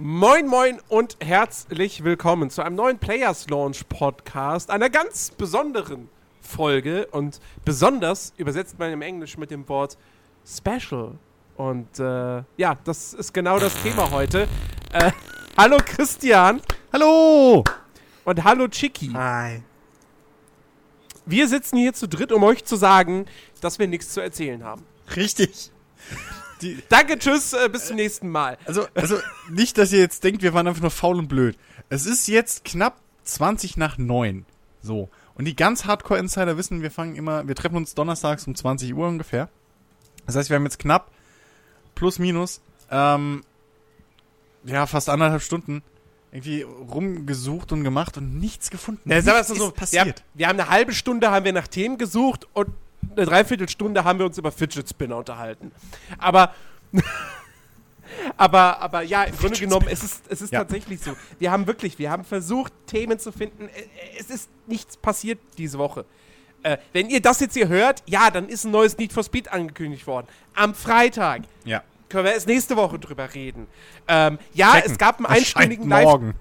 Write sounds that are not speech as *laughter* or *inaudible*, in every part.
Moin, moin und herzlich willkommen zu einem neuen Players Launch Podcast, einer ganz besonderen Folge und besonders übersetzt man im Englisch mit dem Wort Special. Und äh, ja, das ist genau das Thema heute. Äh, *laughs* hallo Christian. Hallo! Und hallo Chicky. Hi. Wir sitzen hier zu dritt, um euch zu sagen, dass wir nichts zu erzählen haben. Richtig. Danke, tschüss, äh, bis zum nächsten Mal. Also, also nicht, dass ihr jetzt denkt, wir waren einfach nur faul und blöd. Es ist jetzt knapp 20 nach 9. So. Und die ganz Hardcore-Insider wissen, wir fangen immer, wir treffen uns donnerstags um 20 Uhr ungefähr. Das heißt, wir haben jetzt knapp plus minus ähm, ja fast anderthalb Stunden irgendwie rumgesucht und gemacht und nichts gefunden. Ja, Nichts so, ist wir haben, passiert. wir haben eine halbe Stunde haben wir nach Themen gesucht und eine Dreiviertelstunde haben wir uns über Fidget Spinner unterhalten. Aber, *laughs* aber, aber ja, im Grunde genommen, es ist, es ist Ja. tatsächlich so. Wir haben wirklich, wir haben versucht, Themen zu finden. Es ist nichts passiert diese Woche. Äh, wenn ihr das jetzt hier hört, ja, dann ist ein neues Need for Speed angekündigt worden. Am Freitag Ja. können wir erst nächste Woche drüber reden. Ähm, ja, Tekken es gab einen einstündigen Live- morgen.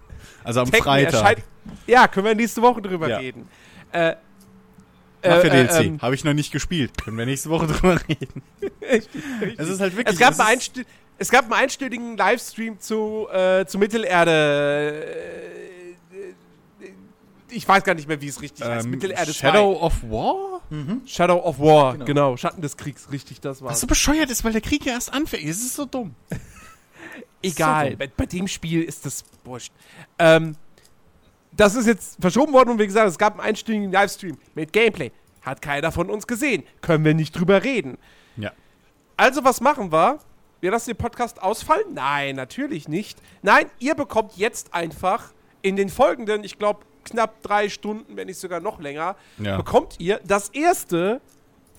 Also am Tekken Freitag. Ja, können wir nächste Woche drüber Ja. reden. Äh, Mafia äh, DLC. ähm, Habe ich noch nicht gespielt. Können wir nächste Woche *laughs* drüber reden. Es ist halt wirklich. es, gab einen es gab einen einstündigen Livestream zu, äh, zu Mittelerde. Äh, ich weiß gar nicht mehr, wie es richtig heißt. ähm, Mittelerde 2. Shadow of War? Shadow of War, genau. Genau. Schatten des Kriegs, richtig, das war Was so bescheuert ist, weil der Krieg ja erst anfängt. Es ist so dumm. *laughs* Egal, so dumm. bei, bei dem Spiel ist das wurscht. Ähm, das ist jetzt verschoben worden und wie gesagt, es gab einen einstündigen Livestream mit Gameplay. Hat keiner von uns gesehen. Können wir nicht drüber reden. Ja. Also, was machen wir? Wir lassen den Podcast ausfallen? Nein, natürlich nicht. Nein, ihr bekommt jetzt einfach in den folgenden, ich glaube, knapp drei Stunden, wenn nicht sogar noch länger, Ja. bekommt ihr das erste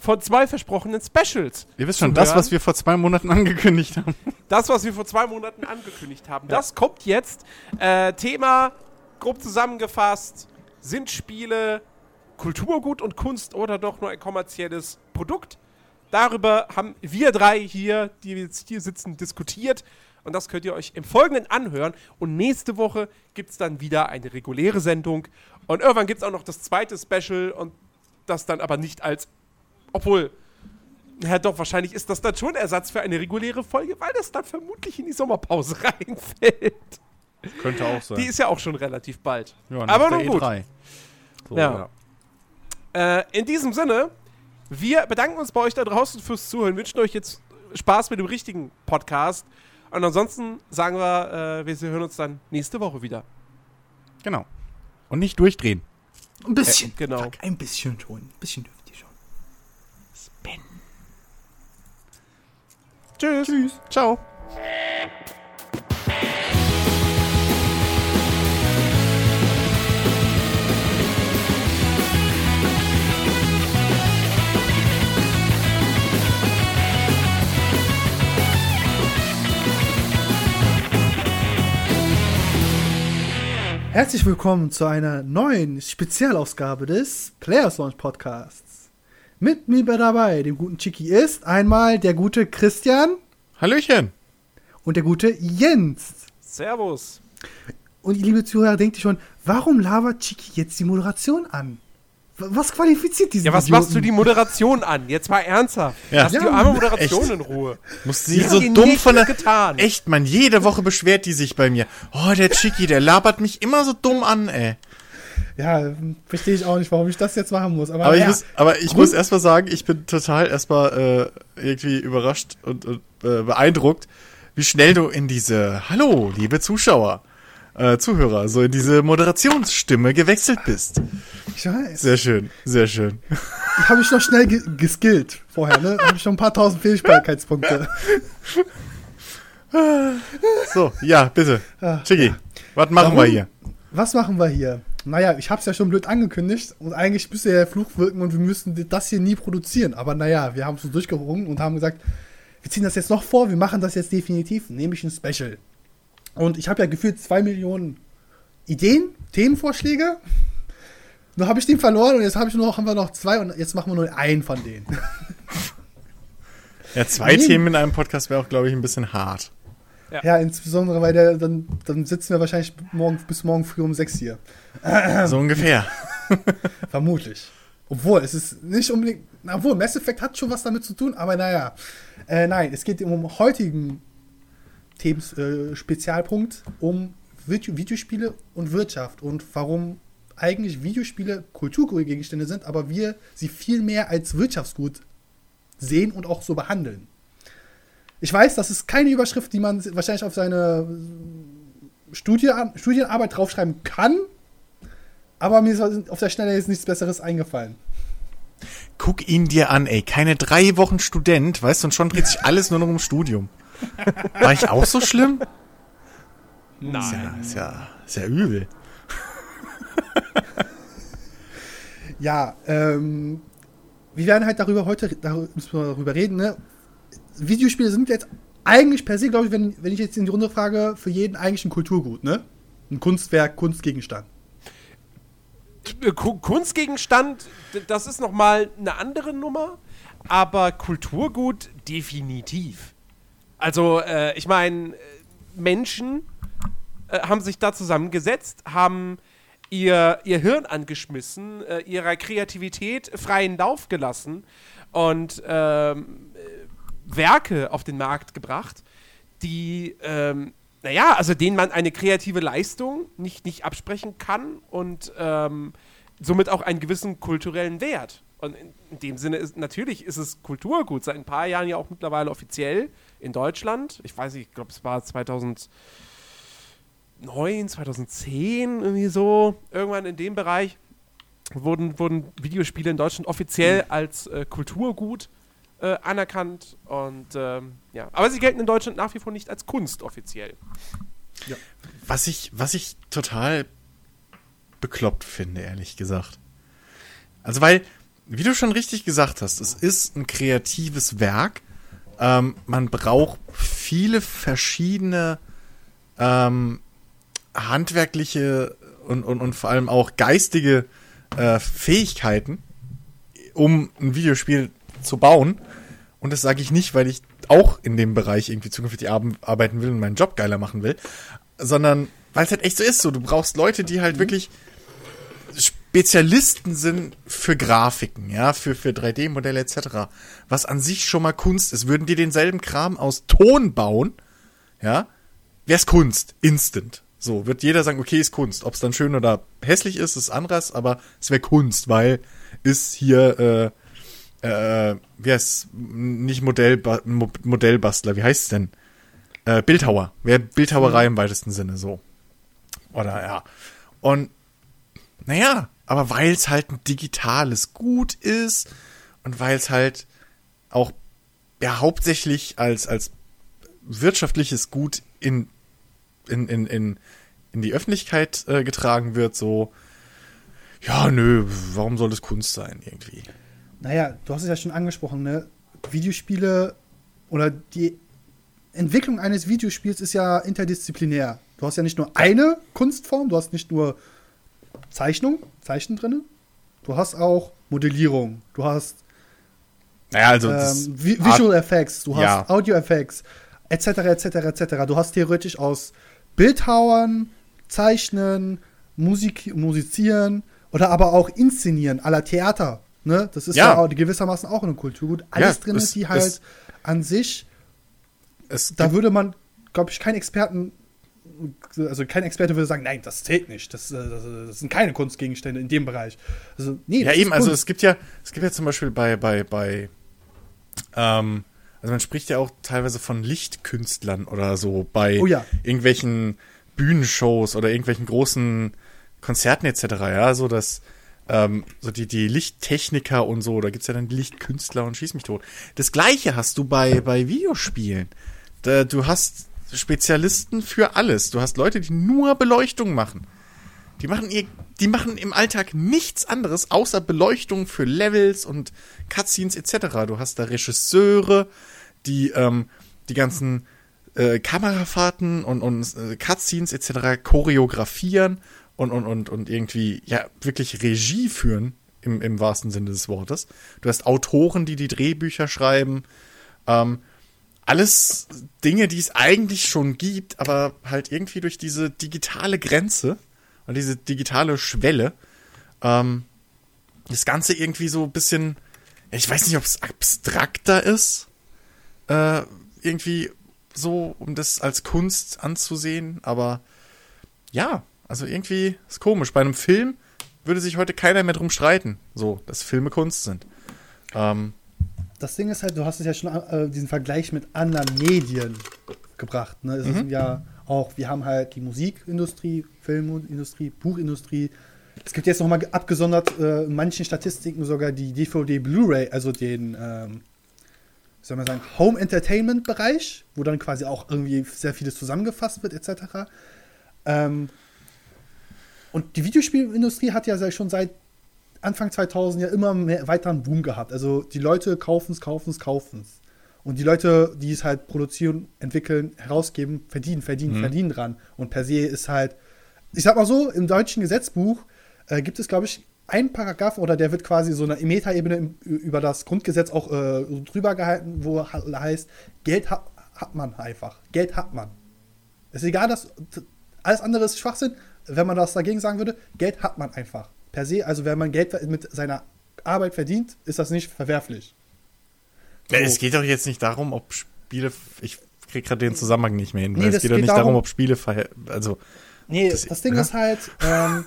von zwei versprochenen Specials. Ihr wisst schon, das, hören. was wir vor zwei Monaten *laughs* angekündigt haben. Das, was wir vor zwei Monaten angekündigt haben, das kommt jetzt. Äh, Thema, grob zusammengefasst, sind Spiele Kulturgut und Kunst oder doch nur ein kommerzielles Produkt? Darüber haben wir drei hier, die jetzt hier sitzen, diskutiert. Und das könnt ihr euch im Folgenden anhören. Und nächste Woche gibt es dann wieder eine reguläre Sendung. Und irgendwann gibt es auch noch das zweite Special und das dann aber nicht als. Obwohl, ja, doch, wahrscheinlich ist das dann schon Ersatz für eine reguläre Folge, weil das dann vermutlich in die Sommerpause *laughs* reinfällt. Könnte auch sein. Die ist ja auch schon relativ bald. ja, nach aber nun gut. E3. So, Ja. Äh, in diesem Sinne, wir bedanken uns bei euch da draußen fürs Zuhören, wünschen euch jetzt Spaß mit dem richtigen Podcast. Und ansonsten sagen wir, äh, wir hören uns dann nächste Woche wieder. Genau. Und nicht durchdrehen. Ein bisschen. Äh, genau. Fuck, ein bisschen schon. Ein bisschen dürft ihr schon. Tschüss. Tschüss. Ciao. Herzlich willkommen zu einer neuen Spezialausgabe des Players Launch Podcasts. Mit mir dabei, dem guten Chiki, ist einmal der gute Christian Hallöchen. und der gute Jens. Servus. Und ihr liebe Zuhörer, denkt ihr schon, warum labert Chiki jetzt die Moderation an? Was qualifiziert diesen Ja, was Idioten? machst du die Moderation an? Jetzt mal ernsthaft. Ja. Lass die Ja, arme Moderation echt. in Ruhe. Muss Sie so dumm von der. getan. Echt, man, jede Woche beschwert die sich bei mir. Oh, der Chicky, der labert mich immer so dumm an, ey. Ja, verstehe ich auch nicht, warum ich das jetzt machen muss. Aber, Aber ich ja, muss, aber ich muss erstmal sagen, ich bin total erstmal äh, irgendwie überrascht und, und äh, beeindruckt, wie schnell du in diese Hallo, liebe Zuschauer, äh, Zuhörer, so in diese Moderationsstimme gewechselt bist. ich weiß. Sehr schön, sehr schön. Ich habe mich noch schnell ge geskillt vorher, ne? habe ich schon ein paar tausend Fähigkeitspunkte. So, ja, bitte. Ah, Chicky, was machen wir Warum? hier? Was machen wir hier? Naja, ich habe es ja schon blöd angekündigt und eigentlich müsste der Fluch wirken und wir müssten das hier nie produzieren. Aber naja, wir haben es so durchgerungen und haben gesagt, wir ziehen das jetzt noch vor, wir machen das jetzt definitiv, nämlich ein Special. Und ich habe ja gefühlt zwei Millionen Ideen, Themenvorschläge. Nur habe ich den verloren und jetzt hab ich nur noch, haben wir noch zwei und jetzt machen wir nur einen von denen. Ja, zwei Nee. Themen in einem Podcast wäre auch, glaube ich, ein bisschen hart. Ja, ja insbesondere, weil der, dann, dann sitzen wir wahrscheinlich morgen, bis morgen früh um sechs hier. So ungefähr. *laughs* Vermutlich. Obwohl, es ist nicht unbedingt. Obwohl, Mass Effect hat schon was damit zu tun, aber naja. Äh, nein, es geht um heutigen Themen, äh, Spezialpunkt um Video Videospiele und Wirtschaft und warum eigentlich Videospiele Kulturgegenstände sind, aber wir sie viel mehr als Wirtschaftsgut sehen und auch so behandeln. Ich weiß, das ist keine Überschrift, die man wahrscheinlich auf seine Studie, Studienarbeit draufschreiben kann, aber mir ist auf der Schnelle jetzt nichts Besseres eingefallen. Guck ihn dir an, ey. Keine drei Wochen Student, weißt du, und schon dreht sich *laughs* alles nur noch ums Studium. *laughs* War ich auch so schlimm? Nein. Ist ja, ist ja, ist ja übel. ja, ähm, wir werden halt darüber heute darüber reden, ne? Videospiele sind jetzt eigentlich per se, glaube ich, wenn, wenn ich jetzt in die Runde frage, für jeden eigentlich ein Kulturgut, ne? Ein Kunstwerk, Kunstgegenstand. Kunstgegenstand, das ist nochmal eine andere Nummer, aber Kulturgut definitiv. Also, äh, ich meine, Menschen äh, haben sich da zusammengesetzt, haben ihr, ihr Hirn angeschmissen, äh, ihrer Kreativität freien Lauf gelassen und ähm, Werke auf den Markt gebracht, die, ähm, naja, also denen man eine kreative Leistung nicht, nicht absprechen kann und ähm, somit auch einen gewissen kulturellen Wert. Und in, in, dem Sinne ist natürlich ist es Kulturgut, seit ein paar Jahren ja auch mittlerweile offiziell in Deutschland. Ich weiß nicht, ich glaube, es war 2009, 2010, irgendwie so, irgendwann in dem Bereich wurden, wurden Videospiele in Deutschland offiziell mhm. als äh, Kulturgut äh, anerkannt. Und ähm, ja, aber sie gelten in Deutschland nach wie vor nicht als Kunst offiziell. Ja. Was ich, was ich total bekloppt finde, ehrlich gesagt. Also, weil, wie du schon richtig gesagt hast, es ist ein kreatives Werk. Ähm, man braucht viele verschiedene ähm, handwerkliche und, und, und vor allem auch geistige äh, Fähigkeiten, um ein Videospiel zu bauen. Und das sage ich nicht, weil ich auch in dem Bereich irgendwie zukünftig arbeiten will und meinen Job geiler machen will, sondern weil es halt echt so ist. So, du brauchst Leute, die halt mhm. wirklich Spezialisten sind für Grafiken, ja, für, für 3D-Modelle etc. Was an sich schon mal Kunst ist. Würden die denselben Kram aus Ton bauen, ja, wär's Kunst. Instant. So, wird jeder sagen, okay, ist Kunst. Ob es dann schön oder hässlich ist, ist anderes, aber es wäre Kunst, weil ist hier, äh, äh, wie heißt nicht Modellba Modellbastler, wie heißt es denn? Äh, Bildhauer. Wäre Bildhauerei im weitesten Sinne so. Oder ja. Und naja, aber weil es halt ein digitales Gut ist und weil es halt auch ja hauptsächlich als, als wirtschaftliches Gut in, in, in, in, in die Öffentlichkeit äh, getragen wird, so, ja, nö, warum soll das Kunst sein irgendwie? naja, du hast es ja schon angesprochen, ne? Videospiele oder die Entwicklung eines Videospiels ist ja interdisziplinär. Du hast ja nicht nur eine Kunstform, du hast nicht nur Zeichnung, Zeichen drin, du hast auch Modellierung, du hast naja, also ähm, Visual Effects, du hast ja. Audio Effects, etc., etc., etc. Du hast theoretisch aus Bildhauern, Zeichnen, Musik, Musizieren oder aber auch Inszenieren aller Theater Ne? Das ist ja, ja gewissermaßen auch eine Kulturgut. Alles ja, drin ist, die halt es, an sich, es da würde man, glaube ich, kein Experten, also kein Experte würde sagen, nein, das zählt nicht. Das, das, das sind keine Kunstgegenstände in dem Bereich. Also, nee, ja, eben, also es gibt ja, es gibt ja zum Beispiel bei, bei, bei, ähm, also man spricht ja auch teilweise von Lichtkünstlern oder so bei oh ja. irgendwelchen Bühnenshows oder irgendwelchen großen Konzerten etc. Ja, so dass ähm, so die, die Lichttechniker und so, da gibt's ja dann die Lichtkünstler und schieß mich tot. Das gleiche hast du bei, bei Videospielen. Da, du hast Spezialisten für alles. Du hast Leute, die nur Beleuchtung machen. Die machen ihr, die machen im Alltag nichts anderes außer Beleuchtung für Levels und Cutscenes etc. Du hast da Regisseure, die ähm, die ganzen äh, Kamerafahrten und, und äh, Cutscenes etc. choreografieren und, und, und, und irgendwie, ja, wirklich Regie führen, im, im wahrsten Sinne des Wortes. Du hast Autoren, die die Drehbücher schreiben. Ähm, alles Dinge, die es eigentlich schon gibt, aber halt irgendwie durch diese digitale Grenze und diese digitale Schwelle ähm, das Ganze irgendwie so ein bisschen, ich weiß nicht, ob es abstrakter ist, äh, irgendwie so, um das als Kunst anzusehen, aber ja, also irgendwie ist komisch. Bei einem Film würde sich heute keiner mehr drum streiten, so, dass Filme Kunst sind. Ähm, Das Ding ist halt, du hast es ja schon äh, diesen Vergleich mit anderen Medien gebracht. Ne? Es Mhm. ist ja auch, wir haben halt die Musikindustrie, Filmindustrie, Buchindustrie. Es gibt jetzt nochmal abgesondert äh, in manchen Statistiken sogar die DVD Blu-ray, also den, ähm, wie soll man sagen, Home Entertainment Bereich, wo dann quasi auch irgendwie sehr vieles zusammengefasst wird, etc. Ähm, und die Videospielindustrie hat ja schon seit Anfang 2000 ja immer mehr weiter einen Boom gehabt. Also die Leute kaufen es, kaufen es, kaufen es. Und die Leute, die es halt produzieren, entwickeln, herausgeben, verdienen, verdienen, Mhm. verdienen dran. Und per se ist halt, ich sag mal so, im deutschen Gesetzbuch äh, gibt es, glaube ich, einen Paragraph oder der wird quasi so eine Metaebene über das Grundgesetz auch äh, so drüber gehalten, wo heißt, Geld ha hat man einfach. Geld hat man. Ist egal, dass alles andere ist Schwachsinn, wenn man das dagegen sagen würde, Geld hat man einfach. Per se, also wenn man Geld mit seiner Arbeit verdient, ist das nicht verwerflich. So. Es geht doch jetzt nicht darum, ob Spiele. Ich krieg gerade den Zusammenhang nicht mehr hin. Nee, es geht doch nicht darum, darum- ob Spiele. Also, Nee, Das- das, Ding ja. ist halt, ähm,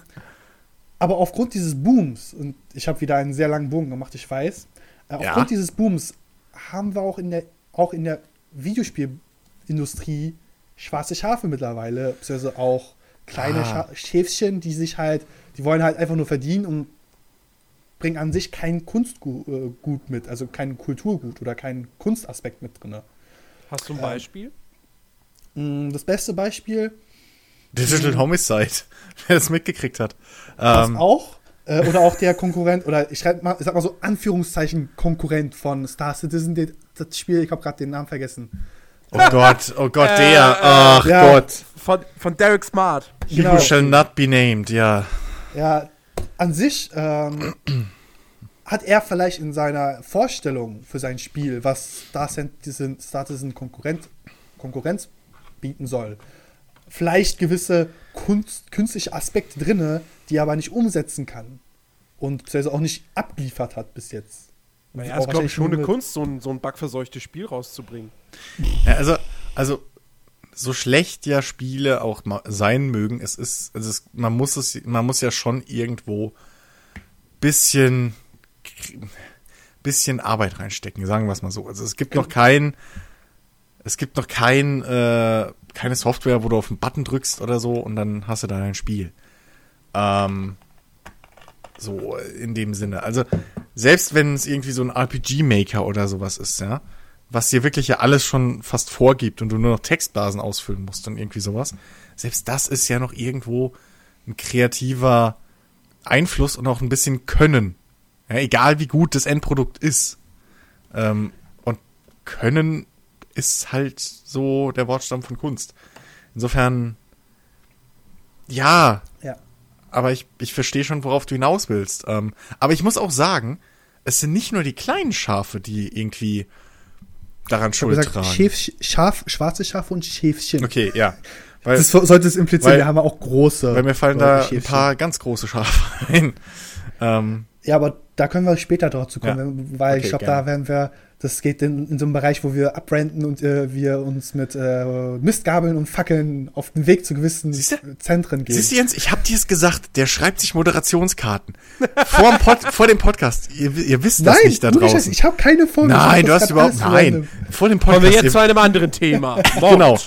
aber aufgrund dieses Booms, und ich habe wieder einen sehr langen Bogen gemacht, ich weiß, äh, aufgrund Ja. dieses Booms haben wir auch in der, auch in der Videospielindustrie schwarze Schafe mittlerweile, beziehungsweise auch kleine Ah. Schäfchen, die sich halt, die wollen halt einfach nur verdienen und bringen an sich kein Kunstgut äh, mit, also kein Kulturgut oder keinen Kunstaspekt mit drin. Hast du ein Ähm, Beispiel? Mm, Das beste Beispiel, Digital Homicide, *laughs* wer das mitgekriegt hat. Das Ähm, auch. Äh, oder auch der Konkurrent, oder ich schreib mal, ich sag mal so Anführungszeichen Konkurrent von Star Citizen, den, das Spiel, ich habe gerade den Namen vergessen. oh Gott, oh Gott, der. äh, Ach ja. Gott. Von, von Derek Smart. He Genau. who shall not be named, ja. Ja, an sich ähm, hat er vielleicht in seiner Vorstellung für sein Spiel, was Star Citizen, Star Citizen Konkurrent, Konkurrenz bieten soll, vielleicht gewisse Kunst, künstliche Aspekte drinne, die er aber nicht umsetzen kann. Und beziehungsweise auch nicht abgeliefert hat bis jetzt. Naja, ist, glaube ich, schon nur eine Kunst, so ein, so ein bugverseuchtes Spiel rauszubringen. ja also, also, so schlecht ja Spiele auch sein mögen, es ist, also es, man muss es, man muss ja schon irgendwo bisschen, bisschen Arbeit reinstecken, sagen wir es mal so. Also es gibt noch kein, es gibt noch kein, äh, keine Software, wo du auf einen Button drückst oder so und dann hast du da dein Spiel. Ähm, so in dem Sinne. Also selbst wenn es irgendwie so ein RPG-Maker oder sowas ist, ja, was dir wirklich ja alles schon fast vorgibt und du nur noch Textbasen ausfüllen musst und irgendwie sowas, selbst das ist ja noch irgendwo ein kreativer Einfluss und auch ein bisschen Können. Ja, egal wie gut das Endprodukt ist. Ähm, und Können ist halt so der Wortstamm von Kunst. Insofern, ja, Ja. aber ich, ich verstehe schon, worauf du hinaus willst. Ähm, aber ich muss auch sagen, es sind nicht nur die kleinen Schafe, die irgendwie daran Schuld gesagt, tragen. Schäf, Schaf, schwarze Schafe und Schäfchen. Okay, ja. Weil, Das so- sollte es implizieren, weil- wir haben ja auch große. weil mir fallen da ein Schäfchen. paar ganz große Schafe *laughs* ein. Ähm, Ja, aber da können wir später drauf zu kommen, Ja. weil Okay, ich glaube, da werden wir, das geht in, in so einem Bereich, wo wir abbranden und äh, wir uns mit äh, Mistgabeln und Fackeln auf den Weg zu gewissen Siehste? Zentren gehen. siehst du, Jens, ich hab dir's gesagt, der schreibt sich Moderationskarten. vor, dem Pod, *laughs* vor dem Podcast. Ihr, ihr wisst das Nein, nicht da draußen. ich habe keine Folge. Nein, du hast überhaupt, nein. Vor dem Podcast. Kommen wir jetzt zu einem anderen Thema. *laughs* Genau.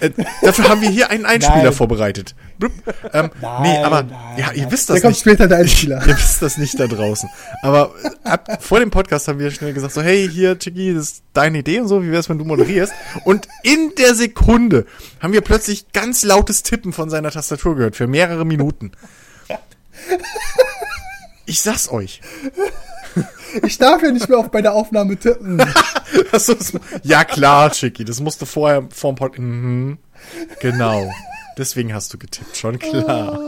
Äh, dafür haben wir hier einen Einspieler Nein. vorbereitet. Blub. Ähm, Nein, nee, aber nein, ja, ihr wisst Der das kommt nicht. später, der Einspieler. *laughs* Ihr wisst das nicht da draußen. Aber ab, vor dem Podcast haben wir schnell gesagt, so, hey, hier, Chicky, das ist deine Idee und so, wie wär's, wenn du moderierst? Und in der Sekunde haben wir plötzlich ganz lautes Tippen von seiner Tastatur gehört, für mehrere Minuten. Ich sag's euch. Ich darf ja nicht mehr auf bei der Aufnahme tippen. *laughs* Ist, ja klar, Chicky, das musste vorher vorm Pod. Mhm, genau. Deswegen hast du getippt, schon klar.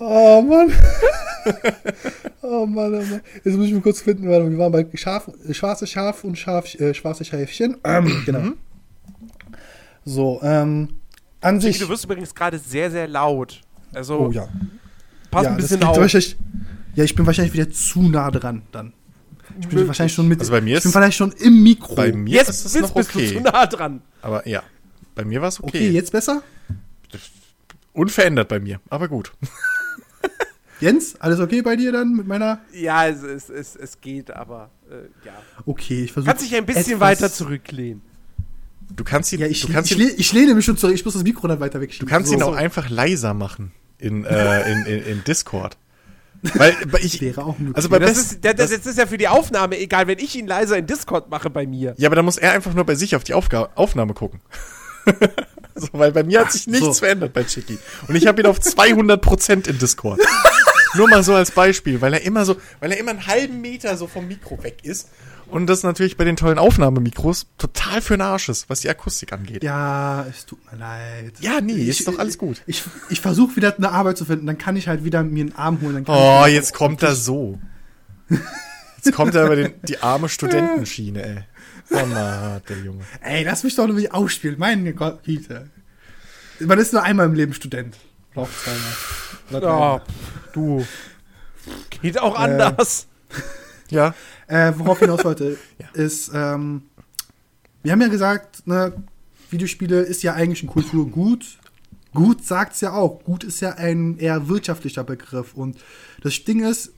Oh Mann. *laughs* oh Mann, oh Mann. Jetzt muss ich mal kurz finden, weil wir waren bei Schaf, äh, schwarze Schaf und Schaf, äh, schwarze Schäfchen. Ähm, *clears throat* genau. So, ähm, an sich. Du wirst übrigens gerade sehr, sehr laut. Also, Oh ja. pass ja, ein bisschen auf. Ja, ich bin wahrscheinlich wieder zu nah dran dann. Ich bin wahrscheinlich schon mit. Also bei mir ich bin ist- vielleicht schon im Mikro. Bei mir Jetzt ist es bist, noch bist du okay. zu nah dran. Aber ja, bei mir war es okay. Okay, jetzt besser? Unverändert bei mir, aber gut. *laughs* Jens, alles okay bei dir dann mit meiner? Ja, es, es, es, es geht, aber äh, ja. Okay, ich versuche. Kannst dich ein bisschen weiter zurücklehnen. Du kannst ihn, Ja, ich, du kannst ich, ihn, ich lehne mich schon zurück. Ich muss das Mikro dann weiter du wegschieben. kannst so. ihn auch einfach leiser machen in, *laughs* äh, in, in, in Discord. *laughs* Weil, ich, Wäre auch möglich. also bei Das Best, ist, das, das ist ja für die Aufnahme egal, wenn ich ihn leiser in Discord mache bei mir. ja, aber da muss er einfach nur bei sich auf die Aufga Aufnahme gucken. So, weil bei mir hat sich nichts so. verändert bei Chicky. Und ich habe ihn auf 200% in Discord. nur mal so als Beispiel, weil er immer so, weil er immer einen halben Meter so vom Mikro weg ist. Und das natürlich bei den tollen Aufnahmemikros total für den Arsch ist, was die Akustik angeht. Ja, es tut mir leid. Ja, nee, ich, ist doch alles gut. Ich, ich versuche wieder eine Arbeit zu finden, dann kann ich halt wieder mir einen Arm holen. Oh, ich jetzt kommt er so. Jetzt kommt er über den, die arme *laughs* Studentenschiene, ey. Oh Mann, der Junge. Ey, lass mich doch nur wieder ausspielen. Meine Gott, Güte. Man ist nur einmal im Leben Student. Oder auch zweimal. Ja, du. Geht auch anders. Ja, Äh, worauf ich hinaus wollte, *laughs* ist, ähm, wir haben ja gesagt, ne, Videospiele ist ja eigentlich ein Kulturgut. Gut sagt's ja auch. Gut ist ja ein eher wirtschaftlicher Begriff. Und das Ding ist,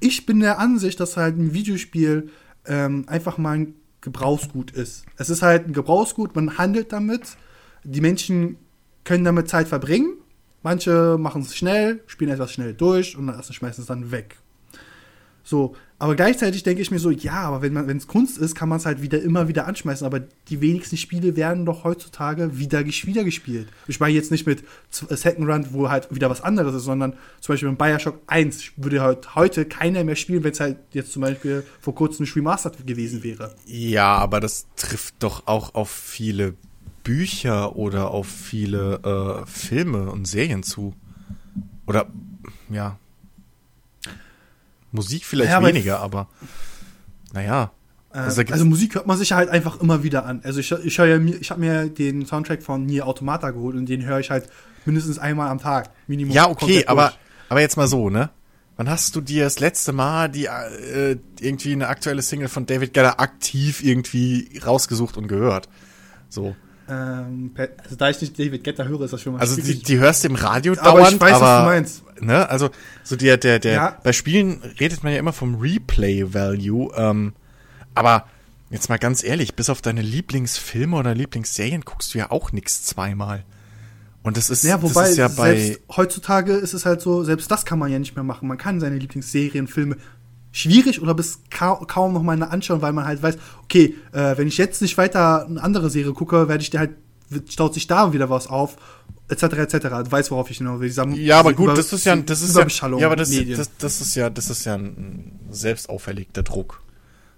ich bin der Ansicht, dass halt ein Videospiel ähm, einfach mal ein Gebrauchsgut ist. Es ist halt ein Gebrauchsgut, man handelt damit. Die Menschen können damit Zeit verbringen. Manche machen es schnell, spielen etwas schnell durch und dann schmeißen es dann weg. So, aber gleichzeitig denke ich mir so, ja, aber wenn es Kunst ist, kann man es halt wieder immer wieder anschmeißen. Aber die wenigsten Spiele werden doch heutzutage wieder, wieder gespielt. Ich meine jetzt nicht mit äh, Second Run, wo halt wieder was anderes ist, sondern zum Beispiel in Bioshock 1 würde halt heute keiner mehr spielen, wenn es halt jetzt zum Beispiel vor kurzem remastered gewesen wäre. Ja, aber das trifft doch auch auf viele Bücher oder auf viele äh, Filme und Serien zu. Oder, ja. Musik vielleicht Ja, aber- weniger, aber. Naja. Äh, Also also Musik hört man sich halt einfach immer wieder an. Also ich, ich höre ja, ich habe mir den Soundtrack von Nier Automata geholt und den höre ich halt mindestens einmal am Tag. Minimum. Ja, okay, aber, durch. aber jetzt mal so, ne? Wann hast du dir das letzte Mal die äh, irgendwie eine aktuelle Single von David Guetta aktiv irgendwie rausgesucht und gehört? So. Ähm, also da ich nicht David Guetta höre, ist das schon mal Also die, die hörst du im Radio Aber dauernd, ich weiß, was aber, du meinst. Ne, also so der der der Ja. bei Spielen redet man ja immer vom Replay Value, ähm, aber jetzt mal ganz ehrlich, bis auf deine Lieblingsfilme oder Lieblingsserien guckst du ja auch nix zweimal. Und das ist Ja, wobei das ist ja bei heutzutage ist es halt so, selbst das kann man ja nicht mehr machen. Man kann seine Lieblingsserien, Filme schwierig oder bis ka kaum noch mal anschauen, weil man halt weiß, okay, äh, wenn ich jetzt nicht weiter eine andere Serie gucke, werde ich dir halt staut sich da wieder was auf, etc. etc. Du weißt, worauf ich hinaus will. Dieser- Ja, aber gut, über- das ist ja, das ist ja, ja, aber das, das, das ist ja, das ist ja ein selbst auferlegter Druck.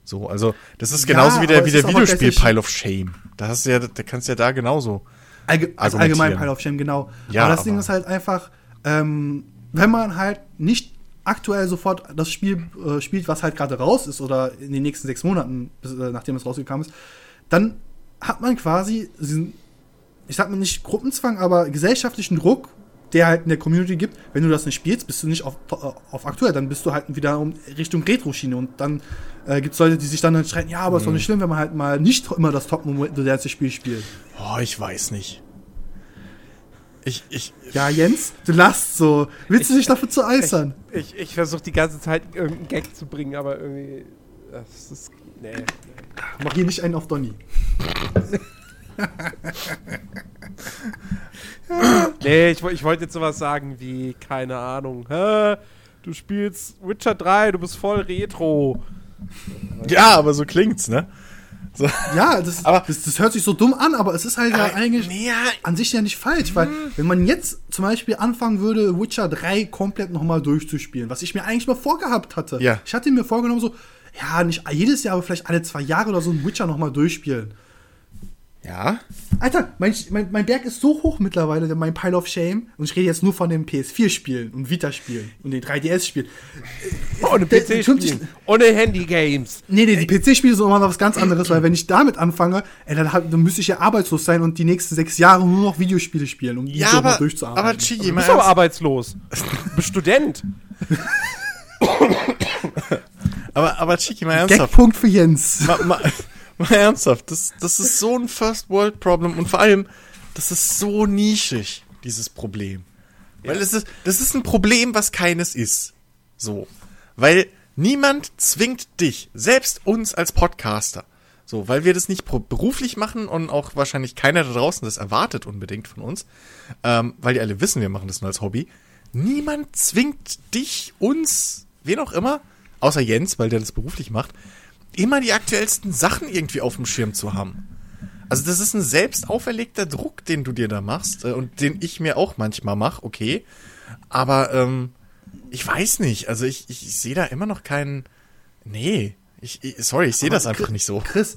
So, also das ist Ja, genauso wie der, wie der Videospiel Pile of Shame. Da hast du ja, da kannst du ja da genauso. Allge als argumentieren. allgemein Pile of Shame, genau. Ja, aber das Ding aber- ist halt einfach, ähm, wenn man halt nicht aktuell sofort das Spiel äh, spielt, was halt gerade raus ist oder in den nächsten sechs Monaten, bis, äh, nachdem es rausgekommen ist, dann hat man quasi diesen, ich sag mal nicht Gruppenzwang, aber gesellschaftlichen Druck, der halt in der Community gibt. Wenn du das nicht spielst, bist du nicht auf, auf aktuell, dann bist du halt wieder um Richtung Retro-Schiene und dann äh, gibt es Leute, die sich dann streiten, ja, aber ist Mhm. doch nicht schlimm, wenn man halt mal nicht immer das top-modernste Spiel spielt. Oh, ich weiß nicht. Ich, ich, Ja, Jens, du lachst so. Willst du dich dafür zu äußern? Ich, ich versuche die ganze Zeit irgendeinen Gag zu bringen, aber irgendwie. Das ist. Nee. Mach hier nicht einen auf Donny. *laughs* Nee, ich, ich wollte jetzt sowas sagen wie, keine Ahnung, hä? Du spielst Witcher 3, du bist voll retro. ja, aber so klingt's, ne? So. Ja, das, Aber- das, das hört sich so dumm an, aber es ist halt ja eigentlich Nee, an sich ja nicht falsch, weil wenn man jetzt zum Beispiel anfangen würde, Witcher 3 komplett nochmal durchzuspielen, was ich mir eigentlich mal vorgehabt hatte. Ja. Ich hatte mir vorgenommen, so, ja, nicht jedes Jahr, aber vielleicht alle zwei Jahre oder so ein Witcher nochmal durchspielen. Ja. Alter, mein, mein, mein Berg ist so hoch mittlerweile, mein Pile of Shame. Und ich rede jetzt nur von den PS4-Spielen und Vita-Spielen und den 3DS-Spielen. Ohne Der- PC Entschuldigung, spielen. Ohne Handy-Games. Nee, nee, die PC-Spiele sind nochmal was ganz anderes, weil wenn ich damit anfange, ey, dann, dann müsste ich ja arbeitslos sein und die nächsten sechs Jahre nur noch Videospiele spielen, um die Ja, aber, durchzuarbeiten. aber Chigi, Du mal bist aber arbeitslos. Du bist Student. *laughs* aber, aber Chigi, mal ernsthaft. Gagpunkt für Jens. mal, mal, *laughs* mal ernsthaft, das, das ist so ein First-World-Problem und vor allem, das ist so nischig, dieses Problem. Weil es ist, das ist ein Problem, was keines ist. So. Weil niemand zwingt dich, selbst uns als Podcaster, so, weil wir das nicht beruflich machen und auch wahrscheinlich keiner da draußen das erwartet unbedingt von uns, ähm, weil die alle wissen, wir machen das nur als Hobby. Niemand zwingt dich, uns, wen auch immer, außer Jens, weil der das beruflich macht, immer die aktuellsten Sachen irgendwie auf dem Schirm zu haben. Also das ist ein selbst auferlegter Druck, den du dir da machst äh, und den ich mir auch manchmal mache, okay. Aber ähm, ich weiß nicht, also ich, ich, ich sehe da immer noch keinen. Nee, ich, ich sorry, ich sehe das einfach Chris- nicht so. Chris,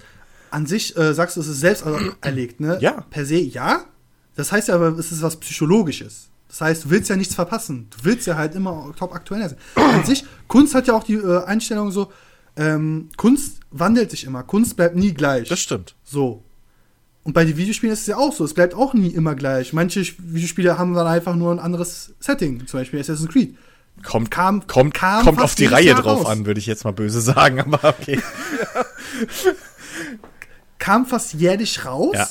an sich äh, sagst du, es ist selbst erlegt, ne? Ja. Per se ja. Das heißt ja aber, es ist was Psychologisches. Das heißt, du willst ja nichts verpassen. Du willst ja halt immer top aktuell sein. An sich, Kunst hat ja auch die äh, Einstellung so, ähm, Kunst wandelt sich immer. Kunst bleibt nie gleich. Das stimmt. So. Und bei den Videospielen ist es ja auch so. Es bleibt auch nie immer gleich. Manche Videospiele haben dann einfach nur ein anderes Setting. Zum Beispiel Assassin's Creed. Kommt, Kam- kommt, kam kommt auf die Reihe Jahr drauf raus. an, würde ich jetzt mal böse sagen, *laughs* aber okay. kam fast jährlich raus. Ja.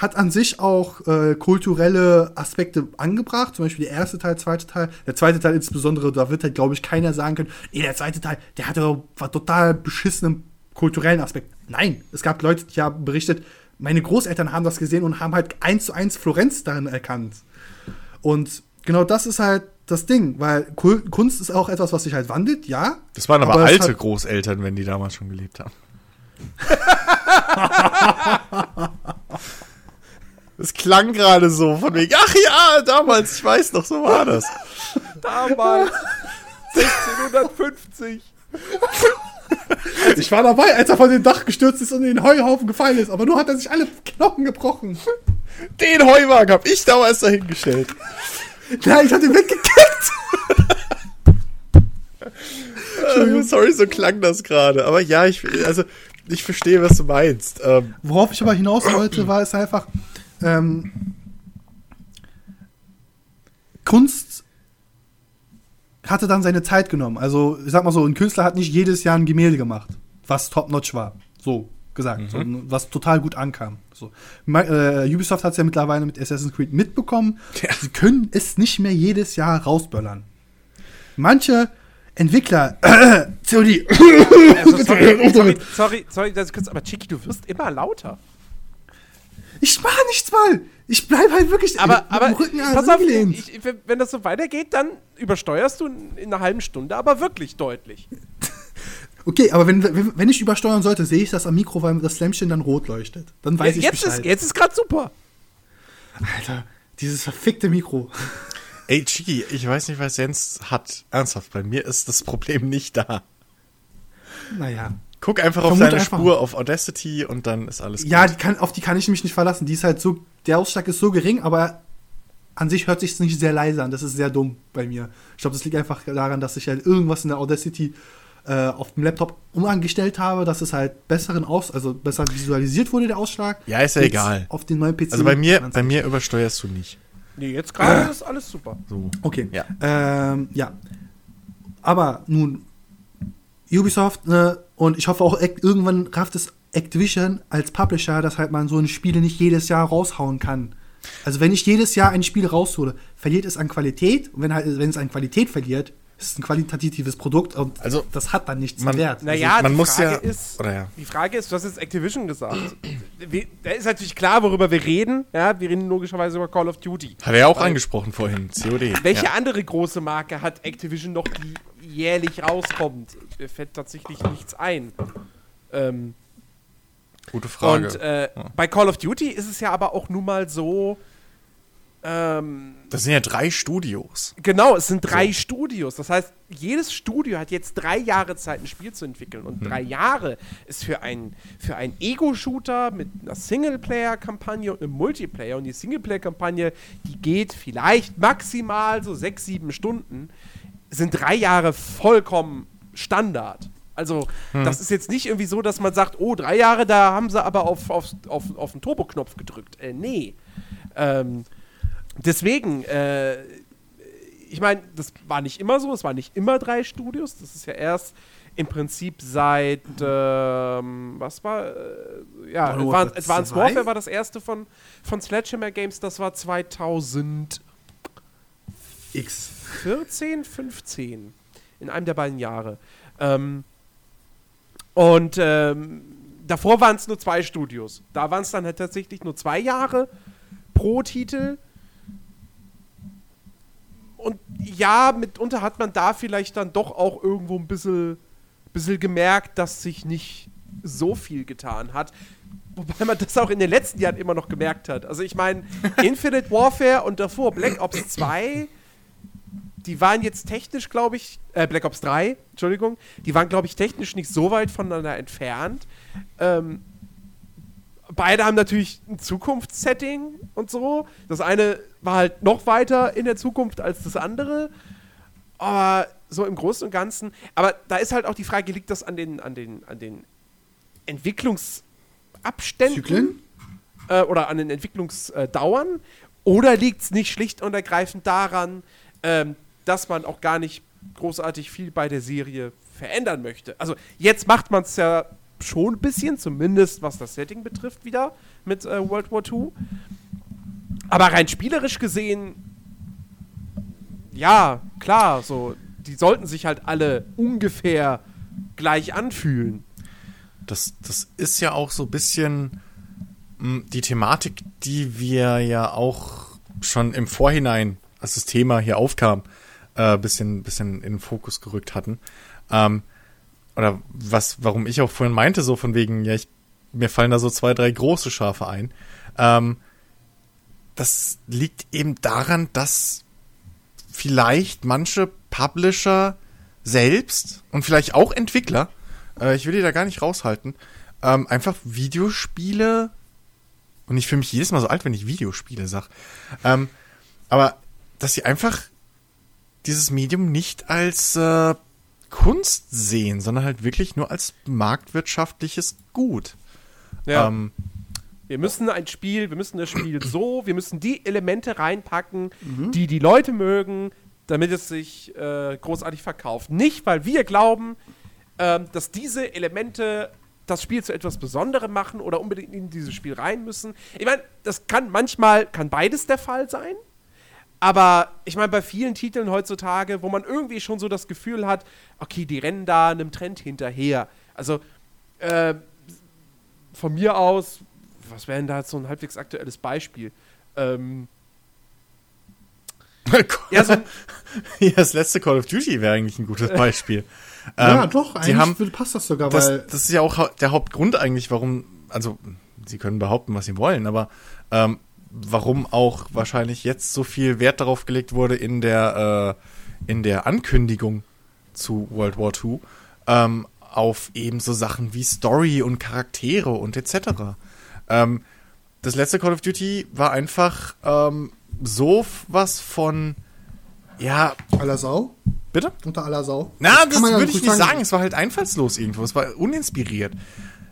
Hat an sich auch äh, kulturelle Aspekte angebracht, zum Beispiel der erste Teil, zweite Teil. Der zweite Teil insbesondere, da wird halt, glaube ich, keiner sagen können, ey, der zweite Teil, der hatte war total beschissenen kulturellen Aspekt. Nein, es gab Leute, die haben berichtet, meine Großeltern haben das gesehen und haben halt eins zu eins Florenz darin erkannt. Und genau das ist halt das Ding, weil Kunst ist auch etwas, was sich halt wandelt, ja. Das waren aber, Aber alte Großeltern, wenn die damals schon gelebt haben. *laughs* Das klang gerade so von wegen, ach ja, damals, ich weiß noch, so war das. *laughs* Damals. 1650. Ich war dabei, als er von dem Dach gestürzt ist und in den Heuhaufen gefallen ist, aber nur hat er sich alle Knochen gebrochen. Den Heuwagen habe ich damals dahingestellt. Nein, ich hatte ihn weggekickt. Äh, Sorry, so klang das gerade. Aber ja, ich, also, ich verstehe, was du meinst. Ähm, Worauf ich aber hinaus wollte, war es einfach, ähm, Kunst hatte dann seine Zeit genommen. Also, ich sag mal so, ein Künstler hat nicht jedes Jahr ein Gemälde gemacht, was top-notch war. So gesagt. So, was total gut ankam. So. Äh, Ubisoft hat es ja mittlerweile mit Assassin's Creed mitbekommen. Ja. Sie können es nicht mehr jedes Jahr rausböllern. Manche Entwickler, COD, Also, sorry, sorry, sorry, sorry, kurz, aber Chiki, du wirst immer lauter. Ich mach nichts mal. Ich bleib halt wirklich Aber, mit aber dem Rücken pass auf, ich, ich, wenn das so weitergeht, dann übersteuerst du in, in einer halben Stunde, aber wirklich deutlich. *laughs* Okay, aber wenn, wenn, wenn ich übersteuern sollte, sehe ich das am Mikro, weil das Lämpchen dann rot leuchtet. Dann weiß ich jetzt, Bescheid. ist, jetzt ist gerade super. Alter, dieses verfickte Mikro. ey, Chiki, ich weiß nicht, was Jens hat. Ernsthaft, bei mir ist das Problem nicht da. Naja. Guck einfach auf deine einfach. Spur auf Audacity und dann ist alles Ja, gut. die kann, auf die kann ich mich nicht verlassen. Die ist halt so, der Ausschlag ist so gering, aber an sich hört sich nicht sehr leise an. Das ist sehr dumm bei mir. Ich glaube, das liegt einfach daran, dass ich halt irgendwas in der Audacity äh, auf dem Laptop umangestellt habe, dass es halt besseren aus, also besser visualisiert wurde, der Ausschlag. Ja, ist ja Jetzt egal. Auf den neuen PC. Also bei mir, bei mir übersteuerst du nicht. Nee, jetzt gerade ist alles super. So. Okay. Ja. Ähm, ja. Aber nun, Ubisoft, ne, und ich hoffe auch irgendwann rafft es Activision als Publisher, dass halt man so ein Spiel nicht jedes Jahr raushauen kann. Also wenn ich jedes Jahr ein Spiel raushole, verliert es an Qualität. Und wenn halt, wenn es an Qualität verliert, ist es ein qualitatives Produkt und Also, das hat dann nichts man- wert. Naja, man die muss Frage ja- ist, oder ja. die Frage ist, du hast jetzt Activision gesagt. *clears throat* Da ist natürlich klar, worüber wir reden. Ja, wir reden logischerweise über Call of Duty. Hat er ja auch Weil- angesprochen vorhin, COD. Welche ja. andere große Marke hat Activision noch, die jährlich rauskommt? Mir fällt tatsächlich nichts ein. Ähm, Gute Frage. Und äh, bei Call of Duty ist es ja aber auch nun mal so, Ähm, Das sind ja drei Studios. Genau, es sind drei Studios. Das heißt, jedes Studio hat jetzt drei Jahre Zeit, ein Spiel zu entwickeln. Und drei Jahre ist für einen für einen Ego-Shooter mit einer Singleplayer-Kampagne und einem Multiplayer. Und die Singleplayer-Kampagne, die geht vielleicht maximal so sechs, sieben Stunden. Sind drei Jahre vollkommen Standard. Also, das ist jetzt nicht irgendwie so, dass man sagt, oh, drei Jahre, da haben sie aber auf, auf, auf, auf den Turbo-Knopf gedrückt. Äh, nee. Ähm, deswegen, äh, ich meine, das war nicht immer so, es waren nicht immer drei Studios, das ist ja erst im Prinzip seit, ähm, was war, äh, ja, Modern Advanced, Warfare Advanced 2? Warfare war das erste von, von Sledgehammer Games, das war 2014, X. 15, in einem der beiden Jahre. Ähm, und ähm, davor waren es nur zwei Studios. Da waren es dann halt tatsächlich nur zwei Jahre pro Titel. Und ja, mitunter hat man da vielleicht dann doch auch irgendwo ein bisschen, bisschen gemerkt, dass sich nicht so viel getan hat. Wobei man das auch in den letzten Jahren immer noch gemerkt hat. Also ich meine, *laughs* Infinite Warfare und davor Black Ops 2, die waren jetzt technisch, glaube ich, äh, Black Ops 3, Entschuldigung, die waren, glaube ich, technisch nicht so weit voneinander entfernt. Ähm, beide haben natürlich ein Zukunftssetting und so. Das eine war halt noch weiter in der Zukunft als das andere. Aber so im Großen und Ganzen. Aber da ist halt auch die Frage, liegt das an den, an den, an den Entwicklungsabständen? Zyklen? Äh, oder an den Entwicklungsdauern? Oder liegt es nicht schlicht und ergreifend daran, ähm, dass man auch gar nicht großartig viel bei der Serie verändern möchte? Also jetzt macht man es ja schon ein bisschen, zumindest was das Setting betrifft, wieder mit äh, World War II. Aber rein spielerisch gesehen, ja, klar, so, die sollten sich halt alle ungefähr gleich anfühlen. Das, das ist ja auch so ein bisschen mh, die Thematik, die wir ja auch schon im Vorhinein, als das Thema hier aufkam, äh, bisschen, bisschen in den Fokus gerückt hatten. Ähm, oder was, warum ich auch vorhin meinte, so von wegen, ja, ich, mir fallen da so zwei, drei große Schafe ein. Ähm, das liegt eben daran, dass vielleicht manche Publisher selbst und vielleicht auch Entwickler, äh, ich will die da gar nicht raushalten, ähm, einfach Videospiele, und ich fühle mich jedes Mal so alt, wenn ich Videospiele sag, ähm, aber dass sie einfach dieses Medium nicht als äh, Kunst sehen, sondern halt wirklich nur als marktwirtschaftliches Gut. Ja. Ähm, Wir müssen ein Spiel, wir müssen das Spiel so, wir müssen die Elemente reinpacken, die die Leute mögen, damit es sich äh, großartig verkauft. Nicht, weil wir glauben, ähm, dass diese Elemente das Spiel zu etwas Besonderem machen oder unbedingt in dieses Spiel rein müssen. Ich meine, das kann manchmal, kann beides der Fall sein. Aber ich meine, bei vielen Titeln heutzutage, wo man irgendwie schon so das Gefühl hat, okay, die rennen da einem Trend hinterher. Also, äh, von mir aus, was wäre denn da jetzt so ein halbwegs aktuelles Beispiel? Ähm, ja, so *laughs* ja, das letzte Call of Duty wäre eigentlich ein gutes Beispiel. *laughs* ja, Ähm, doch, sie eigentlich haben, passt das sogar, das, weil das ist ja auch der Hauptgrund eigentlich, warum, also sie können behaupten, was sie wollen, aber ähm, warum auch wahrscheinlich jetzt so viel Wert darauf gelegt wurde in der, äh, in der Ankündigung zu World War II, ähm, auf eben so Sachen wie Story und Charaktere und etc. Ähm, das letzte Call of Duty war einfach ähm, so was von, ja, aller Sau, bitte? unter aller Sau. Na, das, ja würde ich nicht sagen. Es war halt einfallslos irgendwo. Es war uninspiriert.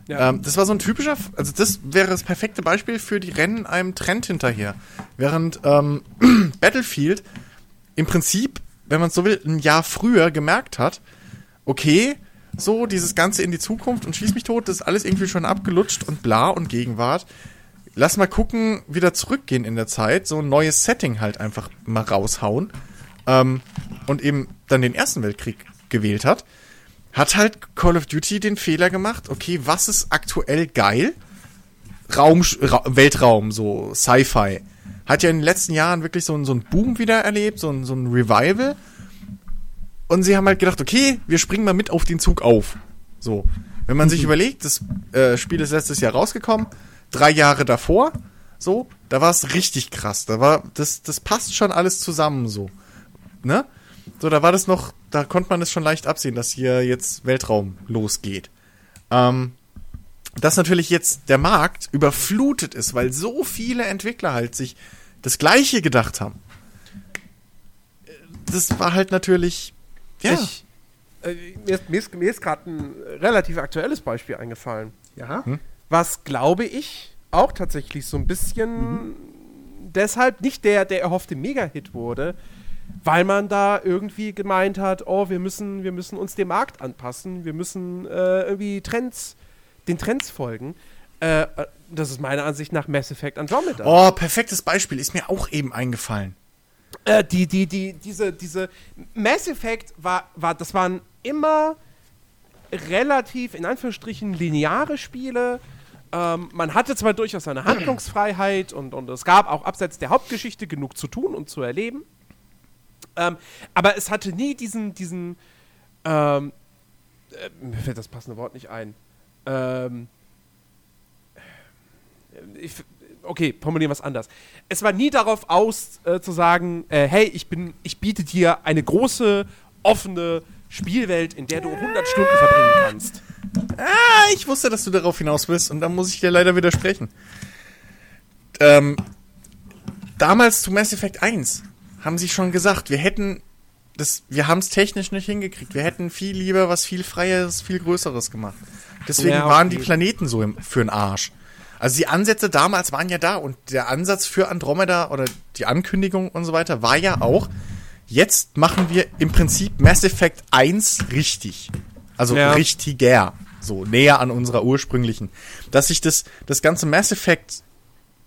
Ja. Ähm, das war so ein typischer, also das wäre das perfekte Beispiel für die Rennen einem Trend hinterher. Während ähm, *clears throat* Battlefield im Prinzip, wenn man so will, ein Jahr früher gemerkt hat, okay, so dieses Ganze in die Zukunft und schieß mich tot, das ist alles irgendwie schon abgelutscht und bla und Gegenwart. Lass mal gucken, wieder zurückgehen in der Zeit, so ein neues Setting halt einfach mal raushauen ähm, und eben dann den Ersten Weltkrieg gewählt hat, hat halt Call of Duty den Fehler gemacht, okay, was ist aktuell geil? Raum, Ra Weltraum, so Sci-Fi. Hat ja in den letzten Jahren wirklich so, ein- so einen Boom wieder erlebt, so ein, so ein Revival. Und sie haben halt gedacht, okay, wir springen mal mit auf den Zug auf. So. Wenn man sich überlegt, das äh, Spiel ist letztes Jahr rausgekommen, drei Jahre davor, so, da war es richtig krass. Da war, das, das passt schon alles zusammen so. Ne? So, da war das noch, da konnte man es schon leicht absehen, dass hier jetzt Weltraum losgeht. Ähm, dass natürlich jetzt der Markt überflutet ist, weil so viele Entwickler halt sich das Gleiche gedacht haben. Das war halt natürlich, ja. Ich, äh, mir ist, mir ist, mir ist gerade ein relativ aktuelles Beispiel eingefallen. Ja. Was glaube ich auch tatsächlich so ein bisschen deshalb nicht der, der erhoffte Mega-Hit wurde, weil man da irgendwie gemeint hat, oh, wir müssen, wir müssen uns dem Markt anpassen, wir müssen äh, irgendwie Trends, den Trends folgen. Äh, äh, das ist meiner Ansicht nach Mass Effect Andromeda. Oh, perfektes Beispiel, ist mir auch eben eingefallen. Äh, die, die, die, diese, diese Mass Effect war, war, das waren immer relativ, in Anführungsstrichen, lineare Spiele. Ähm, man hatte zwar durchaus eine Handlungsfreiheit und, und es gab auch abseits der Hauptgeschichte genug zu tun und zu erleben. Ähm, aber es hatte nie diesen, diesen, ähm, äh, mir fällt das passende Wort nicht ein. Ähm, ich, okay, formulieren wir es anders. Es war nie darauf aus, äh, zu sagen, äh, hey, ich bin, ich biete dir eine große, offene Spielwelt, in der du 100 Stunden verbringen kannst. Ah, ich wusste, dass du darauf hinaus willst und da muss ich dir leider widersprechen. Ähm, damals zu Mass Effect 1 haben sie schon gesagt, wir hätten das, wir haben es technisch nicht hingekriegt. Wir hätten viel lieber was viel Freieres, viel Größeres gemacht. Deswegen Ja, waren okay. die Planeten so im, für den Arsch. Also die Ansätze damals waren ja da und der Ansatz für Andromeda oder die Ankündigung und so weiter war ja auch, jetzt machen wir im Prinzip Mass Effect 1 richtig. Also Ja. richtiger. So näher an unserer ursprünglichen. Dass sich das, das ganze Mass Effect,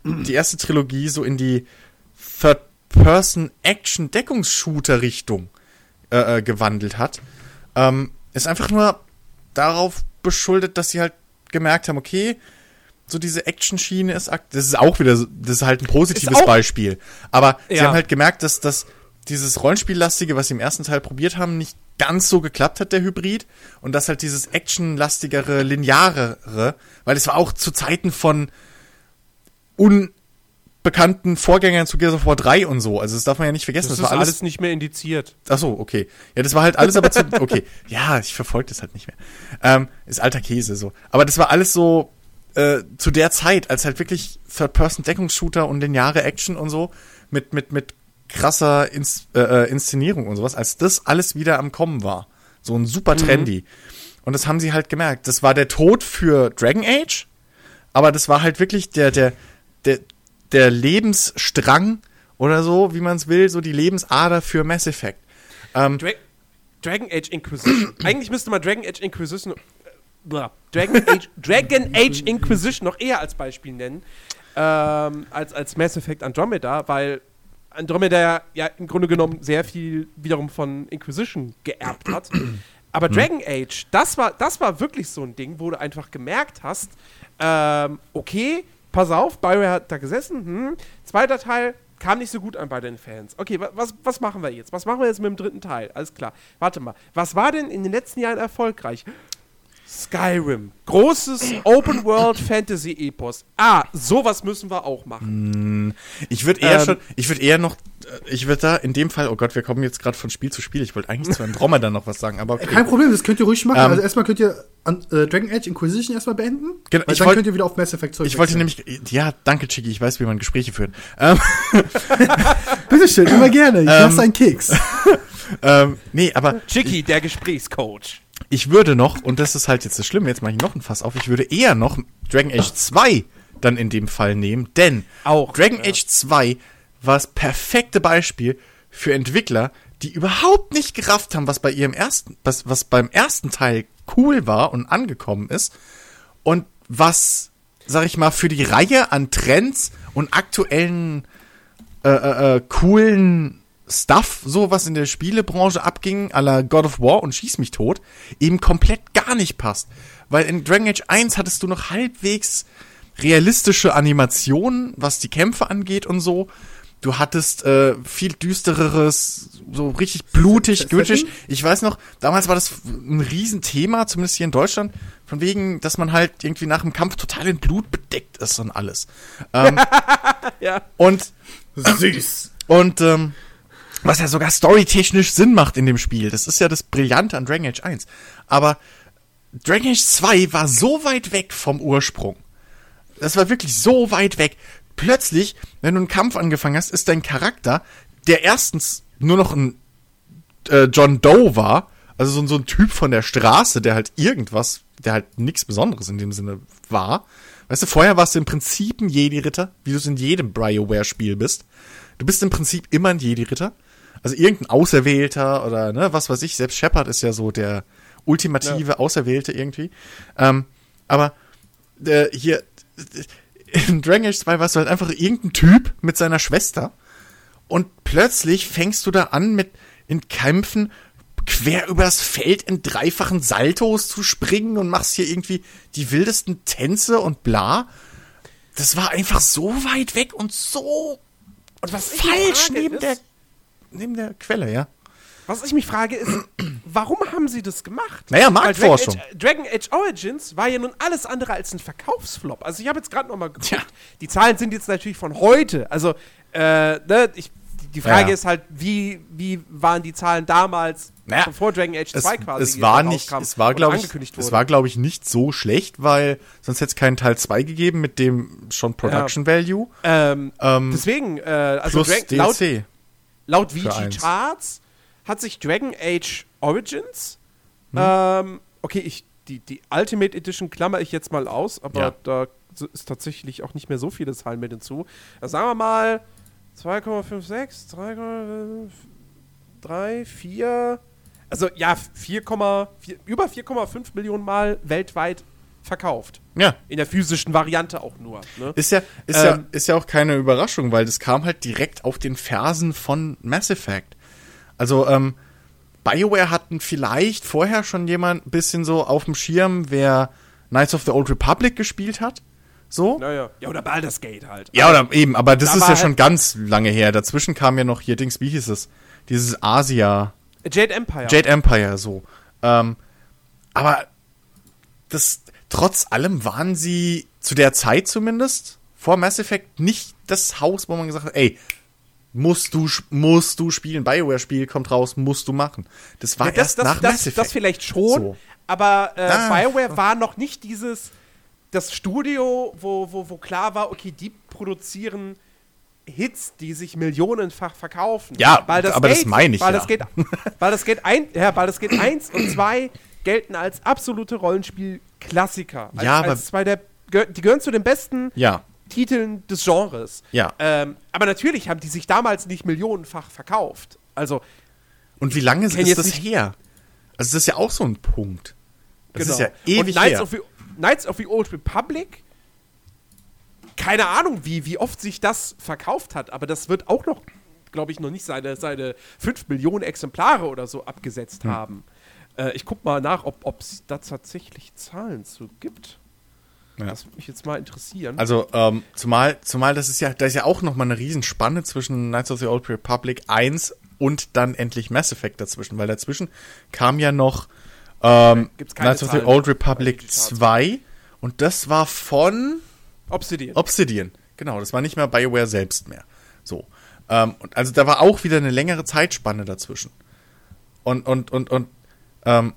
die erste Trilogie, so in die Third-Person-Action-Deckungsshooter-Richtung äh, äh, gewandelt hat, ähm, ist einfach nur darauf beschuldet, dass sie halt gemerkt haben, okay, so diese Action-Schiene ist, das ist auch wieder, das ist halt ein positives Beispiel. Aber sie Ja. haben halt gemerkt, dass das dieses Rollenspiellastige, was sie im ersten Teil probiert haben, nicht ganz so geklappt hat, der Hybrid. Und dass halt dieses actionlastigere, linearere, weil es war auch zu Zeiten von unbekannten Vorgängern zu Gears of War 3 und so. Also das darf man ja nicht vergessen. Das, Das, ist war alles, alles, nicht mehr indiziert. Ach so, okay. Ja, das war halt alles aber zu, *laughs* okay. Ja, ich verfolge das halt nicht mehr. Ähm, ist alter Käse so. Aber das war alles so äh, zu der Zeit, als halt wirklich Third-Person-Deckungsshooter und lineare Action und so mit mit mit krasser Ins äh, äh, Inszenierung und sowas, als das alles wieder am Kommen war. So ein super trendy. Und das haben sie halt gemerkt. Das war der Tod für Dragon Age, aber das war halt wirklich der der der der Lebensstrang oder so, wie man es will, so die Lebensader für Mass Effect. Ähm, Dra Dragon Age Inquisition. *clears throat* Eigentlich müsste man Dragon Age Inquisition. Äh. Dragon, Age, Dragon Age Inquisition noch eher als Beispiel nennen. Ähm, als, als Mass Effect Andromeda, weil Andromeda ja, ja im Grunde genommen sehr viel wiederum von Inquisition geerbt hat. *clears throat* Aber Dragon Age, das war, das war wirklich so ein Ding, wo du einfach gemerkt hast, ähm, okay, pass auf, BioWare hat da gesessen, hm, zweiter Teil kam nicht so gut an bei den Fans. Okay, wa was, was machen wir jetzt? Was machen wir jetzt mit dem dritten Teil? Alles klar. Warte mal, was war denn in den letzten Jahren erfolgreich? Skyrim. Großes Open-World-Fantasy-Epos. Ah, sowas müssen wir auch machen. Ich würde eher Ähm, schon, ich würde eher noch, äh, ich würde da in dem Fall, oh Gott, wir kommen jetzt gerade von Spiel zu Spiel. Ich wollte eigentlich zu Andromeda noch was sagen, aber okay. Kein Problem, das könnt ihr ruhig machen. Ähm, also erstmal könnt ihr an, äh, Dragon Age Inquisition erstmal beenden. Genau, weil ich dann wollt- könnt ihr wieder auf Mass Effect zurück. Ich wollte nämlich, ja, danke Chicky, ich weiß, wie man Gespräche führt. Ähm, *laughs* Bitteschön, immer gerne. Ich lasse einen Keks. *laughs* ähm, nee, aber Chicky, der Gesprächscoach. Ich würde noch, und das ist halt jetzt das Schlimme, jetzt mache ich noch ein Fass auf, ich würde eher noch Dragon Age 2 dann in dem Fall nehmen, denn Auch, Dragon ja. Age 2 war das perfekte Beispiel für Entwickler, die überhaupt nicht gerafft haben, was bei ihrem ersten, was, was beim ersten Teil cool war und angekommen ist und was, sag ich mal, für die Reihe an Trends und aktuellen äh, äh, äh, coolen Stuff, so was in der Spielebranche abging, à la God of War und Schieß mich tot, eben komplett gar nicht passt. Weil in Dragon Age 1 hattest du noch halbwegs realistische Animationen, was die Kämpfe angeht und so. Du hattest äh, viel düstereres, so richtig blutig, gültig. Ich weiß noch, damals war das ein Riesenthema, zumindest hier in Deutschland, von wegen, dass man halt irgendwie nach dem Kampf total in Blut bedeckt ist und alles. Ähm, *laughs* ja. Und, Süß. und, ähm, was ja sogar storytechnisch Sinn macht in dem Spiel. Das ist ja das Brillante an Dragon Age 1. Aber Dragon Age 2 war so weit weg vom Ursprung. Das war wirklich so weit weg. Plötzlich, wenn du einen Kampf angefangen hast, ist dein Charakter, der erstens nur noch ein äh, John Doe war, also so, so ein Typ von der Straße, der halt irgendwas, der halt nichts Besonderes in dem Sinne war. Weißt du, vorher warst du im Prinzip ein Jedi-Ritter, wie du es in jedem BioWare-Spiel bist. Du bist im Prinzip immer ein Jedi-Ritter. Also irgendein Auserwählter oder ne, was weiß ich, selbst Shepard ist ja so der ultimative Auserwählte irgendwie. Ähm, aber äh, hier in Dragon Age 2 warst du halt einfach irgendein Typ mit seiner Schwester und plötzlich fängst du da an mit in Kämpfen quer übers Feld in dreifachen Saltos zu springen und machst hier irgendwie die wildesten Tänze und bla. Das war einfach so weit weg und so Und was falsch neben ist, der neben der Quelle, ja. Was ich mich frage ist, *clears throat* warum haben sie das gemacht? Naja, Marktforschung. Dragon Age, Dragon Age Origins war ja nun alles andere als ein Verkaufsflop. Also ich habe jetzt gerade noch mal geguckt. Tja. Die Zahlen sind jetzt natürlich von heute. Also äh, ne, ich, die Frage Ja. ist halt, wie, wie waren die Zahlen damals, Naja, bevor Dragon Age 2 Es, quasi es war nicht, es war glaube ich, angekündigt es wurde? war glaube ich nicht so schlecht, weil sonst hätte es keinen Teil 2 gegeben mit dem schon Production Value ähm, ähm, deswegen, äh, also plus Dra laut, DLC. Laut. VG Charts hat sich Dragon Age Origins, Hm? ähm, okay, ich, die, die Ultimate Edition klammer ich jetzt mal aus, aber Ja. da ist tatsächlich auch nicht mehr so viele Zahlen mit hinzu. Also sagen wir mal 2,56, 3,3, 4, also ja, 4,4 über 4,5 Millionen Mal weltweit verkauft. Ja, In der physischen Variante auch nur. Ne? ist ja ist ja Ähm, ist ja auch keine Überraschung, weil das kam halt direkt auf den Fersen von Mass Effect. Also ähm, BioWare hatten vielleicht vorher schon jemand ein bisschen so auf dem Schirm, wer Knights of the Old Republic gespielt hat. So? Naja. Ja, oder Baldur's Gate halt. Ja, oder eben, aber das Da ist ja halt- schon ganz lange her. Dazwischen kam ja noch hier Dings, wie hieß es? Dieses Asia, Jade Empire. Jade Empire, so. Ähm, aber das, trotz allem waren sie zu der Zeit zumindest, vor Mass Effect, nicht das Haus, wo man gesagt hat, ey, musst du, musst du spielen, Bioware-Spiel kommt raus, musst du machen. Das war Ja, das, erst das, nach das, Mass Effect. das vielleicht schon, So. aber äh, Ah. BioWare war noch nicht dieses, das Studio, wo, wo, wo klar war, okay, die produzieren Hits, die sich millionenfach verkaufen. Ja, Baldur's aber das Gate- meine ich Baldur's ja. Gate, Baldur's Gate 1, ja, Baldur's Gate 1 und 2 gelten als absolute Rollenspiel-Klassiker. Als, Ja, als zwei der, die gehören zu den besten ja, Titeln des Genres. Ja. Ähm, aber natürlich haben die sich damals nicht millionenfach verkauft. Also, und wie lange ist das nicht- her? Also das ist ja auch so ein Punkt. Das ist ja ewig Genau. Und Knights her. of, the, Knights of the Old Republic, keine Ahnung, wie, wie oft sich das verkauft hat, aber das wird auch noch, glaube ich, noch nicht seine, seine 5 Millionen Exemplare oder so abgesetzt Hm. haben. Äh, ich gucke mal nach, ob es da tatsächlich Zahlen zu gibt. Ja. Das würde mich jetzt mal interessieren. Also, ähm, zumal, zumal das ist ja, da ist ja auch noch mal eine Riesenspanne zwischen Knights of the Old Republic 1 und dann endlich Mass Effect dazwischen, weil dazwischen kam ja noch ähm, Gibt's keine Knights of the Old Republic Digital Charts. 2 und das war von Obsidian. Obsidian. Genau, das war nicht mehr BioWare selbst mehr. So. Ähm, also da war auch wieder eine längere Zeitspanne dazwischen. Und, und, und, und ähm,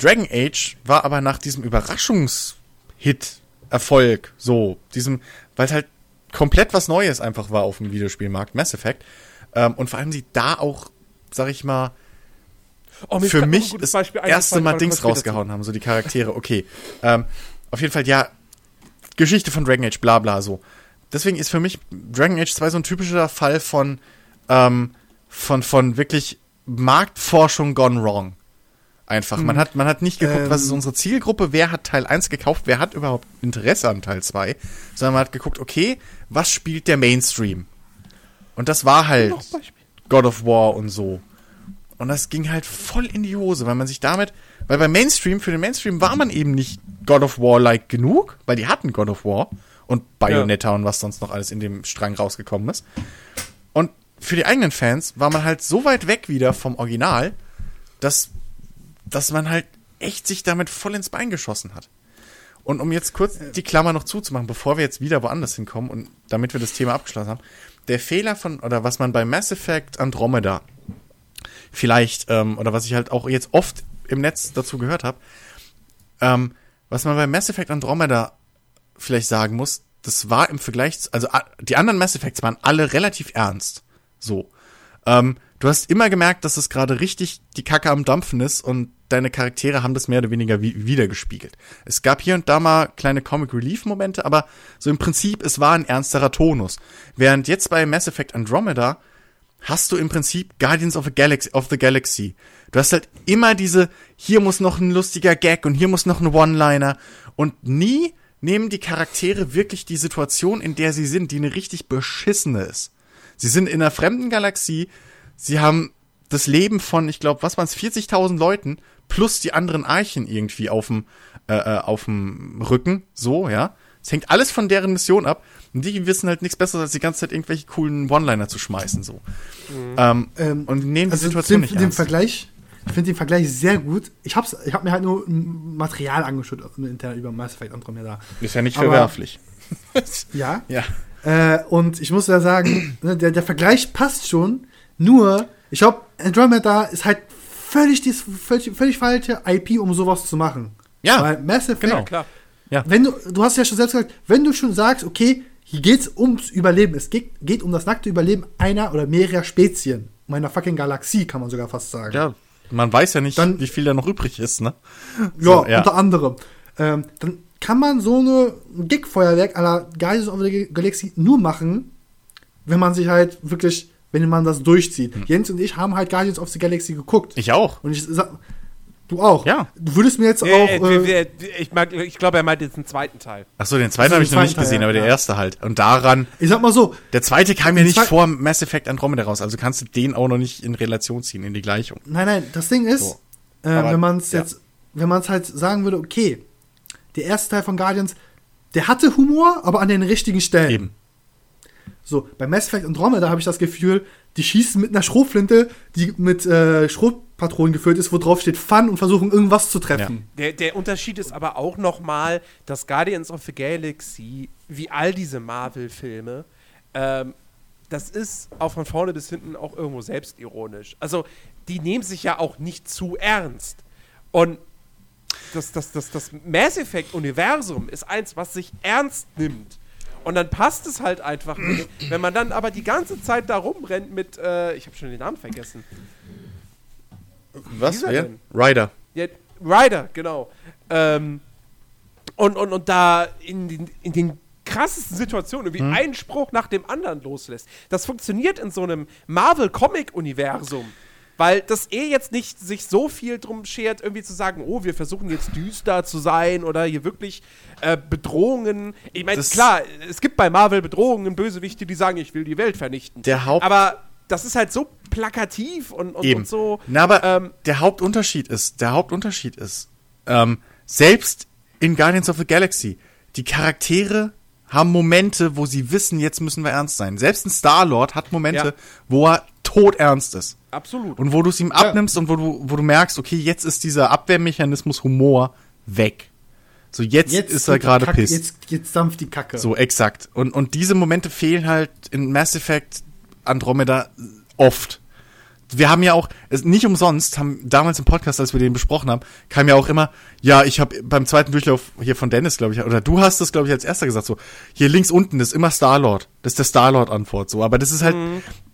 Dragon Age war aber nach diesem Überraschungshit Erfolg, so, diesem, weil es halt komplett was Neues einfach war auf dem Videospielmarkt, Mass Effect. Ähm, und vor allem sie da auch, sag ich mal, Oh, für mich das erste Mal Dings rausgehauen haben, so die Charaktere. Okay, ähm, auf jeden Fall, ja, Geschichte von Dragon Age, bla bla so. Deswegen ist für mich Dragon Age 2 so ein typischer Fall von, ähm, von, von wirklich Marktforschung gone wrong. Einfach. Man, hat, man hat nicht geguckt, was ist Ähm. unsere Zielgruppe, wer hat Teil 1 gekauft, wer hat überhaupt Interesse an Teil 2, sondern man hat geguckt, okay, was spielt der Mainstream? Und das war halt. God of War und so. Und das ging halt voll in die Hose, weil man sich damit, weil beim Mainstream, für den Mainstream war man eben nicht God of War-like genug, weil die hatten God of War und Bayonetta und was sonst noch alles in dem Strang rausgekommen ist. Und für die eigenen Fans war man halt so weit weg wieder vom Original, dass, dass man halt echt sich damit voll ins Bein geschossen hat. Und um jetzt kurz die Klammer noch zuzumachen, bevor wir jetzt wieder woanders hinkommen und damit wir das Thema abgeschlossen haben, der Fehler von, oder was man bei Mass Effect Andromeda vielleicht, ähm, oder was ich halt auch jetzt oft im Netz dazu gehört habe, ähm, was man bei Mass Effect Andromeda vielleicht sagen muss, das war im Vergleich, also a- die anderen Mass Effects waren alle relativ ernst. So. Ähm, du hast immer gemerkt, dass es gerade richtig die Kacke am Dampfen ist und deine Charaktere haben das mehr oder weniger wie, wiedergespiegelt. Es gab hier und da mal kleine Comic Relief Momente, aber so im Prinzip, es war ein ernsterer Tonus. Während jetzt bei Mass Effect Andromeda hast du im Prinzip Guardians of the Galaxy, of the Galaxy. Du hast halt immer diese, hier muss noch ein lustiger Gag und hier muss noch ein One-Liner und nie nehmen die Charaktere wirklich die Situation, in der sie sind, die eine richtig beschissene ist. Sie sind in einer fremden Galaxie, sie haben das Leben von, ich glaube, was waren es, 40.000 Leuten plus die anderen Archen irgendwie auf dem äh, äh, auf dem Rücken, so, ja. Es hängt alles von deren Mission ab und die wissen halt nichts besseres, als die ganze Zeit irgendwelche coolen One-Liner zu schmeißen, so. Ähm, Ähm, und nehmen die Also Situation den, nicht den ernst. Vergleich, ich finde den Vergleich sehr gut. Ich hab's, ich hab mir halt nur ein Material angeschaut im Internet über Mass Effect Andromeda. Ist ja nicht aber- verwerflich. *laughs* Ja. Ja. Äh, und ich muss ja sagen, ne, der, der Vergleich passt schon. Nur, ich glaube, Andromeda ist halt völlig, dies, völlig, völlig falsche IP, um sowas zu machen. Ja, Weil Mass Effect, genau. Klar. wenn du, du hast ja schon selbst gesagt, wenn du schon sagst, okay, hier geht's ums Überleben, es geht, geht um das nackte Überleben einer oder mehrerer Spezien, meiner fucking Galaxie, kann man sogar fast sagen. Ja, man weiß ja nicht, Dann- wie viel da noch übrig ist, ne? Ja, So, ja. unter anderem. Ähm, dann kann man so eine Gig-Feuerwerk à la Guardians of the Galaxy nur machen, wenn man sich halt wirklich, wenn man das durchzieht. Jens und ich haben halt Guardians of the Galaxy geguckt. Ich auch. Und ich sag, du auch. Ja. Du würdest mir jetzt Äh, auch. äh, ich mag- ich glaube, er meint jetzt einen zweiten Teil. Ach so, den zweiten habe den ich noch nicht Teil, gesehen, ja, aber der ja. erste halt. Und daran, ich sag mal so, der zweite kam ja Den nicht vor Mass Effect Andromeda raus, also kannst du den auch noch nicht in Relation ziehen, in die Gleichung. nein, nein, das Ding ist, So. äh, Aber, wenn man es ja. jetzt, wenn man es halt sagen würde, okay, der erste Teil von Guardians, der hatte Humor, aber an den richtigen Stellen. Eben. So, bei Mass Effect Andromeda habe ich das Gefühl, die schießen mit einer Schrotflinte, die mit äh, Schrotpatronen gefüllt ist, wo drauf steht Fun und versuchen irgendwas zu treffen. Der, der Unterschied ist aber auch nochmal, dass Guardians of the Galaxy, wie all diese Marvel-Filme, ähm, das ist auch von vorne bis hinten auch irgendwo selbstironisch. Also, die nehmen sich ja auch nicht zu ernst. Und das, das, das, das Mass Effect-Universum ist eins, was sich ernst nimmt. Und dann passt es halt einfach nicht. Wenn man dann aber die ganze Zeit da rumrennt mit, äh, ich habe schon den Namen vergessen. Was? Denn? Ryder. Ja, Ryder, genau. Ähm, und, und, und da in den, in den krassesten Situationen irgendwie einen Spruch nach dem anderen loslässt. Das funktioniert in so einem Marvel-Comic-Universum. Weil das eh jetzt nicht sich so viel drum schert, irgendwie zu sagen, oh, wir versuchen jetzt düster zu sein oder hier wirklich äh, Bedrohungen. Ich meine, klar, es gibt bei Marvel Bedrohungen, Bösewichte, die sagen, ich will die Welt vernichten. Der Haupt- Aber das ist halt so plakativ und, und, Eben. und so. Na, aber ähm, der Hauptunterschied ist, der Hauptunterschied ist, ähm, selbst in Guardians of the Galaxy, die Charaktere haben Momente, wo sie wissen, jetzt müssen wir ernst sein. Selbst ein Star-Lord hat Momente, Ja. wo er todernst ist. absolut. Und wo du es ihm abnimmst und wo du, wo du merkst, okay, jetzt ist dieser Abwehrmechanismus Humor weg. So, jetzt, ist er gerade piss. Jetzt, jetzt dampft die Kacke. So, exakt. Und, und diese Momente fehlen halt in Mass Effect Andromeda oft. Wir haben ja auch, nicht umsonst, haben damals im Podcast, als wir den besprochen haben, kam ja auch immer, ja, ich habe beim zweiten Durchlauf hier von Dennis, glaube ich, oder du hast es, glaube ich, als erster gesagt, so, hier links unten ist immer Star-Lord. Das ist der Star-Lord-Antwort, so. Aber das ist halt,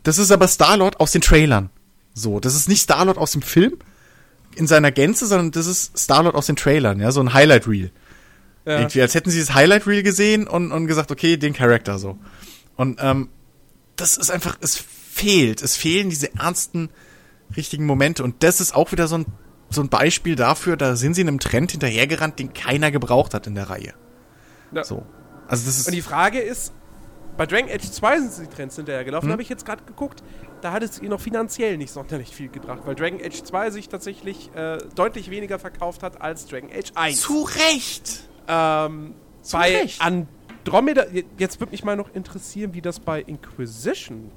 das ist aber Star-Lord aus den Trailern. So, das ist nicht Star-Lord aus dem Film in seiner Gänze, sondern das ist Star-Lord aus den Trailern, ja, so ein Highlight-Reel. Ja. Irgendwie, als hätten sie das Highlight Reel gesehen und, und gesagt, okay, den Charakter so. Und ähm, das ist einfach, es fehlt. Es fehlen diese ernsten, richtigen Momente. Und das ist auch wieder so ein, so ein Beispiel dafür, da sind sie einem Trend hinterhergerannt, den keiner gebraucht hat in der Reihe. Ja. So. Also das ist. Und die Frage ist, bei Dragon Age 2 sind die Trends hinterher gelaufen, Hm? habe ich jetzt gerade geguckt. Da hat es ihr noch finanziell nicht sonderlich viel gebracht, weil Dragon Age 2 sich tatsächlich äh, deutlich weniger verkauft hat als Dragon Age 1. zu Recht! Ähm, bei Recht. Andromeda, je- jetzt würde mich mal noch interessieren, wie das bei Inquisition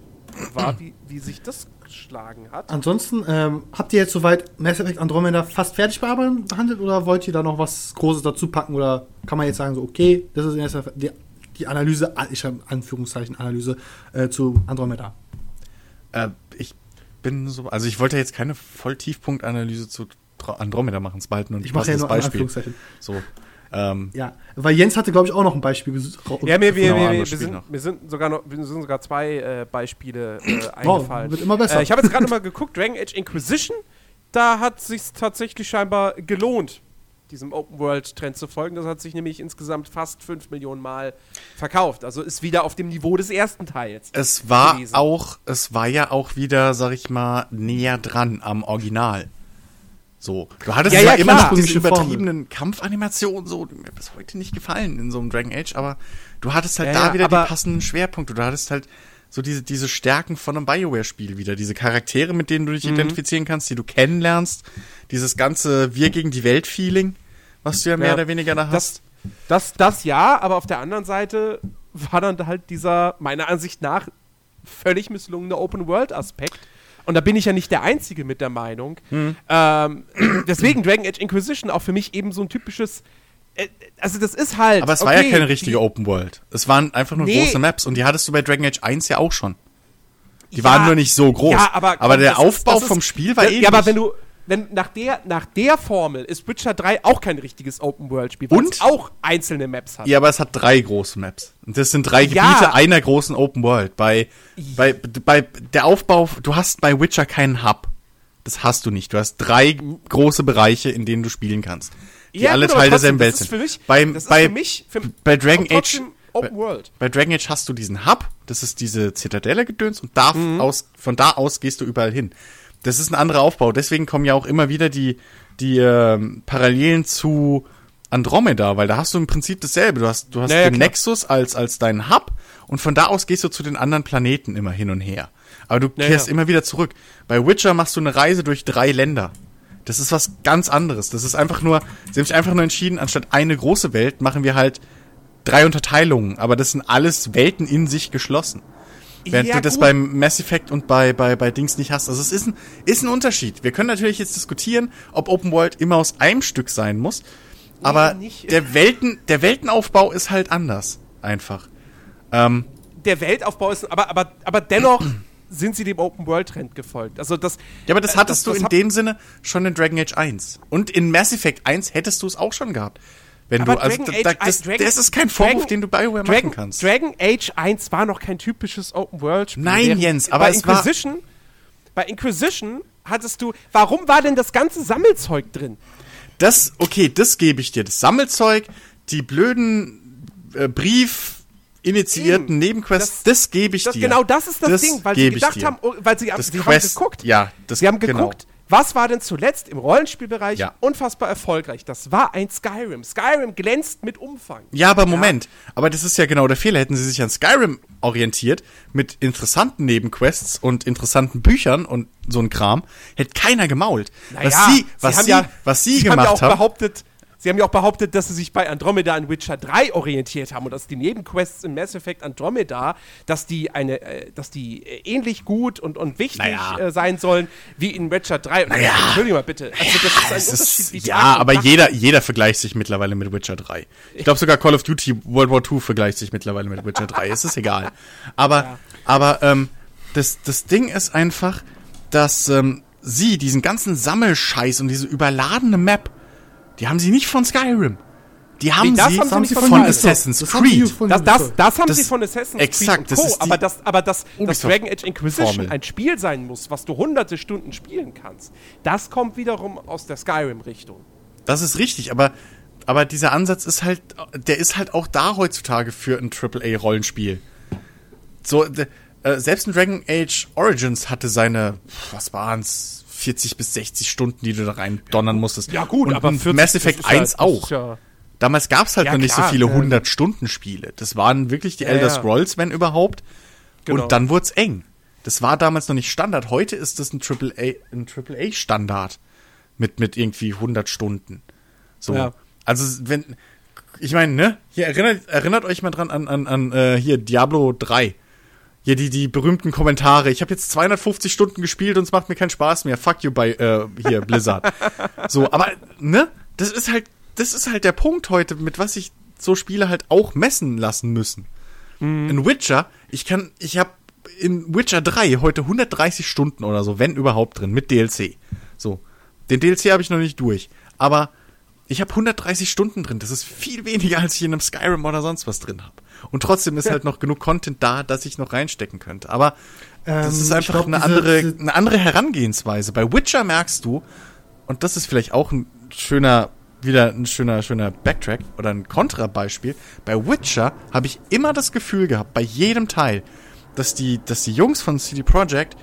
war, wie, wie sich das geschlagen hat. Ansonsten, ähm, habt ihr jetzt soweit Mass Effect Andromeda fast fertig bearbeitet- behandelt oder wollt ihr da noch was Großes dazu packen oder kann man jetzt sagen, so, okay, das ist erst die, die Analyse, ich habe Anführungszeichen Analyse äh, zu Andromeda? Äh, ich bin so, also ich wollte jetzt keine Volltiefpunktanalyse zu Andromeda machen, es nur ein Ich mache ja nur Beispiel. Anführungszeichen. So, ähm, Ja, weil Jens hatte, glaube ich, auch noch ein Beispiel. Ja, wir, wir, Genau, wir, wir, wir, Spiel sind, wir sind sogar noch, wir sind sogar zwei äh, Beispiele äh, eingefallen. wird immer besser. Äh, ich habe jetzt gerade mal geguckt, Dragon Age Inquisition, da hat sich tatsächlich scheinbar gelohnt, diesem Open World Trend zu folgen. Das hat sich nämlich insgesamt fast 5 Millionen Mal verkauft. Also ist wieder auf dem Niveau des ersten Teils. es war gewesen. auch, es war ja auch wieder, sag ich mal, näher dran am Original. So, du hattest Ja, ja, immer noch diese übertriebenen Kampfanimationen, so, die mir bis heute nicht gefallen in so einem Dragon Age, aber du hattest halt Ja, da ja, wieder die passenden Schwerpunkte. Du hattest halt so diese, diese Stärken von einem Bioware-Spiel wieder, diese Charaktere, mit denen du dich Mhm. identifizieren kannst, die du kennenlernst, dieses ganze Wir gegen die Welt-Feeling, was du ja mehr Ja. oder weniger da hast. Das, das, das ja, aber auf der anderen Seite war dann halt dieser, meiner Ansicht nach, völlig misslungene Open-World-Aspekt. Und da bin ich ja nicht der Einzige mit der Meinung. Mhm. Ähm, *clears throat* deswegen Dragon Age Inquisition auch für mich eben so ein typisches. Äh, also, das ist halt. Aber es war okay, ja keine richtige die- Open World. Es waren einfach nur Nee. große Maps und die hattest du bei Dragon Age 1 ja auch schon. Die Ja, waren nur nicht so groß. Ja, aber, aber der das Aufbau das ist- vom Spiel war ähnlich. Ja, aber wenn du. Wenn nach der, nach der Formel ist Witcher 3 auch kein richtiges Open-World-Spiel, weil Und? es auch einzelne Maps hat. Ja, aber es hat drei große Maps. Und das sind drei Ja. Gebiete einer großen Open World. Bei, bei, bei der Aufbau, du hast bei Witcher keinen Hub. Das hast du nicht. Du hast drei große Bereiche, in denen du spielen kannst. Die Ja, alle gut, aber Teil derselben Welt sind. für mich, ist bei, für mich, für, bei Dragon Age, Open World. bei Dragon Age hast du diesen Hub, das ist diese Zitadelle gedöns und da Mhm. aus, von da aus gehst du überall hin. Das ist ein anderer Aufbau. Deswegen kommen ja auch immer wieder die, die ähm, Parallelen zu Andromeda, weil da hast du im Prinzip dasselbe. Du hast, du hast Ja, ja, den klar. Nexus als, als deinen Hub und von da aus gehst du zu den anderen Planeten immer hin und her. Aber du Ja, kehrst immer wieder zurück. Bei Witcher machst du eine Reise durch drei Länder. Das ist was ganz anderes. Das ist einfach nur, sie haben sich einfach nur entschieden, anstatt eine große Welt machen wir halt drei Unterteilungen, aber das sind alles Welten in sich geschlossen. Während Ja, du das beim Mass Effect und bei, bei, bei Dings nicht hast. Also es ist ein, ist ein Unterschied. Wir können natürlich jetzt diskutieren, ob Open World immer aus einem Stück sein muss. Aber nicht. der Welten, der Weltenaufbau ist halt anders. Einfach. Ähm, der Weltaufbau ist, aber, aber, aber dennoch sind sie dem Open-World-Trend gefolgt. Also das, ja, aber das äh, hattest du das in hab- dem Sinne schon in Dragon Age 1. Und in Mass Effect 1 hättest du es auch schon gehabt. Wenn du, Aber also, Dragon da, Age- das, Dragon- das ist kein Vorwurf, Dragon- den du BioWare Dragon, machen kannst. Dragon Age 1 war noch kein typisches Open-World-Spiel. Nein, Jens, aber bei es war- Inquisition, Bei Inquisition hattest du, warum war denn das ganze Sammelzeug drin? Das, okay, das gebe ich dir. Das Sammelzeug, die blöden äh, Brief initiierten Eben. Nebenquests, das, Das- gebe ich Das, dir. genau das ist das, Ding, weil sie gedacht haben, oh, weil sie, Das sie Quest, haben geguckt. ja, das- sie haben genau. geguckt, was war denn zuletzt im Rollenspielbereich Ja. unfassbar erfolgreich? Das war ein Skyrim. Skyrim glänzt mit Umfang. Ja, aber Moment. Aber das ist ja genau der Fehler. Hätten sie sich an Skyrim orientiert, mit interessanten Nebenquests und interessanten Büchern und so ein Kram, hätte keiner gemault. was Naja, sie, was haben sie, ja, was sie, haben gemacht ja auch haben, behauptet, Sie haben ja auch behauptet, dass sie sich bei Andromeda an Witcher 3 orientiert haben und dass die Nebenquests in Mass Effect Andromeda, dass die eine, äh, dass die äh, ähnlich gut und, und wichtig Naja. äh, sein sollen wie in Witcher 3. Und Naja. Entschuldigung mal bitte. Also das ist ein Unterschied ist, ja, aber Nacht. jeder, jeder vergleicht sich mittlerweile mit Witcher 3. Ich glaube sogar Call of Duty World War II vergleicht sich mittlerweile mit Witcher 3. Es ist egal. Aber, aber ähm, das, das Ding ist einfach, dass ähm, sie diesen ganzen Sammelscheiß und diese überladene Map, die haben sie nicht von Skyrim. Die haben das sie haben sie nicht von, von Assassin's Das haben sie Creed. von Das, das, Ubisoft. das haben Das- sie von Assassin's exakt, Creed das die aber dass, aber dass Ubisoft Dragon Age Inquisition Formel. ein Spiel sein muss, was du hunderte Stunden spielen kannst, das kommt wiederum aus der Skyrim-Richtung. Das ist richtig, aber, aber dieser Ansatz ist halt, der ist halt auch da heutzutage für ein AAA-Rollenspiel. So, äh, selbst ein Dragon Age Origins hatte seine, was waren's, 40 bis 60 Stunden, die du da rein donnern musstest. Und ein 40, Mass Effect ist ja- 1 das auch. ja- Damals gab's halt Ja, noch nicht klar, so viele ähm, 100-Stunden-Spiele. Das waren wirklich die Ja, Elder ja. Scrolls, wenn überhaupt. Genau. Und dann wurd's eng. Das war damals noch nicht Standard. Heute ist das ein AAA, ein AAA-Standard. Mit, mit irgendwie 100 Stunden. So. Ja. Also, wenn, ich meine, ne, hier erinnert, erinnert euch mal dran an, an, an äh, hier Diablo 3. Ja, die, die berühmten Kommentare. Ich habe jetzt 250 Stunden gespielt und es macht mir keinen Spaß mehr. Fuck you bei äh, hier Blizzard. *laughs* so, aber ne, das ist halt, das ist halt der Punkt heute, mit was sich so Spiele halt auch messen lassen müssen. In Witcher, ich kann, ich habe in Witcher 3 heute 130 Stunden oder so, wenn überhaupt drin, mit DLC. So, den DLC habe ich noch nicht durch, aber ich habe 130 Stunden drin. Das ist viel weniger, als ich in einem Skyrim oder sonst was drin habe. Und trotzdem ist halt noch genug Content da, dass ich noch reinstecken könnte. Aber das Ähm, ist ich einfach glaub, eine, diese- andere, diese- eine andere Herangehensweise. Bei Witcher merkst du, und das ist vielleicht auch ein schöner, wieder ein schöner, schöner Backtrack oder ein Kontrabeispiel. Bei Witcher habe ich immer das Gefühl gehabt, bei jedem Teil, dass die, dass die Jungs von CD Projekt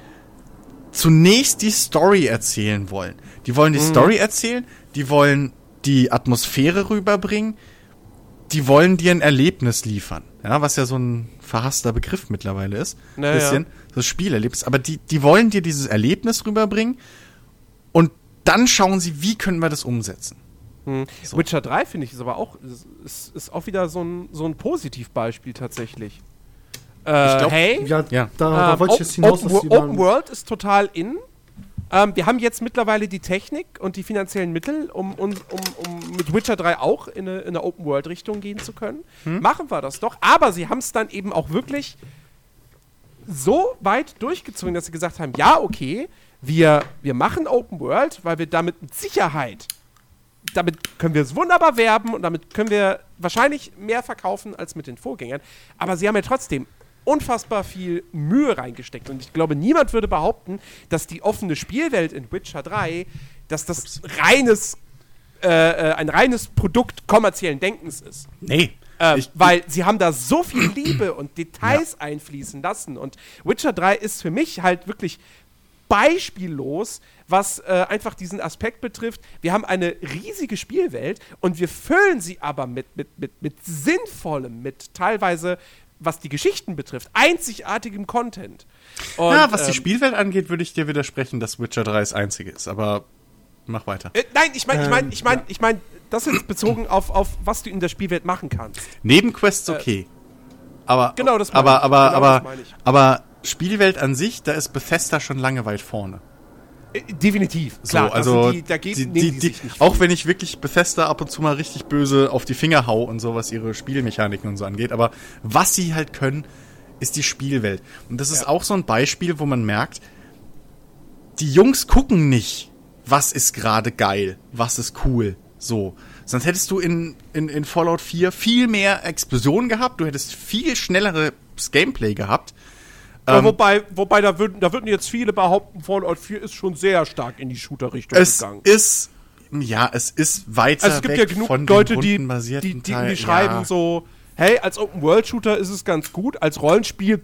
zunächst die Story erzählen wollen. Die wollen die Story erzählen, die wollen die Atmosphäre rüberbringen, die wollen dir ein Erlebnis liefern. Ja, was ja so ein verhasster Begriff mittlerweile ist. Naja. Bisschen. So das Spielerlebnis. Aber die, die wollen dir dieses Erlebnis rüberbringen und dann schauen sie, wie können wir das umsetzen. Hm. So. Witcher 3 finde ich ist aber auch, ist, ist, auch wieder so ein, so ein Positivbeispiel tatsächlich. Äh, Ich glaub, hey, Ja, Ja. Da, da ähm, wollte ich jetzt hinaus, Open, dass die Open World ist total in. Ähm, wir haben jetzt mittlerweile die Technik und die finanziellen Mittel, um, um, um, um mit Witcher 3 auch in eine, in eine Open World Richtung gehen zu können. Hm? Machen wir das doch. Aber sie haben es dann eben auch wirklich so weit durchgezogen, dass sie gesagt haben, ja, okay, wir, wir machen Open World, weil wir damit mit Sicherheit, damit können wir es wunderbar werben und damit können wir wahrscheinlich mehr verkaufen als mit den Vorgängern. Aber sie haben ja trotzdem unfassbar viel Mühe reingesteckt. Und ich glaube, niemand würde behaupten, dass die offene Spielwelt in Witcher 3, dass das reines, äh, äh, ein reines Produkt kommerziellen Denkens ist. Nee. Ähm, Ich- weil sie haben da so viel *clears throat* Liebe und Details einfließen lassen. Und Witcher 3 ist für mich halt wirklich beispiellos, was äh, einfach diesen Aspekt betrifft. Wir haben eine riesige Spielwelt und wir füllen sie aber mit, mit, mit, mit sinnvollem, mit teilweise, was die Geschichten betrifft, einzigartigem Content. Und, ja, was die ähm, Spielwelt angeht, würde ich dir widersprechen, dass Witcher 3 das einzige ist. Aber mach weiter. Äh, nein, ich meine, ich meine, Ähm, ich meine, ich meine, das ist bezogen auf, auf, was du in der Spielwelt machen kannst. Nebenquests okay. aber Äh, Genau, das meine aber ich. aber Genau aber ich. aber Spielwelt an sich, da ist Bethesda schon lange weit vorne. Äh, definitiv, klar. so, also sind die, da geht, die, die, die auch wenn ich wirklich Bethesda ab und zu mal richtig böse auf die Finger hau und so, was ihre Spielmechaniken und so angeht, aber was sie halt können, ist die Spielwelt. Und das ist Ja. auch so ein Beispiel, wo man merkt, die Jungs gucken nicht, was ist gerade geil, was ist cool, so. Sonst hättest du in, in, in Fallout 4 viel mehr Explosionen gehabt, du hättest viel schnelleres Gameplay gehabt. Ähm, wobei, wobei da würden, da würden jetzt viele behaupten, Fallout 4 ist schon sehr stark in die Shooter-Richtung es gegangen. ist, ja, es ist weiter Also es gibt ja genug Leute, die, die, die, die schreiben ja. so, hey, als Open-World-Shooter ist es ganz gut, als Rollenspiel,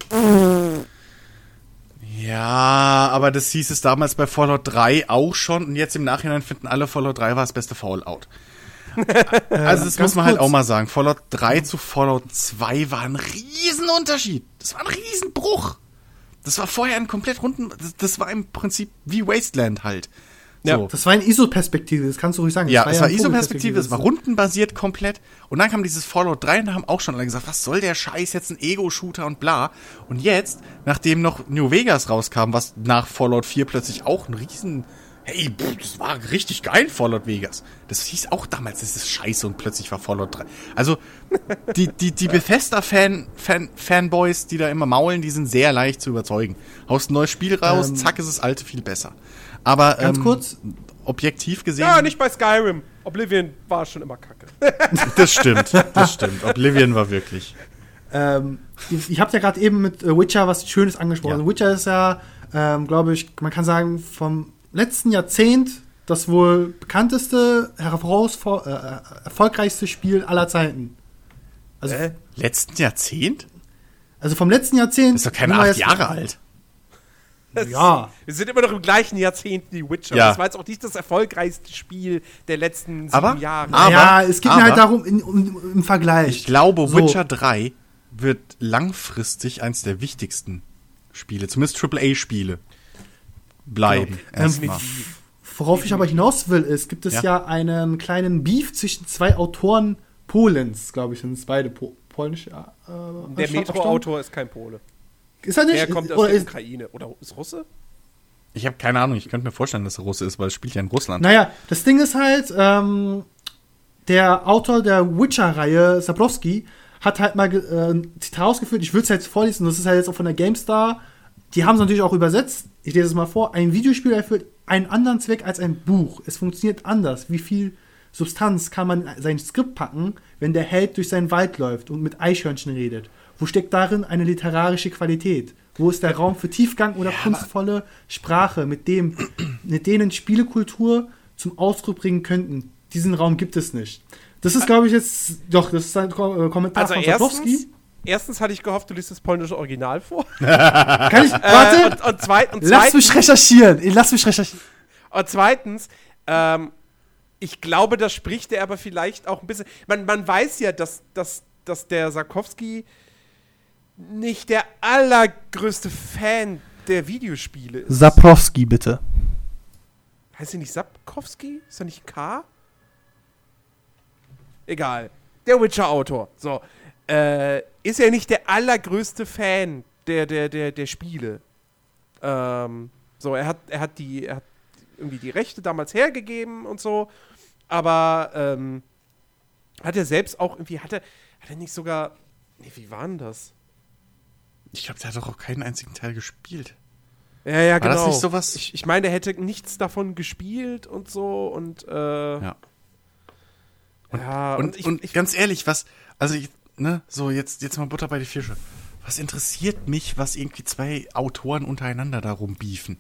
Ja, aber das hieß es damals bei Fallout 3 auch schon und jetzt im Nachhinein finden alle Fallout 3 war das beste Fallout. *laughs* also das ganz muss man halt auch mal sagen. Fallout 3 zu Fallout 2 war ein Riesenunterschied. Das war ein Riesenbruch. Das war vorher ein komplett runden, das, das war im Prinzip wie Wasteland halt. Ja, So. Das war eine ISO-Perspektive, das kannst du ruhig sagen. Ja, Das es war eine ISO-Perspektive, es war rundenbasiert komplett. Und dann kam dieses Fallout 3 und da haben auch schon alle gesagt, was soll der Scheiß, jetzt ein Ego-Shooter und bla. Und jetzt, nachdem noch New Vegas rauskam, was nach Fallout 4 plötzlich auch ein riesen, hey, pff, das war richtig geil, Fallout Vegas. Das hieß auch damals, das ist scheiße und plötzlich war Fallout 3. Also, *laughs* die, die, die Bethesda-Fan, Fan, Fanboys, die da immer maulen, die sind sehr leicht zu überzeugen. Haust ein neues Spiel raus, Ähm, zack, ist das alte viel besser. Aber, Ganz ähm, kurz. objektiv gesehen. ja, nicht bei Skyrim. Oblivion war schon immer kacke. *laughs* Das stimmt, das stimmt. Oblivion war wirklich. Ähm, ich ich habe ja gerade eben mit äh, Witcher was Schönes angesprochen. Ja. Also Witcher ist ja, ähm, glaube ich, man kann sagen, vom letzten Jahrzehnt das wohl bekannteste, herausfor äh, äh, erfolgreichste Spiel aller Zeiten. Also, Äh? Letzten Jahrzehnt? also vom letzten Jahrzehnt. Das ist doch keine acht jetzt- Jahre alt. Ja. Wir sind immer noch im gleichen Jahrzehnt wie Witcher. Ja. Das war jetzt auch nicht das erfolgreichste Spiel der letzten sieben Aber- Jahre. aber- ja, es geht mir aber- halt darum, in, um, im Vergleich. Ich glaube, So. Witcher 3 wird langfristig eins der wichtigsten Spiele, zumindest AAA-Spiele, bleiben. Ähm, Erstmal. Worauf ich aber hinaus will, ist, gibt es Ja. ja, einen kleinen Beef zwischen zwei Autoren Polens, glaube ich, sind es beide po polnische. Äh, der Abstammung. Metro-Autor ist kein Pole. Ist er nicht? Er kommt aus oder der ist, Ukraine. Oder ist Russe? Ich habe keine Ahnung, ich könnte mir vorstellen, dass er Russe ist, weil es spielt ja in Russland. naja, das Ding ist halt, ähm, der Autor der Witcher-Reihe, Sabrowski, hat halt mal äh, ein Zitat ausgeführt. Ich würde es jetzt vorlesen, das ist halt jetzt auch von der GameStar. Die haben es natürlich auch übersetzt. Ich lese es mal vor. Ein Videospiel erfüllt einen anderen Zweck als ein Buch. Es funktioniert anders. Wie viel Substanz kann man in sein Skript packen, wenn der Held durch seinen Wald läuft und mit Eichhörnchen redet? Wo steckt darin eine literarische Qualität? Wo ist der Raum für Tiefgang oder kunstvolle Sprache, mit dem, mit denen Spielekultur zum Ausdruck bringen könnten? Diesen Raum gibt es nicht. Das ist, glaube ich, jetzt, doch, das ist ein äh, Kommentar Also von Sapkowski. Erstens hatte ich gehofft, du liest das polnische Original vor. *laughs* Kann ich, Äh, warte, und, und, zweit, und, lass mich zweitens, recherchieren. Lass mich recherchieren. und zweitens, ähm, ich glaube, das spricht er aber vielleicht auch ein bisschen. Man, man weiß ja, dass, dass, dass der Sarkowski nicht der allergrößte Fan der Videospiele ist. Saprowski, bitte. Heißt er nicht Sapkowski? Ist er nicht K? Egal. Der Witcher-Autor. So. Äh, ist er nicht der allergrößte Fan der, der, der, der Spiele? Ähm, so, er hat, er hat die, er hat irgendwie die Rechte damals hergegeben und so. Aber ähm, hat er selbst auch irgendwie, hat er, hat er nicht sogar. Nee, wie war denn das? Ich glaube, der hat doch auch keinen einzigen Teil gespielt. Ja, ja, War genau. das nicht sowas? Ich, ich meine, er hätte nichts davon gespielt und so und äh, Ja. ja, Und, ich, und ich, ganz ehrlich, was, also ich, ne, so jetzt, jetzt mal Butter bei die Fische. Was interessiert mich, was irgendwie zwei Autoren untereinander darum beefen?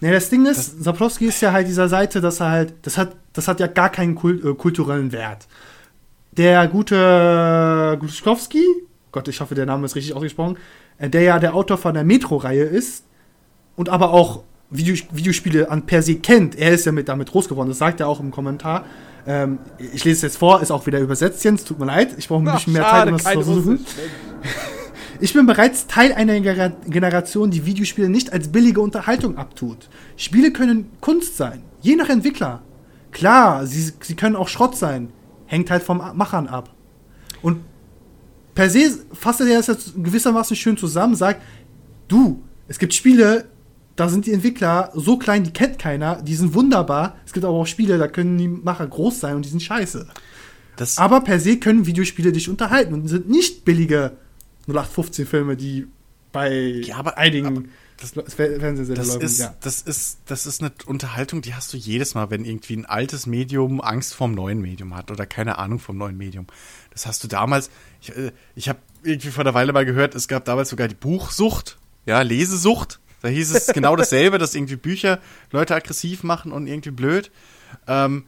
Ne, das Ding ist, Sapkowski ist ja halt dieser Seite, dass er halt, das hat, das hat ja gar keinen Kult, äh, kulturellen Wert. Der gute Gluskowski, Gott, ich hoffe, der Name ist richtig ausgesprochen, äh, der ja der Autor von der Metro-Reihe ist und aber auch Video, Videospiele an per se kennt. Er ist ja mit, damit groß geworden, das sagt er auch im Kommentar. Ähm, ich lese es jetzt vor, ist auch wieder übersetzt, Jens, tut mir leid. Ich brauche ein bisschen mehr schade, Zeit, um das zu versuchen. *laughs* Ich bin bereits Teil einer Generation, die Videospiele nicht als billige Unterhaltung abtut. Spiele können Kunst sein, je nach Entwickler. Klar, sie, sie können auch Schrott sein. Hängt halt vom Machern ab. Und per se fasst er das jetzt gewissermaßen schön zusammen, sagt, du, es gibt Spiele, da sind die Entwickler so klein, die kennt keiner, die sind wunderbar. Es gibt aber auch Spiele, da können die Macher groß sein und die sind scheiße. Das, Aber per se können Videospiele dich unterhalten und sind nicht billige 0815-Filme, die bei Ja, aber- einigen aber das- Fer- Fernsehsender das ist, ja. das ist, das ist eine Unterhaltung, die hast du jedes Mal, wenn irgendwie ein altes Medium Angst vorm neuen Medium hat oder keine Ahnung vom neuen Medium. Das hast du damals, ich, äh, ich habe irgendwie vor der Weile mal gehört, es gab damals sogar die Buchsucht, ja, Lesesucht. Da hieß es genau dasselbe, dass irgendwie Bücher Leute aggressiv machen und irgendwie blöd. Ähm,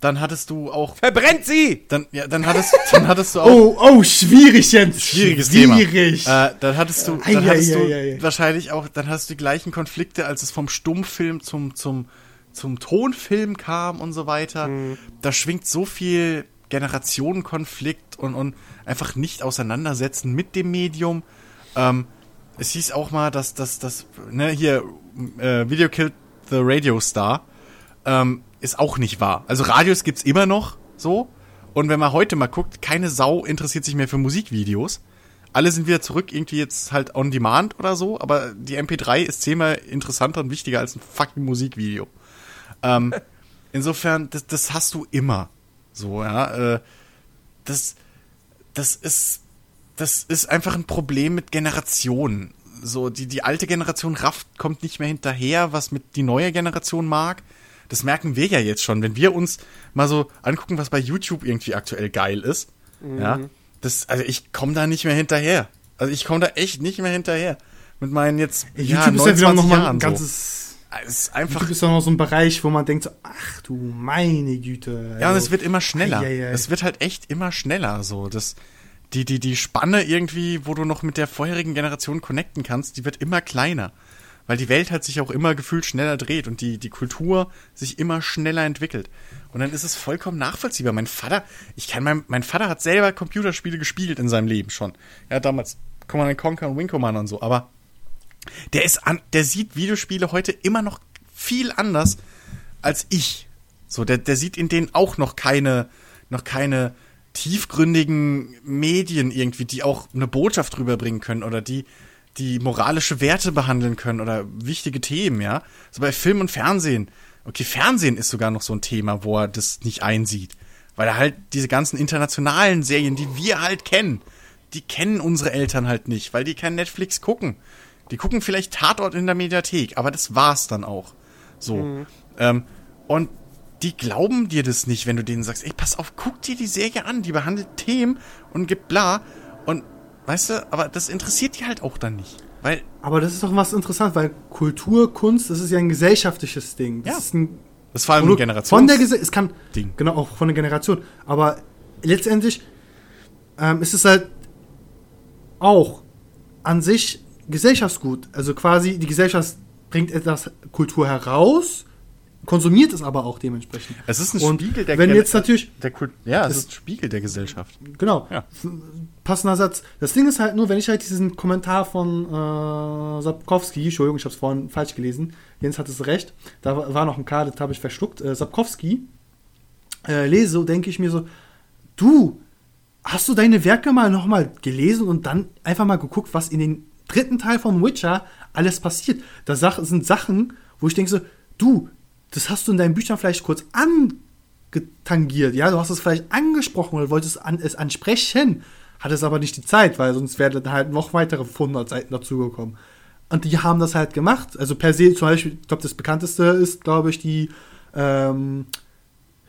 dann hattest du auch, Verbrennt sie! dann, ja, dann hattest, dann hattest du auch Oh, oh, schwierig, Jens. schwieriges schwierig. Thema. Äh, dann hattest du, Ei, dann ei, hattest du ei, ei. wahrscheinlich auch, dann hast du die gleichen Konflikte, als es vom Stummfilm zum, zum, zum Tonfilm kam und so weiter. Mhm. Da schwingt so viel Generationenkonflikt und, und einfach nicht auseinandersetzen mit dem Medium. Ähm, es hieß auch mal, dass das, das, ne, hier, äh, Video Killed the Radio Star, ähm, ist auch nicht wahr. Also Radios gibt's immer noch so. Und wenn man heute mal guckt, keine Sau interessiert sich mehr für Musikvideos. Alle sind wieder zurück, irgendwie jetzt halt on demand oder so, aber die MP3 ist zehnmal interessanter und wichtiger als ein fucking Musikvideo. Ähm, *laughs* insofern, das, das hast du immer. So, ja. Äh, das, das ist, das ist einfach ein Problem mit Generationen. So, die, die alte Generation rafft, kommt nicht mehr hinterher, was mit die neue Generation mag. Das merken wir ja jetzt schon, wenn wir uns mal so angucken, was bei YouTube irgendwie aktuell geil ist. Ja, das, also ich komme da nicht mehr hinterher. Also ich komme da echt nicht mehr hinterher. Mit meinen jetzt ja, YouTube ist ja wieder 29 nochmal Jahren ein so. ganzes. Es ist einfach YouTube ist ja noch so ein Bereich, wo man denkt, so, ach du meine Güte. Ja, und es wird immer schneller. Ei, ei, ei. Es wird halt echt immer schneller. So, das, die, die, die Spanne irgendwie, wo du noch mit der vorherigen Generation connecten kannst, die wird immer kleiner. Weil die Welt halt sich auch immer gefühlt schneller dreht und die, die Kultur sich immer schneller entwickelt. Und dann ist es vollkommen nachvollziehbar. Mein Vater, ich kann mein, mein Vater hat selber Computerspiele gespielt in seinem Leben schon. Er hat damals Command Conquer und Wing Commander und so, aber der ist an, der sieht Videospiele heute immer noch viel anders als ich. So, der, der sieht in denen auch noch keine, noch keine tiefgründigen Medien irgendwie, die auch eine Botschaft rüberbringen können oder die, die moralische Werte behandeln können oder wichtige Themen, ja. So bei Film und Fernsehen. Okay, Fernsehen ist sogar noch so ein Thema, wo er das nicht einsieht. Weil er halt diese ganzen internationalen Serien, die wir halt kennen, die kennen unsere Eltern halt nicht, weil die kein Netflix gucken. Die gucken vielleicht Tatort in der Mediathek, aber das war's dann auch. So. Mhm. Ähm, und die glauben dir das nicht, wenn du denen sagst, ey, pass auf, guck dir die Serie an, die behandelt Themen und gibt bla. Und weißt du, aber das interessiert die halt auch dann nicht. Weil, Aber das ist doch was interessant, weil Kultur, Kunst, das ist ja ein gesellschaftliches Ding. Das Ja. ist ein das ist vor allem ein Produkt Generations Von der Gesellschaft, es kann, Ding. genau, auch von der Generation. Aber letztendlich ähm, ist es halt auch an sich Gesellschaftsgut. Also quasi die Gesellschaft bringt etwas Kultur heraus, konsumiert es aber auch dementsprechend. Es ist ein Und Spiegel der wenn jetzt natürlich, der Kult ja, es ist ein Spiegel der Gesellschaft. genau, Ja. passender Satz. Das Ding ist halt nur, wenn ich halt diesen Kommentar von äh, Sapkowski, Entschuldigung, ich habe es vorhin falsch gelesen, Jens hat es recht, da war- noch ein K, das habe ich verschluckt, äh, Sapkowski, äh, lese, denke ich mir so, du, hast du deine Werke mal nochmal gelesen und dann einfach mal geguckt, was in den dritten Teil von Witcher alles passiert? Da sind Sachen, wo ich denke so, du, das hast du in deinen Büchern vielleicht kurz angetangiert, ja, du hast es vielleicht angesprochen oder wolltest an, es ansprechen, hattest aber nicht die Zeit, weil sonst wären dann halt noch weitere 100 Seiten dazugekommen. Und die haben das halt gemacht. Also per se, zum Beispiel, ich glaube, das bekannteste ist, glaube ich, die, ähm,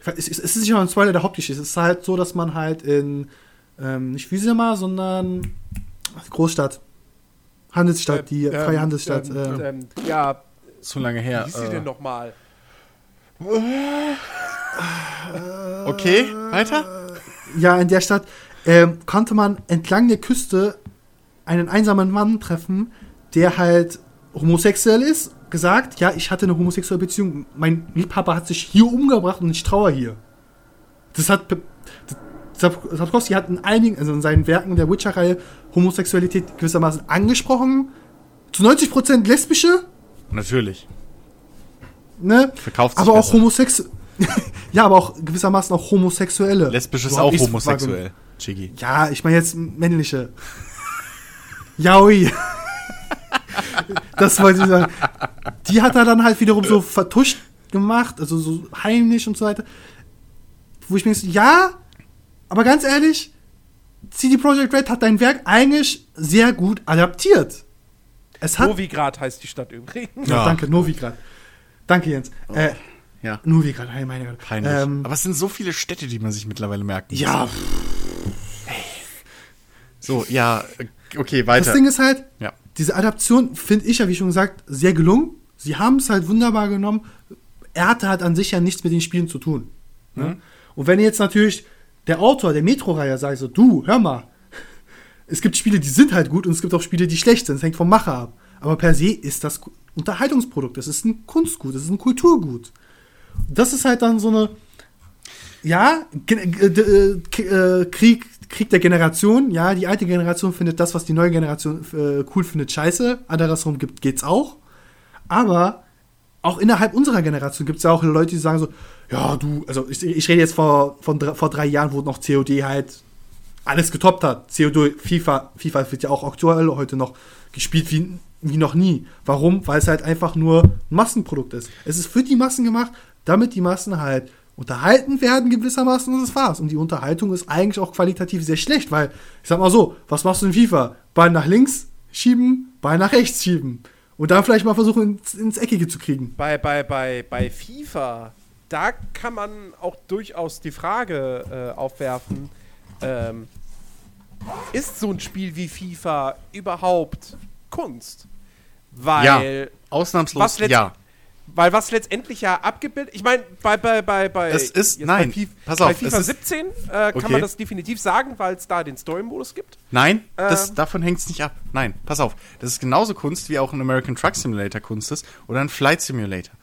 es ist, es ist nicht mal ein Spoiler der Hauptgeschichte. Es ist halt so, dass man halt in, ähm, nicht Wisema, sondern Großstadt, Handelsstadt, die Ähm, freie Handelsstadt. Ähm, äh, ähm, ja, So lange wie her. hieß sie äh, denn nochmal? Okay, weiter? ja, in der Stadt ähm, konnte man entlang der Küste einen einsamen Mann treffen, der halt homosexuell ist, gesagt, ja, ich hatte eine homosexuelle Beziehung, mein Liebhaber hat sich hier umgebracht und ich trauere hier. Das hat Sap- Sapkowski hat in einigen, also in seinen Werken der Witcher-Reihe Homosexualität gewissermaßen angesprochen. Zu 90% lesbische, Natürlich. Ne? Verkauft sich Aber auch besser. homosexuelle. *laughs* ja, aber auch gewissermaßen auch homosexuelle. Lesbisch ist So auch homosexuell. Chigi. Ja, ich meine jetzt männliche. Yaoi. das wollte ich sagen. Die hat er dann halt wiederum so vertuscht gemacht, also so heimlich und so weiter. Wo ich mir so, ja, aber ganz ehrlich, CD Projekt Red hat dein Werk eigentlich sehr gut adaptiert. Es hat. Novigrad heißt die Stadt übrigens. ja, Ja. danke, Novigrad. Danke, Jens. Äh, Ja. Novigrad, hey, meine Gott. Peinlich. Ähm, Aber es sind so viele Städte, die man sich mittlerweile merken muss. ja, So, ja, okay, weiter. das Ding ist halt, ja. diese Adaption finde ich ja, wie schon gesagt, sehr gelungen. Sie haben es halt wunderbar genommen. Er hatte halt an sich ja nichts mit den Spielen zu tun. Ne? Und wenn jetzt natürlich der Autor der Metro-Reihe sagt so, du, hör mal, es gibt Spiele, die sind halt gut und es gibt auch Spiele, die schlecht sind. Es hängt vom Macher ab. Aber per se ist das Unterhaltungsprodukt. Das ist ein Kunstgut, das ist ein Kulturgut. Das ist halt dann so eine, ja, äh, äh, äh, Krieg, Krieg der Generation. Ja, die alte Generation findet das, was die neue Generation äh, cool findet, scheiße. Andersrum gibt, geht's auch. Aber auch innerhalb unserer Generation gibt es ja auch Leute, die sagen so, ja, du, also ich, ich rede jetzt vor, von, vor drei Jahren, wo noch COD halt alles getoppt hat. COD, FIFA, FIFA wird ja auch aktuell heute noch gespielt wie, wie noch nie. Warum? Weil es halt einfach nur ein Massenprodukt ist. Es ist für die Massen gemacht, damit die Massen halt unterhalten werden gewissermaßen und das war's. Und die Unterhaltung ist eigentlich auch qualitativ sehr schlecht, weil, ich sag mal so, was machst du in FIFA? Ball nach links schieben, Ball nach rechts schieben. Und dann vielleicht mal versuchen, ins, ins Eckige zu kriegen. Bei, bei, bei, bei FIFA, da kann man auch durchaus die Frage äh, aufwerfen, ähm, ist so ein Spiel wie FIFA überhaupt Kunst? Weil, Ausnahmslos, Was letzt- ja. weil was letztendlich ja abgebildet, ich meine, bei, bei, bei, bei, Es ist- nein, bei, FIFA, pass auf, bei FIFA ist- 17 äh, kann Okay. man das definitiv sagen, weil es da den Story-Modus gibt. Nein, das, Ähm. davon hängt es nicht ab. Nein, pass auf. Das ist genauso Kunst, wie auch ein American Truck Simulator Kunst ist oder ein Flight Simulator.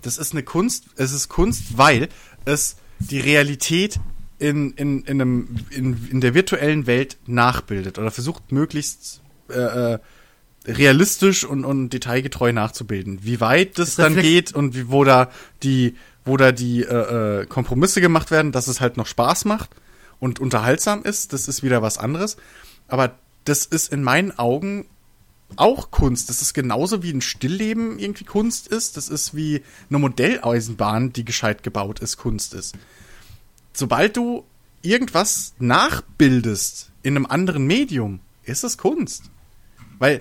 Das ist eine Kunst, es ist Kunst, weil es die Realität in, in, in, einem, in, in der virtuellen Welt nachbildet oder versucht möglichst äh, äh, realistisch und, und detailgetreu nachzubilden. Wie weit das Es dann geht und wie, wo da die, wo da die äh, äh, Kompromisse gemacht werden, dass es halt noch Spaß macht und unterhaltsam ist, das ist wieder was anderes. Aber das ist in meinen Augen auch Kunst. Das ist genauso wie ein Stillleben irgendwie Kunst ist. Das ist wie eine Modelleisenbahn, die gescheit gebaut ist, Kunst ist. Sobald du irgendwas nachbildest in einem anderen Medium, ist es Kunst. Weil,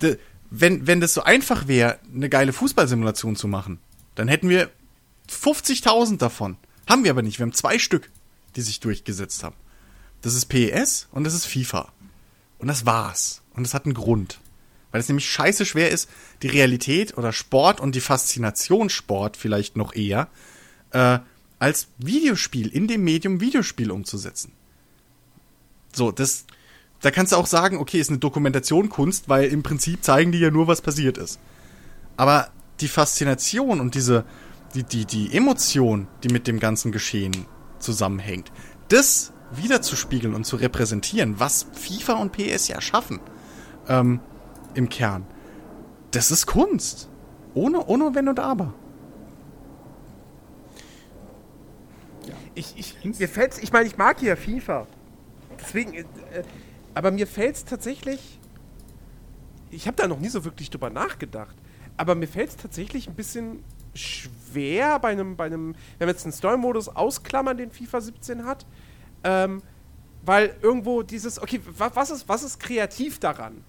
de, wenn, wenn das so einfach wäre, eine geile Fußballsimulation zu machen, dann hätten wir 50.000 davon. Haben wir aber nicht. Wir haben zwei Stück, die sich durchgesetzt haben. Das ist PES und das ist FIFA. Und das war's. Und das hat einen Grund. Weil es nämlich scheiße schwer ist, die Realität oder Sport und die Faszination Sport vielleicht noch eher äh, als Videospiel in dem Medium Videospiel umzusetzen. So, das, da kannst du auch sagen, okay, ist eine Dokumentation Kunst, weil im Prinzip zeigen die ja nur, was passiert ist. Aber die Faszination und diese, die, die, die Emotion, die mit dem ganzen Geschehen zusammenhängt, das wiederzuspiegeln und zu repräsentieren, was FIFA und PS ja schaffen, ähm, im Kern, das ist Kunst. Ohne, ohne Wenn und Aber. Ich, ich, mir fällt's, ich meine, ich mag ja FIFA. Deswegen, äh, aber mir fällt es tatsächlich. Ich habe da noch nie so wirklich drüber nachgedacht. Aber mir fällt es tatsächlich ein bisschen schwer bei einem, bei einem, wenn wir jetzt einen Story-Modus ausklammern, den FIFA 17 hat, ähm, weil irgendwo dieses, okay, wa, was ist, was ist kreativ daran?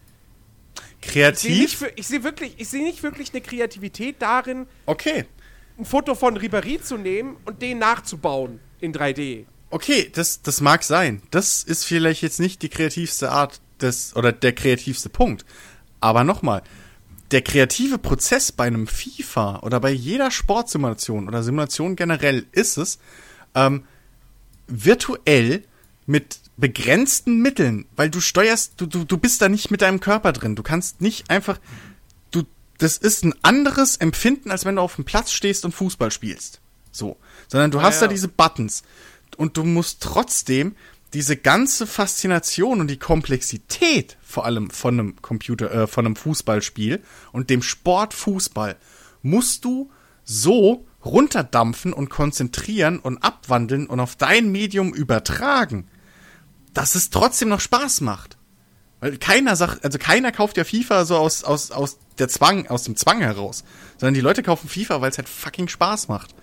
Kreativ? Ich sehe seh wirklich, ich sehe nicht wirklich eine Kreativität darin, okay. ein Foto von Ribéry zu nehmen und den nachzubauen in 3D. Okay, das, das mag sein. Das ist vielleicht jetzt nicht die kreativste Art des, oder der kreativste Punkt. Aber nochmal, der kreative Prozess bei einem FIFA oder bei jeder Sportsimulation oder Simulation generell ist es, ähm, virtuell mit begrenzten Mitteln, weil du steuerst, du, du, du bist da nicht mit deinem Körper drin. Du kannst nicht einfach, du, das ist ein anderes Empfinden, als wenn du auf dem Platz stehst und Fußball spielst. So. Sondern du Ah, hast ja. da diese Buttons. Und du musst trotzdem diese ganze Faszination und die Komplexität vor allem von einem Computer, äh, von einem Fußballspiel und dem Sport Fußball musst du so runterdampfen und konzentrieren und abwandeln und auf dein Medium übertragen, dass es trotzdem noch Spaß macht. Weil keiner sagt, also keiner kauft ja FIFA so aus, aus, aus der Zwang, aus dem Zwang heraus. Sondern die Leute kaufen FIFA, weil es halt fucking Spaß macht.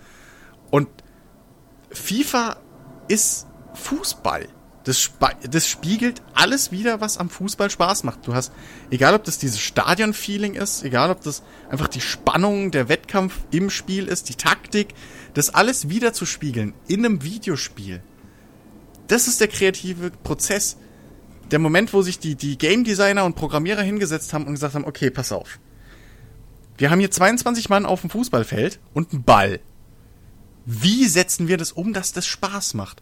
FIFA ist Fußball. Das, das spiegelt alles wieder, was am Fußball Spaß macht. Du hast, egal ob das dieses Stadion-Feeling ist, egal ob das einfach die Spannung, der Wettkampf im Spiel ist, die Taktik, das alles wieder zu spiegeln in einem Videospiel. Das ist der kreative Prozess. Der Moment, wo sich die, die Game Designer und Programmierer hingesetzt haben und gesagt haben, okay, pass auf. Wir haben hier 22 Mann auf dem Fußballfeld und einen Ball. Wie setzen wir das um, dass das Spaß macht?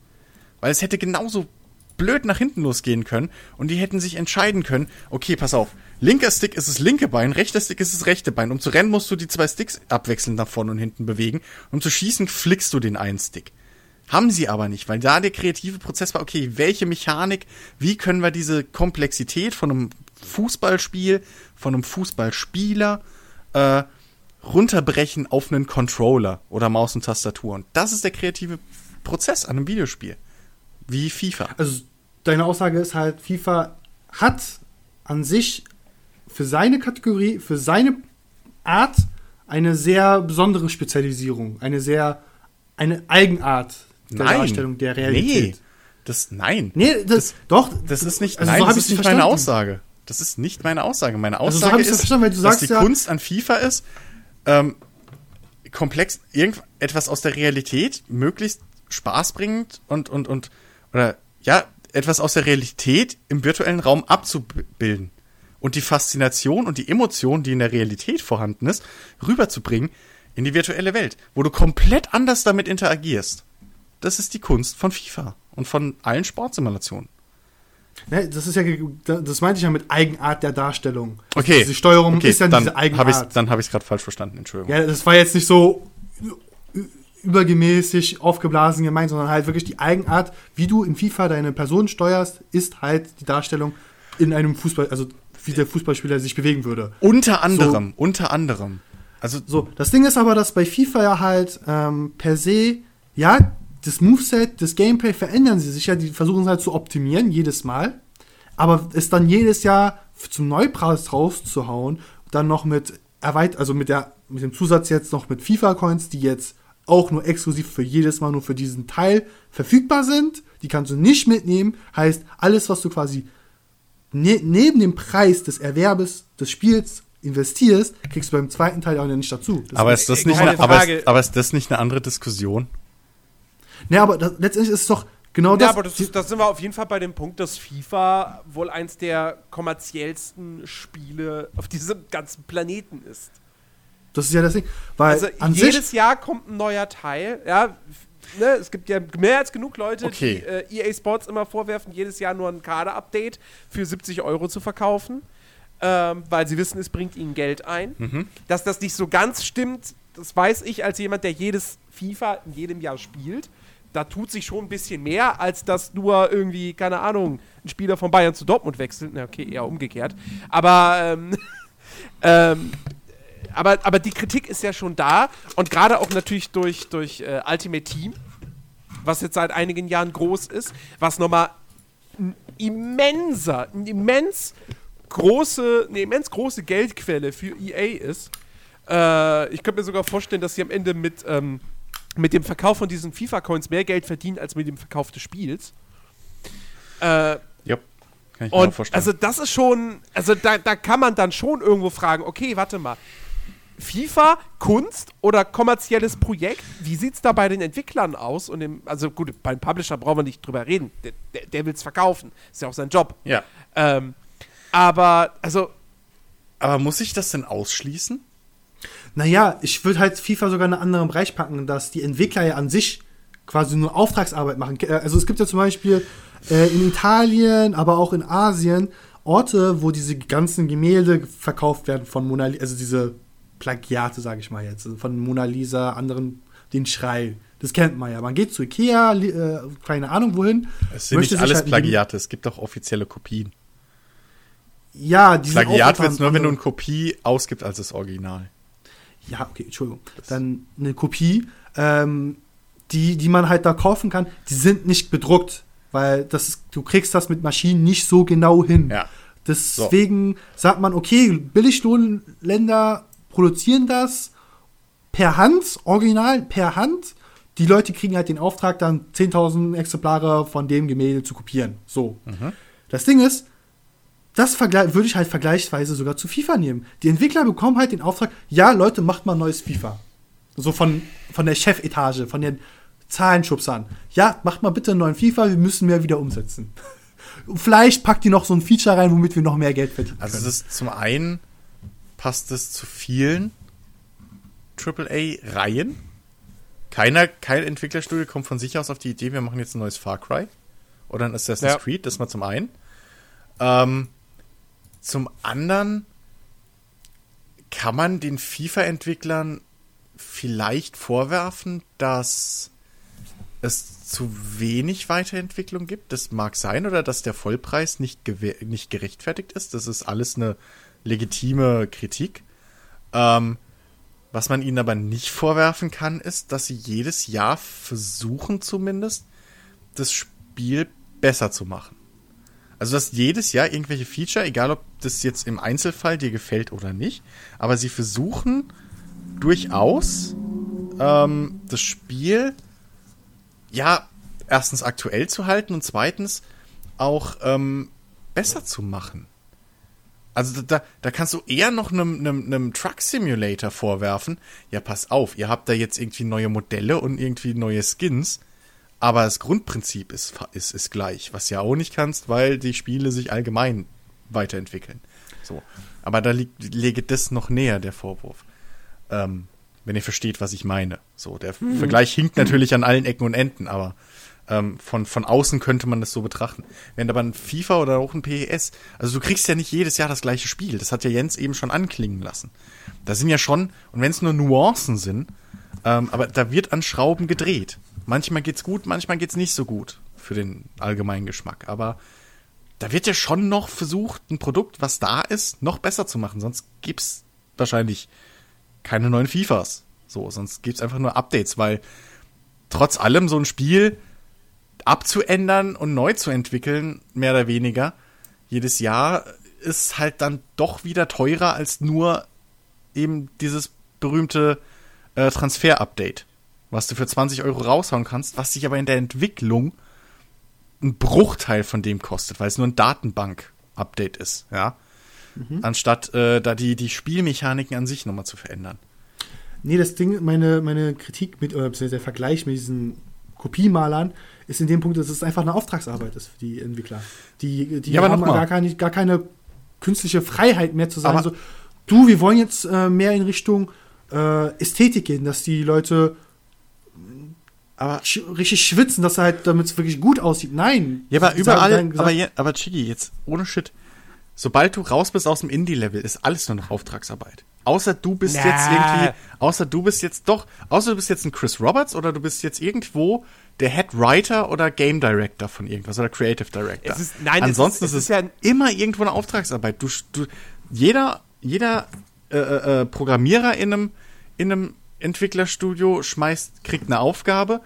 Weil es hätte genauso blöd nach hinten losgehen können und die hätten sich entscheiden können, okay, pass auf, linker Stick ist das linke Bein, rechter Stick ist das rechte Bein. Um zu rennen musst du die zwei Sticks abwechselnd nach vorne und hinten bewegen. Um zu schießen flickst du den einen Stick. Haben sie aber nicht, weil da der kreative Prozess war, okay, welche Mechanik, wie können wir diese Komplexität von einem Fußballspiel, von einem Fußballspieler äh, runterbrechen auf einen Controller oder Maus und Tastatur. Und das ist der kreative Prozess an einem Videospiel. Wie FIFA. Also deine Aussage ist halt, FIFA hat an sich für seine Kategorie, für seine Art eine sehr besondere Spezialisierung, eine sehr eine Eigenart der Darstellung der Realität. Nee, das, nein. Nee, das, doch. Das ist nicht, also nein, so das ist nicht verstanden. meine Aussage. Das ist nicht meine Aussage. Meine Also so Aussage hab ich's ist, du dass die ja- Kunst an FIFA ist, ähm, komplex, irgend etwas aus der Realität, möglichst spaßbringend und, und, und, oder, ja, etwas aus der Realität im virtuellen Raum abzubilden. Und die Faszination und die Emotion, die in der Realität vorhanden ist, rüberzubringen in die virtuelle Welt, wo du komplett anders damit interagierst. Das ist die Kunst von FIFA und von allen Sportsimulationen. Ne, das ist ja, das meinte ich ja mit Eigenart der Darstellung. Okay. Diese Steuerung okay, ist ja dann diese hab Eigenart. dann habe ich es gerade falsch verstanden, Entschuldigung. Ja, das war jetzt nicht so übergemäßig aufgeblasen gemeint, sondern halt wirklich die Eigenart, wie du in FIFA deine Person steuerst, ist halt die Darstellung in einem Fußball, also wie der Fußballspieler sich bewegen würde. Unter anderem, unter anderem. Also, So, das Ding ist aber, dass bei FIFA ja halt ähm, per se, ja, das Moveset, das Gameplay verändern sie sich ja, die versuchen es halt zu optimieren, jedes Mal. Aber es dann jedes Jahr zum Neupreis rauszuhauen, dann noch mit erweit also mit der mit dem Zusatz jetzt noch mit FIFA Coins, die jetzt auch nur exklusiv für jedes Mal nur für diesen Teil verfügbar sind. Die kannst du nicht mitnehmen. Heißt, alles, was du quasi ne neben dem Preis des Erwerbes des Spiels investierst, kriegst du beim zweiten Teil auch nicht dazu. Das aber ist das nicht eine, aber, ist, aber ist das nicht eine andere Diskussion? Ne, aber das, letztendlich ist es doch genau Ja, das. aber das, ist, da sind wir auf jeden Fall bei dem Punkt, dass FIFA wohl eins der kommerziellsten Spiele auf diesem ganzen Planeten ist. das ist ja das Ding. Weil Also jedes Jahr kommt ein neuer Teil. Ja, ne, es gibt ja mehr als genug Leute, Okay. die äh, EA Sports immer vorwerfen, jedes Jahr nur ein Kader-Update für 70 Euro zu verkaufen, ähm, weil sie wissen, es bringt ihnen Geld ein. Dass das nicht so ganz stimmt, das weiß ich als jemand, der jedes FIFA in jedem Jahr spielt. Da tut sich schon ein bisschen mehr, als dass nur irgendwie, keine Ahnung, ein Spieler von Bayern zu Dortmund wechselt. Na, okay, eher umgekehrt. Aber, ähm, *laughs* ähm, aber, aber die Kritik ist ja schon da und gerade auch natürlich durch, durch äh, Ultimate Team, was jetzt seit einigen Jahren groß ist, was nochmal ein immenser, ein immens große, eine immens große Geldquelle für EA ist. Äh, ich könnte mir sogar vorstellen, dass sie am Ende mit, ähm, mit dem Verkauf von diesen FIFA-Coins mehr Geld verdienen als mit dem Verkauf des Spiels. Äh, Ja, kann ich mir auch und vorstellen. also das ist schon, also da, da kann man dann schon irgendwo fragen, okay, warte mal. FIFA, Kunst oder kommerzielles Projekt? Wie sieht es da bei den Entwicklern aus? Und dem, also gut, beim Publisher brauchen wir nicht drüber reden. Der, der, der will es verkaufen. Ist ja auch sein Job. ja. Ähm, aber, also, Aber muss ich das denn ausschließen? Naja, ich würde halt FIFA sogar in einen anderen Bereich packen, dass die Entwickler ja an sich quasi nur Auftragsarbeit machen. Äh, Also es gibt ja zum Beispiel äh, in Italien, aber auch in Asien Orte, wo diese ganzen Gemälde verkauft werden von Mona Lisa, also diese Plagiate, sage ich mal jetzt, also von Mona Lisa, anderen, den Schrei. Das kennt man ja. Man geht zu Ikea, äh, keine Ahnung wohin. Es sind nicht alles halt Plagiate, es gibt auch offizielle Kopien. Ja, diese Plagiat wird nur, wenn du ein eine Kopie ausgibst als das Original. Ja, okay, Entschuldigung, dann eine Kopie, ähm, die, die man halt da kaufen kann, die sind nicht bedruckt, weil das ist, du kriegst das mit Maschinen nicht so genau hin. Ja. Deswegen sagt man, okay, Billiglohnländer produzieren das per Hand, original per Hand. Die Leute kriegen halt den Auftrag, dann 10.000 Exemplare von dem Gemälde zu kopieren. So. Das Ding ist, das würde ich halt vergleichsweise sogar zu FIFA nehmen. Die Entwickler bekommen halt den Auftrag, ja, Leute, macht mal ein neues FIFA. So von, von der Chefetage, von den Zahlenschubsern. Ja, macht mal bitte einen neuen FIFA, wir müssen mehr wieder umsetzen. *laughs* Vielleicht packt die noch so ein Feature rein, womit wir noch mehr Geld verdienen Also es ist zum einen passt es zu vielen AAA-Reihen. Keiner, kein Entwicklerstudio kommt von sich aus auf die Idee, wir machen jetzt ein neues Far Cry oder ein Assassin's Ja. Creed, das mal zum einen. Ähm, zum anderen kann man den FIFA-Entwicklern vielleicht vorwerfen, dass es zu wenig Weiterentwicklung gibt. Das mag sein oder dass der Vollpreis nicht, nicht gerechtfertigt ist. Das ist alles eine legitime Kritik. Ähm, was man ihnen aber nicht vorwerfen kann, ist, dass sie jedes Jahr versuchen zumindest, das Spiel besser zu machen. Also, dass jedes Jahr irgendwelche Feature, egal ob das jetzt im Einzelfall dir gefällt oder nicht, aber sie versuchen durchaus ähm, das Spiel ja erstens aktuell zu halten und zweitens auch ähm, besser zu machen. Also da, da kannst du eher noch einem, einem, einem Truck Simulator vorwerfen. Ja, pass auf, ihr habt da jetzt irgendwie neue Modelle und irgendwie neue Skins, aber das Grundprinzip ist, ist, ist gleich, was ja auch nicht kannst, weil die Spiele sich allgemein weiterentwickeln. So. Aber da liegt, liegt das noch näher, der Vorwurf. Ähm, wenn ihr versteht, was ich meine. So, der Vergleich hinkt natürlich an allen Ecken und Enden, aber ähm, von, von außen könnte man das so betrachten. Während aber ein FIFA oder auch ein PES, also du kriegst ja nicht jedes Jahr das gleiche Spiel. Das hat ja Jens eben schon anklingen lassen. Da sind ja schon, und wenn es nur Nuancen sind, ähm, aber da wird an Schrauben gedreht. Manchmal geht's gut, manchmal geht's nicht so gut für den allgemeinen Geschmack. Aber da wird ja schon noch versucht, ein Produkt, was da ist, noch besser zu machen. Sonst gibt's wahrscheinlich keine neuen FIFAs. So, sonst gibt's einfach nur Updates, weil trotz allem so ein Spiel abzuändern und neu zu entwickeln, mehr oder weniger, jedes Jahr ist halt dann doch wieder teurer als nur eben dieses berühmte äh, Transfer-Update, was du für 20 Euro raushauen kannst, was sich aber in der Entwicklung ein Bruchteil von dem kostet, weil es nur ein Datenbank-Update ist, ja. Anstatt äh, da die, die Spielmechaniken an sich nochmal zu verändern. Nee, das Ding, meine, meine Kritik mit, oder der Vergleich mit diesen Kopiemalern ist in dem Punkt, dass es einfach eine auftragsarbeit ist für die Entwickler. Die, die Ja, haben mal. gar keine, gar keine künstliche Freiheit mehr zu sagen, Aber- so, du, wir wollen jetzt äh, mehr in Richtung äh, Ästhetik gehen, dass die Leute Aber sch richtig schwitzen, dass halt, damit es wirklich gut aussieht. Nein. Ja, aber überall, gesagt, aber, je, aber Chigi, jetzt ohne Shit. Sobald du raus bist aus dem Indie-Level, ist alles nur noch Auftragsarbeit. Außer du bist Na. jetzt irgendwie, außer du bist jetzt doch, außer du bist jetzt ein Chris Roberts oder du bist jetzt irgendwo der Head Writer oder Game Director von irgendwas oder Creative Director. Es ist- nein, es Ansonsten ist- ist, es es ist ja- immer irgendwo eine Auftragsarbeit. Du, du, jeder, jeder äh, äh, äh, Programmierer in einem, in einem Entwicklerstudio schmeißt, kriegt eine Aufgabe,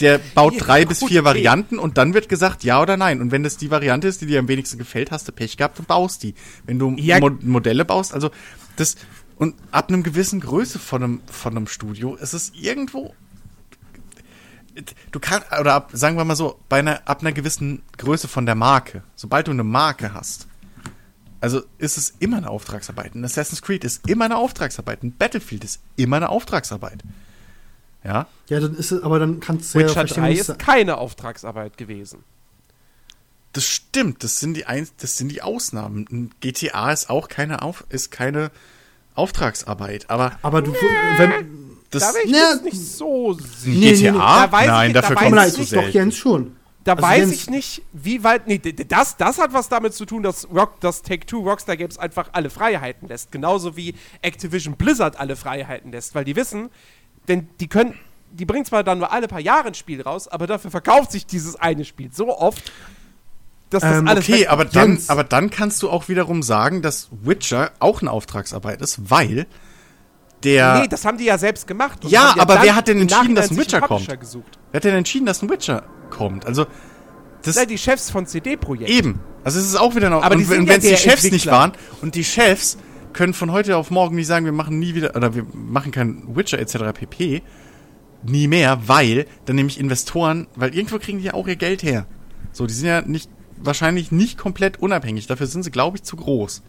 der baut Ja, drei bis vier okay. Varianten und dann wird gesagt, ja oder nein. Und wenn das die Variante ist, die dir am wenigsten gefällt, hast du Pech gehabt und baust die. Wenn du Ja. Mo Modelle baust, also das und ab einem gewissen Größe von einem, von einem Studio ist es irgendwo. Du kannst, oder ab, sagen wir mal so, bei einer, ab einer gewissen Größe von der Marke, sobald du eine Marke hast, also ist es immer eine Auftragsarbeit. Ein Assassin's Creed ist immer eine Auftragsarbeit. Ein Battlefield ist immer eine Auftragsarbeit. Ja. Ja, dann ist es, aber dann kannst du ja Witcher verstehen, 3 wenn ist es- keine Auftragsarbeit gewesen. Das stimmt, das sind die ein, das sind die Ausnahmen. Ein GTA ist auch keine Auf, ist keine Auftragsarbeit, aber aber du, wenn, das da wäre ich Ja, jetzt nicht so sicher. nee, nee, GTA, nee, da weiß nein, ich- dafür da komm weiß mal, kommst ich du ist zu doch. Jens schon. Da Also weiß ich nicht, wie weit. Nee, das, das hat was damit zu tun, dass, Rock, dass Take-Two Rockstar Games einfach alle Freiheiten lässt. Genauso wie Activision Blizzard alle Freiheiten lässt. Weil die wissen, denn die können. Die bringen zwar dann nur alle paar Jahre ein Spiel raus, aber dafür verkauft sich dieses eine Spiel so oft, dass das Ähm, alles. Okay, aber dann, aber dann kannst du auch wiederum sagen, dass Witcher auch eine Auftragsarbeit ist, weil der. Nee, das haben die ja selbst gemacht. und Ja, aber wer hat denn entschieden, dass ein Witcher kommt? Gesucht. wer hat denn entschieden, dass ein Witcher kommt? Also, das Na, die Chefs von CD-Projekt. eben. Also es ist auch wieder noch. Aber und sind wenn ja es die Chefs nicht Entwickler. waren und die Chefs können von heute auf morgen nicht sagen, wir machen nie wieder oder wir machen keinen Witcher etc. pp. Nie mehr, weil dann nämlich Investoren, weil irgendwo kriegen die ja auch ihr Geld her. So, die sind ja nicht wahrscheinlich nicht komplett unabhängig. Dafür sind sie, glaube ich, zu groß.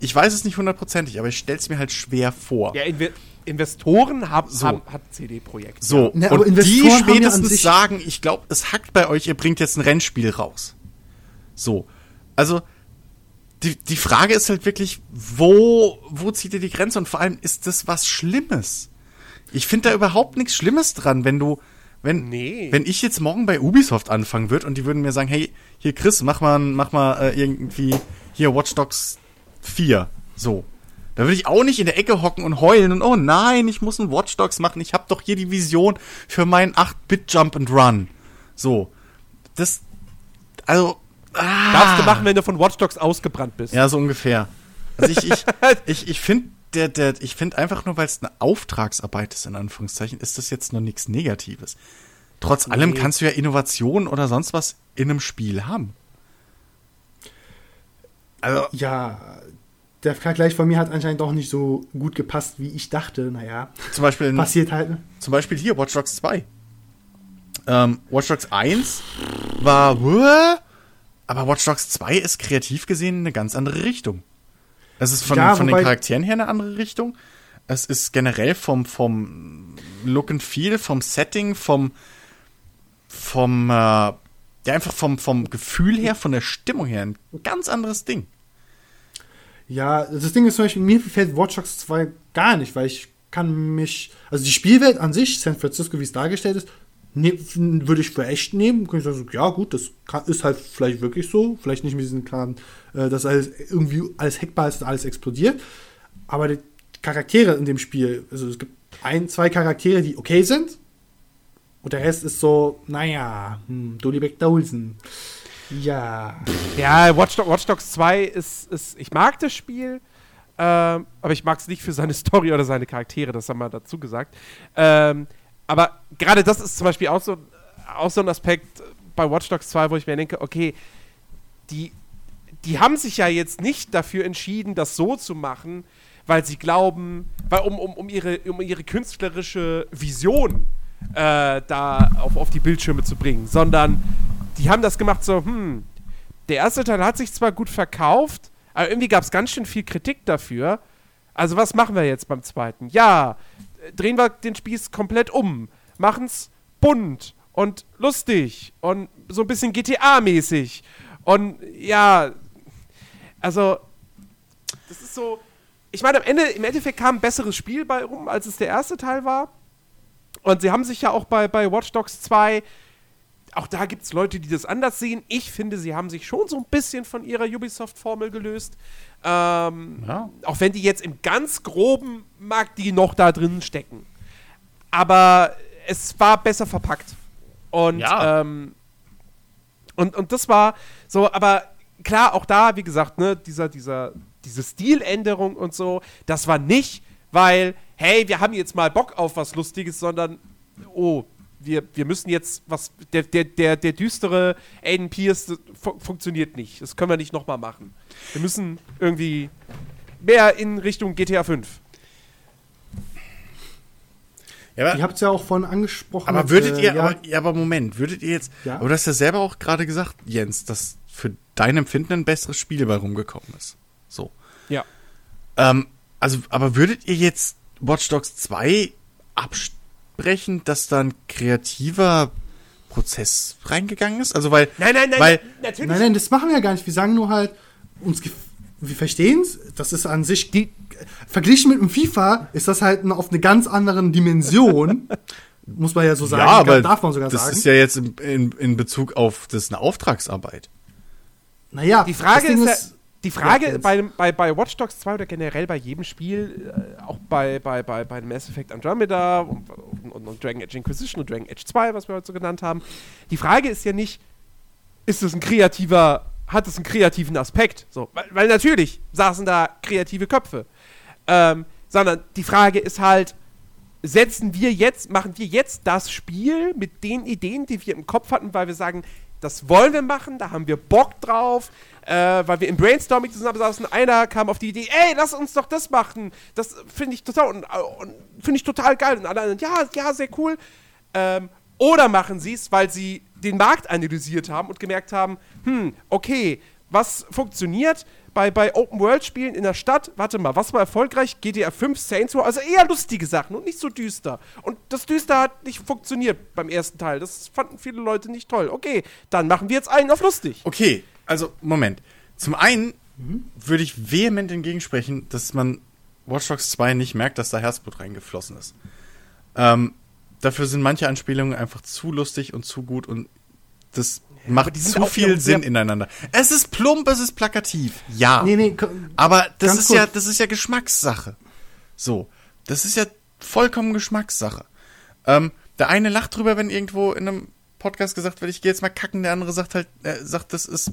Ich weiß es nicht hundertprozentig, aber ich stelle es mir halt schwer vor. Ja, Inve Investoren hab, So. haben, hat CD-Projekt. So, Ne, aber und Investoren die haben ja spätestens sich- sagen, ich glaube, es hackt bei euch, ihr bringt jetzt ein Rennspiel raus. So. Also, die, die Frage ist halt wirklich, wo, wo zieht ihr die Grenze? Und vor allem, ist das was Schlimmes? Ich finde da überhaupt nichts Schlimmes dran, wenn du, wenn, Nee. wenn ich jetzt morgen bei Ubisoft anfangen würde und die würden mir sagen, hey, hier Chris, mach mal, mach mal äh, irgendwie hier Watch Dogs 4. So. Da würde ich auch nicht in der Ecke hocken und heulen und oh nein, ich muss ein Watch Dogs machen. Ich habe doch hier die Vision für meinen 8-Bit Jump and Run. So. Das also ah, Darfst du machen, wenn du von Watch Dogs ausgebrannt bist. ja, so ungefähr. Also ich ich *laughs* ich, ich finde der der ich finde einfach nur weil es eine Auftragsarbeit ist in Anführungszeichen, ist das jetzt noch nichts negatives. Trotz allem kannst du ja Innovation oder sonst was in einem Spiel haben. Also Ja, der Vergleich von mir hat anscheinend doch nicht so gut gepasst, wie ich dachte. Naja, zum Beispiel in, passiert halt. ne? Zum Beispiel hier, Watch Dogs 2. Ähm, Watch Dogs 1 war, wuh, aber Watch Dogs 2 ist kreativ gesehen eine ganz andere Richtung. Es ist von, Ja, von den Charakteren her eine andere Richtung. Es ist generell vom, vom Look and Feel, vom Setting, vom, vom, äh, ja, einfach vom, vom Gefühl her, von der Stimmung her ein ganz anderes Ding. Ja, das Ding ist zum Beispiel, mir gefällt Watch Dogs 2 gar nicht, weil ich kann mich, also die Spielwelt an sich, San Francisco, wie es dargestellt ist, ne, würde ich für echt nehmen. Könnte ich sagen, ja gut, das kann, ist halt vielleicht wirklich so, vielleicht nicht mit diesen klaren, äh, dass alles irgendwie alles hackbar ist und alles explodiert, aber die Charaktere in dem Spiel, also es gibt ein, zwei Charaktere, die okay sind und der Rest ist so, naja, hm, Dolly Dawson. Ja. Ja, Watch, Dog, Watch Dogs 2 ist, ist. Ich mag das Spiel, ähm, aber ich mag es nicht für seine Story oder seine Charaktere, das haben wir dazu gesagt. Ähm, aber gerade das ist zum Beispiel auch so, auch so ein Aspekt bei Watch Dogs 2, wo ich mir denke, okay, die, die haben sich ja jetzt nicht dafür entschieden, das so zu machen, weil sie glauben, weil um, um, um, ihre, um ihre künstlerische Vision äh, da auf, auf die Bildschirme zu bringen, sondern die haben das gemacht so, hm, der erste Teil hat sich zwar gut verkauft, aber irgendwie gab es ganz schön viel Kritik dafür. Also was machen wir jetzt beim zweiten? Ja, drehen wir den Spieß komplett um, machen's bunt und lustig und so ein bisschen GTA-mäßig. Und ja, also das ist so. Ich meine, am Ende, im Endeffekt kam ein besseres Spiel bei rum, als es der erste Teil war. Und sie haben sich ja auch bei, bei Watch Dogs 2 auch da gibt es Leute, die das anders sehen. Ich finde, sie haben sich schon so ein bisschen von ihrer Ubisoft-Formel gelöst. Ähm, ja. Auch wenn die jetzt im ganz groben mag die noch da drin stecken. Aber es war besser verpackt. Und, ja. ähm, und, und das war so, aber klar, auch da, wie gesagt, ne, dieser, dieser, diese Stiländerung und so, das war nicht, weil, hey, wir haben jetzt mal Bock auf was Lustiges, sondern, oh, wir, wir müssen jetzt was, der, der, der, der düstere Aiden Pierce fu funktioniert nicht. Das können wir nicht nochmal machen. Wir müssen irgendwie mehr in Richtung GTA 5. Ja, ihr habt es ja auch von angesprochen. Aber würdet äh, ihr, ja, aber, ja, aber Moment, würdet ihr jetzt, ja? aber du hast ja selber auch gerade gesagt, Jens, dass für dein Empfinden ein besseres Spiel bei rumgekommen ist. So. Ja. Ähm, also, aber würdet ihr jetzt Watch Dogs 2 abstellen? abbrechen, dass da ein kreativer Prozess reingegangen ist? Also weil. Nein, nein, nein, weil, natürlich. Nein, nein, das machen wir ja gar nicht. Wir sagen nur halt, uns wir verstehen es, das ist an sich, die, verglichen mit dem FIFA ist das halt auf eine ganz anderen Dimension. *laughs* muss man ja so sagen, ja, aber darf man sogar das sagen. Das ist ja jetzt in, in, in Bezug auf das ist eine Auftragsarbeit. Naja, die Frage ist, ist die Frage bei, bei, bei Watch Dogs 2 oder generell bei jedem Spiel, äh, auch bei, bei, bei, bei Mass Effect Andromeda und, und, und, Dragon Age Inquisition und Dragon Age 2, was wir heute so genannt haben, die Frage ist ja nicht, ist es ein kreativer, hat es einen kreativen Aspekt? So, weil, weil natürlich saßen da kreative Köpfe. Ähm, sondern die Frage ist halt, setzen wir jetzt, machen wir jetzt das Spiel mit den Ideen, die wir im Kopf hatten, weil wir sagen, das wollen wir machen, da haben wir Bock drauf, äh, weil wir im Brainstorming zusammensaßen. Einer kam auf die Idee, ey, lass uns doch das machen. Das finde ich total und, und finde ich total geil. Und alle anderen, ja, ja, sehr cool. Ähm, oder machen sie es, weil sie den Markt analysiert haben und gemerkt haben, hm, okay, was funktioniert bei, bei Open-World-Spielen in der Stadt? Warte mal, was war erfolgreich? GTA 5, Saints Row, also eher lustige Sachen und nicht so düster. Und das Düster hat nicht funktioniert beim ersten Teil. Das fanden viele Leute nicht toll. Okay, dann machen wir jetzt einen auf lustig. Okay, also Moment. Zum einen mhm. würde ich vehement entgegensprechen, dass man Watch Dogs 2 nicht merkt, dass da Herzblut reingeflossen ist. Ähm, dafür sind manche Anspielungen einfach zu lustig und zu gut und das macht zu viel Sinn ineinander. Es ist plump, es ist plakativ. Ja. Nee, nee, aber das ist kurz. ja, das ist ja Geschmackssache. So. Das ist ja vollkommen Geschmackssache. Ähm, der eine lacht drüber, wenn irgendwo in einem Podcast gesagt wird, ich gehe jetzt mal kacken, der andere sagt halt, äh, sagt, das ist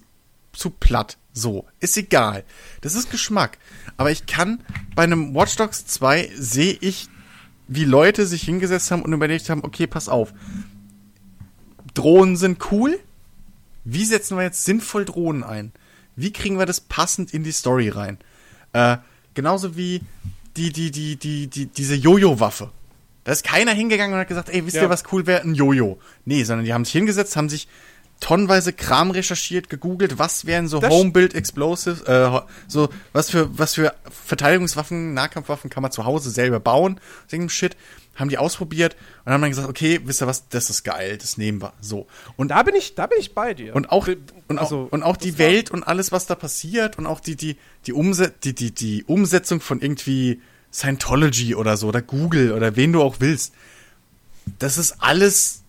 zu platt. So, ist egal. Das ist Geschmack. Aber ich kann bei einem Watch Dogs 2 sehe ich, wie Leute sich hingesetzt haben und überlegt haben, okay, pass auf. Drohnen sind cool. Wie setzen wir jetzt sinnvoll Drohnen ein? Wie kriegen wir das passend in die Story rein? Äh, genauso wie die, die, die, die, die, diese Jojo-Waffe. Da ist keiner hingegangen und hat gesagt, ey, wisst ja. ihr, was cool wäre? Ein Jojo. Nee, sondern die haben sich hingesetzt, haben sich tonnenweise Kram recherchiert, gegoogelt, was wären so Homebuild Explosives, äh, so was für was für Verteidigungswaffen, Nahkampfwaffen kann man zu Hause selber bauen, so Shit. Haben die ausprobiert und haben dann gesagt, okay, wisst ihr was, das ist geil, das nehmen wir. So. Und da bin ich, da bin ich bei dir. Und auch und also, auch, und auch die Welt und alles, was da passiert und auch die die die, Umse die, die, die Umsetzung von irgendwie Scientology oder so oder Google oder wen du auch willst. Das ist alles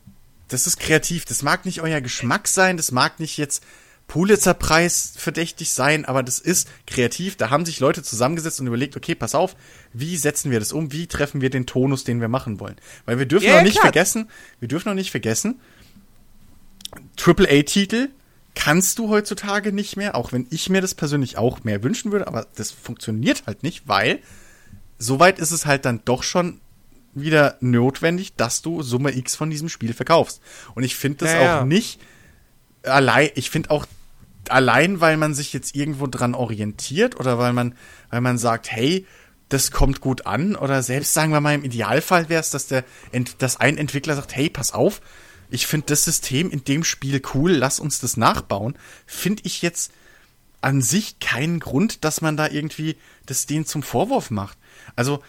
das ist kreativ. Das mag nicht euer Geschmack sein, das mag nicht jetzt Pulitzerpreis verdächtig sein, aber das ist kreativ. Da haben sich Leute zusammengesetzt und überlegt, okay, pass auf, wie setzen wir das um? Wie treffen wir den Tonus, den wir machen wollen? Weil wir dürfen ja, noch nicht klar. vergessen, wir dürfen noch nicht vergessen, AAA-Titel kannst du heutzutage nicht mehr, auch wenn ich mir das persönlich auch mehr wünschen würde, aber das funktioniert halt nicht, weil soweit ist es halt dann doch schon wieder notwendig, dass du Summe X von diesem Spiel verkaufst. Und ich finde das naja. auch nicht allein, ich finde auch allein, weil man sich jetzt irgendwo dran orientiert oder weil man, weil man sagt, hey, das kommt gut an oder selbst sagen wir mal im Idealfall wäre es, dass der, dass ein Entwickler sagt, hey, pass auf, ich finde das System in dem Spiel cool, lass uns das nachbauen, finde ich jetzt an sich keinen Grund, dass man da irgendwie das denen zum Vorwurf macht. Also,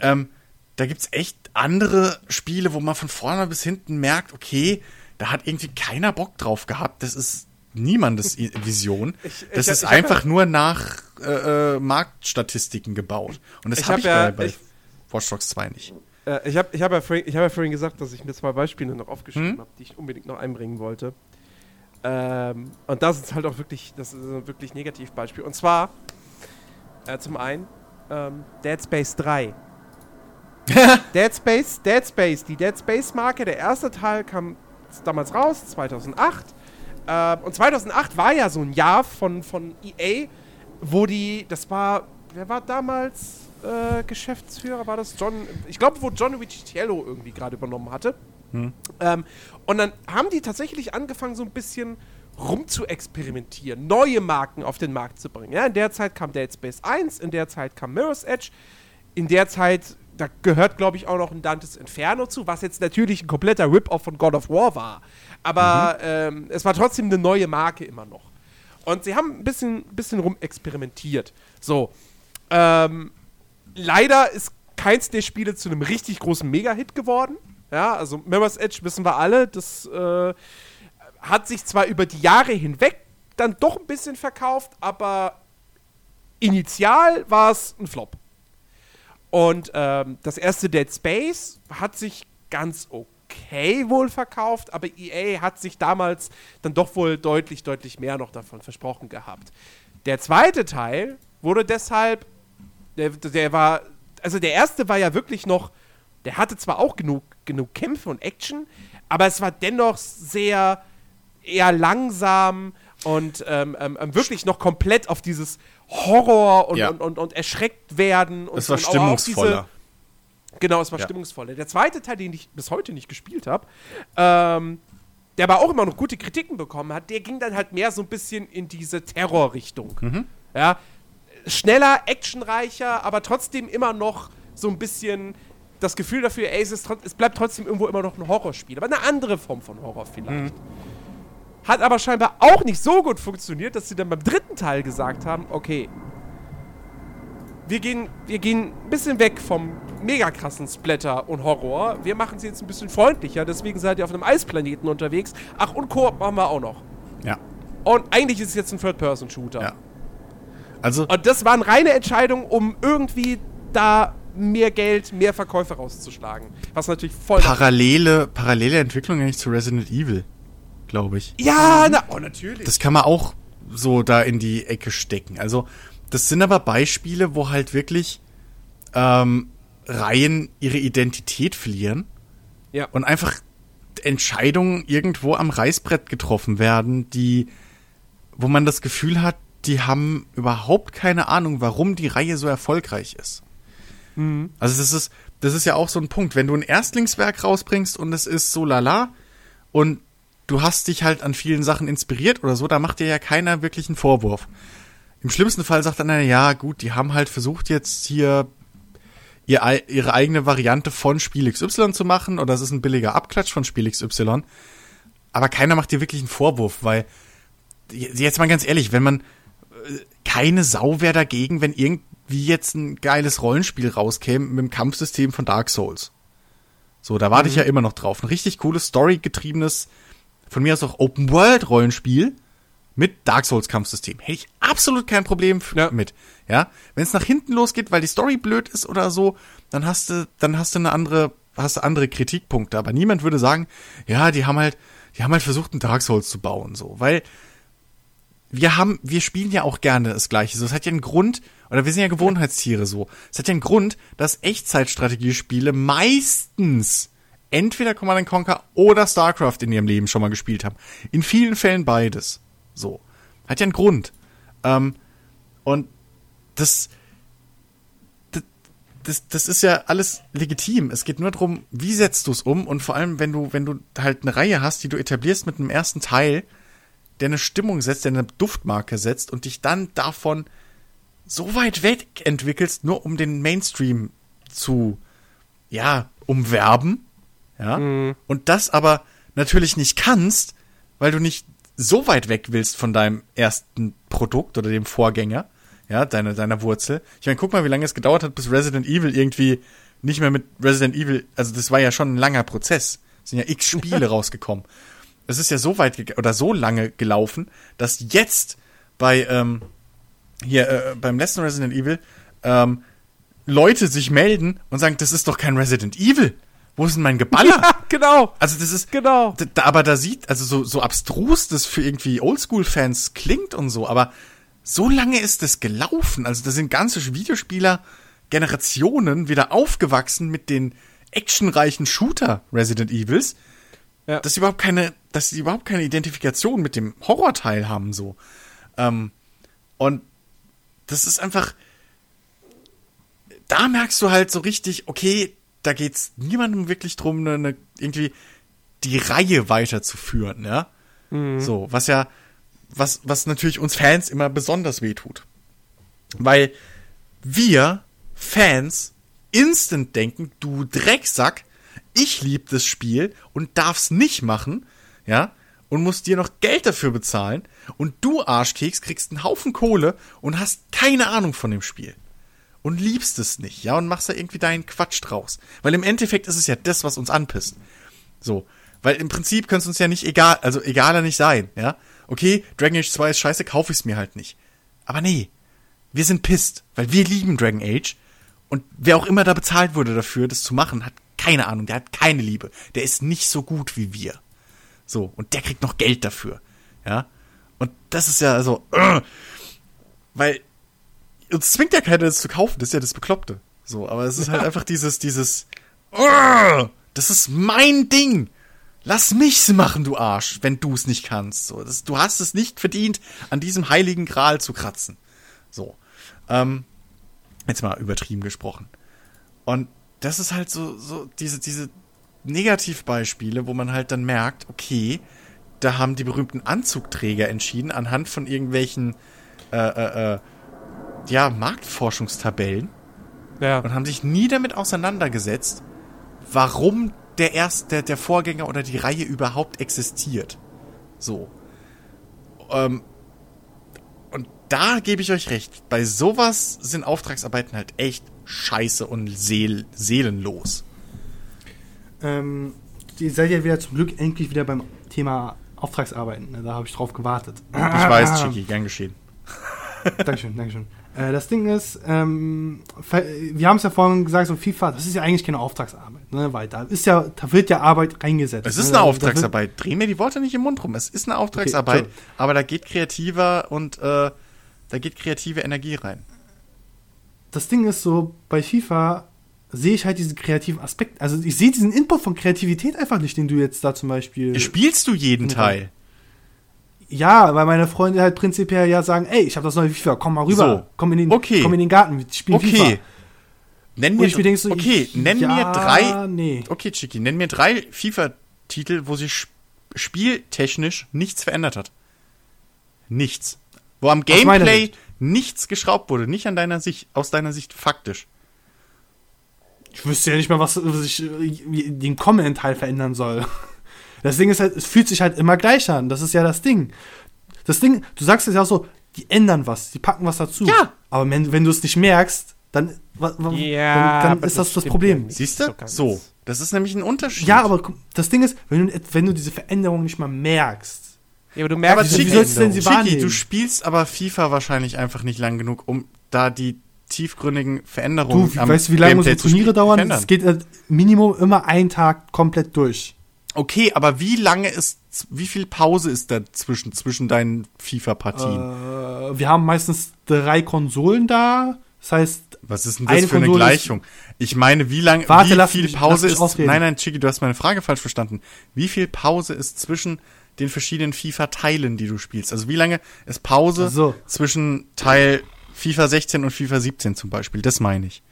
ähm, da gibt's echt andere Spiele, wo man von vorne bis hinten merkt, okay, da hat irgendwie keiner Bock drauf gehabt. Das ist niemandes Vision. Ich, das ich, ist ich einfach nur nach äh, äh, Marktstatistiken gebaut. Und das habe hab ich ja, bei, bei Watch Dogs 2 nicht. Äh, ich habe ich hab ja, vorhin, hab ja vorhin gesagt, dass ich mir zwei Beispiele noch aufgeschrieben hm? habe, die ich unbedingt noch einbringen wollte. Ähm, und das ist halt auch wirklich, das ist ein wirklich Negativbeispiel. Und zwar äh, zum einen ähm, Dead Space 3. *laughs* Dead Space, Dead Space, die Dead Space Marke, der erste Teil kam damals raus, 2008. Äh, und 2008 war ja so ein Jahr von, von EA, wo die, das war, wer war damals äh, Geschäftsführer? War das John, ich glaube, wo John Ricciello irgendwie gerade übernommen hatte. Hm. Ähm, und dann haben die tatsächlich angefangen, so ein bisschen rum zu experimentieren, neue Marken auf den Markt zu bringen. Ja, in der Zeit kam Dead Space 1, in der Zeit kam Mirror's Edge, in der Zeit, da gehört, glaube ich, auch noch ein Dantes Inferno zu, was jetzt natürlich ein kompletter Rip-Off von God of War war. Aber mhm. ähm, es war trotzdem eine neue Marke immer noch. Und sie haben ein bisschen, bisschen rum experimentiert. So. Ähm, leider ist keins der Spiele zu einem richtig großen Mega-Hit geworden. Ja, also Mirror's Edge wissen wir alle, das äh, hat sich zwar über die Jahre hinweg dann doch ein bisschen verkauft, aber initial war es ein Flop. Und ähm, das erste Dead Space hat sich ganz okay wohl verkauft, aber EA hat sich damals dann doch wohl deutlich, deutlich mehr noch davon versprochen gehabt. Der zweite Teil wurde deshalb, der, der war, also der erste war ja wirklich noch, der hatte zwar auch genug, genug Kämpfe und Action, aber es war dennoch sehr eher langsam und ähm, ähm, ähm, wirklich noch komplett auf dieses Horror und, ja. und, und, und, erschreckt werden. Und, es war stimmungsvoller. Diese, genau, es war ja. stimmungsvoller. Der zweite Teil, den ich bis heute nicht gespielt habe, ähm, der aber auch immer noch gute Kritiken bekommen hat, der ging dann halt mehr so ein bisschen in diese Terrorrichtung. Mhm. Ja, schneller, actionreicher, aber trotzdem immer noch so ein bisschen das Gefühl dafür, ey, es, ist, es bleibt trotzdem irgendwo immer noch ein Horrorspiel, aber eine andere Form von Horror vielleicht. Mhm. Hat aber scheinbar auch nicht so gut funktioniert, dass sie dann beim dritten Teil gesagt haben, okay, wir gehen, wir gehen ein bisschen weg vom mega krassen Splatter und Horror. Wir machen sie jetzt ein bisschen freundlicher, deswegen seid ihr auf einem Eisplaneten unterwegs. Ach, und Koop machen wir auch noch. Ja. Und eigentlich ist es jetzt ein Third-Person-Shooter. Ja. Also. Und das waren reine Entscheidungen, um irgendwie da mehr Geld, mehr Verkäufe rauszuschlagen. Was natürlich voll. Parallele, parallele Entwicklung eigentlich zu Resident Evil glaube ich. Ja, na, oh, natürlich. Das kann man auch so da in die Ecke stecken. Also, das sind aber Beispiele, wo halt wirklich ähm, Reihen ihre Identität verlieren. Ja. Und einfach Entscheidungen irgendwo am Reißbrett getroffen werden, die, wo man das Gefühl hat, die haben überhaupt keine Ahnung, warum die Reihe so erfolgreich ist. Mhm. Also das ist, das ist ja auch so ein Punkt. Wenn du ein Erstlingswerk rausbringst und es ist so lala und du hast dich halt an vielen Sachen inspiriert oder so, da macht dir ja keiner wirklich einen Vorwurf. Im schlimmsten Fall sagt dann einer, ja gut, die haben halt versucht jetzt hier ihr, ihre eigene Variante von Spiel XY zu machen oder es ist ein billiger Abklatsch von Spiel XY. Aber keiner macht dir wirklich einen Vorwurf, weil jetzt mal ganz ehrlich, wenn man äh, keine Sau wäre dagegen, wenn irgendwie jetzt ein geiles Rollenspiel rauskäme mit dem Kampfsystem von Dark Souls. So, da warte mhm. ich ja immer noch drauf. Ein richtig cooles, storygetriebenes von mir aus auch Open-World-Rollenspiel mit Dark Souls-Kampfsystem. Hätte ich absolut kein Problem ja. mit. Ja, wenn es nach hinten losgeht, weil die Story blöd ist oder so, dann hast du, dann hast du eine andere, hast du andere Kritikpunkte. Aber niemand würde sagen, ja, die haben halt, die haben halt versucht, einen Dark Souls zu bauen, so, weil wir haben, wir spielen ja auch gerne das Gleiche. So, es hat ja einen Grund, oder wir sind ja Gewohnheitstiere so. Es hat ja einen Grund, dass Echtzeitstrategiespiele meistens entweder Command Conquer oder StarCraft in ihrem Leben schon mal gespielt haben. In vielen Fällen beides. So. Hat ja einen Grund. Ähm, und das, das, das, das ist ja alles legitim. Es geht nur darum, wie setzt du es um und vor allem, wenn du, wenn du halt eine Reihe hast, die du etablierst mit einem ersten Teil, der eine Stimmung setzt, der eine Duftmarke setzt und dich dann davon so weit weg entwickelst, nur um den Mainstream zu, ja, umwerben, ja, Mhm. und das aber natürlich nicht kannst, weil du nicht so weit weg willst von deinem ersten Produkt oder dem Vorgänger, ja, deiner, deiner Wurzel. Ich meine, guck mal, wie lange es gedauert hat, bis Resident Evil irgendwie nicht mehr mit Resident Evil, also das war ja schon ein langer Prozess. Es sind ja x Spiele *laughs* rausgekommen. Es ist ja so weit oder so lange gelaufen, dass jetzt bei ähm, hier äh, beim letzten Resident Evil ähm, Leute sich melden und sagen, das ist doch kein Resident Evil. Wo ist denn mein Geballer? *laughs* Ja, genau. Also das ist Genau. Da, aber da sieht, also so, so abstrus das für irgendwie Oldschool-Fans klingt und so, aber so lange ist das gelaufen. Also da sind ganze Videospieler-Generationen wieder aufgewachsen mit den actionreichen Shooter Resident Evils, Ja. dass sie überhaupt keine, dass sie überhaupt keine Identifikation mit dem Horrorteil haben, so. Ähm, und das ist einfach, da merkst du halt so richtig, okay, da geht's niemandem wirklich drum, ne, ne, irgendwie die Reihe weiterzuführen, ja. So, was ja, was, was natürlich uns Fans immer besonders wehtut. Weil wir Fans instant denken, du Drecksack, ich lieb das Spiel und darf's nicht machen, ja, und musst dir noch Geld dafür bezahlen und du Arschkeks kriegst einen Haufen Kohle und hast keine Ahnung von dem Spiel und liebst es nicht, ja, und machst da irgendwie deinen Quatsch draus. Weil im Endeffekt ist es ja das, was uns anpisst. So. Weil im Prinzip könnte es uns ja nicht egal, also egaler nicht sein, ja. Okay, Dragon Age 2 ist scheiße, kaufe ich es mir halt nicht. Aber nee, wir sind pisst, weil wir lieben Dragon Age und wer auch immer da bezahlt wurde dafür, das zu machen, hat keine Ahnung, der hat keine Liebe. Der ist nicht so gut wie wir. So, und der kriegt noch Geld dafür, ja. Und das ist ja so, äh, weil uns zwingt ja keiner, das zu kaufen, das ist ja das Bekloppte. So, aber es ist halt einfach dieses, dieses, "Ugh, das ist mein Ding. Lass mich's machen, du Arsch, wenn du es nicht kannst. So, das, du hast es nicht verdient, an diesem heiligen Gral zu kratzen. So, ähm, jetzt mal übertrieben gesprochen. Und das ist halt so, so diese, diese Negativbeispiele, wo man halt dann merkt, okay, da haben die berühmten Anzugträger entschieden anhand von irgendwelchen, äh, äh, äh, ja, Marktforschungstabellen Ja. und haben sich nie damit auseinandergesetzt, warum der erst der, der Vorgänger oder die Reihe überhaupt existiert. So. Ähm, und da gebe ich euch recht. Bei sowas sind Auftragsarbeiten halt echt scheiße und seel seelenlos. Ähm, ihr seid ja wieder zum Glück endlich wieder beim Thema Auftragsarbeiten. Ne? Da habe ich drauf gewartet. Ich weiß, *laughs* Chicky, gern geschehen. Dankeschön, Dankeschön. Äh, das Ding ist, ähm, wir haben es ja vorhin gesagt, so FIFA, das ist ja eigentlich keine Auftragsarbeit, ne? Weil da ist ja, da wird ja Arbeit reingesetzt. Es ne? ist eine Auftragsarbeit. Dreh mir die Worte nicht im Mund rum. Es ist eine Auftragsarbeit, Okay, aber da geht kreativer und äh, da geht kreative Energie rein. Das Ding ist so, bei FIFA sehe ich halt diesen kreativen Aspekt. Also ich sehe diesen Input von Kreativität einfach nicht, den du jetzt da zum Beispiel. Spielst du jeden. Teil? Ja, weil meine Freunde halt prinzipiell ja sagen, ey, ich habe das neue FIFA, komm mal rüber, So. komm, in den, Okay. komm in den Garten, wir spielen Okay. FIFA. Nenn mir, mir so, okay, ich- nenn ja, mir drei. nee. Okay, Chiki, nenn mir drei FIFA-Titel, wo sich sp- spieltechnisch nichts verändert hat. Nichts. Wo am Gameplay nichts geschraubt wurde. Nicht an deiner Sicht, aus deiner Sicht faktisch. Ich wüsste ja nicht mal, was, was ich äh, den Comment-Teil verändern soll. Das Ding ist halt, es fühlt sich halt immer gleich an. Das ist ja das Ding. Das Ding, du sagst es ja auch so, die ändern was, die packen was dazu. Ja. Aber wenn, wenn du es nicht merkst, dann, Ja, dann, dann aber ist das das stimmt Problem. ja. Siehst du? So. So. Das ist nämlich ein Unterschied. Ja, aber das Ding ist, wenn du, wenn du diese Veränderung nicht mal merkst, Ja, aber du aber merkst, wie Chiki, sollst du denn sie Chiki, wahrnehmen? du spielst aber FIFA wahrscheinlich einfach nicht lang genug, um da die tiefgründigen Veränderungen du, wie, weißt du, wie lange unsere Turniere dauern? Es geht äh, Minimum immer einen Tag komplett durch. Okay, aber wie lange ist, wie viel Pause ist da zwischen, zwischen deinen FIFA-Partien? Äh, wir haben meistens drei Konsolen da. Das heißt, Was ist denn das eine für eine Konsole Gleichung? Ich meine, wie lange, Warte, wie viel mich- Pause ist, ausreden. nein, nein, Chiki, du hast meine Frage falsch verstanden. Wie viel Pause ist zwischen den verschiedenen FIFA-Teilen, die du spielst? Also wie lange ist Pause so. zwischen Teil FIFA 16 und FIFA 17 zum Beispiel? Das meine ich.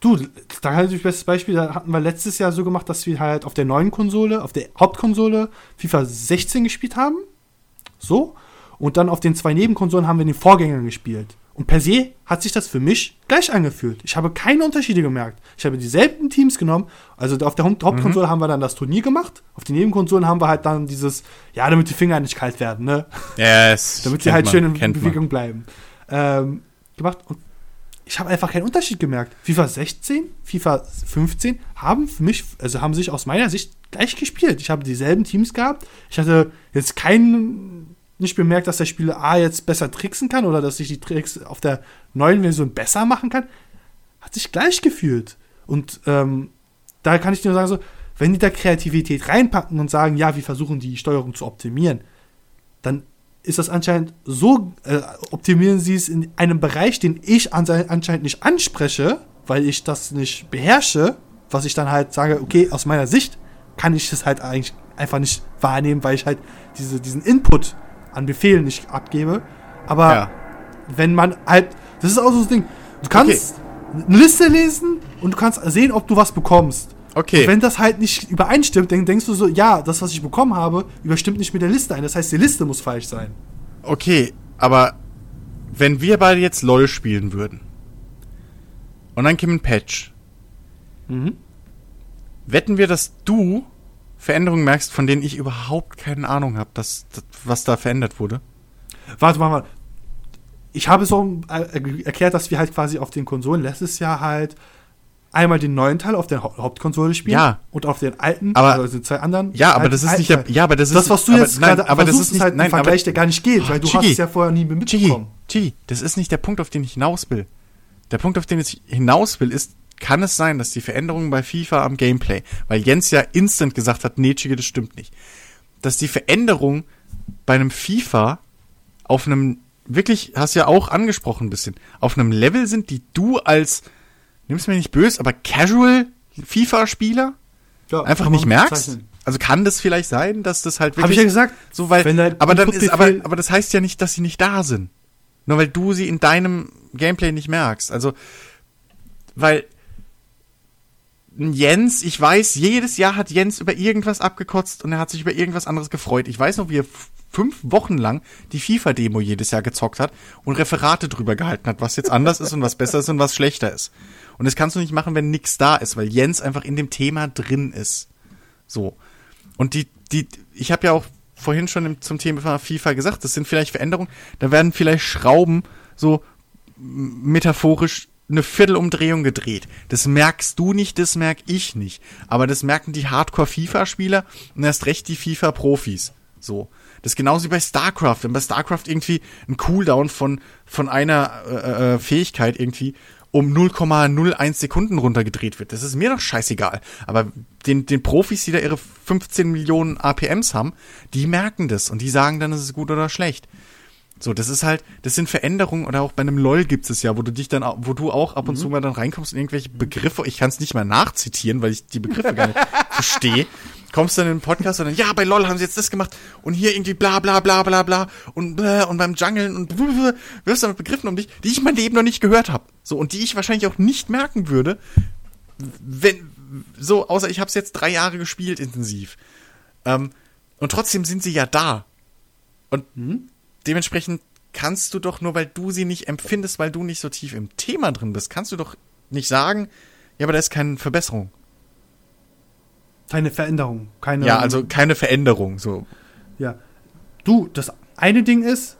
Du, da halt das beste Beispiel, da hatten wir letztes Jahr so gemacht, dass wir halt auf der neuen Konsole, auf der Hauptkonsole FIFA 16 gespielt haben So. Und dann auf den zwei Nebenkonsolen haben wir den Vorgänger gespielt. Und per se hat sich das für mich gleich angefühlt. Ich habe keine Unterschiede gemerkt. Ich habe dieselben Teams genommen. Also auf der Haupt- Hauptkonsole Mhm. haben wir dann das Turnier gemacht. Auf den Nebenkonsolen haben wir halt dann dieses, ja, damit die Finger nicht kalt werden, ne? Yes, *laughs* damit sie halt man, schön in kennt man. Bewegung bleiben. Ähm, gemacht. Und ich habe einfach keinen Unterschied gemerkt. FIFA 16, FIFA 15 haben für mich, also haben sich aus meiner Sicht gleich gespielt. Ich habe dieselben Teams gehabt. Ich hatte jetzt keinen, nicht bemerkt, dass der Spieler A jetzt besser tricksen kann oder dass ich die Tricks auf der neuen Version besser machen kann. Hat sich gleich gefühlt. Und ähm, da kann ich nur sagen, so, wenn die da Kreativität reinpacken und sagen, ja, wir versuchen die Steuerung zu optimieren, dann ist das anscheinend so, äh, optimieren sie es in einem Bereich, den ich anscheinend nicht anspreche, weil ich das nicht beherrsche, was ich dann halt sage, okay, aus meiner Sicht kann ich das halt eigentlich einfach nicht wahrnehmen, weil ich halt diese, diesen Input an Befehlen nicht abgebe. Aber Ja. wenn man halt, das ist auch so das Ding, du kannst eine Liste lesen und du kannst sehen, ob du was bekommst. Okay. Und wenn das halt nicht übereinstimmt, dann denkst du so, ja, das, was ich bekommen habe, überstimmt nicht mit der Liste ein. Das heißt, die Liste muss falsch sein. Okay, aber wenn wir beide jetzt LOL spielen würden und dann käme ein Patch, Mhm. wetten wir, dass du Veränderungen merkst, von denen ich überhaupt keine Ahnung habe, dass, dass, was da verändert wurde? Warte mal, mal. Ich habe so äh, erklärt, dass wir halt quasi auf den Konsolen letztes Jahr halt einmal den neuen Teil auf der Hau- Hauptkonsole spielen Ja. und auf den alten, Aber- also den zwei anderen. Ja, aber das ist nicht der, ja, aber das ist das, was du aber, jetzt nein, gerade aber das ist nicht, halt nein, ein Vergleich, aber, der gar nicht geht, weil du Chigi. hast es ja vorher nie Chigi, mitbekommen. Chigi, das ist nicht der Punkt, auf den ich hinaus will. Der Punkt, auf den ich hinaus will, ist, kann es sein, dass die Veränderungen bei FIFA am Gameplay, weil Jens ja instant gesagt hat, nee, Chigi, das stimmt nicht, dass die Veränderungen bei einem FIFA auf einem, wirklich, hast ja auch angesprochen ein bisschen, auf einem Level sind, die du als, nimm's mir nicht böse, aber Casual FIFA-Spieler Ja, einfach nicht merkst? bezeichnen. Also kann das vielleicht sein, dass das halt Hab ich ja gesagt. so, weil, Wenn der aber dann ist, aber, aber das heißt ja nicht, dass sie nicht da sind. Nur weil du sie in deinem Gameplay nicht merkst. Also, weil Jens, ich weiß, jedes Jahr hat Jens über irgendwas abgekotzt und er hat sich über irgendwas anderes gefreut. Ich weiß noch, wie er fünf Wochen lang die FIFA-Demo jedes Jahr gezockt hat und Referate drüber gehalten hat, was jetzt anders ist und was besser ist und was schlechter ist. Und das kannst du nicht machen, wenn nix da ist, weil Jens einfach in dem Thema drin ist. So. Und die, die, ich habe ja auch vorhin schon im, zum Thema FIFA gesagt, das sind vielleicht Veränderungen, da werden vielleicht Schrauben so metaphorisch eine Viertelumdrehung gedreht. Das merkst du nicht, das merk ich nicht. Aber das merken die Hardcore-FIFA-Spieler und erst recht die FIFA-Profis. So. Das ist genauso wie bei StarCraft. Wenn bei StarCraft irgendwie ein Cooldown von, von einer äh, äh, Fähigkeit irgendwie um 0,01 Sekunden runtergedreht wird. Das ist mir doch scheißegal. Aber den, den Profis, die da ihre 15 Millionen APMs haben, die merken das und die sagen dann, ist es gut oder schlecht. So, das ist halt, das sind Veränderungen oder auch bei einem LOL gibt es ja, wo du dich dann, wo du auch ab und zu mal dann reinkommst und irgendwelche Begriffe, ich kann es nicht mal nachzitieren, weil ich die Begriffe gar nicht *laughs* verstehe, kommst dann in den Podcast und dann, ja, bei LOL haben sie jetzt das gemacht und hier irgendwie bla bla bla bla bla und bläh, und beim Jungeln und blablabla, wirfst dann mit Begriffen um dich, die ich mein Leben noch nicht gehört habe. So, und die ich wahrscheinlich auch nicht merken würde, wenn, so, außer ich habe es jetzt drei Jahre gespielt intensiv. Ähm, und trotzdem sind sie ja da. Und dementsprechend kannst du doch nur, weil du sie nicht empfindest, weil du nicht so tief im Thema drin bist, kannst du doch nicht sagen, ja, aber da ist keine Verbesserung. Keine Veränderung. Keine, Ja, also keine Veränderung, so. Ja. Du, das eine Ding ist,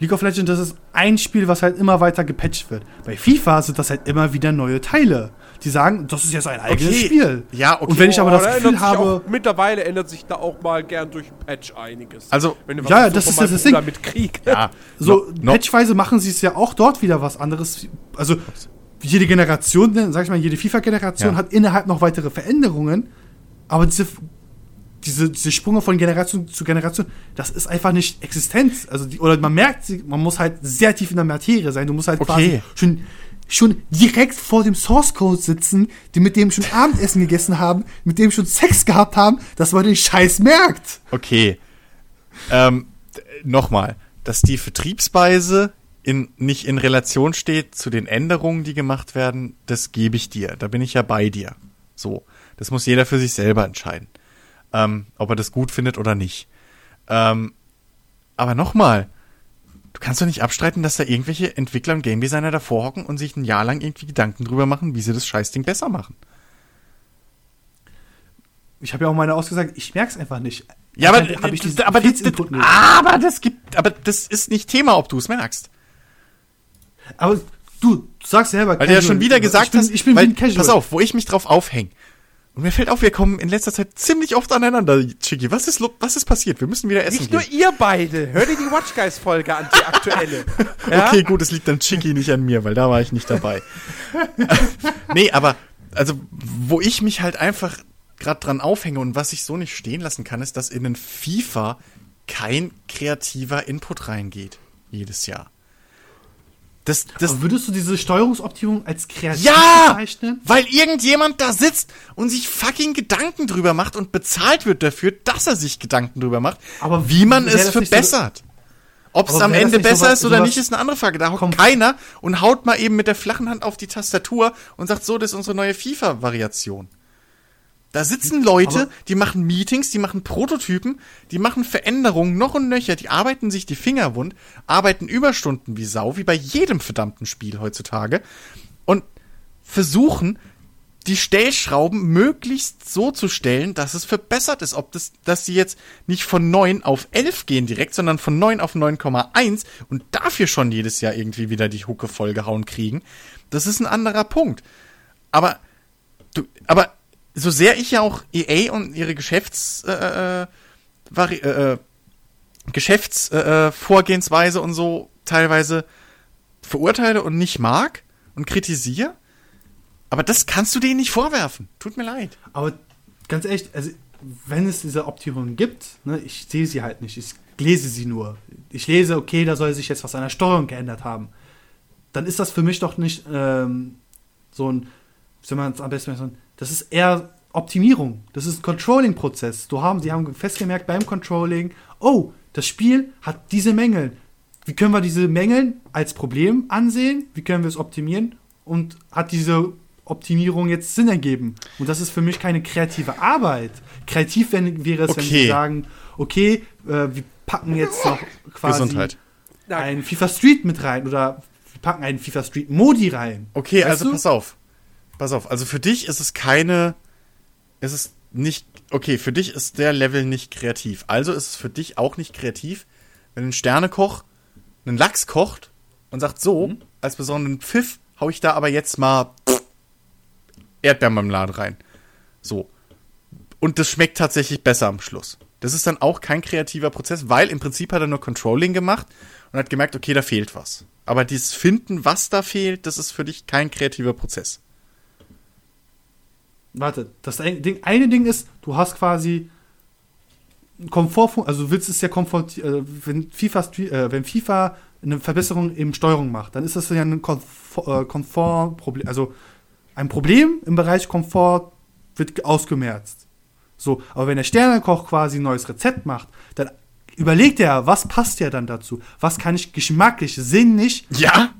League of Legends, das ist ein Spiel, was halt immer weiter gepatcht wird. Bei FIFA sind das halt immer wieder neue Teile. Die sagen, das ist jetzt ein eigenes Okay. Spiel. Ja, okay. Und wenn ich aber das da Gefühl habe, Auch, mittlerweile ändert sich da auch mal gern durch ein Patch einiges. Also, Wenn du ja, das ist ja das Ding. Mit Krieg. Ja, *laughs* so no, no, patchweise machen sie es ja auch dort wieder was anderes. Also jede Generation, ne, sag ich mal, jede FIFA-Generation Ja. hat innerhalb noch weitere Veränderungen. Aber diese, diese, diese Sprünge von Generation zu Generation, das ist einfach nicht Existenz. Also die, oder man merkt, man muss halt sehr tief in der Materie sein. Du musst halt Okay. quasi schon, schon direkt vor dem Source Code sitzen, die mit dem schon Abendessen gegessen haben, mit dem schon Sex gehabt haben, dass man den Scheiß merkt. Okay. Ähm, nochmal, dass die Vertriebsweise in, nicht in Relation steht zu den Änderungen, die gemacht werden, das gebe ich dir. Da bin ich ja bei dir. So. Das muss jeder für sich selber entscheiden. Ähm, ob er das gut findet oder nicht. Ähm, Aber nochmal, kannst doch nicht abstreiten, dass da irgendwelche Entwickler und Game Designer davor hocken und sich ein Jahr lang irgendwie Gedanken drüber machen, wie sie das Scheißding besser machen. Ich habe ja auch meine ausgesagt, ich merke es einfach nicht. Ja, aber, hab ich aber, das, das, aber das gibt, aber das ist nicht Thema, ob du es merkst. Aber du, du sagst selber, Weil du ja Casual. schon wieder gesagt ich bin, hast, ich bin weil, wie ein Casual. pass auf, wo ich mich drauf aufhänge. Und mir fällt auf, wir kommen in letzter Zeit ziemlich oft aneinander, Chicky. Was ist, was ist passiert? Wir müssen wieder essen Nicht nur gehen. ihr beide. Hör dir die Watch Guys Folge an, die aktuelle. *laughs* Ja? Okay, gut, es liegt an Chicky, nicht an mir, weil da war ich nicht dabei. *laughs* nee, aber, also, wo ich mich halt einfach gerade dran aufhänge und was ich so nicht stehen lassen kann, ist, dass in den FIFA kein kreativer Input reingeht. Jedes Jahr. Das, das, Aber würdest du diese Steuerungsoptimierung als kreativ Ja! bezeichnen? Weil irgendjemand da sitzt und sich fucking Gedanken drüber macht und bezahlt wird dafür, dass er sich Gedanken drüber macht, Aber wie man es nicht so- verbessert. Ob es am Ende besser sowas- ist oder nicht, ist eine andere Frage. Da hockt keiner und haut mal eben mit der flachen Hand auf die Tastatur und sagt, so, das ist unsere neue FIFA-Variation. Da sitzen Leute, Aber- die machen Meetings, die machen Prototypen, die machen Veränderungen noch und nöcher, die arbeiten sich die Finger wund, arbeiten Überstunden wie Sau, wie bei jedem verdammten Spiel heutzutage und versuchen, die Stellschrauben möglichst so zu stellen, dass es verbessert ist. Ob das, dass sie jetzt nicht von 9 auf 11 gehen direkt, sondern von 9 auf 9,1 und dafür schon jedes Jahr irgendwie wieder die Hucke vollgehauen kriegen, das ist ein anderer Punkt. Aber du, aber so sehr ich ja auch EA und ihre Geschäfts, äh, äh, Vari äh, äh, Geschäftsvorgehensweise äh, und so teilweise verurteile und nicht mag und kritisiere, aber das kannst du denen nicht vorwerfen. Tut mir leid. Aber ganz ehrlich, also wenn es diese Optimierung gibt, ne, ich sehe sie halt nicht, ich lese sie nur. Ich lese, okay, da soll sich jetzt was an der Steuerung geändert haben. Dann ist das für mich doch nicht ähm, so ein, wie soll man es am besten sagen, das ist eher Optimierung. Das ist ein Controlling-Prozess. Du haben, sie haben festgemerkt beim Controlling, oh, das Spiel hat diese Mängel. Wie können wir diese Mängel als Problem ansehen? Wie können wir es optimieren? Und hat diese Optimierung jetzt Sinn ergeben? Und das ist für mich keine kreative Arbeit. Kreativ wenn, wäre es, wenn Okay. sie sagen, okay, äh, wir packen jetzt noch quasi Gesundheit. ein FIFA Street mit rein oder wir packen einen FIFA Street Modi rein. Okay, Weißt also du? pass auf. Pass auf. Also für dich ist es keine. Es ist nicht. Okay, für dich ist der Level nicht kreativ. Also ist es für dich auch nicht kreativ, wenn ein Sternekoch einen Lachs kocht und sagt so, Mhm. als besonderen Pfiff hau ich da aber jetzt mal Erdbeermarmelade rein. So. Und das schmeckt tatsächlich besser am Schluss. Das ist dann auch kein kreativer Prozess, weil im Prinzip hat er nur Controlling gemacht und hat gemerkt, okay, da fehlt was. Aber dieses Finden, was da fehlt, das ist für dich kein kreativer Prozess. Warte, das Ding, eine Ding ist, du hast quasi Komfort, also du willst es ja komfort, äh, wenn FIFA, äh, wenn FIFA eine Verbesserung in Steuerung macht, dann ist das ja ein Komfort, äh, Komfortproblem, also ein Problem im Bereich Komfort wird ausgemerzt. So, aber wenn der Sternekoch quasi ein neues Rezept macht, dann überlegt er, was passt ja dann dazu? Was kann ich geschmacklich, sinnig Ja?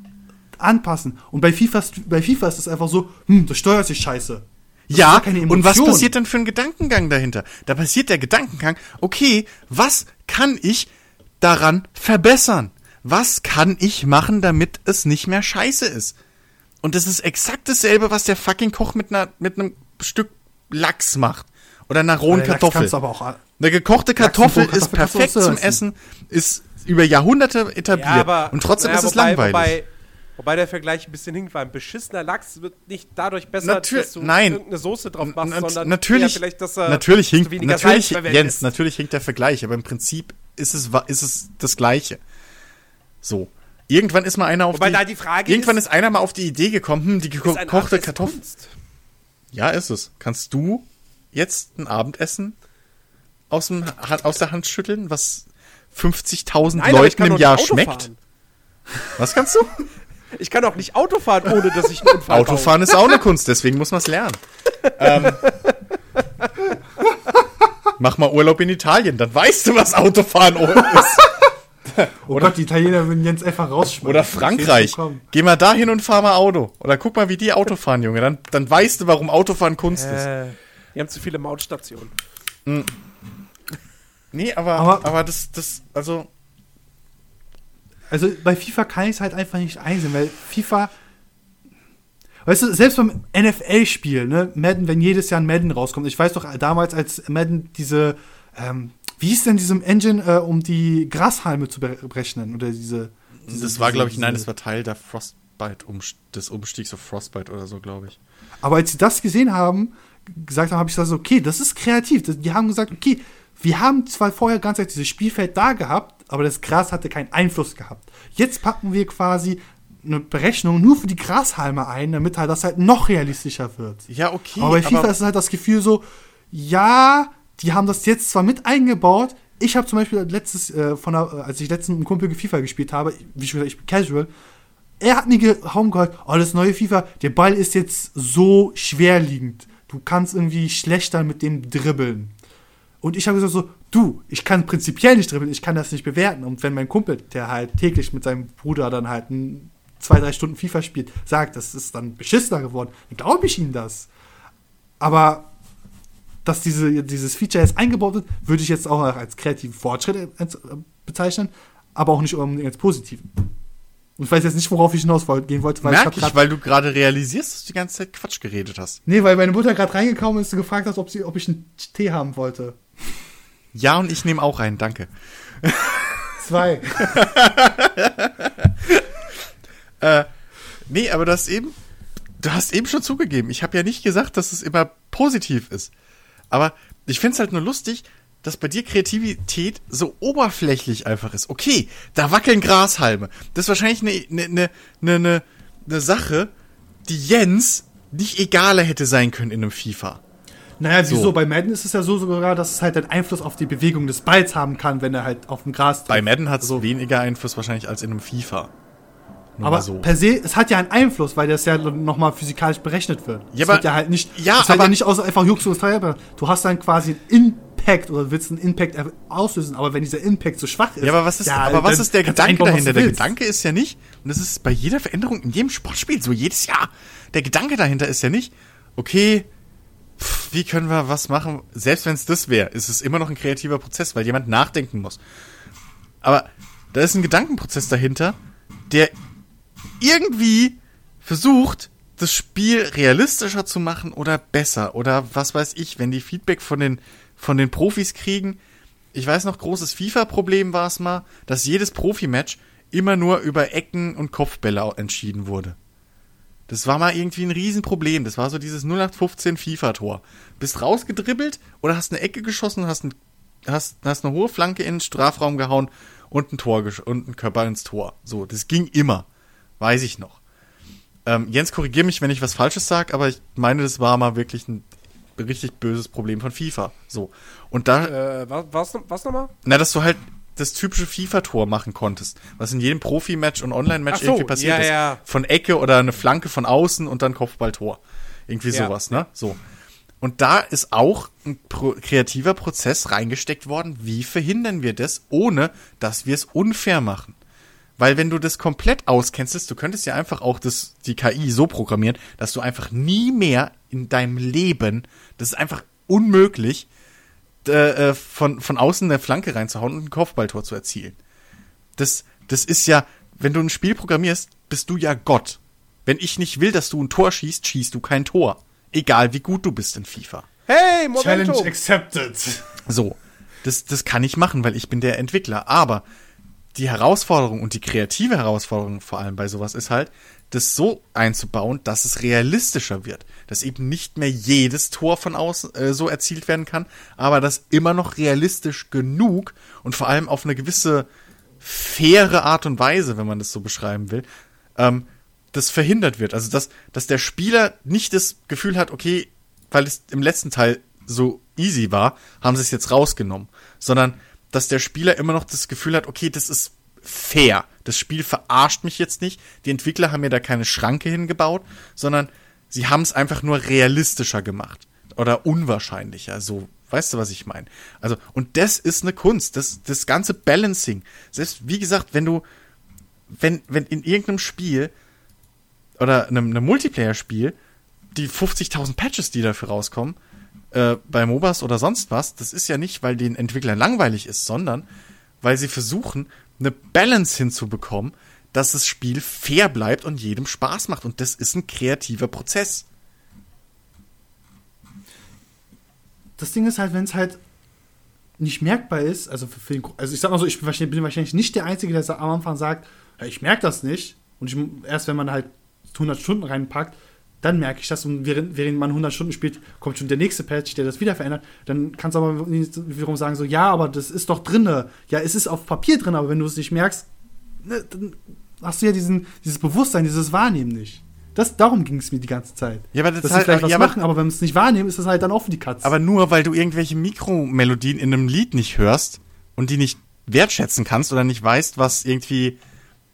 anpassen? Und bei FIFA, bei FIFA ist es einfach so, hm, das steuert sich scheiße. Das Ja, ist ja keine und was passiert dann für ein Gedankengang dahinter? Da passiert der Gedankengang, okay, was kann ich daran verbessern? Was kann ich machen, damit es nicht mehr scheiße ist? Und das ist exakt dasselbe, was der fucking Koch mit einer, mit einem Stück Lachs macht. Oder einer rohen Kartoffel. aber Eine gekochte Kartoffel ist Kartoffel du perfekt zum essen. Essen, ist über Jahrhunderte etabliert. und trotzdem naja, ist es wobei- langweilig. Wobei, wobei der Vergleich ein bisschen hinkt, weil ein beschissener Lachs wird nicht dadurch besser, Natür- dass du nein. irgendeine Soße drauf machst, Nat- sondern natürlich, vielleicht, dass er natürlich hinkt, natürlich, Salz. Jens, natürlich hinkt der Vergleich, aber im Prinzip ist es, ist es das Gleiche. So. Irgendwann ist mal einer auf Wobei die, die irgendwann ist- ist, einer mal auf die Idee gekommen, hm, die Ist gekochte Kartoffel. Kunst? Ja, ist es. Kannst du jetzt ein Abendessen aus, dem, aus der Hand schütteln, was 50.000 Nein, aber ich Leuten im Jahr schmeckt? fahren. Was kannst du? *laughs* Ich kann auch nicht Auto fahren, ohne dass ich einen Unfall baue. Autofahren ist auch eine Kunst, deswegen muss man es lernen. ähm, mach mal Urlaub in Italien, dann weißt du, was Autofahren ist. Oh Gott, die Italiener würden Jens einfach rausschmeißen. Oder Frankreich. Geh mal dahin und fahr mal Auto. Oder guck mal, wie die Auto fahren, Junge. Dann, dann weißt du, warum Autofahren Kunst ist. Äh, die haben zu viele Mautstationen. Nee, aber, aber, Aber- das, das, also, Also bei FIFA kann ich es halt einfach nicht einsehen, weil FIFA. Weißt du, selbst beim NFL-Spiel, ne, Madden, wenn jedes Jahr ein Madden rauskommt, ich weiß doch damals, als Madden diese, ähm, wie hieß denn diesem Engine, äh, um die Grashalme zu berechnen? Oder diese. diese Das war, glaube ich, nein, das war Teil der Frostbite, um, des Umstiegs auf Frostbite oder so, glaube ich. Aber als sie das gesehen haben, gesagt haben, habe ich gesagt, okay, das ist kreativ. Die haben gesagt, okay, wir haben zwar vorher ganz Zeit dieses Spielfeld da gehabt, aber das Gras hatte keinen Einfluss gehabt. Jetzt packen wir quasi eine Berechnung nur für die Grashalme ein, damit halt das halt noch realistischer wird. Ja, okay. aber bei FIFA ist es halt das Gefühl so, ja, die haben das jetzt zwar mit eingebaut. Ich habe zum Beispiel letztes, äh, von der, äh, als ich letztens mit einem Kumpel FIFA gespielt habe, wie schon gesagt, ich bin casual, er hat mir gehauen gehört, oh, das neue FIFA, der Ball ist jetzt so schwerliegend. Du kannst irgendwie schlechter mit dem dribbeln. Und ich habe gesagt so, du, ich kann prinzipiell nicht dribbeln, ich kann das nicht bewerten. Und wenn mein Kumpel, der halt täglich mit seinem Bruder dann halt ein, zwei, drei Stunden FIFA spielt, sagt, das ist dann beschissener geworden, dann glaube ich ihm das. Aber dass diese, dieses Feature jetzt eingebaut wird, würde ich jetzt auch als kreativen Fortschritt äh, bezeichnen, aber auch nicht unbedingt als positiven. Und ich weiß jetzt nicht, worauf ich hinaus gehen wollte, weil Merk ich, grad- weil du gerade realisierst, dass du die ganze Zeit Quatsch geredet hast. Nee, weil meine Mutter gerade reingekommen ist und gefragt hat, ob, sie, ob ich einen Tee haben wollte. Ja, und ich nehme auch einen, danke. Zwei. *laughs* Äh, nee, aber du hast eben, du hast eben schon zugegeben. Ich habe ja nicht gesagt, dass es immer positiv ist. Aber ich find's halt nur lustig, dass bei dir Kreativität so oberflächlich einfach ist. Okay, da wackeln Grashalme. Das ist wahrscheinlich eine ne, ne, ne, ne, ne Sache, die Jens nicht egaler hätte sein können in einem FIFA. Naja, wieso? So. Bei Madden ist es ja so sogar, dass es halt einen Einfluss auf die Bewegung des Balls haben kann, wenn er halt auf dem Gras Bei trifft. Madden hat es weniger Einfluss wahrscheinlich als in einem FIFA. Nur Aber so. per se, es hat ja einen Einfluss, weil das ja nochmal physikalisch berechnet wird. Ja, es aber- wird ja halt nicht, Ja, es wird aber- ja nicht aus einfach Jux und. Du hast dann quasi einen Impact oder willst einen Impact auslösen, aber wenn dieser Impact so schwach ist. Ja, aber was ist, aber was ist der Gedanke dahinter? Der. Gedanke ist ja nicht, und das ist bei jeder Veränderung in jedem Sportspiel so jedes Jahr. Der Gedanke dahinter ist ja nicht, okay, pff, wie können wir was machen? Selbst wenn es das wäre, ist es immer noch ein kreativer Prozess, weil jemand nachdenken muss. Aber da ist ein Gedankenprozess dahinter, der irgendwie versucht, das Spiel realistischer zu machen oder besser oder was weiß ich, wenn die Feedback von den, von den Profis kriegen. Ich weiß noch, großes FIFA-Problem war es mal, dass jedes Profimatch immer nur über Ecken und Kopfbälle entschieden wurde. Das war mal irgendwie ein Riesenproblem. Das war so dieses 0815 FIFA-Tor. Bist rausgedribbelt oder hast eine Ecke geschossen, hast, ein, hast, hast eine hohe Flanke in den Strafraum gehauen und ein Tor und ein Körper ins Tor. So, das ging immer. Weiß ich noch. Ähm, Jens, korrigier mich, wenn ich was Falsches sage, aber ich meine, das war mal wirklich ein richtig böses Problem von FIFA. So. Und da, Äh, was, was, was nochmal? na, dass du halt das typische FIFA-Tor machen konntest, was in jedem Profi-Match und Online-Match so, irgendwie passiert ja, ist. ja. Von Ecke oder eine Flanke von außen und dann Kopfballtor. Irgendwie Ja. sowas, ne? So. Und da ist auch ein pro kreativer Prozess reingesteckt worden. Wie verhindern wir das, ohne dass wir es unfair machen? Weil wenn du das komplett auskennst, du könntest ja einfach auch das, die KI so programmieren, dass du einfach nie mehr in deinem Leben, das ist einfach unmöglich, äh, äh, von, von außen eine Flanke reinzuhauen und ein Kopfballtor zu erzielen. Das, das ist ja, wenn du ein Spiel programmierst, bist du ja Gott. Wenn ich nicht will, dass du ein Tor schießt, schießt du kein Tor. Egal wie gut du bist in FIFA. Hey, Momento! Challenge accepted. So, das, das kann ich machen, weil ich bin der Entwickler. Aber die Herausforderung und die kreative Herausforderung vor allem bei sowas ist halt, das so einzubauen, dass es realistischer wird. Dass eben nicht mehr jedes Tor von außen äh, so erzielt werden kann, aber dass immer noch realistisch genug und vor allem auf eine gewisse faire Art und Weise, wenn man das so beschreiben will, ähm, das verhindert wird. Also dass, dass der Spieler nicht das Gefühl hat, okay, weil es im letzten Teil so easy war, haben sie es jetzt rausgenommen, sondern dass der Spieler immer noch das Gefühl hat, okay, das ist fair. Das Spiel verarscht mich jetzt nicht. Die Entwickler haben mir da keine Schranke hingebaut, sondern sie haben es einfach nur realistischer gemacht oder unwahrscheinlicher. So, weißt du, was ich meine? Also, und das ist eine Kunst, das, das ganze Balancing. Selbst, wie gesagt, wenn du, wenn, wenn in irgendeinem Spiel oder einem, einem Multiplayer-Spiel die 50.000 Patches, die dafür rauskommen, äh, bei MOBAs oder sonst was, das ist ja nicht, weil den Entwicklern langweilig ist, sondern weil sie versuchen, eine Balance hinzubekommen, dass das Spiel fair bleibt und jedem Spaß macht. Und das ist ein kreativer Prozess. Das Ding ist halt, wenn es halt nicht merkbar ist, also für, für den, also ich sag mal so, ich bin wahrscheinlich, bin wahrscheinlich nicht der Einzige, der am Anfang sagt, ja, ich merke das nicht. Und ich, erst wenn man halt 100 Stunden reinpackt, dann merke ich das. Und während, während man 100 Stunden spielt, kommt schon der nächste Patch, der das wieder verändert. Dann kannst du aber wiederum sagen, so, ja, aber das ist doch drinne. Ja, es ist auf Papier drin, aber wenn du es nicht merkst, ne, dann hast du ja diesen, dieses Bewusstsein, dieses Wahrnehmen nicht. Das, darum ging es mir die ganze Zeit. Ja, aber das Dass halt, vielleicht was ja, machen, aber wenn wir es nicht wahrnehmen, ist das halt dann auch für die Katze. aber nur weil du irgendwelche Mikromelodien in einem Lied nicht hörst und die nicht wertschätzen kannst oder nicht weißt, was irgendwie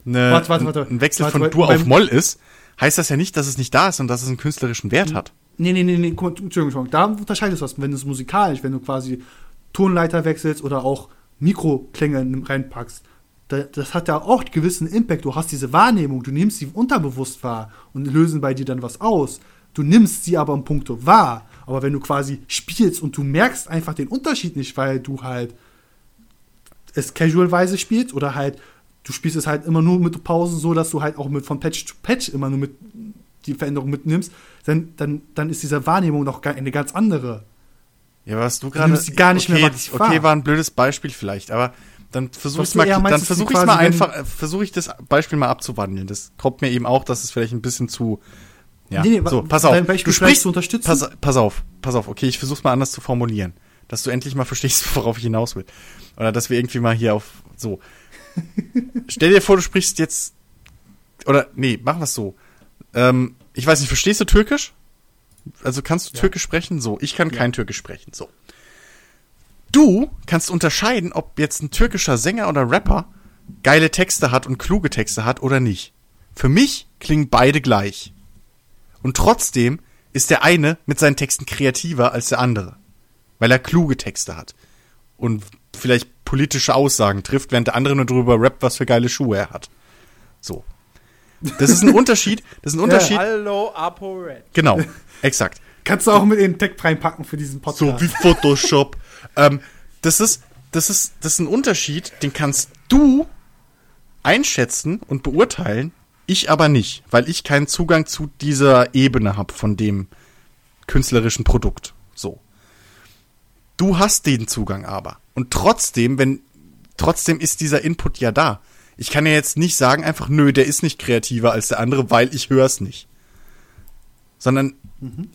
eine, Warte, warte, warte. ein Wechsel von Dur auf Moll ist, heißt das ja nicht, dass es nicht da ist und dass es einen künstlerischen Wert hat. Nee, nee, nee, nee, guck mal, Entschuldigung, Entschuldigung. Da unterscheidest du was. Wenn du es musikalisch, wenn du quasi Tonleiter wechselst oder auch Mikroklänge reinpackst, da, das hat ja auch einen gewissen Impact. Du hast diese Wahrnehmung, du nimmst sie unterbewusst wahr und lösen bei dir dann was aus. Du nimmst sie aber im Punkto wahr. Aber wenn du quasi spielst und du merkst einfach den Unterschied nicht, weil du halt es casualweise spielst oder halt du spielst es halt immer nur mit Pausen so, dass du halt auch mit von Patch zu Patch immer nur mit die Veränderung mitnimmst, dann, dann, dann ist diese Wahrnehmung noch eine ganz andere. Ja, was du gerade. gar nicht okay, mehr wirklich Okay, war ein blödes Beispiel vielleicht, aber dann versuche Was ich mal, meinst, dann versuche ich mal einfach, äh, versuche ich das Beispiel mal abzuwandeln. Das kommt mir eben auch, dass es vielleicht ein bisschen zu. Ja, Nee, nee, so, pass auf. du sprichst, zu unterstützen? Pass, pass auf, pass auf. Okay, ich versuch's mal anders zu formulieren, dass du endlich mal verstehst, *laughs* worauf ich hinaus will, oder dass wir irgendwie mal hier auf so. Stell dir vor, du sprichst jetzt oder nee, machen wir's so. Ähm, ich weiß nicht, verstehst du Türkisch? Also kannst du Türkisch sprechen? So, ich kann kein Türkisch sprechen. So. Du kannst unterscheiden, ob jetzt ein türkischer Sänger oder Rapper geile Texte hat und kluge Texte hat oder nicht. Für mich klingen beide gleich. Und trotzdem ist der eine mit seinen Texten kreativer als der andere. Weil er kluge Texte hat. Und vielleicht politische Aussagen trifft, während der andere nur drüber rappt, was für geile Schuhe er hat. So. Das ist ein *laughs* Unterschied. Das ist ein Unterschied. Hallo, ApoRed. Genau. Exakt. Kannst du auch mit in den Tech reinpacken für diesen Podcast. So wie Photoshop. ähm, das ist, das ist, das ist ein Unterschied, den kannst du einschätzen und beurteilen, ich aber nicht, weil ich keinen Zugang zu dieser Ebene habe von dem künstlerischen Produkt. So. Du hast den Zugang aber. Und trotzdem, wenn, trotzdem ist dieser Input ja da. Ich kann ja jetzt nicht sagen einfach, nö, der ist nicht kreativer als der andere, weil ich höre es nicht. Sondern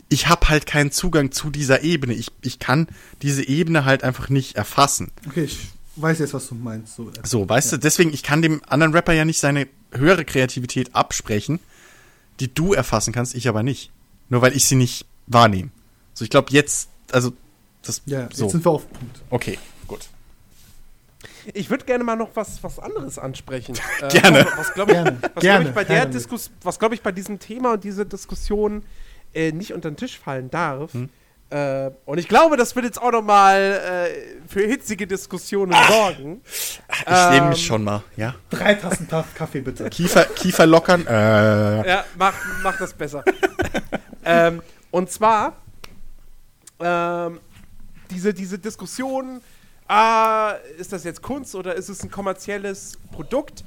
ich habe halt keinen Zugang zu dieser Ebene. Ich, ich kann diese Ebene halt einfach nicht erfassen. Okay, ich weiß jetzt, was du meinst. So, So, weißt du, deswegen, ich kann dem anderen Rapper ja nicht seine höhere Kreativität absprechen, die du erfassen kannst, ich aber nicht. Nur weil ich sie nicht wahrnehme. So, ich glaube jetzt, also, das, ja, so. jetzt sind wir auf Punkt. Okay. Ich würde gerne mal noch was, was anderes ansprechen. *laughs* Äh, Gerne. Was, glaube ich, Gerne, was, glaub ich, bei der. Diskus was glaube ich bei diesem Thema und dieser Diskussion äh, nicht unter den Tisch fallen darf. Hm. Äh, und ich glaube, das wird jetzt auch noch mal äh, für hitzige Diskussionen sorgen. Ich Ähm, nehme mich schon mal, ja. Drei Tassen Kaffee bitte. Kiefer, Kiefer lockern, äh, Ja, mach, mach das besser. *laughs* ähm, und zwar ähm, diese, diese Diskussion, ah, ist das jetzt Kunst oder ist es ein kommerzielles Produkt?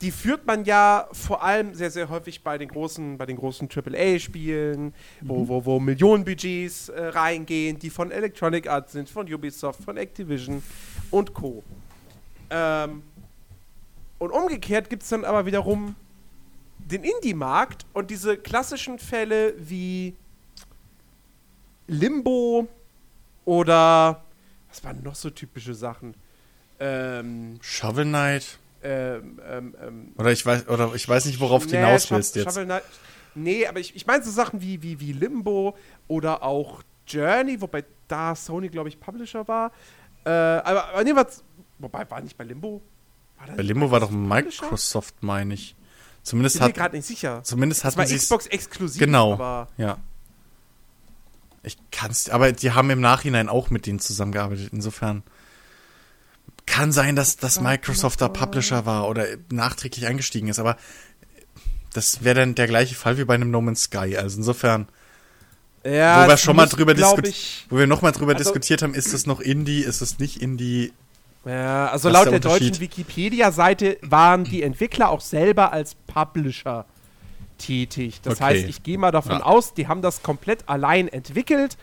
Die führt man ja vor allem sehr, sehr häufig bei den großen, bei den großen AAA-Spielen, wo, wo, wo Millionenbudgets äh, reingehen, die von Electronic Arts sind, von Ubisoft, von Activision und Co. Ähm, und umgekehrt gibt es dann aber wiederum den Indie-Markt und diese klassischen Fälle wie Limbo oder was waren noch so typische Sachen? Ähm, Shovel Knight. ähm, ähm, ähm, Oder ich weiß, oder ich weiß nicht, worauf du nee, hinaus Sho- willst jetzt. Shovel Knight- Nee, aber ich, ich meine so Sachen wie, wie, wie Limbo oder auch Journey, wobei da Sony, glaube ich, Publisher war. Äh, aber, aber nee, was, wobei, war nicht bei Limbo? Bei Limbo war doch? Microsoft, meine ich. Zumindest Ich bin mir hat, gerade nicht sicher. zumindest sie Xbox exklusiv, Genau. aber Ja. Ich kann's, aber die haben im Nachhinein auch mit denen zusammengearbeitet. Insofern kann sein, dass, dass Microsoft da Publisher war oder nachträglich eingestiegen ist, aber das wäre dann der gleiche Fall wie bei einem No Man's Sky. Also insofern, ja, wo wir schon mal drüber diskutiert, wo wir noch mal drüber Also- diskutiert haben, ist es noch Indie, ist es nicht Indie? Ja, also laut der der deutschen. Wikipedia-Seite waren die Entwickler auch selber als Publisher tätig. Das Okay. heißt, ich gehe mal davon Ja. aus, die haben das komplett allein entwickelt.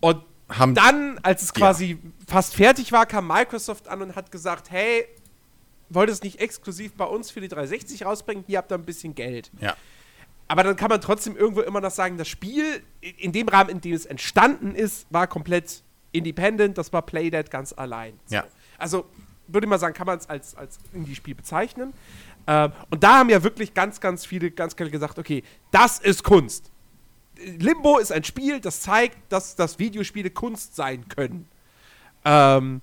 Und Haben dann, als es Ja. quasi fast fertig war, kam Microsoft an und hat gesagt, hey, wollt ihr es nicht exklusiv bei uns für die 360 rausbringen? Hier habt ihr ein bisschen Geld. ja. Aber dann kann man trotzdem irgendwo immer noch sagen, das Spiel, in dem Rahmen, in dem es entstanden ist, war komplett independent. Das war Playdead ganz allein. So. Ja. Also, würde ich mal sagen, kann man es als, als Indie-Spiel bezeichnen. Ähm, und da haben ja wirklich ganz, ganz viele ganz klar gesagt, okay, das ist Kunst. Limbo ist ein Spiel, das zeigt, dass, dass Videospiele Kunst sein können. Ähm,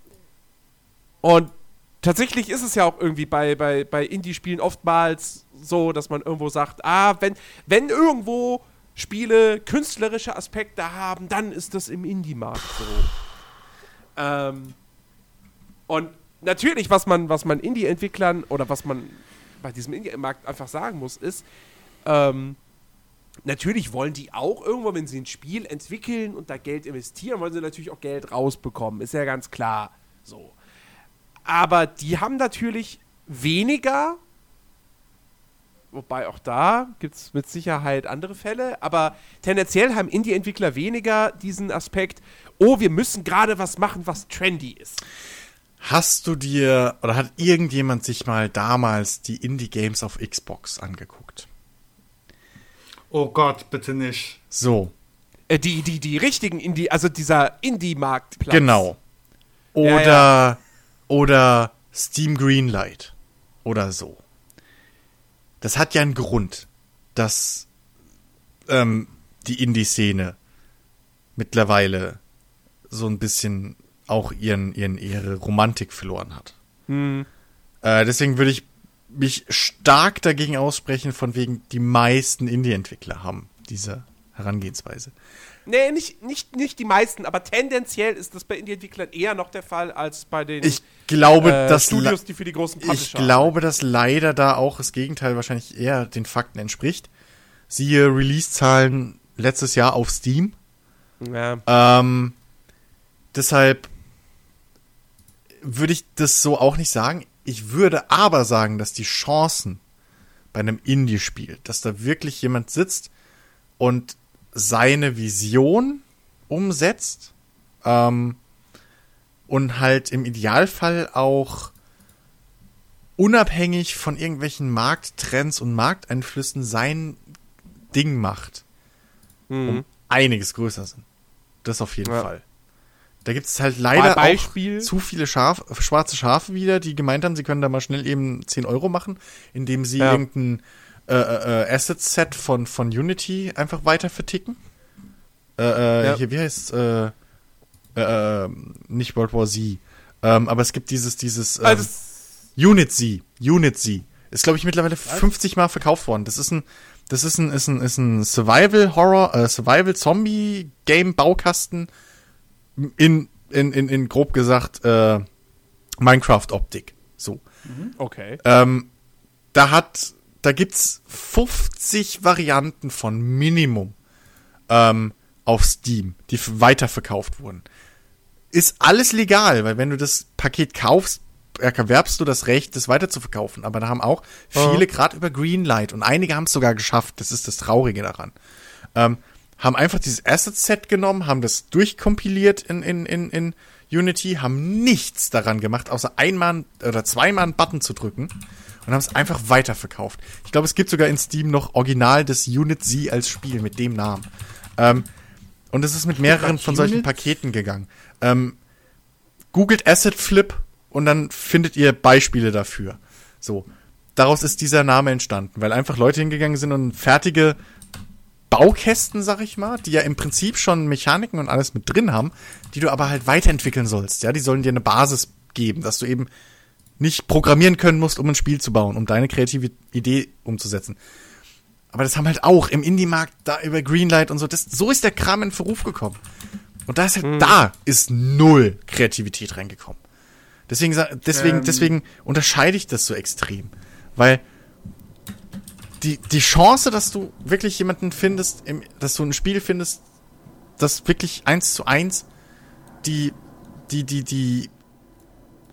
und tatsächlich ist es ja auch irgendwie bei, bei, bei Indie-Spielen oftmals so, dass man irgendwo sagt, ah, wenn, wenn irgendwo Spiele künstlerische Aspekte haben, dann ist das im Indie-Markt so. Ähm, und natürlich, was man, was man Indie-Entwicklern oder was man bei diesem Indie-Markt einfach sagen muss, ist, ähm, natürlich wollen die auch irgendwo, wenn sie ein Spiel entwickeln und da Geld investieren, wollen sie natürlich auch Geld rausbekommen. Ist ja ganz klar so. Aber die haben natürlich weniger, wobei auch da gibt es mit Sicherheit andere Fälle, aber tendenziell haben Indie-Entwickler weniger diesen Aspekt, oh, wir müssen gerade was machen, was trendy ist. Hast du dir oder hat irgendjemand sich mal damals die Indie-Games auf Xbox angeguckt? Oh Gott, bitte nicht. So, Äh, die, die, die richtigen Indie, also dieser Indie-Marktplatz. genau. Ja, Oder, ja. oder Steam Greenlight. Oder so. Das hat ja einen Grund, dass ähm, die Indie-Szene mittlerweile so ein bisschen auch ihren, ihren, ihre Romantik verloren hat. Hm. Äh, deswegen würde ich mich stark dagegen aussprechen, von wegen die meisten Indie-Entwickler haben diese Herangehensweise. Nee, nicht, nicht, nicht die meisten, aber tendenziell ist das bei Indie-Entwicklern eher noch der Fall als bei den Ich glaube, äh, dass Studios, die für die großen Publisher ich glaube, dass leider da auch das Gegenteil wahrscheinlich eher den Fakten entspricht. Siehe Release-Zahlen letztes Jahr auf Steam. Ja. Ähm, deshalb würde ich das so auch nicht sagen. Ich würde aber sagen, dass die Chancen bei einem Indie-Spiel, dass da wirklich jemand sitzt und seine Vision umsetzt ähm, und halt im Idealfall auch unabhängig von irgendwelchen Markttrends und Markteinflüssen sein Ding macht, Mhm. einiges größer sind. Das auf jeden Ja. Fall. Da gibt es halt leider Beispiel- auch zu viele Schaf, schwarze Schafe wieder, die gemeint haben, sie können da mal schnell eben 10 Euro machen, indem sie Ja. irgendein äh, äh, äh, Asset-Set von, von Unity einfach weiter verticken. Äh, äh, Ja. Hier, wie heißt äh, äh, äh, nicht World War Z. Ähm, aber es gibt dieses, dieses ähm, Also, Unit Z. Unit Z. Ist, glaube ich, mittlerweile 50 Mal verkauft worden. Das ist ein, das ist ein, ist ein, ist ein Survival Horror, äh, Survival Zombie Game Baukasten in, in, in, in grob gesagt, äh, Minecraft Optik. So. okay. Ähm, da hat, da gibt's 50 Varianten von Minimum ähm, auf Steam, die weiterverkauft wurden. Ist alles legal, weil wenn du das Paket kaufst, erwerbst du das Recht, das weiterzuverkaufen. Aber da haben auch viele, gerade über Greenlight, und einige haben es sogar geschafft, das ist das Traurige daran, ähm, haben einfach dieses Asset-Set genommen, haben das durchkompiliert in, in, in, in Unity, haben nichts daran gemacht, außer einmal oder zweimal einen Button zu drücken und haben es einfach weiterverkauft. Ich glaube, es gibt sogar in Steam noch Original des Unit Z als Spiel mit dem Namen. Ähm, und es ist mit mehreren von solchen? Paketen gegangen. Ähm, googelt Asset Flip und dann findet ihr Beispiele dafür. So. Daraus ist dieser Name entstanden, weil einfach Leute hingegangen sind und fertige Baukästen, sag ich mal, die ja im Prinzip schon Mechaniken und alles mit drin haben, die du aber halt weiterentwickeln sollst. Ja, die sollen dir eine Basis geben, dass du eben nicht programmieren können musst, um ein Spiel zu bauen, um deine kreative Idee umzusetzen. Aber das haben halt auch im Indie-Markt da über Greenlight und so, das, so ist der Kram in Verruf gekommen. Und da ist halt, da ist null Kreativität reingekommen. Deswegen, deswegen, Ähm. deswegen unterscheide ich das so extrem. Weil die, die Chance, dass du wirklich jemanden findest, im, dass du ein Spiel findest, das wirklich eins zu eins die, die, die, die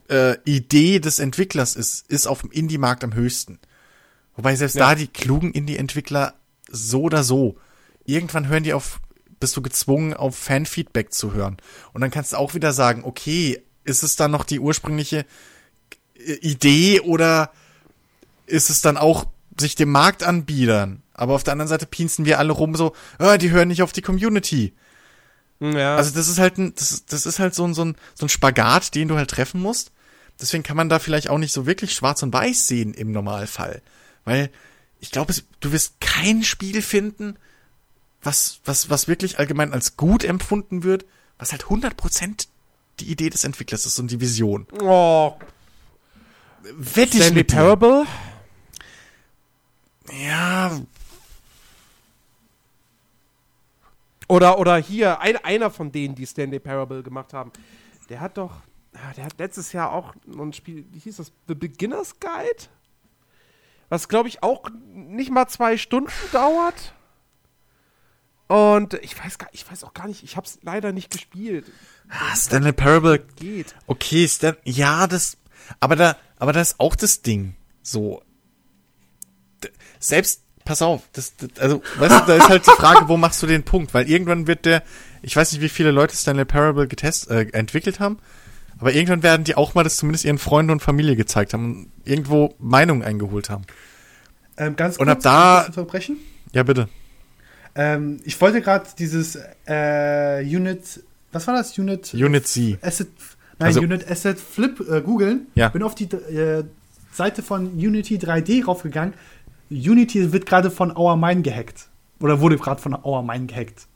äh, Idee des Entwicklers ist, ist auf dem Indie-Markt am höchsten. Wobei selbst Ja. da die klugen Indie-Entwickler so oder so, irgendwann hören die auf, bist du gezwungen, auf Fan-Feedback zu hören. Und dann kannst du auch wieder sagen, okay, ist es dann noch die ursprüngliche Idee oder ist es dann auch sich dem Markt anbiedern? Aber auf der anderen Seite pinsen wir alle rum so, ah, die hören nicht auf die Community. Ja. Also das ist halt ein, das, das ist halt so ein, so ein, so ein Spagat, den du halt treffen musst. Deswegen kann man da vielleicht auch nicht so wirklich schwarz und weiß sehen im Normalfall. Weil ich glaube, du wirst kein Spiel finden, was, was, was wirklich allgemein als gut empfunden wird, was halt 100% die Idee des Entwicklers ist und die Vision. oh, Wette ich mit dir. Ja, Oder, oder hier, ein, einer von denen, die Stanley Parable gemacht haben, der hat doch, ja, der hat letztes Jahr auch ein Spiel, wie hieß das, The Beginner's Guide? Was, glaube ich, auch nicht mal zwei Stunden dauert. Und ich weiß, gar, ich weiß auch gar nicht, ich habe es leider nicht gespielt. ah, Stanley Parable Geht. Okay, Stan, ja, das, aber da, aber da ist auch das Ding, so, selbst, pass auf, das, das, also, weißt du, da ist halt die Frage, wo machst du den Punkt, weil irgendwann wird der, ich weiß nicht, wie viele Leute Stanley Parable getest, äh, entwickelt haben, aber irgendwann werden die auch mal das zumindest ihren Freunden und Familie gezeigt haben und irgendwo Meinungen eingeholt haben. Ähm, ganz Und ab da- kurz unterbrechen. Ja, bitte. Ähm, ich wollte gerade dieses äh, Unit, was war das? Unit Unit C. Asset, nein, Also- Unit Asset Flip äh, googeln. Ja. Bin auf die äh, Seite von Unity 3D raufgegangen. Unity wird gerade von Our Mine gehackt. Oder wurde gerade von Our Mine gehackt.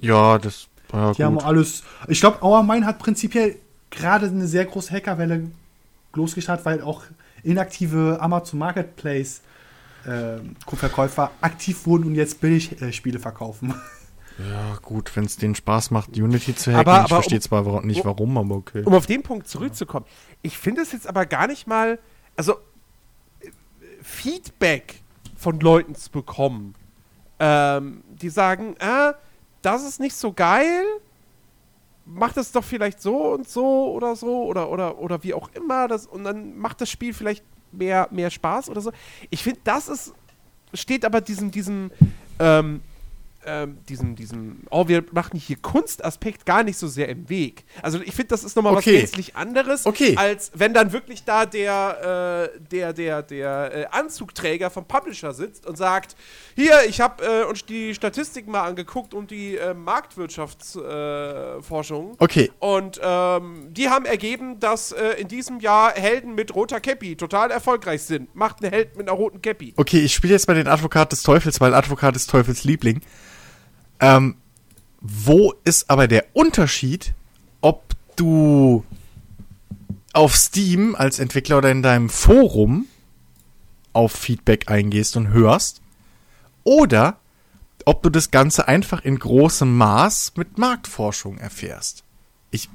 Ja, das war Die haben gut. alles. Ich glaube, Our Mine hat prinzipiell gerade eine sehr große Hackerwelle losgestartet, weil auch inaktive Amazon Marketplace äh, Verkäufer aktiv wurden und jetzt billig äh, Spiele verkaufen. *laughs* Ja, gut, wenn es denen Spaß macht, Unity zu hacken. Aber- ich aber verstehe um- zwar nicht warum, aber okay. Um auf den Punkt zurückzukommen. Ich finde es jetzt aber gar nicht mal, also äh, Feedback von Leuten zu bekommen, ähm, die sagen, ah, das ist nicht so geil, mach das doch vielleicht so und so oder so oder oder oder wie auch immer das und dann macht das Spiel vielleicht mehr mehr Spaß oder so. Ich finde, das ist steht aber diesem diesem ähm, ähm, diesem, diesem, oh, wir machen hier Kunstaspekt gar nicht so sehr im Weg. Also ich finde, das ist nochmal Okay. was gänzlich anderes, Okay. als wenn dann wirklich da der, äh, der, der, der äh, Anzugträger vom Publisher sitzt und sagt, hier, ich habe äh, uns die Statistiken mal angeguckt und die äh, Marktwirtschaftsforschung. Äh. Okay, Und ähm, die haben ergeben, dass äh, in diesem Jahr Helden mit roter Cappy total erfolgreich sind. Macht einen Held mit einer roten Cappy. Okay, ich spiele jetzt mal den Advokat des Teufels, weil Advokat des Teufels Liebling. Ähm, wo ist aber der Unterschied, ob du auf Steam als Entwickler oder in deinem Forum auf Feedback eingehst und hörst oder ob du das Ganze einfach in großem Maß mit Marktforschung erfährst? Ich,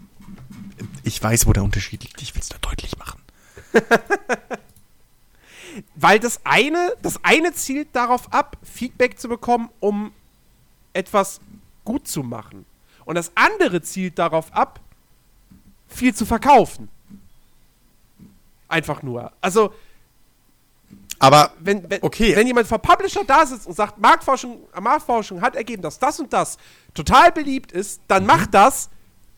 ich weiß, wo der Unterschied liegt. Ich will es da deutlich machen. *laughs* Weil das eine, das eine zielt darauf ab, Feedback zu bekommen, um etwas gut zu machen. Und das andere zielt darauf ab, viel zu verkaufen. Einfach nur. Also, Aber wenn, wenn, Okay. wenn jemand vom Publisher da sitzt und sagt, Marktforschung, Marktforschung hat ergeben, dass das und das total beliebt ist, dann macht das,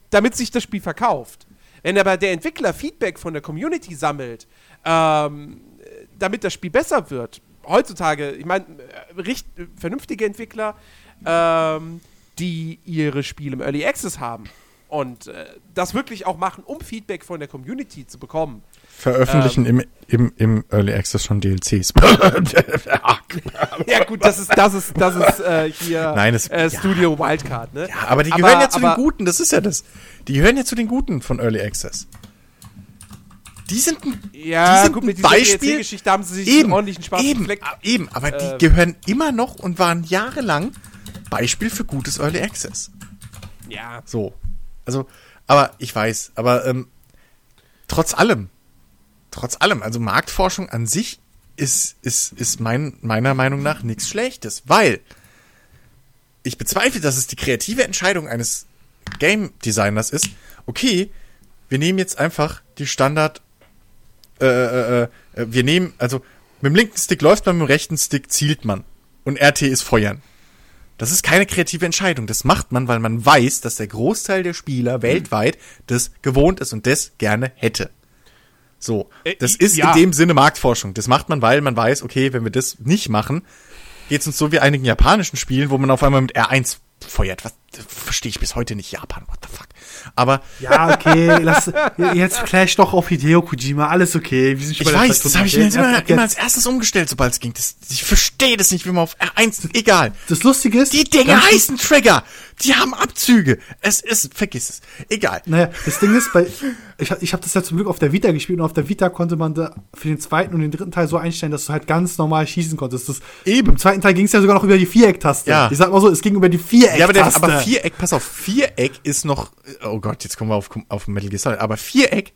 damit sich das Spiel verkauft. Wenn aber der Entwickler Feedback von der Community sammelt, ähm, damit das Spiel besser wird, heutzutage, ich meine, äh, vernünftige Entwickler, ähm, die ihre Spiele im Early Access haben und äh, das wirklich auch machen, um Feedback von der Community zu bekommen. veröffentlichen im, im, im Early Access schon DLCs. *laughs* Ja, gut, das ist, das ist, das ist äh, hier Nein, das- äh, ja. Studio Wildcard, ne? Ja, aber die gehören ja zu den Guten, das ist ja das. Die gehören ja zu den Guten von Early Access. Die sind ein, Ja, die sind gut, mit dieser Beispiel. DLC-Geschichte haben sie sich eben, einen ordentlichen Spaß eben, gefleckt. a- eben, aber die Ähm. gehören immer noch und waren jahrelang Beispiel für gutes Early Access. Ja. So. Also, aber ich weiß, aber ähm, trotz allem, trotz allem, also Marktforschung an sich ist, ist, ist mein, meiner Meinung nach nichts Schlechtes, weil ich bezweifle, dass es die kreative Entscheidung eines Game Designers ist, okay, wir nehmen jetzt einfach die Standard, äh, äh, äh, wir nehmen, also mit dem linken Stick läuft man, mit dem rechten Stick zielt man. Und RT ist Feuern. Das ist keine kreative Entscheidung. Das macht man, weil man weiß, dass der Großteil der Spieler weltweit das gewohnt ist und das gerne hätte. So, Äh, das ist ja. in dem Sinne Marktforschung. Das macht man, weil man weiß, okay, wenn wir das nicht machen, geht's uns so wie einigen japanischen Spielen, wo man auf einmal mit R1 feuert. Was verstehe ich bis heute nicht Japan, what the fuck. Aber Ja, okay, lass, jetzt clash doch auf Hideo Kojima, alles okay. Wir sind schon ich weiß, das habe ich mir immer, immer als erstes umgestellt, sobald es ging. Das, ich verstehe das nicht, wie man auf R1, egal. Das Lustige ist, Die Dinge ganz- heißen Trigger. Die haben Abzüge. Es ist, vergiss es. Egal. Naja, das Ding ist, bei, ich, hab- ich habe das ja zum Glück auf der Vita gespielt und auf der Vita konnte man da für den zweiten und den dritten Teil so einstellen, dass du halt ganz normal schießen konntest. Das, Eben. Im zweiten Teil ging es ja sogar noch über die Viereck-Taste. Ja. Ich sag mal so, es ging über die Viereck-Taste. Ja, aber, der, aber Viereck, pass auf, Viereck ist noch, oh Gott, jetzt kommen wir auf, auf Metal Gear Solid, aber Viereck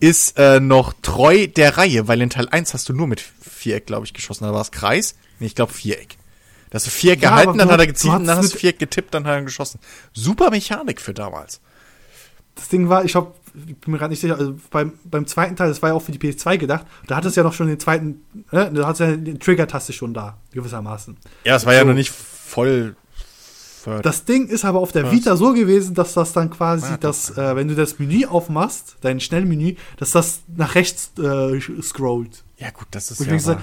ist äh, noch treu der Reihe, weil in Teil 1 hast du nur mit Viereck, glaube ich, geschossen. Da war es Kreis. Nee, ich glaube Viereck. Da hast du Viereck Ja, gehalten, dann du- hat er du gezielt dann hast du Viereck getippt, dann hat er geschossen. Super Mechanik für damals. das Ding war, ich hab, ich bin mir gerade nicht sicher, also beim, beim zweiten Teil, das war ja auch für die PS2 gedacht, da hat es ja noch schon den zweiten, äh, da hat ja die Trigger-Taste schon da, gewissermaßen. Ja, es war ja So. noch nicht voll. Third. Das Ding ist aber auf der Was? Vita so gewesen, dass das dann quasi, Ah, das, äh, wenn du das Menü aufmachst, dein Schnellmenü, dass das nach rechts äh, scrollt. ja, gut, das ist Und ja. wahr.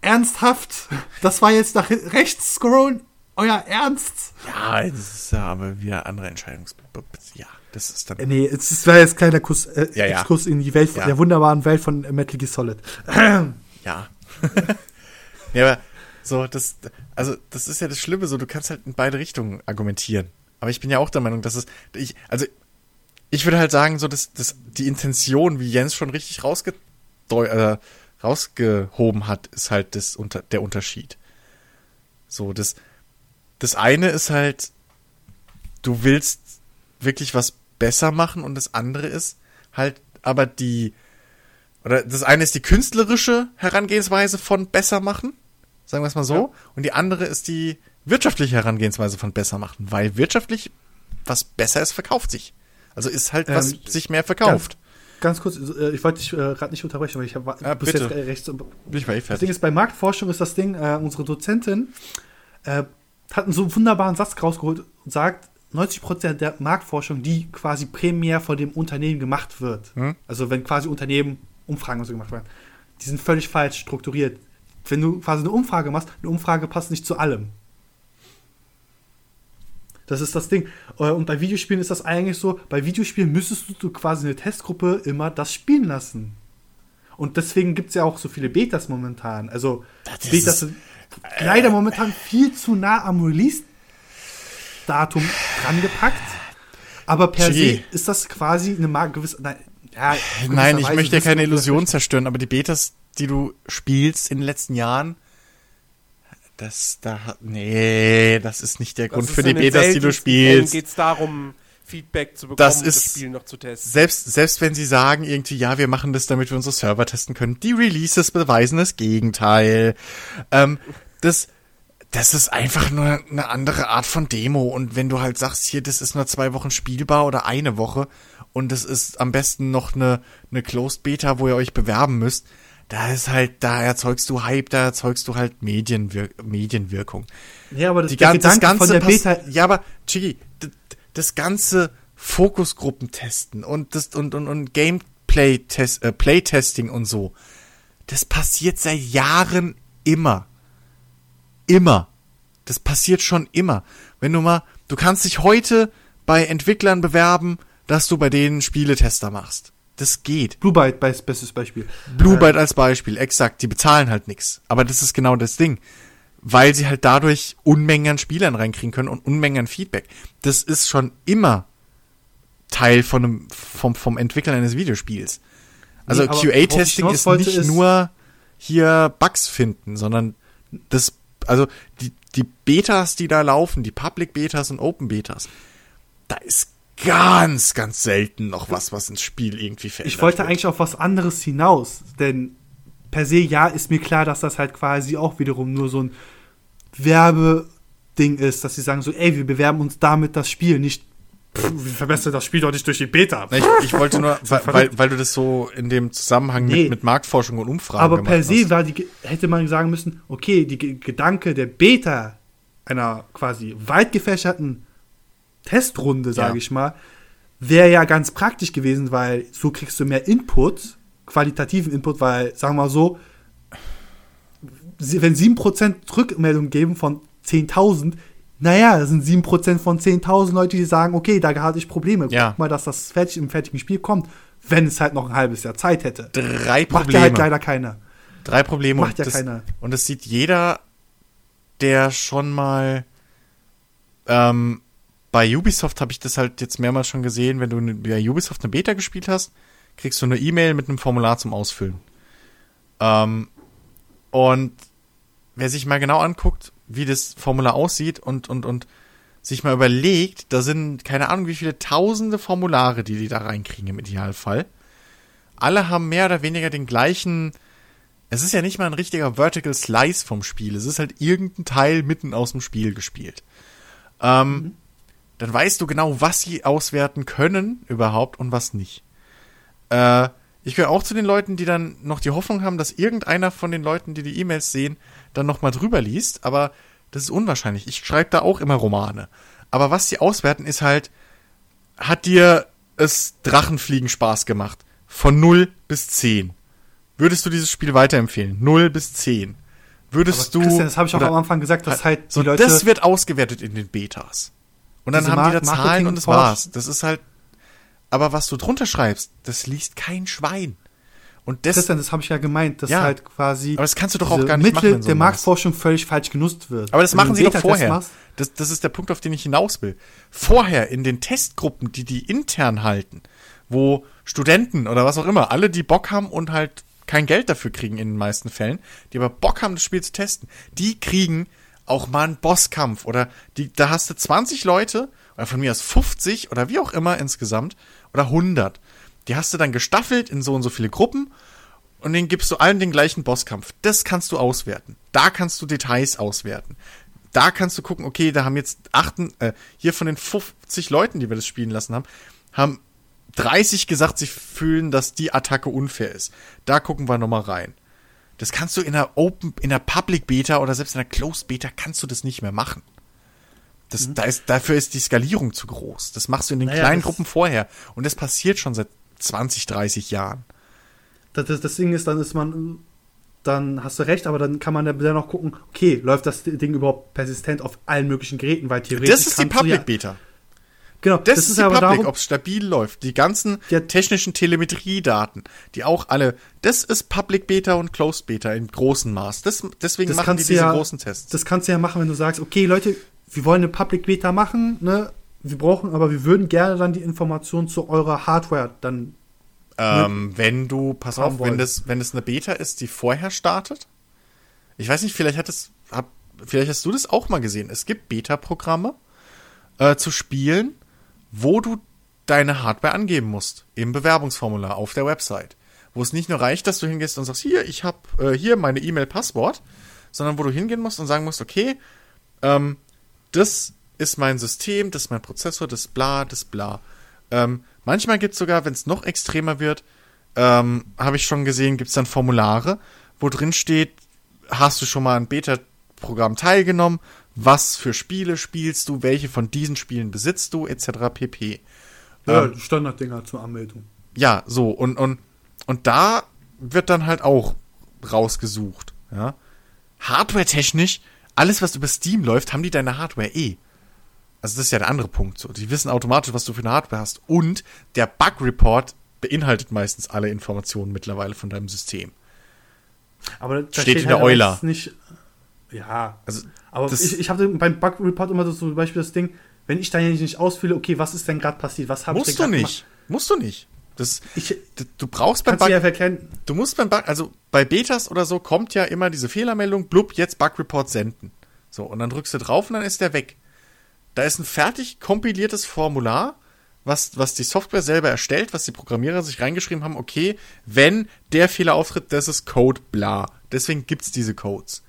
ernsthaft? Das war jetzt nach rechts scrollen? Euer Ernst? Ja, das ist ja aber wieder andere Entscheidungs. Ja, das ist dann. Äh, Nee, es war jetzt kleiner Kuss, äh, Ja, ja. Exkurs in die Welt, Ja. der wunderbaren Welt von Metal Gear Solid. Ja. *laughs* ja, aber so, das, also, das ist ja das Schlimme, so, du kannst halt in beide Richtungen argumentieren. Aber ich bin ja auch der Meinung, dass es, ich, also, ich würde halt sagen, so, dass, dass die Intention, wie Jens schon richtig rausge, äh, rausgehoben hat, ist halt das unter, der Unterschied. So, das, das eine ist halt, du willst wirklich was besser machen und das andere ist halt aber die, oder das eine ist die künstlerische Herangehensweise von besser machen, sagen wir es mal so, Ja. und die andere ist die wirtschaftliche Herangehensweise von besser machen, weil wirtschaftlich was besser ist, verkauft sich. Also ist halt was Ähm, sich mehr verkauft. Ganz kurz, äh, ich wollte dich äh, gerade nicht unterbrechen, weil ich hab, Ja, bist bitte. jetzt rechts. Bin ich mal eh Das Ding fertig. ist, bei Marktforschung ist das Ding, äh, unsere Dozentin äh, hat einen so wunderbaren Satz rausgeholt und sagt, 90% der Marktforschung, die quasi primär von dem Unternehmen gemacht wird, Hm? also wenn quasi Unternehmen Umfragen und so gemacht werden, die sind völlig falsch strukturiert. Wenn du quasi eine Umfrage machst, eine Umfrage passt nicht zu allem. Das ist das Ding. Äh, Und bei Videospielen ist das eigentlich so, bei Videospielen müsstest du quasi eine Testgruppe immer das spielen lassen. Und deswegen gibt es ja auch so viele Betas momentan. Also Betas sind leider momentan viel zu nah am Release-Datum drangepackt. Aber per Chigi. se ist das quasi eine gewisse. Nein, ja, Nein, ich gewisserweise möchte ja keine Illusion zerstören, aber die Betas, die du spielst in den letzten Jahren, das da hat- nee, das ist nicht der Grund für ist die Betas, die du spielst. geht es darum, Feedback zu bekommen Das und das ist- Spiel noch zu testen. Selbst, selbst wenn sie sagen irgendwie, ja, wir machen das, damit wir unsere Server testen können, die Releases beweisen das Gegenteil. Ähm, das, das ist einfach nur eine andere Art von Demo. Und wenn du halt sagst, hier, das ist nur zwei Wochen spielbar oder eine Woche und das ist am besten noch eine, eine Closed Beta, wo ihr euch bewerben müsst, da ist halt, da erzeugst du Hype, da erzeugst du halt Medienwir Medienwirkung. Ja, aber das, Die der ganze, das ganze von der Beta. Ja, aber Chigi, d- d- das ganze Fokusgruppen testen und das und und, und Gameplay Test äh, Playtesting und so. Das passiert seit Jahren immer. Immer. Das passiert schon immer. Wenn du mal, du kannst dich heute bei Entwicklern bewerben, dass du bei denen Spieletester machst. Das geht. Blue Byte, bei- bestes Beispiel. Blue Byte als Beispiel, exakt. Die bezahlen halt nichts. Aber das ist genau das Ding. Weil sie halt dadurch Unmengen an Spielern reinkriegen können und Unmengen an Feedback. Das ist schon immer Teil von einem, vom, vom Entwickeln eines Videospiels. Also Nee, QA-Testing ist nicht ist- nur hier Bugs finden, sondern das, also die, die Betas, die da laufen, die Public Betas und Open Betas, da ist ganz, ganz selten noch was, was ins Spiel irgendwie verändert Ich wollte wird. eigentlich auf was anderes hinaus, denn per se ja ist mir klar, dass das halt quasi auch wiederum nur so ein Werbeding ist, dass sie sagen so, ey, wir bewerben uns damit das Spiel, nicht Pff, wie verbessert das Spiel doch nicht durch die Beta? Ich, ich wollte nur, *laughs* weil, weil, weil du das so in dem Zusammenhang Nee. mit, mit Marktforschung und Umfragen Aber per se war die, hätte man sagen müssen, okay, die Ge- Gedanke der Beta einer quasi weit gefächerten Testrunde, sage Ja. ich mal, wäre ja ganz praktisch gewesen, weil so kriegst du mehr Input, qualitativen Input, weil, sagen wir mal so, wenn 7% Rückmeldung geben von 10.000, naja, das sind 7% von 10.000 Leute, die sagen, okay, da hatte ich Probleme. Ja. Guck mal, dass das fertig im fertigen Spiel kommt, wenn es halt noch ein halbes Jahr Zeit hätte. Drei Macht ja Probleme. halt leider keiner. Drei Probleme. Macht ja das, keiner. Und das sieht jeder, der schon mal ähm, bei Ubisoft habe ich das halt jetzt mehrmals schon gesehen, wenn du bei Ubisoft eine Beta gespielt hast, kriegst du eine E-Mail mit einem Formular zum Ausfüllen. Ähm, und wer sich mal genau anguckt, wie das Formular aussieht und, und, und sich mal überlegt, da sind keine Ahnung wie viele tausende Formulare, die die da reinkriegen im Idealfall. Alle haben mehr oder weniger den gleichen, es ist ja nicht mal ein richtiger Vertical Slice vom Spiel. Es ist halt irgendein Teil mitten aus dem Spiel gespielt. Ähm, Dann weißt du genau, was sie auswerten können überhaupt und was nicht. Äh, ich gehöre auch zu den Leuten, die dann noch die Hoffnung haben, dass irgendeiner von den Leuten, die die E-Mails sehen, dann noch mal drüber liest. Aber das ist unwahrscheinlich. Ich schreibe da auch immer Romane. Aber was sie auswerten, ist halt, hat dir es Drachenfliegen Spaß gemacht? Von 0 bis 10. Würdest du dieses Spiel weiterempfehlen? 0 bis 10. Würdest du. Christian, das habe ich auch am Anfang gesagt, dass halt die so, Leute. das wird ausgewertet in den Betas. Und dann haben die da Mar- Zahlen und das Marketing- war's. Das ist halt. Aber was du drunter schreibst, das liest kein Schwein. Und das, Christian, das habe ich ja gemeint, dass Ja. halt quasi aber das kannst du doch auch gar nicht Mittel machen. so der Marktforschung völlig falsch genutzt wird. aber das Wenn machen sie doch vorher. Das, das ist der Punkt, auf den ich hinaus will. Vorher in den Testgruppen, die die intern halten, wo Studenten oder was auch immer, alle, die Bock haben und halt kein Geld dafür kriegen in den meisten Fällen, die aber Bock haben, das Spiel zu testen, die kriegen auch mal einen Bosskampf oder die, da hast du 20 Leute oder von mir aus 50 oder wie auch immer insgesamt oder 100. Die hast du dann gestaffelt in so und so viele Gruppen und den gibst du allen den gleichen Bosskampf. Das kannst du auswerten. Da kannst du Details auswerten. Da kannst du gucken, okay, da haben jetzt achten, äh, hier von den 50 Leuten, die wir das spielen lassen haben, haben 30 gesagt, sie fühlen, dass die Attacke unfair ist. Da gucken wir nochmal rein. Das kannst du in der Open, in der Public Beta oder selbst in der Closed Beta kannst du das nicht mehr machen. Das, da ist, dafür ist die Skalierung zu groß. Das machst du in den Naja, kleinen Gruppen vorher. Und das passiert schon seit 20, 30 Jahren. das, das, das Ding ist, dann ist man, dann hast du recht, aber dann kann man ja dann noch gucken, okay, läuft das Ding überhaupt persistent auf allen möglichen Geräten, weil theoretisch Das ist die Public ja, Beta. Genau, Das, ist, die aber Public, ob es stabil läuft. Die ganzen Ja. technischen Telemetriedaten, die auch alle, das ist Public Beta und Closed Beta in großem Maß. Das, deswegen das machen die diese ja, großen Tests. Das kannst du ja machen, wenn du sagst, okay, Leute, wir wollen eine Public Beta machen, ne? Wir brauchen, aber wir würden gerne dann die Informationen zu eurer Hardware dann. ähm, wenn du, pass auf, wenn das, wenn es eine Beta ist, die vorher startet. Ich weiß nicht, vielleicht hat es, hab, vielleicht hast du das auch mal gesehen. Es gibt Beta-Programme äh, zu spielen, wo du deine Hardware angeben musst im Bewerbungsformular auf der Website. Wo es nicht nur reicht, dass du hingehst und sagst, hier, ich habe äh, hier meine E-Mail-Passwort, sondern wo du hingehen musst und sagen musst, okay, ähm, das ist mein System, das ist mein Prozessor, das bla, das bla. Ähm, manchmal gibt es sogar, wenn es noch extremer wird, ähm, habe ich schon gesehen, gibt es dann Formulare, wo drin steht, hast du schon mal ein Beta-Programm teilgenommen, was für Spiele spielst du, welche von diesen Spielen besitzt du, etc. pp. Ja, Ähm, Standarddinger zur Anmeldung. ja, so, und, und, und da wird dann halt auch rausgesucht, ja. Hardware-technisch, alles, was über Steam läuft, haben die deine Hardware eh. Also das ist ja der andere Punkt. So, die wissen automatisch, was du für eine Hardware hast. Und der Bug-Report beinhaltet meistens alle Informationen mittlerweile von deinem System. Aber da Steht in halt der Euler. meistens Nicht, ja, Also aber das- ich, ich habe beim Bug Report immer so zum Beispiel das Ding, wenn ich dann nicht ausfülle, okay, was ist denn gerade passiert? Was habe ich musst denn du grad nicht. Musst du nicht. Das, gemacht? Ich du brauchst beim Bug, ja du musst beim Bug, also bei Betas oder so kommt ja immer diese Fehlermeldung, blub, jetzt Bug Report senden. So, und dann drückst du drauf und dann ist der weg. Da ist ein fertig kompiliertes Formular, was, was die Software selber erstellt, was die Programmierer sich reingeschrieben haben, okay, wenn der Fehler auftritt, das ist Code bla. Deswegen gibt's diese Codes.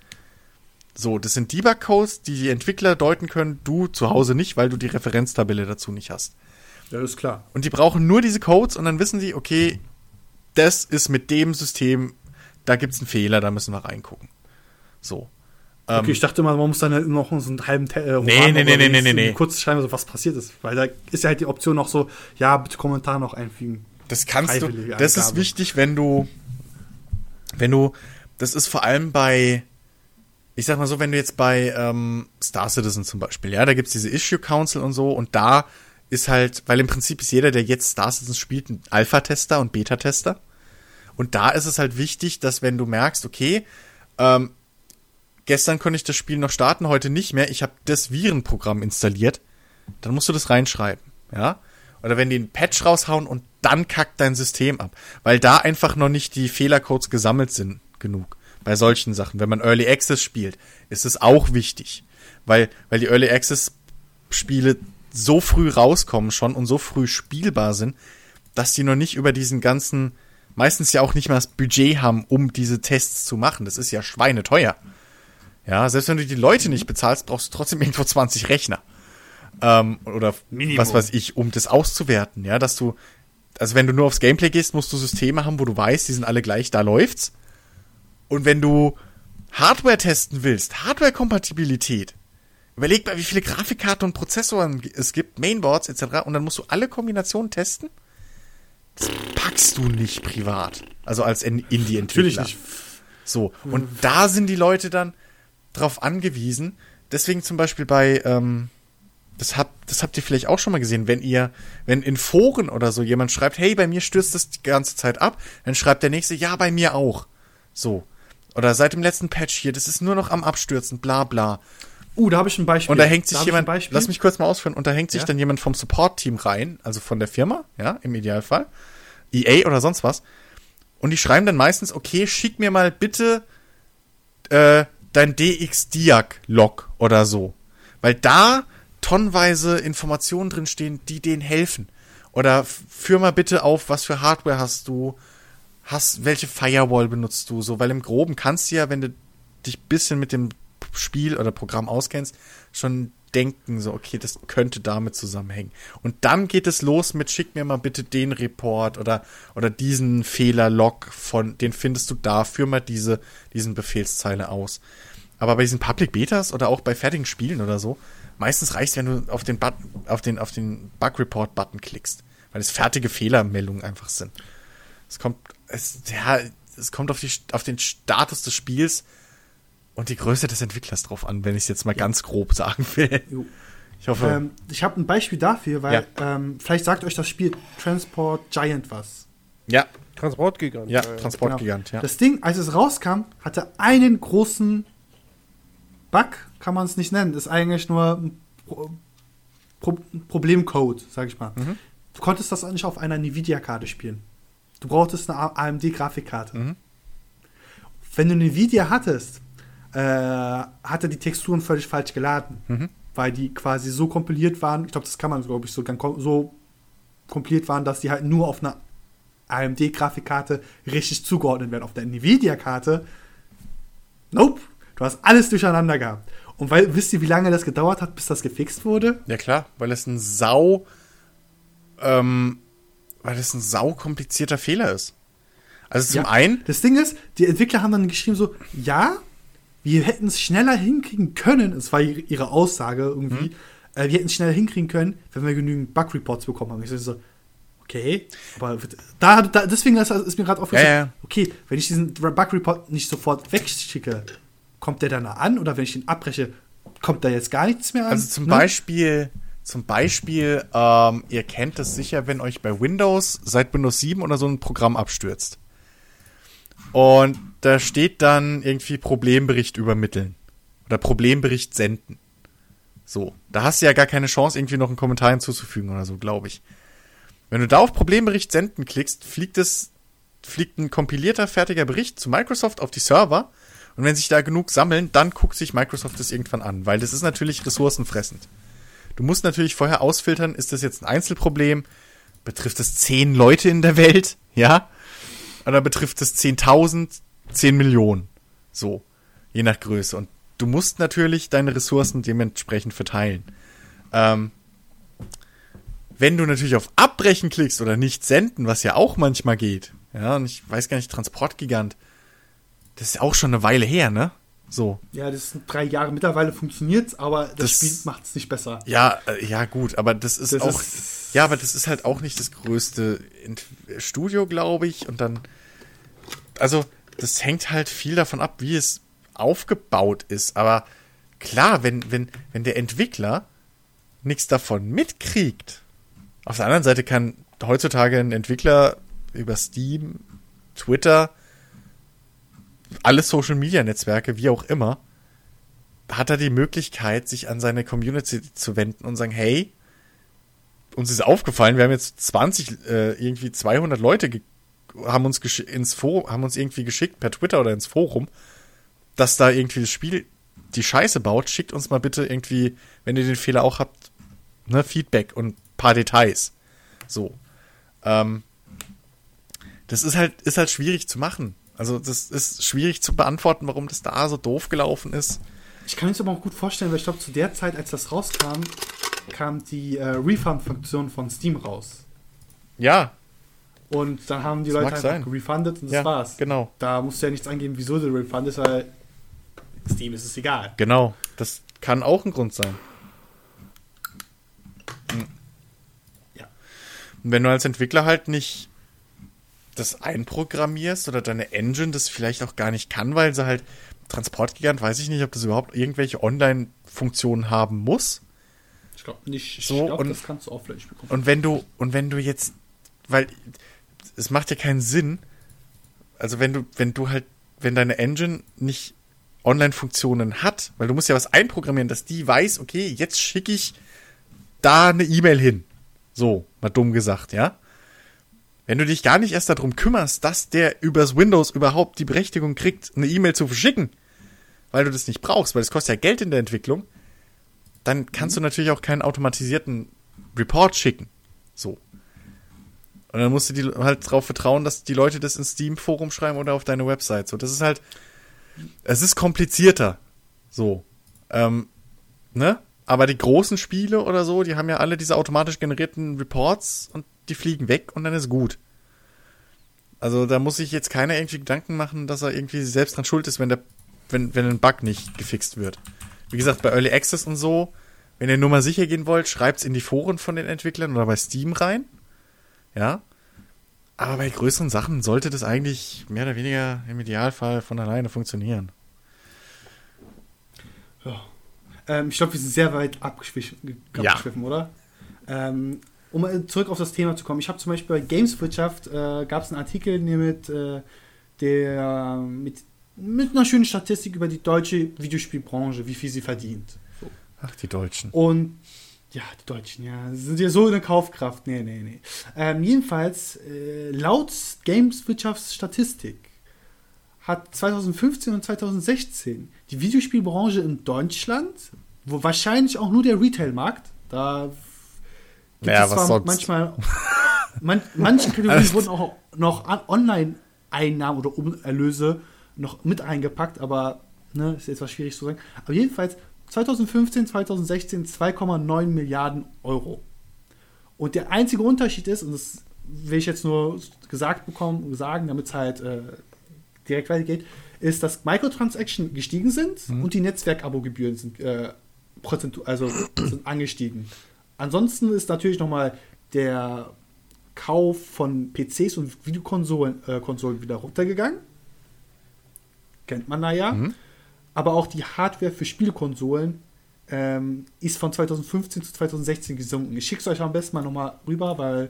So, das sind Debug-Codes, die die Entwickler deuten können, du zu Hause nicht, weil du die Referenztabelle dazu nicht hast. Ja, ist klar. Und die brauchen nur diese Codes und dann wissen sie, okay, das ist mit dem System, da gibt's einen Fehler, da müssen wir reingucken. So. Ähm, Okay, ich dachte mal, man muss dann halt noch so einen halben äh, Nee, nee, nee, nee, nee, nee. irgendwie Kurz schreiben, so was passiert ist. Weil da ist ja halt die Option noch so, ja, bitte Kommentar noch einfügen. Das kannst du. Das ist Angabe. wichtig, wenn du, wenn du, das ist vor allem bei, ich sag mal so, wenn du jetzt bei ähm, Star Citizen zum Beispiel, ja, da gibt's diese Issue Council und so und da ist halt, weil im Prinzip ist jeder, der jetzt Star Citizen spielt, ein Alpha-Tester und Beta-Tester. Und da ist es halt wichtig, dass wenn du merkst, okay, ähm, gestern konnte ich das Spiel noch starten, heute nicht mehr, ich habe das Virenprogramm installiert, dann musst du das reinschreiben, ja? Oder wenn die einen Patch raushauen und dann kackt dein System ab, weil da einfach noch nicht die Fehlercodes gesammelt sind genug. Bei solchen Sachen, wenn man Early Access spielt, ist es auch wichtig, weil weil die Early Access Spiele so früh rauskommen schon und so früh spielbar sind, dass die noch nicht über diesen ganzen meistens ja auch nicht mal das Budget haben, um diese Tests zu machen. Das ist ja schweineteuer. Ja, selbst wenn du die Leute nicht bezahlst, brauchst du trotzdem irgendwo 20 Rechner. Ähm, oder Minimum. was weiß ich, um das auszuwerten. Ja, dass du, also wenn du nur aufs Gameplay gehst, musst du Systeme haben, wo du weißt, die sind alle gleich, da läuft's. Und wenn du Hardware testen willst, Hardware-Kompatibilität, überleg mal, wie viele Grafikkarten und Prozessoren es gibt, Mainboards etc. Und dann musst du alle Kombinationen testen. Das packst du nicht privat. Also als In- Indie-Entwickler. Natürlich nicht. So, und da sind die Leute dann drauf angewiesen. Deswegen zum Beispiel bei, ähm, das habt, das habt ihr vielleicht auch schon mal gesehen, wenn ihr, wenn in Foren oder so jemand schreibt, hey, bei mir stürzt das die ganze Zeit ab, dann schreibt der nächste, ja, bei mir auch. So. Oder seit dem letzten Patch hier, das ist nur noch am Abstürzen, bla bla. Uh, da habe ich ein Beispiel. Und da hängt sich ich jemand, lass mich kurz mal ausführen, und da hängt sich Ja. dann jemand vom Support-Team rein, also von der Firma, ja, im Idealfall, EA oder sonst was. Und die schreiben dann meistens, okay, schick mir mal bitte äh, dein DX-Diag-Log oder so. Weil da tonnenweise Informationen drin stehen, die denen helfen. Oder führ mal bitte auf, was für Hardware hast du, hast, welche Firewall benutzt du, so, weil im Groben kannst du ja, wenn du dich bisschen mit dem Spiel oder Programm auskennst, schon denken, so, okay, das könnte damit zusammenhängen. Und dann geht es los mit, schick mir mal bitte den Report oder, oder diesen Fehlerlog von, den findest du da, führ mal diese, diesen Befehlszeile aus. Aber bei diesen Public Betas oder auch bei fertigen Spielen oder so, meistens reicht wenn du auf den Button, auf den, auf den Bug Report Button klickst, weil es fertige Fehlermeldungen einfach sind. Es kommt, es, ja, es kommt auf die, auf den Status des Spiels und die Größe des Entwicklers drauf an, wenn ich es jetzt mal ganz grob sagen will. Jo. Ich hoffe, Ähm, ich habe ein Beispiel dafür, weil ähm, vielleicht sagt euch das Spiel Transport Giant was. ja, Transportgigant. ja, Transportgigant, ja. Das Ding, als es rauskam, hatte einen großen Bug, kann man es nicht nennen. Ist eigentlich nur ein Pro Pro Problemcode, sag ich mal. Mhm. Du konntest das nicht auf einer Nvidia-Karte spielen. Du brauchtest eine AMD-Grafikkarte. Mhm. Wenn du eine Nvidia hattest, äh, hatte die Texturen völlig falsch geladen, Mhm. weil die quasi so kompiliert waren. Ich glaube, das kann man, glaube ich, so, so kompiliert waren, dass die halt nur auf einer AMD-Grafikkarte richtig zugeordnet werden. Auf der Nvidia-Karte, nope, du hast alles durcheinander gehabt. Und weil, wisst ihr, wie lange das gedauert hat, bis das gefixt wurde? Ja klar, weil es ein sau, ähm, weil es ein sau komplizierter Fehler ist. Also zum Ja. einen, Das Ding ist, die Entwickler haben dann geschrieben so, ja, wir hätten es schneller hinkriegen können, es war ihre ihre Aussage irgendwie, Mhm. äh, wir hätten es schneller hinkriegen können, wenn wir genügend Bug-Reports bekommen haben. Ich so, okay, aber da, da deswegen ist, ist mir gerade aufgefallen, Ja, ja. okay, wenn ich diesen Bug-Report nicht sofort wegschicke, kommt der dann an oder wenn ich ihn abbreche, kommt da jetzt gar nichts mehr an? also zum Ne? Beispiel, zum Beispiel, ähm, ihr kennt es sicher, wenn euch bei Windows seit Windows 7 oder so ein Programm abstürzt. Und da steht dann irgendwie Problembericht übermitteln. Oder Problembericht senden. So. Da hast du ja gar keine Chance, irgendwie noch einen Kommentar hinzuzufügen oder so, glaube ich. Wenn du da auf Problembericht senden klickst, fliegt es, fliegt ein kompilierter, fertiger Bericht zu Microsoft auf die Server. Und wenn sich da genug sammeln, dann guckt sich Microsoft das irgendwann an, weil das ist natürlich ressourcenfressend. Du musst natürlich vorher ausfiltern, ist das jetzt ein Einzelproblem? Betrifft es zehn Leute in der Welt? Ja? Oder betrifft es 10.000, 10 Millionen? So. Je nach Größe. Und du musst natürlich deine Ressourcen dementsprechend verteilen. Ähm, wenn du natürlich auf Abbrechen klickst oder nicht senden, was ja auch manchmal geht, ja, und ich weiß gar nicht, Transportgigant, das ist auch schon eine Weile her, ne? So. Ja, das sind drei Jahre. Mittlerweile funktioniert aber das, Das- Spiel macht es nicht besser. Ja, äh, ja, gut, aber das ist Das auch. ist- ja, aber das ist halt auch nicht das größte Studio, glaube ich. Und dann. Also, das hängt halt viel davon ab, wie es aufgebaut ist. Aber klar, wenn, wenn, wenn der Entwickler nichts davon mitkriegt. Auf der anderen Seite kann heutzutage ein Entwickler über Steam, Twitter, alle Social Media Netzwerke, wie auch immer, hat er die Möglichkeit, sich an seine Community zu wenden und sagen, hey, uns ist aufgefallen, wir haben jetzt 20, äh, irgendwie 200 Leute haben uns ins Forum, haben uns irgendwie geschickt per Twitter oder ins Forum, dass da irgendwie das Spiel die Scheiße baut, schickt uns mal bitte irgendwie, wenn ihr den Fehler auch habt, ne, Feedback und paar Details. So. Ähm, das ist halt, ist halt schwierig zu machen. Also, das ist schwierig zu beantworten, warum das da so doof gelaufen ist. Ich kann mir das aber auch gut vorstellen, weil ich glaube, zu der Zeit, als das rauskam, kam die äh, Refund-Funktion von Steam raus. Ja, Und dann haben die Das Leute einfach sein. refundet und das ja, war's. genau. Da musst du ja nichts angeben, wieso du refundest, weil Steam ist es egal. Genau, das kann auch ein Grund sein. Hm. Ja. Und wenn du als Entwickler halt nicht das einprogrammierst oder deine Engine das vielleicht auch gar nicht kann, weil sie halt Transportgigant, weiß ich nicht, ob das überhaupt irgendwelche Online-Funktionen haben muss. Ich glaube nicht. Ich So, glaube, und- das kannst du offline spielen. Und wenn du, und wenn du jetzt, weil es macht ja keinen Sinn, also wenn du, wenn du halt, wenn deine Engine nicht Online-Funktionen hat, weil du musst ja was einprogrammieren, dass die weiß, okay, jetzt schicke ich da eine E-Mail hin. So, mal dumm gesagt, ja. Wenn du dich gar nicht erst darum kümmerst, dass der übers Windows überhaupt die Berechtigung kriegt, eine E-Mail zu verschicken, weil du das nicht brauchst, weil das kostet ja Geld in der Entwicklung, dann kannst du natürlich auch keinen automatisierten Report schicken. So. Und dann musst du die halt darauf vertrauen, dass die Leute das ins Steam-Forum schreiben oder auf deine Website. So, das ist halt, es ist komplizierter. So. Ähm, ne? Aber die großen Spiele oder so, die haben ja alle diese automatisch generierten Reports und die fliegen weg und dann ist gut. Also da muss sich jetzt keiner irgendwie Gedanken machen, dass er irgendwie selbst dran schuld ist, wenn der, wenn, wenn ein Bug nicht gefixt wird. Wie gesagt, bei Early Access und so, wenn ihr nur mal sicher gehen wollt, schreibt's in die Foren von den Entwicklern oder bei Steam rein. Ja. Aber bei größeren Sachen sollte das eigentlich mehr oder weniger im Idealfall von alleine funktionieren. Ähm, ich glaube, wir sind sehr weit abgeschwiffen, Ja. abgeschwiffen oder? Ähm, um mal zurück auf das Thema zu kommen. Ich habe zum Beispiel bei Gameswirtschaft äh, gab es einen Artikel mit, äh, der, mit, mit einer schönen Statistik über die deutsche Videospielbranche, wie viel sie verdient. So. Ach, die Deutschen. Und ja, die Deutschen, ja, sind ja so eine Kaufkraft. Nee, nee, nee. Ähm, jedenfalls, äh, laut Gameswirtschaftsstatistik hat 2015 und 2016 die Videospielbranche in Deutschland, wo wahrscheinlich auch nur der Retail-Markt, da gibt Ja, es was sonst? manchmal, man, manche Kategorien wurden auch noch Online-Einnahmen oder Erlöse noch mit eingepackt, aber ne, ist jetzt was schwierig zu sagen. Aber jedenfalls 2015, 2016 2,9 Milliarden Euro. Und der einzige Unterschied ist, und das will ich jetzt nur gesagt bekommen, sagen, damit es halt äh, direkt weitergeht, ist, dass Microtransaction gestiegen sind und die Netzwerkabo-Gebühren sind, äh, prozentu also sind angestiegen. Ansonsten ist natürlich nochmal der Kauf von PCs und Videokonsolen äh, Konsolen wieder runtergegangen. Kennt man da ja. Aber auch die Hardware für Spielkonsolen ähm, ist von 2015 zu 2016 gesunken. Ich schicke es euch am besten mal nochmal rüber, weil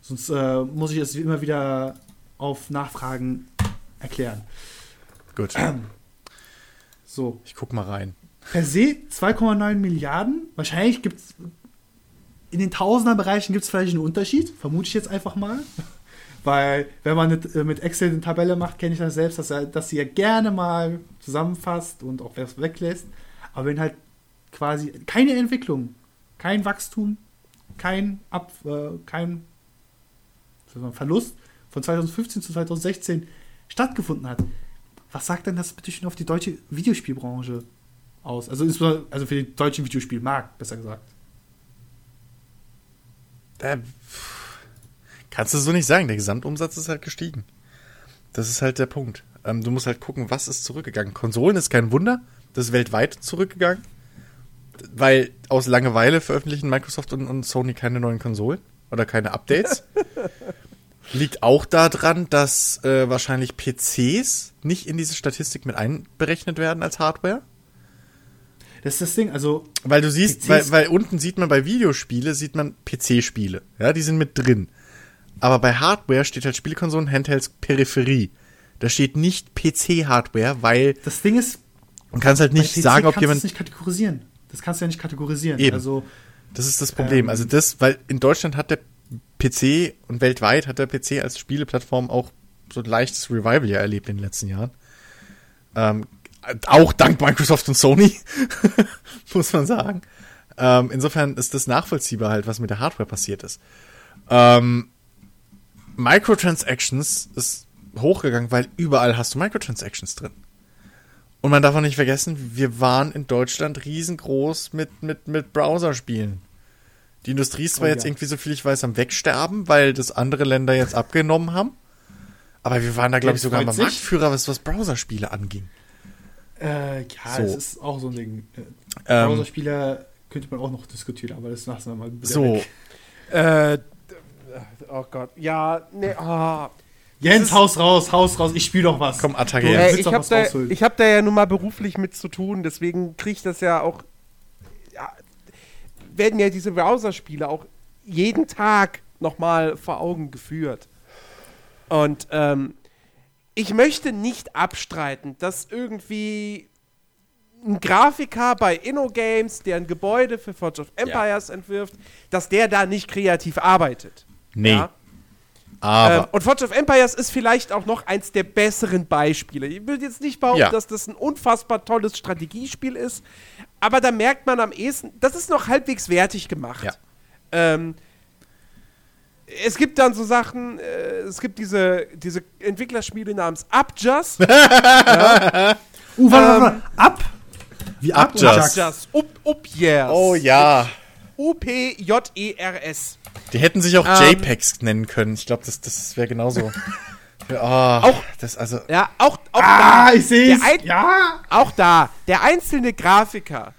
sonst äh, muss ich es immer wieder auf Nachfragen erklären. Gut. So, Ich guck mal rein. per se 2,9 Milliarden. Wahrscheinlich gibt es in den Tausenderbereichen gibt es vielleicht einen Unterschied, vermute ich jetzt einfach mal. *laughs* Weil, wenn man mit, äh, mit Excel eine Tabelle macht, kenne ich das selbst, dass, er, dass sie ja gerne mal zusammenfasst und auch was weglässt. Aber wenn halt quasi keine Entwicklung, kein Wachstum, kein, Ab, äh, kein man, Verlust von 2015 zu 2016 stattgefunden hat, was sagt denn das bitte schön auf die deutsche Videospielbranche aus? Also, also für den deutschen Videospielmarkt, besser gesagt. Äh, kannst du so nicht sagen. Der Gesamtumsatz ist halt gestiegen. Das ist halt der Punkt. Ähm, du musst halt gucken, was ist zurückgegangen. Konsolen ist kein Wunder. Das ist weltweit zurückgegangen. Weil aus Langeweile veröffentlichen Microsoft und, und Sony keine neuen Konsolen oder keine Updates. *laughs* Liegt auch daran, dass äh, wahrscheinlich PCs nicht in diese Statistik mit einberechnet werden als Hardware. Das ist das Ding, also Weil du siehst, weil, weil unten sieht man bei Videospiele, sieht man PC-Spiele. Ja, die sind mit drin. Aber bei Hardware steht halt Spielkonsolen, Handhelds, Peripherie. Da steht nicht PC-Hardware, weil das Ding ist, man kann es halt nicht sagen, ob kannst du jemand. es nicht kategorisieren. Das kannst du ja nicht kategorisieren. Eben. Also Das ist das Problem. Ähm. also das, weil in Deutschland hat der PC und weltweit hat der PC als Spieleplattform auch so ein leichtes Revival ja erlebt in den letzten Jahren. Ähm, auch dank Microsoft und Sony, *laughs* muss man sagen. Ähm, insofern ist das nachvollziehbar halt, was mit der Hardware passiert ist. Ähm, Microtransactions ist hochgegangen, weil überall hast du Microtransactions drin. Und man darf auch nicht vergessen, wir waren in Deutschland riesengroß mit, mit, mit Browserspielen. Die Industrie ist zwar Oh jetzt ja. irgendwie so viel ich weiß am Wegsterben, weil das andere Länder jetzt abgenommen haben. Aber wir waren da, glaube ich, sogar mal. Marktführer, was, was Browserspiele anging. Äh, ja, So. das ist auch so ein Ding. Äh, Ähm, Browserspieler könnte man auch noch diskutieren, aber das lassen wir mal. wieder so, weg. Äh, oh Gott. Ja, nee, ah. Jens, Haus raus, Haus raus, ich spiele doch was. komm, Attacke Du- jetzt. Äh, ich doch habe was da, ich hab da ja nun mal beruflich mit zu tun, deswegen kriege ich das ja auch. Ja, werden ja diese Browserspiele auch jeden Tag nochmal vor Augen geführt. Und ähm, ich möchte nicht abstreiten, dass irgendwie ein Grafiker bei InnoGames, der ein Gebäude für Forge of Empires entwirft, dass der da nicht kreativ arbeitet. Nee, Ja? aber Ähm, und Forge of Empires ist vielleicht auch noch eins der besseren Beispiele. Ich will jetzt nicht behaupten, Ja. dass das ein unfassbar tolles Strategiespiel ist, aber da merkt man am ehesten, das ist noch halbwegs wertig gemacht. Ja. Ähm, es gibt dann so Sachen, äh, es gibt diese, diese Entwicklerspiele namens Upjust. *laughs* Uh, warte, warte, warte. Ab! Wie. Jack. Upjust. Up, Upjers. oh ja. U-P-J-E-R-S. Die hätten sich auch Ähm, JPEGs nennen können. Ich glaube, das, das wäre genauso. *laughs* Ja, Auch- das also Ja, auch, auch Ah, da. ich sehe es. Ein- Ja! Auch da, der einzelne Grafiker,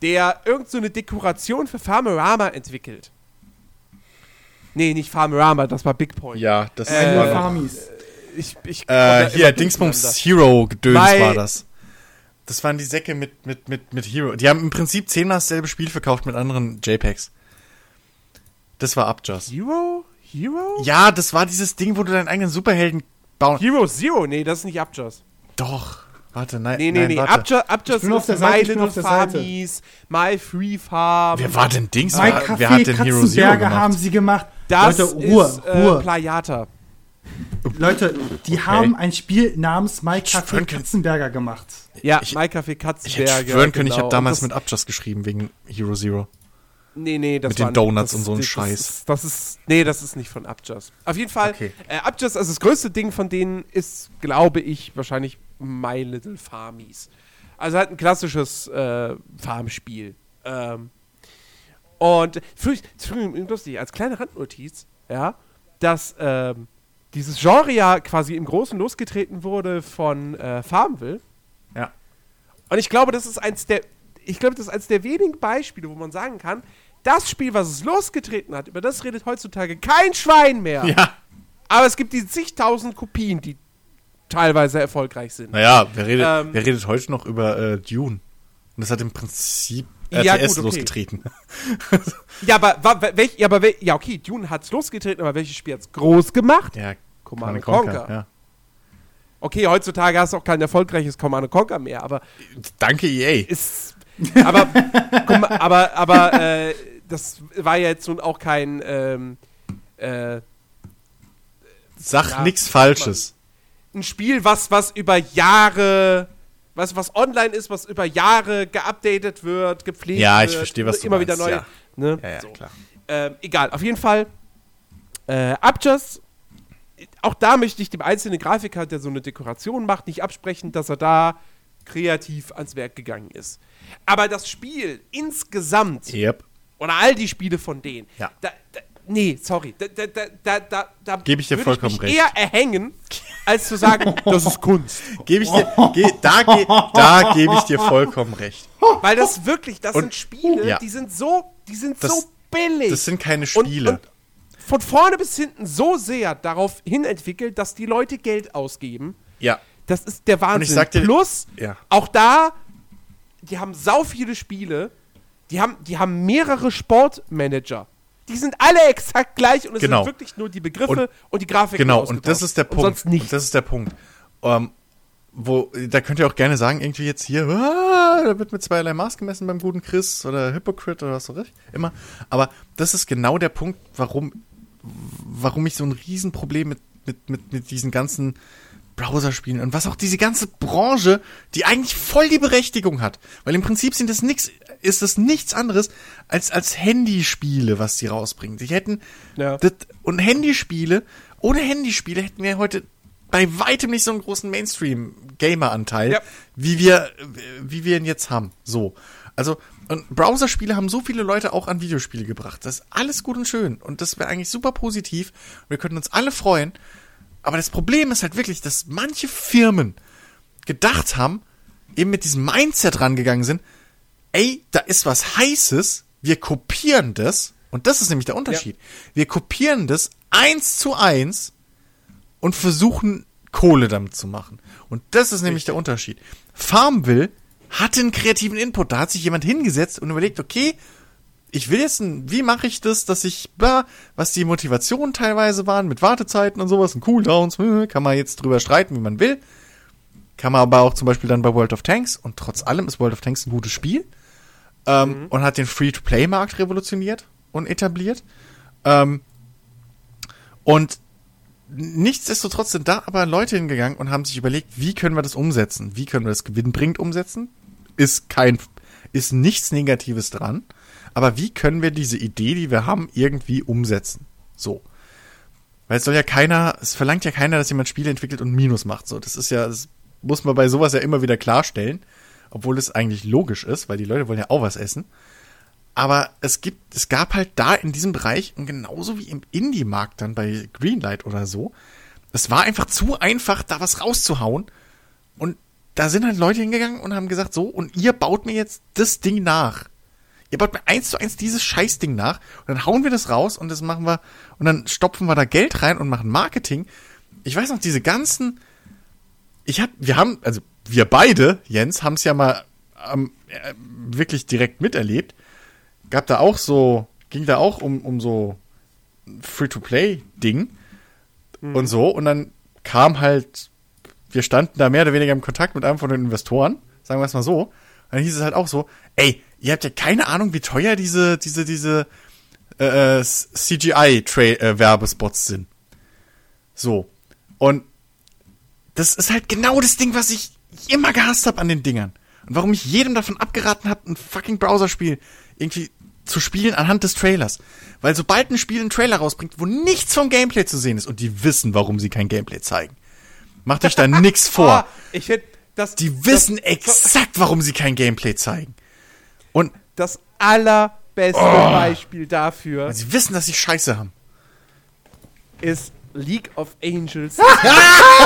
der irgend so eine Dekoration für Farmerama entwickelt. Nee, nicht Farmerama, das war Big Point. ja, das Äh, war Farmies. Ich, ich Äh, hier, Dingsbums. Hero Gedöns Bei- war das. Das waren die Säcke mit, mit, mit, mit Hero. Die haben im Prinzip zehnmal dasselbe Spiel verkauft mit anderen JPEGs. Das war Upjust. Hero? Hero? Ja, das war dieses Ding, wo du deinen eigenen Superhelden bauen. Hero Zero? Nee, das ist nicht Upjust. Doch. Warte, nein. Nee, nee, nein, nee. warte. Upjust, Upjust ist der Seite, My ich Little. Farmies, My Free Farm. Wer war denn Dings? Mein Wer, Café wer hat denn Hero Zero Katzenberger haben gemacht? sie gemacht. Das Leute, Ruhe, ist äh, Ruhe. Playata. Leute, die haben ein Spiel namens My Café Katzenberger gemacht. Ja, Ich- My Café Ich Katzenberger. hätte schwören können, ich genau. habe damals das, mit Upjust geschrieben wegen Hero Zero. Nee, nee, das Mit den Donuts das, und so ein Scheiß. Das ist, das ist, nee, das ist nicht von Upjust. Auf jeden Fall, Okay. äh, Upjust, also das größte Ding von denen ist, glaube ich, wahrscheinlich My Little Farmies. Also halt ein klassisches äh, Farmspiel. Ähm, und lustig, als kleine Randnotiz, ja, dass ähm, dieses Genre ja quasi im Großen losgetreten wurde von äh, Farmville. Ja. Und ich glaube, das ist eins der, ich glaube, das ist eins der wenigen Beispiele, wo man sagen kann, das Spiel, was es losgetreten hat, über das redet heutzutage kein Schwein mehr. Ja. Aber es gibt diese zigtausend Kopien, die teilweise erfolgreich sind. Naja, wer redet, Ähm. wer redet heute noch über äh, Dune? Und das hat im Prinzip Ja, RTS gut, okay. losgetreten. *laughs* Ja, aber, wa- wa- welch, ja, aber wel, ja, okay, Dune hat's losgetreten, aber welches Spiel hat's groß gemacht? Ja, Command Command Conquer. Ja. Okay, heutzutage hast du auch kein erfolgreiches Command Conquer mehr, aber Danke EA. ist. Aber, mal, aber, aber äh, das war ja jetzt nun auch kein. Ähm, äh, Sag Ja, nix Falsches. Ein Spiel, was, was über Jahre, was, was online ist, was über Jahre geupdatet wird, gepflegt Ja, wird. ich verstehe, was du Immer meinst, wieder neu. ja. Ne? Ja, ja, so. klar. Ähm, egal, auf jeden Fall. Äh, Upjust, auch da möchte ich dem einzelnen Grafiker, der so eine Dekoration macht, nicht absprechen, dass er da kreativ ans Werk gegangen ist. Aber das Spiel insgesamt Yep. oder all die Spiele von denen, Ja. da, da, nee, sorry. Da, da, da, da, Gebe ich dir würde vollkommen mich recht. eher erhängen, als zu sagen, *laughs* das ist Kunst. Gebe ich dir, ge, da, ge, da gebe ich dir vollkommen recht. Weil das wirklich, das Und- sind Spiele, ja. die sind so, die sind Das- so billig. Das sind keine Und- Spiele. Und, von vorne bis hinten so sehr darauf hin entwickelt, dass die Leute Geld ausgeben. ja. Das ist der Wahnsinn. ich sag dir- Plus, Ja. auch da, die haben sau viele Spiele, die haben, die haben mehrere Sportmanager. Die sind alle exakt gleich und es Genau. sind wirklich nur die Begriffe Und- und, die Grafik. Genau, und das ist der Punkt. Und sonst nicht. Und das ist der Punkt. Ähm, wo, da könnt ihr auch gerne sagen, irgendwie jetzt hier, ah, da wird mit zweierlei Maß gemessen beim guten Chris oder Hypocrite oder was auch immer. Aber das ist genau der Punkt, warum, warum ich so ein Riesenproblem mit, mit, mit, mit diesen ganzen Browserspielen und was auch diese ganze Branche, die eigentlich voll die Berechtigung hat. Weil im Prinzip sind das nix, ist das nichts anderes als, als Handyspiele, was die rausbringen. Die hätten, Ja. das, und Handyspiele, ohne Handyspiele hätten wir heute bei weitem nicht so einen großen Mainstream-Gamer-Anteil, Ja. wie wir, wie wir ihn jetzt haben. So. Also, und Browserspiele haben so viele Leute auch an Videospiele gebracht. Das ist alles gut und schön. Und das wäre eigentlich super positiv. Wir könnten uns alle freuen. Aber das Problem ist halt wirklich, dass manche Firmen gedacht haben, eben mit diesem Mindset rangegangen sind, ey, da ist was Heißes, wir kopieren das, und das ist nämlich der Unterschied. Wir kopieren das eins zu eins und versuchen Kohle damit zu machen. Und das ist nämlich der Unterschied. Farmville hatte einen kreativen Input, da hat sich jemand hingesetzt und überlegt, okay, ich will jetzt, ein, wie mache ich das, dass ich, bla, was die Motivationen teilweise waren, mit Wartezeiten und sowas und Cooldowns, hm, kann man jetzt drüber streiten, wie man will. Kann man aber auch zum Beispiel dann bei World of Tanks und trotz allem ist World of Tanks ein gutes Spiel ähm, und hat den Free-to-Play-Markt revolutioniert und etabliert. Ähm, und nichtsdestotrotz sind da aber Leute hingegangen und haben sich überlegt, wie können wir das umsetzen? Wie können wir das gewinnbringend umsetzen? Ist kein, ist nichts Negatives dran. Aber wie können wir diese Idee, die wir haben, irgendwie umsetzen? So. Weil es soll ja keiner, es verlangt ja keiner, dass jemand Spiele entwickelt und Minus macht. So, das ist ja, das muss man bei sowas ja immer wieder klarstellen. Obwohl es eigentlich logisch ist, weil die Leute wollen ja auch was essen. Aber es gibt, es gab halt da in diesem Bereich und genauso wie im Indie-Markt dann bei Greenlight oder so, es war einfach zu einfach, da was rauszuhauen. Und da sind halt Leute hingegangen und haben gesagt, so, und ihr baut mir jetzt das Ding nach. Ihr baut mir eins zu eins dieses Scheißding nach und dann hauen wir das raus und das machen wir und dann stopfen wir da Geld rein und machen Marketing. Ich weiß noch, diese ganzen, ich hab, wir haben, also wir beide, Jens, haben es ja mal ähm, äh, wirklich direkt miterlebt. Gab da auch so, ging da auch um, um so Free-to-Play-Ding und so und dann kam halt, wir standen da mehr oder weniger im Kontakt mit einem von den Investoren, sagen wir es mal so. Und dann hieß es halt auch so, ey, ihr habt ja keine Ahnung, wie teuer diese, diese, diese äh, CGI-Werbespots sind. So. Und das ist halt genau das Ding, was ich immer gehasst habe an den Dingern. Und warum ich jedem davon abgeraten habe, ein fucking Browserspiel irgendwie zu spielen anhand des Trailers. Weil sobald ein Spiel einen Trailer rausbringt, wo nichts vom Gameplay zu sehen ist, und die wissen, warum sie kein Gameplay zeigen, macht euch da *laughs* nix vor. Ah, ich finde, das, Die wissen das, exakt, warum sie kein Gameplay zeigen. Und das allerbeste Beispiel dafür sie wissen, dass sie Scheiße haben. ist League of Angels. *laughs*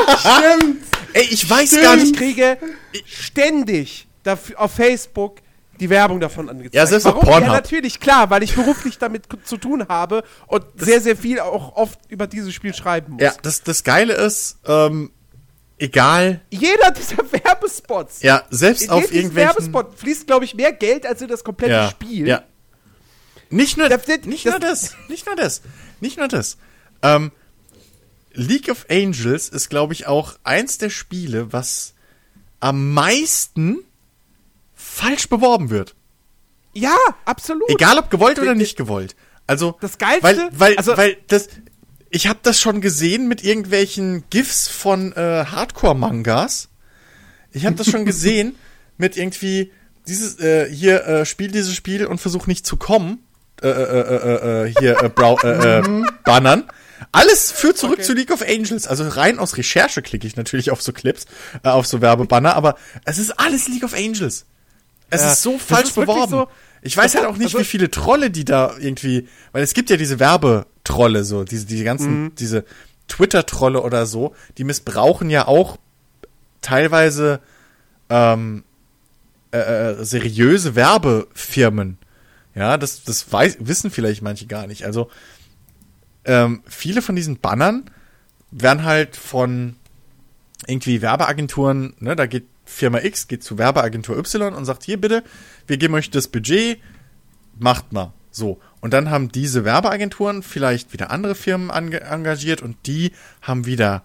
Ey, ich weiß gar Ich nicht. kriege ständig dafür, auf Facebook die Werbung davon angezeigt. Ja, selbst auf Warum? Pornhub. Ja, natürlich, klar, weil ich beruflich damit zu tun habe und sehr, sehr viel auch oft über dieses Spiel schreiben muss. Ja, das, das Geile ist, ähm, egal, Jeder dieser Werbespots, ja, selbst in auf jeden irgendwelchen... Werbespot fließt, glaube ich, mehr Geld als in das komplette ja, Spiel. Ja. Nicht nur, Das- das- nicht das- nur das, nicht nur das, nicht nur das. Ähm, League of Angels ist, glaube ich, auch eins der Spiele, was am meisten falsch beworben wird. Ja, absolut. Egal ob gewollt oder nicht gewollt. Also Das Geilste- weil weil also- weil das ich habe das schon gesehen mit irgendwelchen GIFs von äh, Hardcore Mangas. Ich habe das schon *laughs* gesehen mit irgendwie dieses äh, hier äh, spiel dieses Spiel und versuch nicht zu kommen. Äh, äh, äh, äh, hier äh, Brau äh, äh, Bannern. Alles führt zurück Okay. zu League of Angels. Also rein aus Recherche klicke ich natürlich auf so Clips, äh, auf so Werbebanner, aber es ist alles League of Angels. Es Ja, ist so falsch ist beworben. so- Ich weiß halt auch nicht, also- wie viele Trolle die da irgendwie, weil es gibt ja diese Werbetrolle, so, diese, diese ganzen, Mhm. diese Twitter-Trolle oder so, die missbrauchen ja auch teilweise ähm, äh, äh, seriöse Werbefirmen. Ja, das, das weiß, wissen vielleicht manche gar nicht. Also, ähm, viele von diesen Bannern werden halt von irgendwie Werbeagenturen, ne, da geht Firma X, geht zu Werbeagentur Y und sagt, hier bitte, wir geben euch das Budget, macht mal. So. Und dann haben diese Werbeagenturen vielleicht wieder andere Firmen engagiert und die haben wieder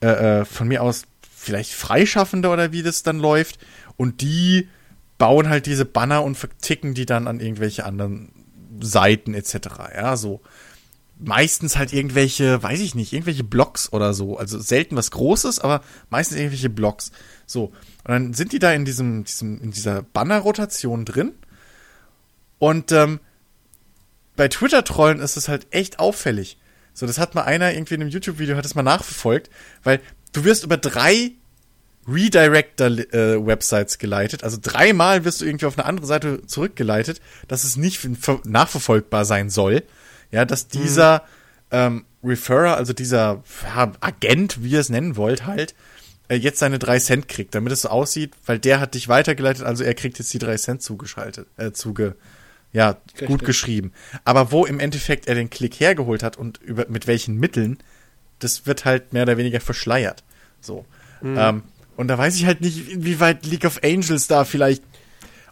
äh, äh, von mir aus vielleicht Freischaffende oder wie das dann läuft. Und die bauen halt diese Banner und verticken die dann an irgendwelche anderen Seiten etc. Ja, so. Meistens halt irgendwelche, weiß ich nicht, irgendwelche Blogs oder so. Also selten was Großes, aber meistens irgendwelche Blogs. So. Und dann sind die da in diesem, diesem, in dieser Banner-Rotation drin. Und ähm, bei Twitter-Trollen ist es halt echt auffällig. So, das hat mal einer irgendwie in einem YouTube-Video, hat es mal nachverfolgt, weil du wirst über drei Redirector-Websites geleitet. Also dreimal wirst du irgendwie auf eine andere Seite zurückgeleitet, dass es nicht ver- nachverfolgbar sein soll. Ja, dass dieser ähm, Referrer, also dieser ja, Agent, wie ihr es nennen wollt, halt, äh, jetzt seine drei Cent kriegt, damit es so aussieht, weil der hat dich weitergeleitet, also er kriegt jetzt die drei Cent zugeschaltet, äh, zuge, ja, gut geschrieben. Aber wo im Endeffekt er den Klick hergeholt hat und über, mit welchen Mitteln, das wird halt mehr oder weniger verschleiert. So. Ähm, und da weiß ich halt nicht, inwieweit League of Angels da vielleicht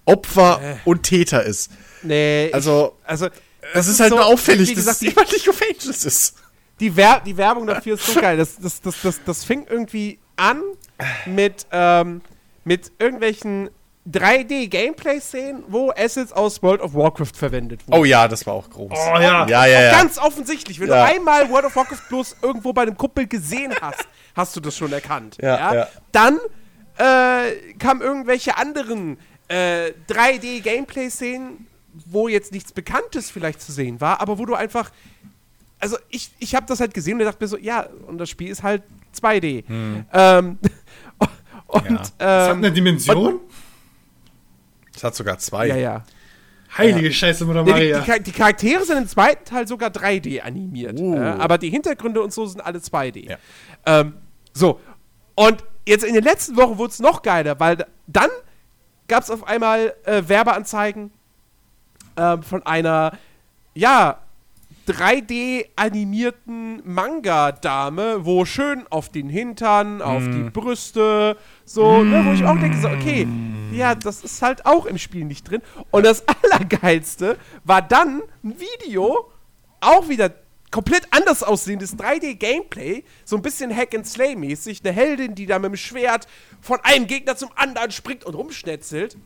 Opfer und Täter ist. Nee, Also, ich, also Es ist, halt so- nur auffällig, wie dass gesagt, es immer League of Angels ist. die, Wer die Werbung dafür ist so geil. Das, das, das, das, das fing irgendwie an mit, ähm, mit irgendwelchen 3D-Gameplay-Szenen, wo Assets aus World of Warcraft verwendet wurden. Oh ja, das war auch groß. Oh ja. ja, ja, ja. Ganz offensichtlich, wenn Ja. du einmal World of Warcraft bloß irgendwo bei einem Kumpel gesehen hast, *laughs* hast du das schon erkannt. Ja, ja. Dann äh, kamen irgendwelche anderen äh, 3D-Gameplay-Szenen, wo jetzt nichts Bekanntes vielleicht zu sehen war, aber wo du einfach. Also ich, ich habe das halt gesehen und dachte mir so, ja, und das Spiel ist halt 2D. Hm. Ähm, *laughs* und Ja. Das hat ähm, eine Dimension? Es hat sogar zwei. ja, ja. Heilige Scheiße, Mutter die, Maria. die, Char- die Charaktere sind im zweiten Teil sogar 3D animiert. Uh. Ja, aber die Hintergründe und so sind alle 2D. Ja. Ähm, so. Und jetzt in den letzten Wochen wurde es noch geiler, weil da- dann gab es auf einmal äh, Werbeanzeigen ähm, von einer, ja, 3D-animierten Manga-Dame, wo schön auf den Hintern, auf die Brüste, so, ne, wo ich auch denke, so, okay, ja, das ist halt auch im Spiel nicht drin. Und das *laughs* Allergeilste war dann ein Video, auch wieder komplett anders aussehendes 3D-Gameplay, so ein bisschen Hack-and-Slay-mäßig, eine Heldin, die da mit dem Schwert von einem Gegner zum anderen springt und rumschnetzelt.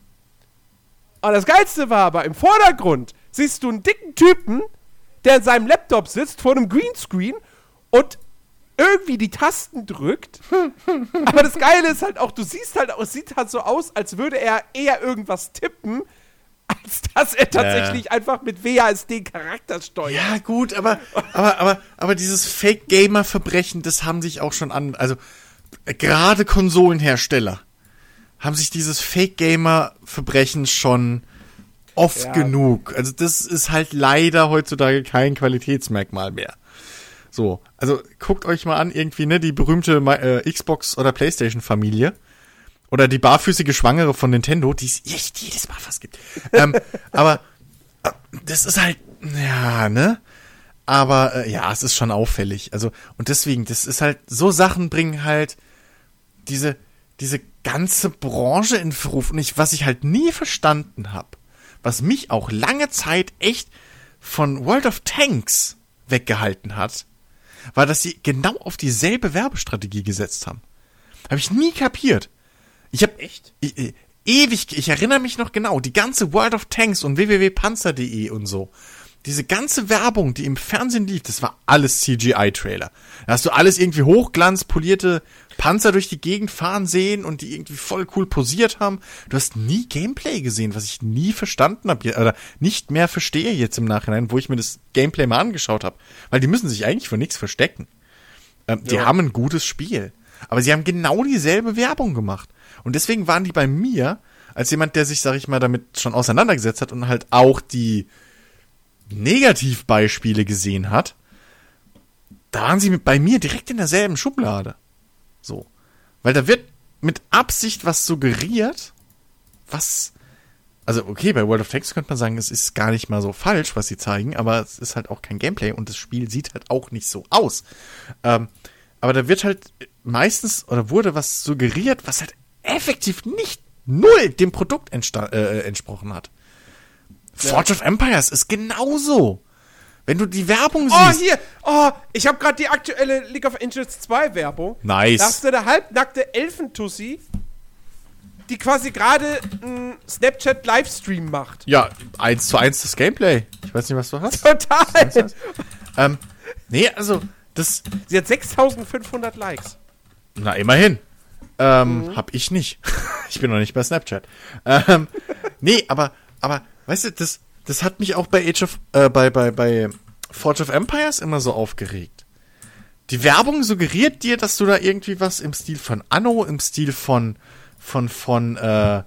Und das Geilste war aber, im Vordergrund siehst du einen dicken Typen, der in seinem Laptop sitzt vor einem Greenscreen und irgendwie die Tasten drückt. *laughs* aber das Geile ist halt auch, du siehst halt, auch, es sieht halt so aus, als würde er eher irgendwas tippen, als dass er tatsächlich einfach mit WASD Charakter steuert. Ja, gut, aber, aber, aber, aber dieses Fake-Gamer-Verbrechen, das haben sich auch schon an, also, gerade Konsolenhersteller haben sich dieses Fake-Gamer-Verbrechen schon oft Ja. genug. Also, das ist halt leider heutzutage kein Qualitätsmerkmal mehr. So, also guckt euch mal an, irgendwie, ne, die berühmte äh, Xbox- oder Playstation-Familie. Oder die barfüßige Schwangere von Nintendo, die es echt jedes Mal fast gibt. ähm, *laughs* aber äh, das ist halt, ja, ne? Aber äh, ja, es ist schon auffällig. Also, und deswegen, das ist halt, so Sachen bringen halt diese, diese ganze Branche in Verruf. Und ich, was ich halt nie verstanden habe, was mich auch lange Zeit echt von World of Tanks weggehalten hat, war, dass sie genau auf dieselbe Werbestrategie gesetzt haben. Habe ich nie kapiert. Ich habe echt ich, äh, ewig, ich erinnere mich noch genau, die ganze World of Tanks und www.panzer.de und so. Diese ganze Werbung, die im Fernsehen lief, das war alles CGI-Trailer. Da hast du alles irgendwie hochglanz, polierte Panzer durch die Gegend fahren sehen und die irgendwie voll cool posiert haben. Du hast nie Gameplay gesehen, was ich nie verstanden habe oder nicht mehr verstehe jetzt im Nachhinein, wo ich mir das Gameplay mal angeschaut habe. Weil die müssen sich eigentlich vor nichts verstecken. Ähm, Die haben ein gutes Spiel. Aber sie haben genau dieselbe Werbung gemacht. Und deswegen waren die bei mir als jemand, der sich, sag ich mal, damit schon auseinandergesetzt hat und halt auch die Negativbeispiele gesehen hat, da waren sie bei mir direkt in derselben Schublade. So. Weil da wird mit Absicht was suggeriert, was. Also, okay, bei World of Tanks könnte man sagen, es ist gar nicht mal so falsch, was sie zeigen, aber es ist halt auch kein Gameplay und das Spiel sieht halt auch nicht so aus. Ähm, aber da wird halt meistens oder wurde was suggeriert, was halt effektiv nicht null dem Produkt entsta- äh, entsprochen hat. Forge of Empires ist genauso. Wenn du die Werbung Oh, siehst. hier! Oh, ich habe gerade die aktuelle League of Angels 2 Werbung. Nice. Da hast du eine halbnackte Elfentussi, die quasi gerade einen Snapchat-Livestream macht. Ja, eins zu eins das Gameplay. Ich weiß nicht, was du hast. Total! ähm, nee, also, das, Sie hat 6500 Likes. na, immerhin. Ähm, hab ich nicht. *laughs* ich bin noch nicht bei Snapchat. Ähm, nee, aber, aber, weißt du, das, das hat mich auch bei Age of, äh, bei, bei, bei Forge of Empires immer so aufgeregt. Die Werbung suggeriert dir, dass du da irgendwie was im Stil von Anno, im Stil von, von, von, äh,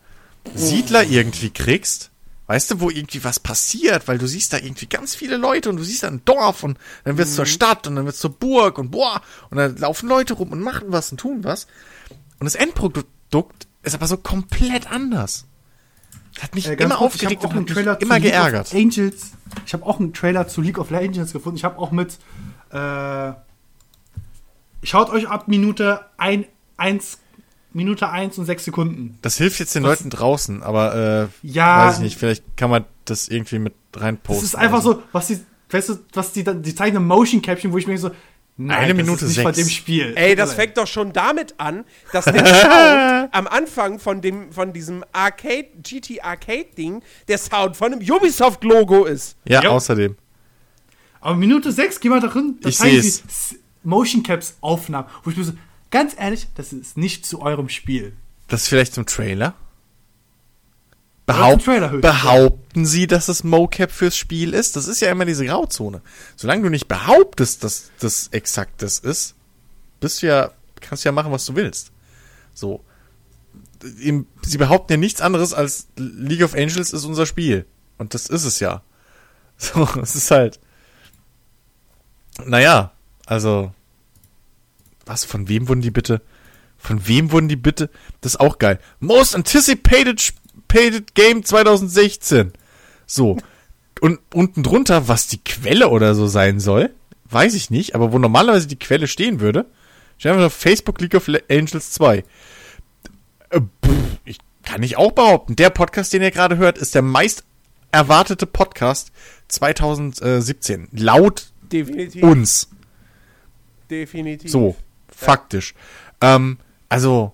Siedler irgendwie kriegst. Weißt du, wo irgendwie was passiert, weil du siehst da irgendwie ganz viele Leute und du siehst da ein Dorf und dann wird's zur Stadt und dann wird's zur Burg und boah, und dann laufen Leute rum und machen was und tun was. Und das Endprodukt ist aber so komplett anders. Das hat mich Äh, immer kurz, ich aufgeregt und hat immer geärgert. Angels. Ich habe auch einen Trailer zu League of Legends gefunden. Ich habe auch mit. Äh, schaut euch ab Minute 1, 1, Minute 1 und 6 Sekunden. Das hilft jetzt den Leuten draußen, aber äh, Ja. weiß ich nicht, vielleicht kann man das irgendwie mit reinposten. Das ist einfach Also, so, was die, weißt du, was die dann, die zeigen eine Motion Caption, wo ich mir so, nein, Eine das Minute ist nicht von sechs. dem Spiel. Ey, das fängt doch schon damit an, dass der Sound *laughs* am Anfang von, dem, von diesem Arcade, GT Arcade-Ding, der Sound von einem Ubisoft-Logo ist. Ja, Jo. außerdem. Aber Minute 6, geh mal da Ich zeigen sie Motion Caps Aufnahmen, wo ich mir so, ganz ehrlich, das ist nicht zu eurem Spiel. Das ist vielleicht zum Trailer. Behaupt, behaupten sie, dass es Mocap fürs Spiel ist? Das ist ja immer diese Grauzone. Solange du nicht behauptest, dass das exakt das ist, bist du ja, kannst du ja machen, was du willst. So. Sie behaupten ja nichts anderes als League of Angels ist unser Spiel. Und das ist es ja. *laughs* So, es ist halt. Naja, also. Was, von wem wurden die bitte? Von wem wurden die bitte? Das ist auch geil. Most anticipated anticipated Game 2016. So. Und unten drunter, was die Quelle oder so sein soll, weiß ich nicht, aber wo normalerweise die Quelle stehen würde, steht einfach auf Facebook League of Angels 2. Äh, Ich kann ich auch behaupten, der Podcast, den ihr gerade hört, ist der meist erwartete Podcast 2017. Laut Definitiv. uns. Definitiv. So. Faktisch. Ähm, also,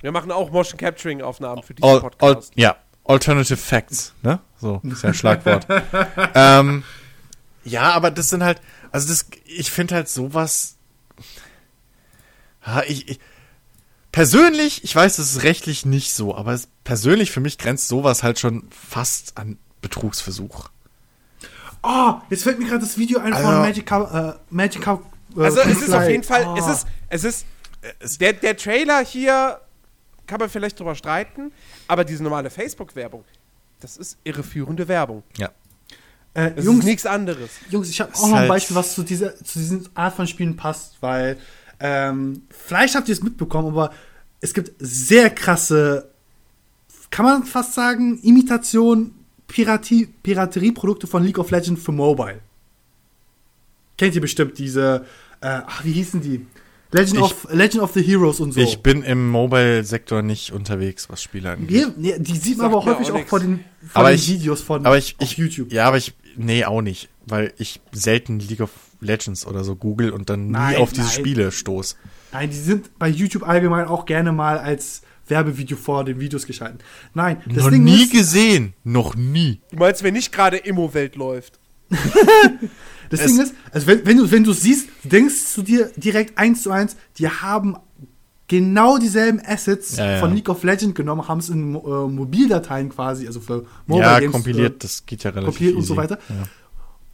Wir machen auch Motion Capturing Aufnahmen für diesen Al, al, Podcast. ja, Alternative Facts, ne? So, ist ja ein Schlagwort. *laughs* ähm, ja, aber das sind halt, also das, ich finde halt sowas, ich, ich, persönlich, ich weiß, das ist rechtlich nicht so, aber es, persönlich für mich grenzt sowas halt schon fast an Betrugsversuch. Oh, jetzt fällt mir gerade das Video ein Also- von Magica, äh, Magica. Äh, Also es ist auf jeden Fall, Oh. es ist, es ist, äh, der, der Trailer hier kann man vielleicht drüber streiten, aber diese normale Facebook-Werbung, das ist irreführende Werbung. Ja. Äh, Das Jungs, ist nichts anderes. Jungs, ich habe auch noch ein halt- Beispiel, was zu dieser, zu diesen Art von Spielen passt, weil ähm, vielleicht habt ihr es mitbekommen, aber es gibt sehr krasse, kann man fast sagen, Imitation, Piraterieprodukte von League of Legends für Mobile. Kennt ihr bestimmt diese, äh, ach, wie hießen die? Legend, Ich- of, Legend of the Heroes und so. Ich bin im Mobile-Sektor nicht unterwegs, was Spiele angeht. Wir, nee, die sieht man aber häufig auch auch vor den, vor Aber den ich- Videos von Aber ich, auf ich YouTube. Ja, aber ich, nee, auch nicht, weil ich selten League of Legends oder so google und dann nie Nein, auf diese nein. Spiele stoß. Nein, die sind bei YouTube allgemein auch gerne mal als Werbevideo vor den Videos geschalten. Nein, das Noch Ding nie ist, gesehen, noch nie. Du meinst, wenn nicht gerade Immo-Welt läuft? *laughs* das es- Ding ist, also wenn, wenn du wenn du siehst, denkst du dir direkt eins zu eins, die haben genau dieselben Assets Ja, ja. von League of Legends genommen, haben es in äh, Mobildateien quasi, also für ja, Games, kompiliert, äh, das geht ja relativ kompiliert und easy. so weiter. Ja.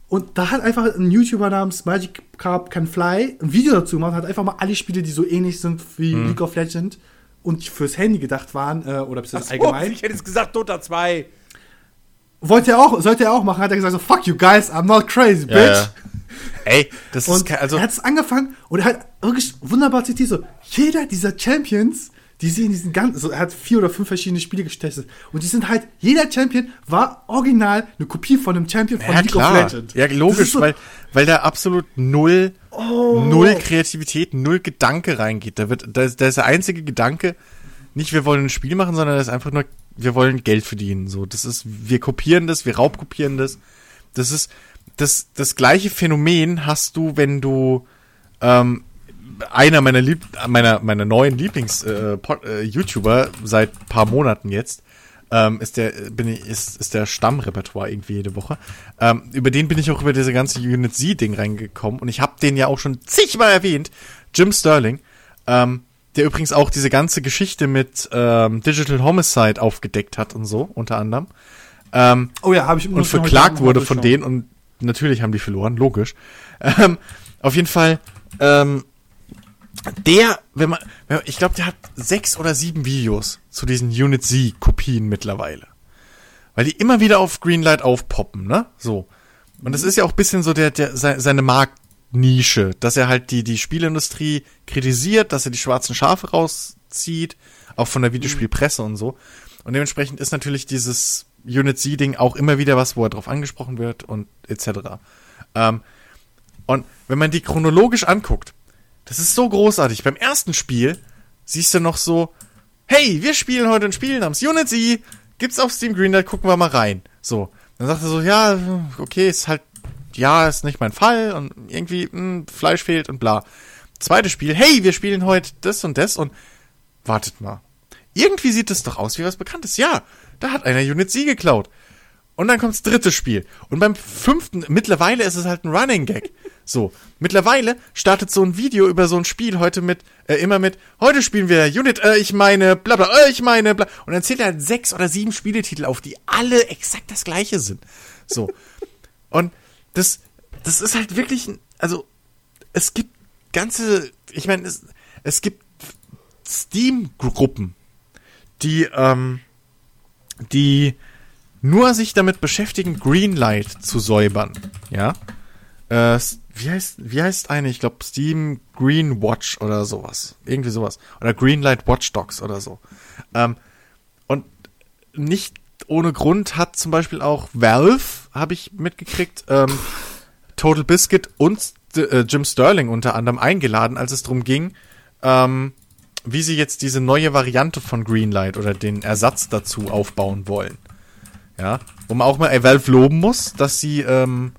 Und da hat einfach ein YouTuber namens Magic Carp Can Fly ein Video dazu gemacht, hat einfach mal alle Spiele, die so ähnlich sind wie Mhm. League of Legends und fürs Handy gedacht waren, äh, oder bis so, allgemein. ich hätte jetzt gesagt Dota 2. Wollte er auch, sollte er auch machen, hat er gesagt so, fuck you guys, I'm not crazy, bitch. Ja, ja. Ey, das ist Und kein, also er hat es angefangen und er hat wirklich wunderbar zitiert, so, jeder dieser Champions, die sie in diesen ganzen, so, er hat vier oder fünf verschiedene Spiele getestet und die sind halt, jeder Champion war original eine Kopie von einem Champion von ja League klar, of Legends. ja logisch, ist so- weil weil da absolut null Oh. null Kreativität, null Gedanke reingeht. Da wird da ist, da ist der einzige Gedanke nicht wir wollen ein Spiel machen, sondern das ist einfach nur wir wollen Geld verdienen. So, das ist wir kopieren das, wir raubkopieren das. Das ist das das gleiche Phänomen hast du, wenn du ähm, einer meiner Lieb meiner meiner neuen Lieblings äh, äh, seit paar Monaten jetzt ähm, ist der bin ich ist ist der Stammrepertoire irgendwie jede Woche. Ähm, über den bin ich auch über diese ganze Unit Z Ding reingekommen und ich habe den ja auch schon zigmal erwähnt, Jim Sterling, ähm, der übrigens auch diese ganze Geschichte mit ähm, Digital Homicide aufgedeckt hat und so unter anderem. Ähm, Oh ja, habe ich und verklagt wurde von denen und natürlich haben die verloren, logisch. Ähm, auf jeden Fall, ähm, der, wenn man, wenn man ich glaube, der hat sechs oder sieben Videos zu diesen Unit Z-Kopien mittlerweile. Weil die immer wieder auf Greenlight aufpoppen, ne? So. Und das ist ja auch ein bisschen so der, der, se- seine Marktnische, dass er halt die, die Spielindustrie kritisiert, dass er die schwarzen Schafe rauszieht, auch von der Videospielpresse und so. Und dementsprechend ist natürlich dieses Unit Z-Ding auch immer wieder was, wo er drauf angesprochen wird und etc. Ähm, und wenn man die chronologisch anguckt, das ist so großartig. Beim ersten Spiel siehst du noch so, hey, wir spielen heute ein Spiel namens Unit Z, gibt's auf Steam Greenlight, gucken wir mal rein. So. Dann sagt er so, ja, okay, ist halt, ja, ist nicht mein Fall und irgendwie, mh, Fleisch fehlt und bla. Zweites Spiel, hey, wir spielen heute das und das und wartet mal. Irgendwie sieht es doch aus wie was Bekanntes. Ja, da hat einer Unit Z geklaut. Und dann kommt's dritte Spiel. Und beim fünften, mittlerweile ist es halt ein Running Gag. So, mittlerweile startet so ein Video über so ein Spiel heute mit, äh, immer mit, heute spielen wir Unit, äh, ich meine, bla bla, äh, ich meine, bla. Und dann zählt er halt sechs oder sieben Spieletitel auf, die alle exakt das gleiche sind. So. Und das, das ist halt wirklich, also, es gibt ganze, ich meine, es, es gibt Steam-Gruppen, die, ähm, die nur sich damit beschäftigen, Greenlight zu säubern. Ja. Äh, wie heißt, wie heißt eine? Ich glaube Steam Green Watch oder sowas. Irgendwie sowas. Oder Greenlight Watchdogs oder so. Ähm, und nicht ohne Grund hat zum Beispiel auch Valve, habe ich mitgekriegt, ähm, Total Biscuit und äh, Jim Sterling unter anderem eingeladen, als es darum ging, ähm, wie sie jetzt diese neue Variante von Greenlight oder den Ersatz dazu aufbauen wollen. Ja, wo man auch mal äh, Valve loben muss, dass sie ähm,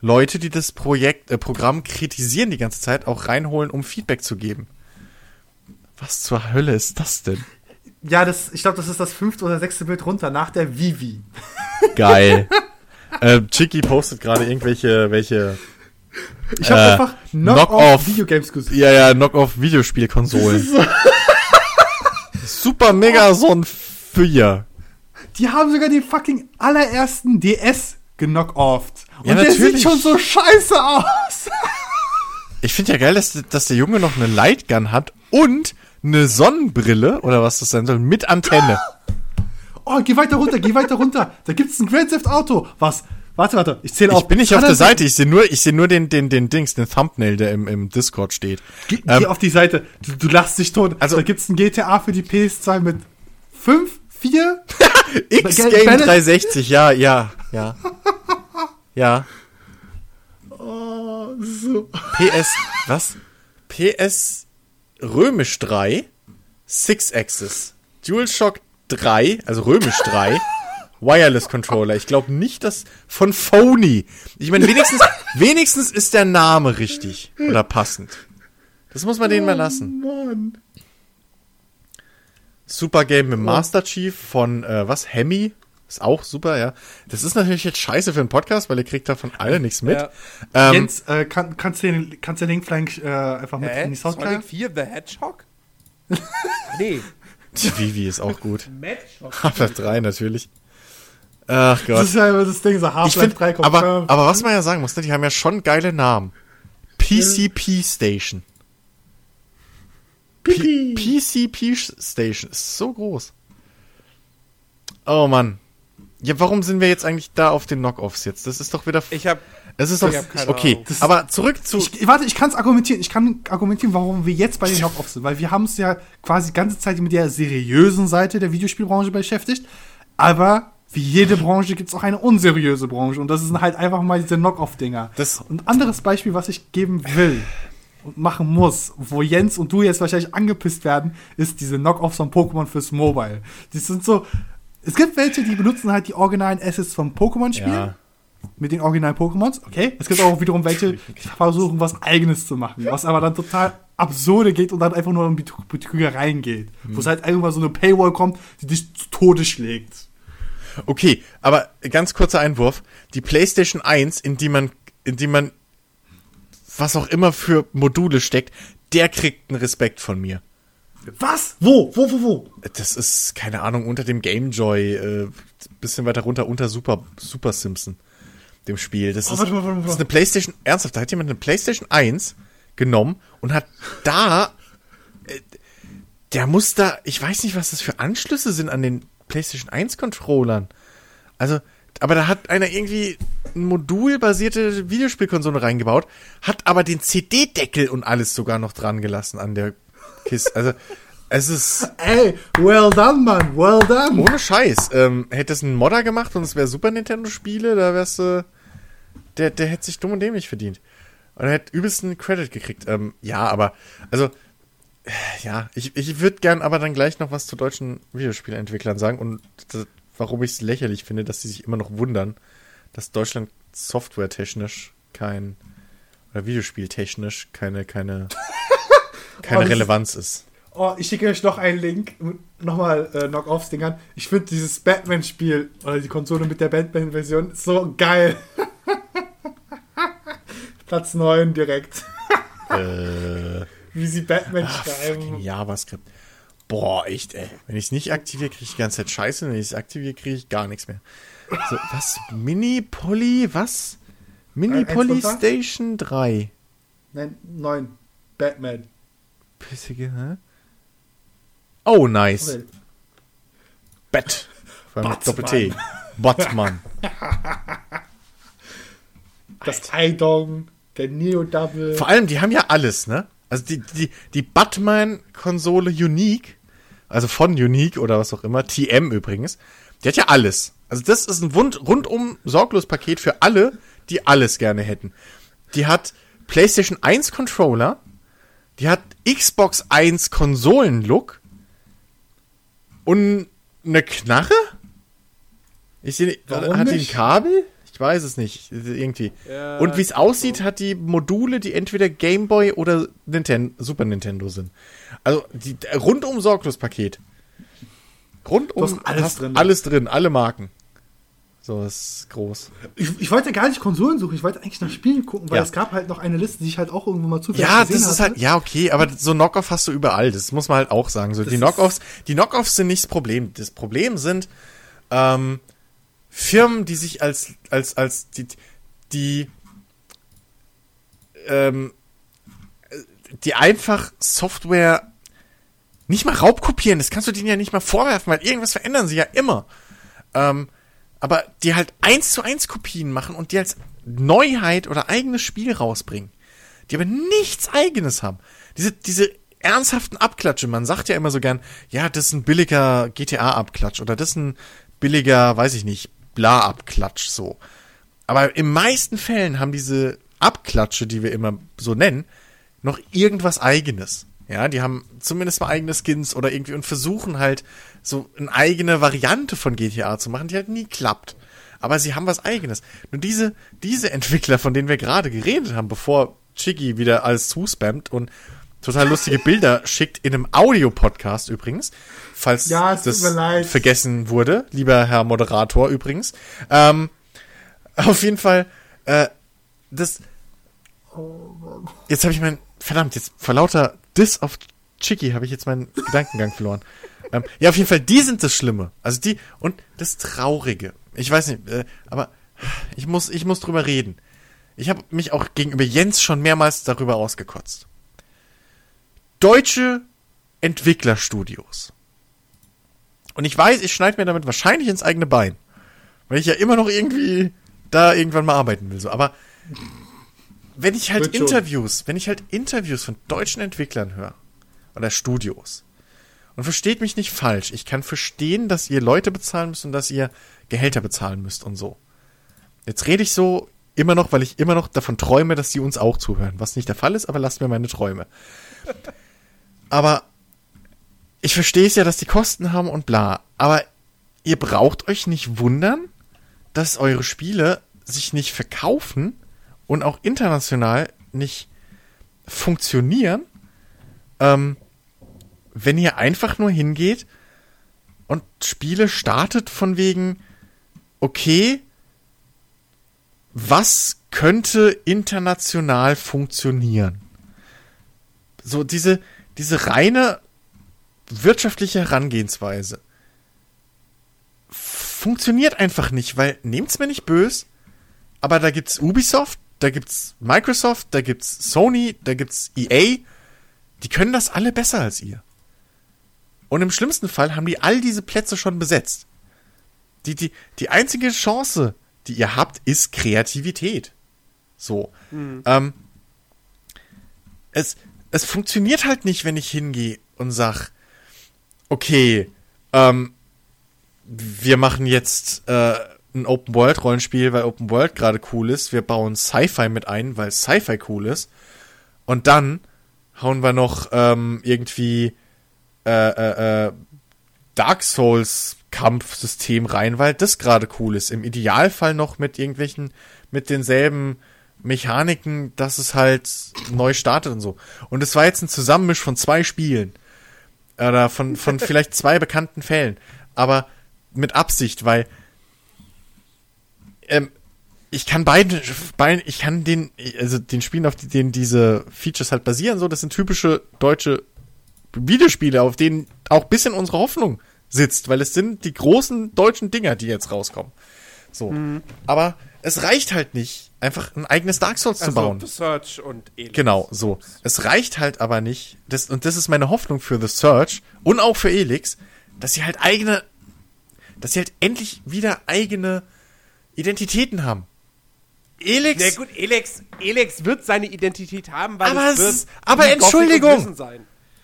Leute, die das Projekt, äh, Programm kritisieren die ganze Zeit, auch reinholen, um Feedback zu geben. Was zur Hölle ist das denn? Ja, das, ich glaube, das ist das fünfte oder sechste Bild runter nach der Vivi. Geil. *laughs* äh, Chicky postet gerade irgendwelche, welche, Ich habe Äh, einfach Knock-off. Knock-off Videogames gesucht. ja, ja, Knock-off-Videospielkonsolen. *laughs* Super Megason 4. Die haben sogar den fucking allerersten DS genockt-offt. Und Ja, der sieht schon so scheiße aus. *laughs* Ich finde ja geil, dass, dass der Junge noch eine Lightgun hat und eine Sonnenbrille, oder was das sein soll, mit Antenne. Oh, geh weiter runter, geh weiter runter. Da gibt's ein Grand Theft Auto. Was? Warte, warte. Ich zähle auf. Ich bin nicht auf der er- Seite, ich sehe nur, ich sehe nur den, den, den Dings, den Thumbnail, der im, im Discord steht. Geh, Ähm, geh auf die Seite. Du, du lachst dich tot. Also- da gibt's ein GTA für die PS2 mit 5, 4. X-Game Bennett- 360, ja, ja, ja. *laughs* Ja. Oh, so. PS, was? PS Römisch 3, Six Axis, DualShock 3, also Römisch 3, Wireless Controller. Ich glaube nicht, dass von Phony. Ich meine, wenigstens, *laughs* wenigstens ist der Name richtig oder passend. Das muss man denen mal lassen. Mann. Super Game mit Master Chief von, äh, was, Hemi? Ist auch super, ja. Das ist natürlich jetzt scheiße für einen Podcast, weil ihr kriegt davon alle nichts mit. Ja. Ähm, Jens, äh, kann, kannst, du den, kannst du den Link vielleicht äh, einfach mit Hä? in die Soundcloud? Sonic 4 The Hedgehog? *laughs* nee. die Vivi ist auch gut. *laughs* Half-Life 3 natürlich. Ach Das Gott. ist ja immer das Ding, so Ich Half-Life 3 find, aber, aber was man ja sagen muss, ne, die haben ja schon geile Namen. PCP Station. P PCP Station ist so groß. Oh Mann. Ja, warum sind wir jetzt eigentlich da auf den Knockoffs jetzt? Das ist doch wieder. Ich habe es ist doch. ich hab keine Okay. Das- aber zurück zu. Ich, warte, ich kann es argumentieren. Ich kann argumentieren, warum wir jetzt bei den Knockoffs sind. Weil wir haben es ja quasi die ganze Zeit mit der seriösen Seite der Videospielbranche beschäftigt. Aber wie jede Branche gibt es auch eine unseriöse Branche. Und das sind halt einfach mal diese Knock-Off-Dinger. Das- Und ein anderes Beispiel, was ich geben will und machen muss, wo Jens und du jetzt wahrscheinlich angepisst werden, ist diese Knock-Offs von Pokémon fürs Mobile. Die sind so. Es gibt welche, die benutzen halt die originalen Assets vom Pokémon-Spiel ja. mit den originalen Pokémons, okay. Es gibt auch wiederum welche, die versuchen, was Eigenes zu machen, was aber dann total absurde geht und dann einfach nur um Betrü- Betrügereien geht. Wo es halt irgendwann so eine Paywall kommt, die dich zu Tode schlägt. Okay, aber ganz kurzer Einwurf. Die PlayStation 1, in die man, in die man was auch immer für Module steckt, der kriegt einen Respekt von mir. Was? Wo? Wo, wo, wo? Das ist, keine Ahnung, unter dem Game Joy, äh, bisschen weiter runter, unter Super, Super Simpson, dem Spiel. Das, Oh, ist, warte, warte, warte. das ist eine PlayStation, ernsthaft, da hat jemand eine PlayStation 1 genommen und hat da, äh, der muss da, ich weiß nicht, was das für Anschlüsse sind an den PlayStation 1 Controllern. Also, aber da hat einer irgendwie eine modulbasierte Videospielkonsole reingebaut, hat aber den CD-Deckel und alles sogar noch dran gelassen an der Kiste. Also, es ist Ey, well done, Mann, well done. ohne Scheiß. Ähm, hätte es ein Modder gemacht und es wäre Super Nintendo-Spiele, da wär's, äh, der, der hätte sich dumm und dämlich verdient. Und er hätte übelsten Credit gekriegt. Ähm, ja, aber, also, ja, ich, ich würde gern aber dann gleich noch was zu deutschen Videospielentwicklern sagen und das, warum ich es lächerlich finde, dass sie sich immer noch wundern, dass Deutschland softwaretechnisch kein, oder videospieltechnisch keine, keine, keine Oh, Relevanz ist. Oh, ich schicke euch noch einen Link, nochmal äh, Knock-Offs-Dingern. Ich finde dieses Batman-Spiel oder die Konsole mit der Batman-Version so geil. *laughs* Platz 9 direkt. äh, *laughs* Wie sie Batman fucking schreiben. JavaScript. Boah, echt, ey. Wenn ich es nicht aktiviere, kriege ich die ganze Zeit Scheiße. Wenn ich es aktiviere, kriege ich gar nichts mehr. So, was? Mini-Poly? Was? Mini-Poly Eins runter? Station 3. Nein, 9. Batman. Pissige, hä? Oh, nice. *laughs* Allem mit Doppel-T. Batman. *laughs* Das Eidong, der Neo-Double. Vor allem, die haben ja alles, ne? Also die, die, die Batman-Konsole Unique, also von Unique oder was auch immer, TM übrigens, die hat ja alles. Also das ist ein Wund rundum sorglos Paket für alle, die alles gerne hätten. Die hat PlayStation 1 Controller, die hat Xbox 1 Konsolen-Look und eine Knarre? Ich sehe, nicht- Warum hat die ein? Kabel? Ich weiß es nicht. Irgendwie. Ja, und wie es aussieht, hat die Module, die entweder Game Boy oder Ninten Super Nintendo sind. Also die rundum sorglos Paket. Rundum Du hast alles hast drin. alles drin, alle Marken. So, ist groß. Ich, ich wollte gar nicht Konsolen suchen, ich wollte eigentlich nach Spielen gucken, weil Ja. es gab halt noch eine Liste, die ich halt auch irgendwo mal zufällig Ja, gesehen das ist hatte. halt, ja, okay, aber so Knockoff hast du überall. Das muss man halt auch sagen. So, Das die Knockoffs, die Knockoffs sind nicht das Problem. Das Problem sind ähm, Firmen, die sich als, als, als die, die, ähm, die einfach Software nicht mal raubkopieren. Das kannst du denen ja nicht mal vorwerfen, weil irgendwas verändern sie ja immer. Ähm, aber die halt eins zu eins Kopien machen und die als Neuheit oder eigenes Spiel rausbringen. Die aber nichts eigenes haben. Diese, diese ernsthaften Abklatsche, man sagt ja immer so gern, ja, das ist ein billiger GTA-Abklatsch oder das ist ein billiger, weiß ich nicht, Bla-Abklatsch so. Aber in meisten Fällen haben diese Abklatsche, die wir immer so nennen, noch irgendwas eigenes. Ja, die haben zumindest mal eigene Skins oder irgendwie und versuchen halt so eine eigene Variante von GTA zu machen, die halt nie klappt. Aber sie haben was eigenes. Nur diese, diese *laughs* Entwickler, von denen wir gerade geredet haben, bevor Chicky wieder alles zuspammt und total lustige Bilder *laughs* schickt in einem Audio-Podcast übrigens, falls Ja, es das vergessen wurde, lieber Herr Moderator übrigens. Ähm, auf jeden Fall, äh, das. Jetzt habe ich mein. Verdammt, jetzt vor lauter Diss auf Chicky habe ich jetzt meinen Gedankengang verloren. Ähm, ja, auf jeden Fall, die sind das Schlimme. Also die und das Traurige. Ich weiß nicht, äh, aber ich muss, ich muss drüber reden. Ich habe mich auch gegenüber Jens schon mehrmals darüber ausgekotzt. Deutsche Entwicklerstudios. Und ich weiß, ich schneide mir damit wahrscheinlich ins eigene Bein. Weil ich ja immer noch irgendwie da irgendwann mal arbeiten will. So. Aber wenn ich halt. Interviews, wenn ich halt Interviews von deutschen Entwicklern höre, oder Studios, und versteht mich nicht falsch, ich kann verstehen, dass ihr Leute bezahlen müsst und dass ihr Gehälter bezahlen müsst und so. Jetzt rede ich so immer noch, weil ich immer noch davon träume, dass die uns auch zuhören. Was nicht der Fall ist, aber lasst mir meine Träume. Aber ich verstehe es ja, dass die Kosten haben und bla. Aber ihr braucht euch nicht wundern, dass eure Spiele sich nicht verkaufen und auch international nicht funktionieren, ähm, wenn ihr einfach nur hingeht und Spiele startet von wegen, okay, was könnte international funktionieren? So diese, diese reine wirtschaftliche Herangehensweise funktioniert einfach nicht, weil nehmt's mir nicht böse, aber da gibt's Ubisoft, da gibt's Microsoft, da gibt's Sony, da gibt's EA, die können das alle besser als ihr. Und im schlimmsten Fall haben die all diese Plätze schon besetzt. Die, die, die einzige Chance, die ihr habt, ist Kreativität. So. Ähm, es, es funktioniert halt nicht, wenn ich hingehe und sag, okay, ähm, wir machen jetzt äh, ein Open World Rollenspiel, weil Open World gerade cool ist. Wir bauen Sci-Fi mit ein, weil Sci-Fi cool ist. Und dann hauen wir noch ähm, irgendwie äh, äh, äh, Dark Souls Kampfsystem rein, weil das gerade cool ist. Im Idealfall noch mit irgendwelchen, mit denselben Mechaniken, dass es halt neu startet und so. Und es war jetzt ein Zusammenmisch von zwei Spielen. Oder von, von *laughs* vielleicht zwei bekannten Fällen. Aber mit Absicht, weil ähm, ich kann beide, beide, ich kann den, also den Spielen, auf denen diese Features halt basieren, so, das sind typische deutsche Videospiele, auf denen auch bisschen unsere Hoffnung sitzt, weil es sind die großen deutschen Dinger, die jetzt rauskommen. So. Aber es reicht halt nicht, einfach ein eigenes Dark Souls zu Also bauen. The Search und Elix. Genau, so. Es reicht halt aber nicht, das, und das ist meine Hoffnung für The Search und auch für Elix, dass sie halt eigene, dass sie halt endlich wieder eigene Identitäten haben. Elix, Na gut, Elex, Elex wird seine Identität haben, weil Aber es wird aber Entschuldigung.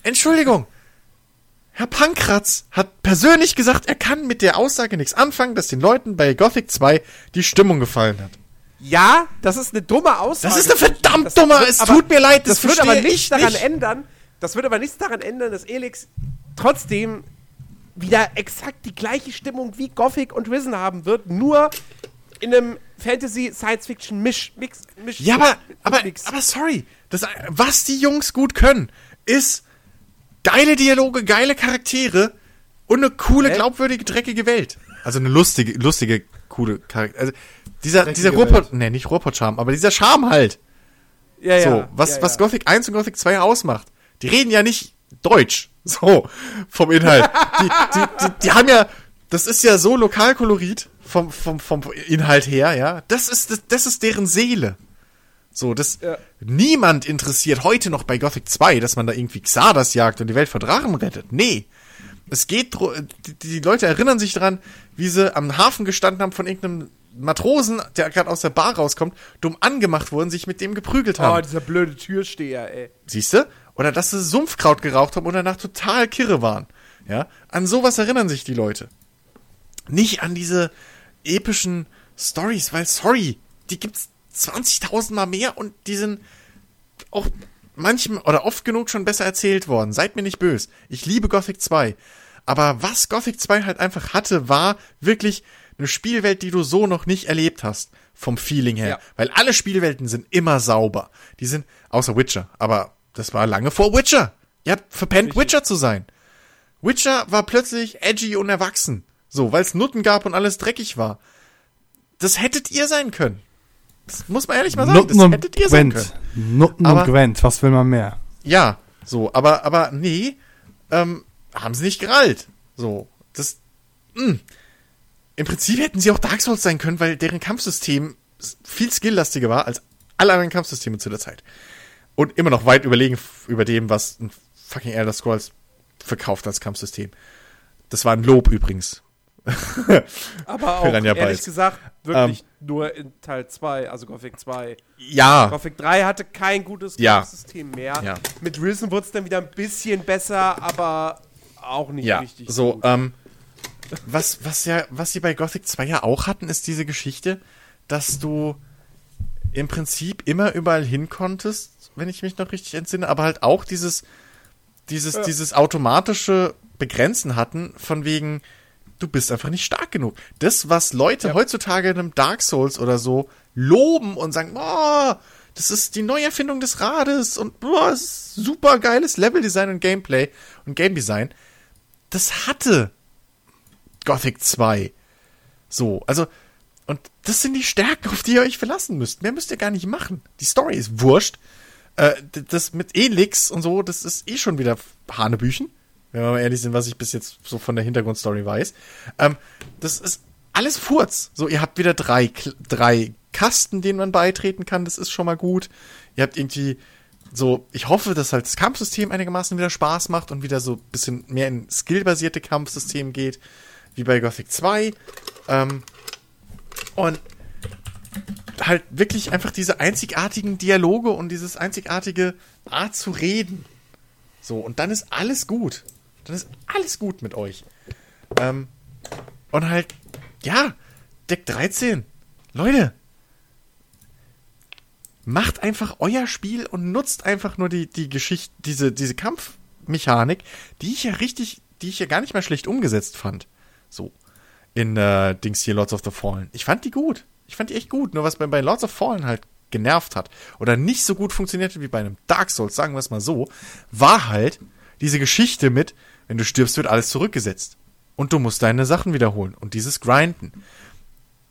Entschuldigung. Herr Pankratz hat persönlich gesagt, er kann mit der Aussage nichts anfangen, dass den Leuten bei Gothic 2 die Stimmung gefallen hat. Ja, das ist eine dumme Aussage. Das ist eine verdammt Das dumme, es tut mir leid, das, Das wird aber nichts ich daran nicht. ändern. Das wird aber nichts daran ändern, dass Elix trotzdem wieder exakt die gleiche Stimmung wie Gothic und Risen haben wird, nur in einem Fantasy Science Fiction Misch Mix Misch Ja, aber, aber, aber sorry, das, was die Jungs gut können, ist geile Dialoge, geile Charaktere und eine coole, glaubwürdige, dreckige Welt. Also eine lustige, lustige, coole Charakter. Also dieser, Dreckige dieser Ruhrpott, nee, nicht Ruhrpott-Charme, aber dieser Charme halt. ja, So, was, ja, was ja. Gothic 1 und Gothic 2 ausmacht. Die reden ja nicht Deutsch. *laughs* So, vom Inhalt. die, die, die, die haben ja, das ist ja so Lokalkolorit vom, vom, vom Inhalt her, ja. Das ist, das, das ist deren Seele. So, das, Ja. niemand interessiert heute noch bei Gothic 2, dass man da irgendwie Xardas jagt und die Welt vor Drachen rettet. Nee. Es geht, die Leute erinnern sich dran, wie sie am Hafen gestanden haben von irgendeinem Matrosen, der gerade aus der Bar rauskommt, dumm angemacht wurden, sich mit dem geprügelt haben. Oh, dieser blöde Türsteher, ey. Siehst du? Oder dass sie Sumpfkraut geraucht haben und danach total kirre waren. Ja? An sowas erinnern sich die Leute. Nicht an diese epischen Stories, weil, sorry, die gibt's 20.000 Mal mehr und die sind auch manchmal oder oft genug schon besser erzählt worden. Seid mir nicht böse. Ich liebe Gothic 2. Aber was Gothic 2 halt einfach hatte, war wirklich eine Spielwelt, die du so noch nicht erlebt hast. Vom Feeling her. Ja. Weil alle Spielwelten sind immer sauber. Die sind, außer Witcher. Aber das war lange vor Witcher. Ihr habt verpennt, Witcher zu sein. Witcher war plötzlich edgy und erwachsen. So, weil es Nutten gab und alles dreckig war. Das hättet ihr sein können. Das muss man ehrlich mal sagen. Nutten das hättet ihr sein können. Gwent. Nutten Aber- und Gwent, was will man mehr? Ja, so, aber, aber nee, ähm, haben sie nicht gerallt. So, das, mh. Im Prinzip hätten sie auch Dark Souls sein können, weil deren Kampfsystem viel skilllastiger war als alle anderen Kampfsysteme zu der Zeit. Und immer noch weit überlegen über dem, was ein fucking Elder Scrolls verkauft als Kampfsystem. Das war ein Lob übrigens. *laughs* Aber auch, ehrlich Bytes. gesagt, wirklich nur in Teil 2, also Gothic 2. Ja, Gothic 3 hatte kein gutes Ja. Kampfsystem mehr. Ja. Mit Wilson wurde es dann wieder ein bisschen besser, aber auch nicht ja. richtig So, gut. ähm, was, was ja, was sie bei Gothic 2 ja auch hatten, ist diese Geschichte, dass du im Prinzip immer überall hin konntest, wenn ich mich noch richtig entsinne, aber halt auch dieses, dieses, dieses automatische Begrenzen hatten, von wegen, du bist einfach nicht stark genug. Das, was Leute heutzutage in einem Dark Souls oder so loben und sagen, oh, das ist die Neuerfindung des Rades und ist super geiles Leveldesign und Gameplay und Game Design, das hatte Gothic 2. So, also, und das sind die Stärken, auf die ihr euch verlassen müsst. Mehr müsst ihr gar nicht machen. Die Story ist wurscht. Äh, das mit Elix und so, das ist eh schon wieder Hanebüchen. Wenn wir mal ehrlich sind, was ich bis jetzt so von der Hintergrundstory weiß. Ähm, das ist alles Furz. So, ihr habt wieder drei, drei Kasten, denen man beitreten kann. Das ist schon mal gut. Ihr habt irgendwie so, ich hoffe, dass halt das Kampfsystem einigermaßen wieder Spaß macht und wieder so ein bisschen mehr in skillbasierte Kampfsystem geht, wie bei Gothic 2. Ähm, und halt wirklich einfach diese einzigartigen Dialoge und dieses einzigartige Art zu reden. So, und dann ist alles gut. Dann ist alles gut mit euch. Ähm, und halt, ja, Deck 13. Leute, macht einfach euer Spiel und nutzt einfach nur die, die Geschichte, diese, diese Kampfmechanik, die ich ja richtig, die ich ja gar nicht mal schlecht umgesetzt fand. So. In äh, Dings hier Lords of the Fallen. Ich fand die gut. Ich fand die echt gut. Nur was bei, bei Lords of Fallen halt genervt hat oder nicht so gut funktionierte wie bei einem Dark Souls, sagen wir es mal so, war halt diese Geschichte mit, wenn du stirbst, wird alles zurückgesetzt. Und du musst deine Sachen wiederholen. Und dieses Grinden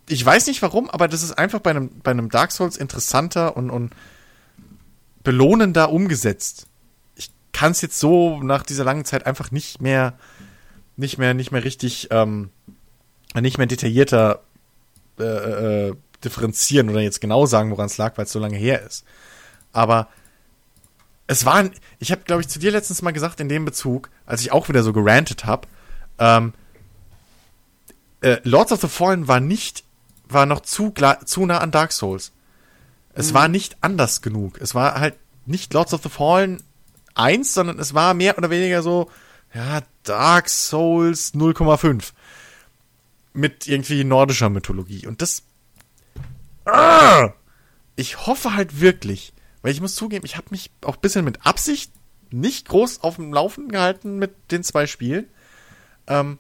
ich weiß nicht warum, aber das ist einfach bei einem, bei einem Dark Souls interessanter und, und belohnender umgesetzt. Ich kann es jetzt so nach dieser langen Zeit einfach nicht mehr, nicht mehr, nicht mehr richtig, ähm, nicht mehr detaillierter äh, äh, differenzieren oder jetzt genau sagen, woran es lag, weil es so lange her ist. Aber es war, ich habe, glaube ich, zu dir letztens mal gesagt in dem Bezug, als ich auch wieder so gerantet habe, ähm, äh, Lords of the Fallen war nicht, war noch zu, zu nah an Dark Souls. Es war nicht anders genug. Es war halt nicht Lords of the Fallen 1, sondern es war mehr oder weniger so, ja, Dark Souls 0,5. Mit irgendwie nordischer Mythologie. Und das. Ah! Ich hoffe halt wirklich, weil ich muss zugeben, ich habe mich auch ein bisschen mit Absicht nicht groß auf dem Laufen gehalten mit den zwei Spielen. Ähm,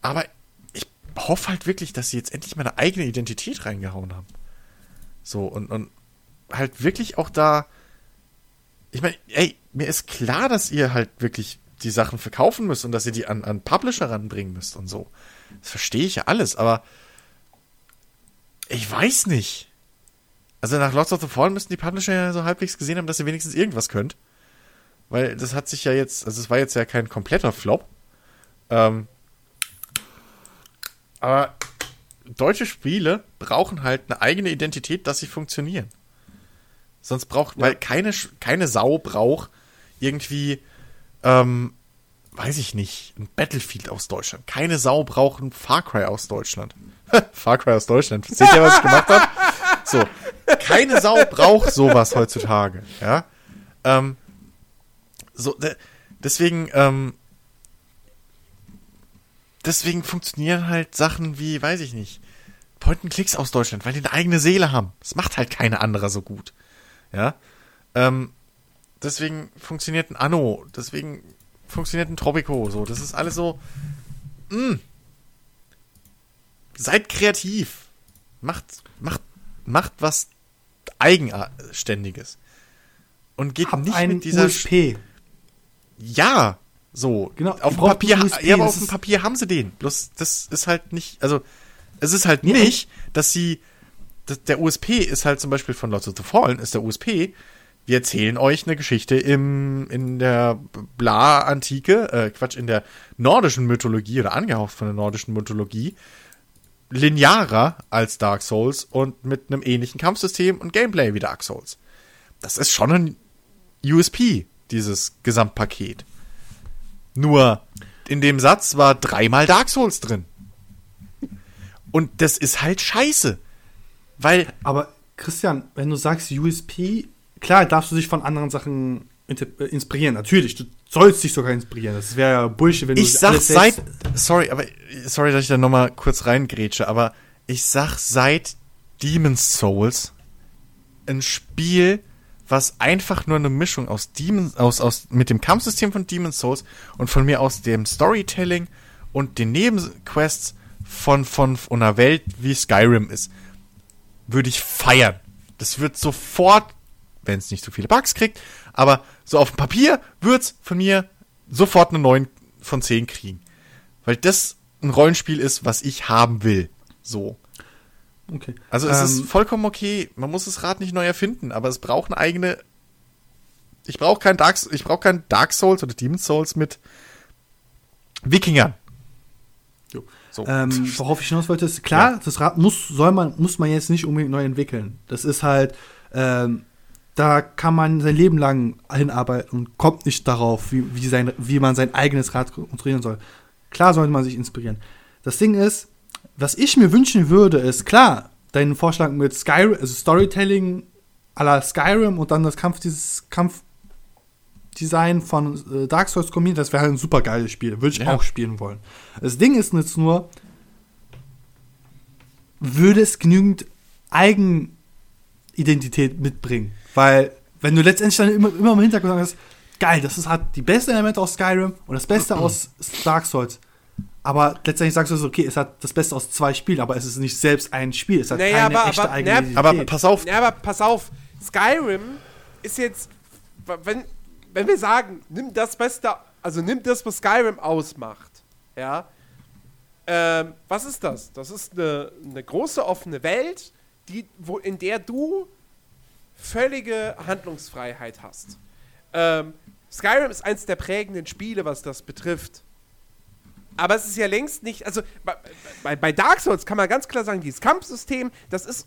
aber ich hoffe halt wirklich, dass sie jetzt endlich mal eine eigene Identität reingehauen haben. So, und, und halt wirklich auch da. Ich meine, ey, mir ist klar, dass ihr halt wirklich die Sachen verkaufen müsst und dass ihr die an, an Publisher ranbringen müsst und so. Das verstehe ich ja alles, aber ich weiß nicht. Also nach Lords of the Fallen müssten die Publisher ja so halbwegs gesehen haben, dass ihr wenigstens irgendwas könnt. Weil das hat sich ja jetzt, also es war jetzt ja kein kompletter Flop. Ähm, aber deutsche Spiele brauchen halt eine eigene Identität, dass sie funktionieren. Sonst braucht, weil keine, keine Sau braucht irgendwie, ähm, weiß ich nicht, ein Battlefield aus Deutschland. Keine Sau braucht ein Far Cry aus Deutschland. *laughs* Far Cry aus Deutschland. Seht ihr, was ich gemacht habe? So. Keine Sau braucht sowas heutzutage, ja. Ähm, so, de deswegen, ähm, deswegen funktionieren halt Sachen wie, weiß ich nicht, Point-and-Clicks aus Deutschland, weil die eine eigene Seele haben. Das macht halt keine andere so gut. Ja. Ähm, deswegen funktioniert ein Anno, deswegen funktioniert ein Tropico, so. Das ist alles so. Mh. Seid kreativ. Macht, macht, macht was Eigenständiges. Und geht Habt nicht mit dieser. USP. Ja, so. Genau, Auf dem Papier, USP, ja, aber auf dem Papier haben sie den. Bloß das ist halt nicht, also es ist halt Nee, nicht, dass sie, das, der USP ist halt zum Beispiel von Lords of the Fallen, ist der USP, wir erzählen euch eine Geschichte im, in der Bla-Antike, äh, Quatsch, in der nordischen Mythologie oder angehaucht von der nordischen Mythologie, linearer als Dark Souls und mit einem ähnlichen Kampfsystem und Gameplay wie Dark Souls. Das ist schon ein USP, dieses Gesamtpaket. Nur in dem Satz war dreimal Dark Souls drin. Und das ist halt scheiße. Weil, Aber Christian, wenn du sagst USP, klar darfst du dich von anderen Sachen inspirieren. Natürlich, du sollst dich sogar inspirieren. Das wäre ja Bullshit, wenn ich du sag alles seit, sorry, aber, sorry, dass ich da nochmal kurz reingrätsche, aber ich sag seit Demon's Souls ein Spiel, was einfach nur eine Mischung aus Demon, aus, aus, mit dem Kampfsystem von Demon's Souls und von mir aus dem Storytelling und den Nebenquests von, von, von einer Welt wie Skyrim ist, würde ich feiern. Das wird sofort, wenn es nicht so viele Bugs kriegt, aber so auf dem Papier wird's von mir sofort eine 9 von 10 kriegen. Weil das ein Rollenspiel ist, was ich haben will. So. Okay. Also es Ähm, ist vollkommen okay. Man muss das Rad nicht neu erfinden, aber es braucht eine eigene. Ich brauche kein Dark, ich brauche kein Dark Souls oder Demon's Souls mit Wikingern. Jo. So. Ähm, *laughs* worauf ich hinaus wollte, ist klar, das Rad muss, soll man, muss man jetzt nicht unbedingt neu entwickeln. Das ist halt, ähm, da kann man sein Leben lang hinarbeiten und kommt nicht darauf, wie, wie, sein, wie man sein eigenes Rad konstruieren soll. Klar sollte man sich inspirieren. Das Ding ist, was ich mir wünschen würde, ist klar, deinen Vorschlag mit Skyrim, also Storytelling à la Skyrim und dann das Kampf, dieses Kampfdesign von äh, Dark Souls kombiniert, das wäre halt ein super geiles Spiel. Würde ich Ja. auch spielen wollen. Das Ding ist jetzt nur, würde es genügend Eigenidentität mitbringen? Weil, wenn du letztendlich dann immer, immer im Hintergrund sagst, geil, das ist, hat die besten Elemente aus Skyrim und das Beste aus Dark Souls. Aber letztendlich sagst du so, okay, es hat das Beste aus zwei Spielen, aber es ist nicht selbst ein Spiel, es hat Naja, keine aber- echte aber- eigene Identität. aber pass auf, Ja, aber pass auf, Skyrim ist jetzt, wenn, wenn wir sagen, nimm das Beste, also nimm das, was Skyrim ausmacht, ja, ähm, was ist das? Das ist eine, eine große offene Welt, die, wo, in der du völlige Handlungsfreiheit hast. Ähm, Skyrim ist eins der prägenden Spiele, was das betrifft. Aber es ist ja längst nicht, also bei, bei, Dark Souls kann man ganz klar sagen, dieses Kampfsystem, das ist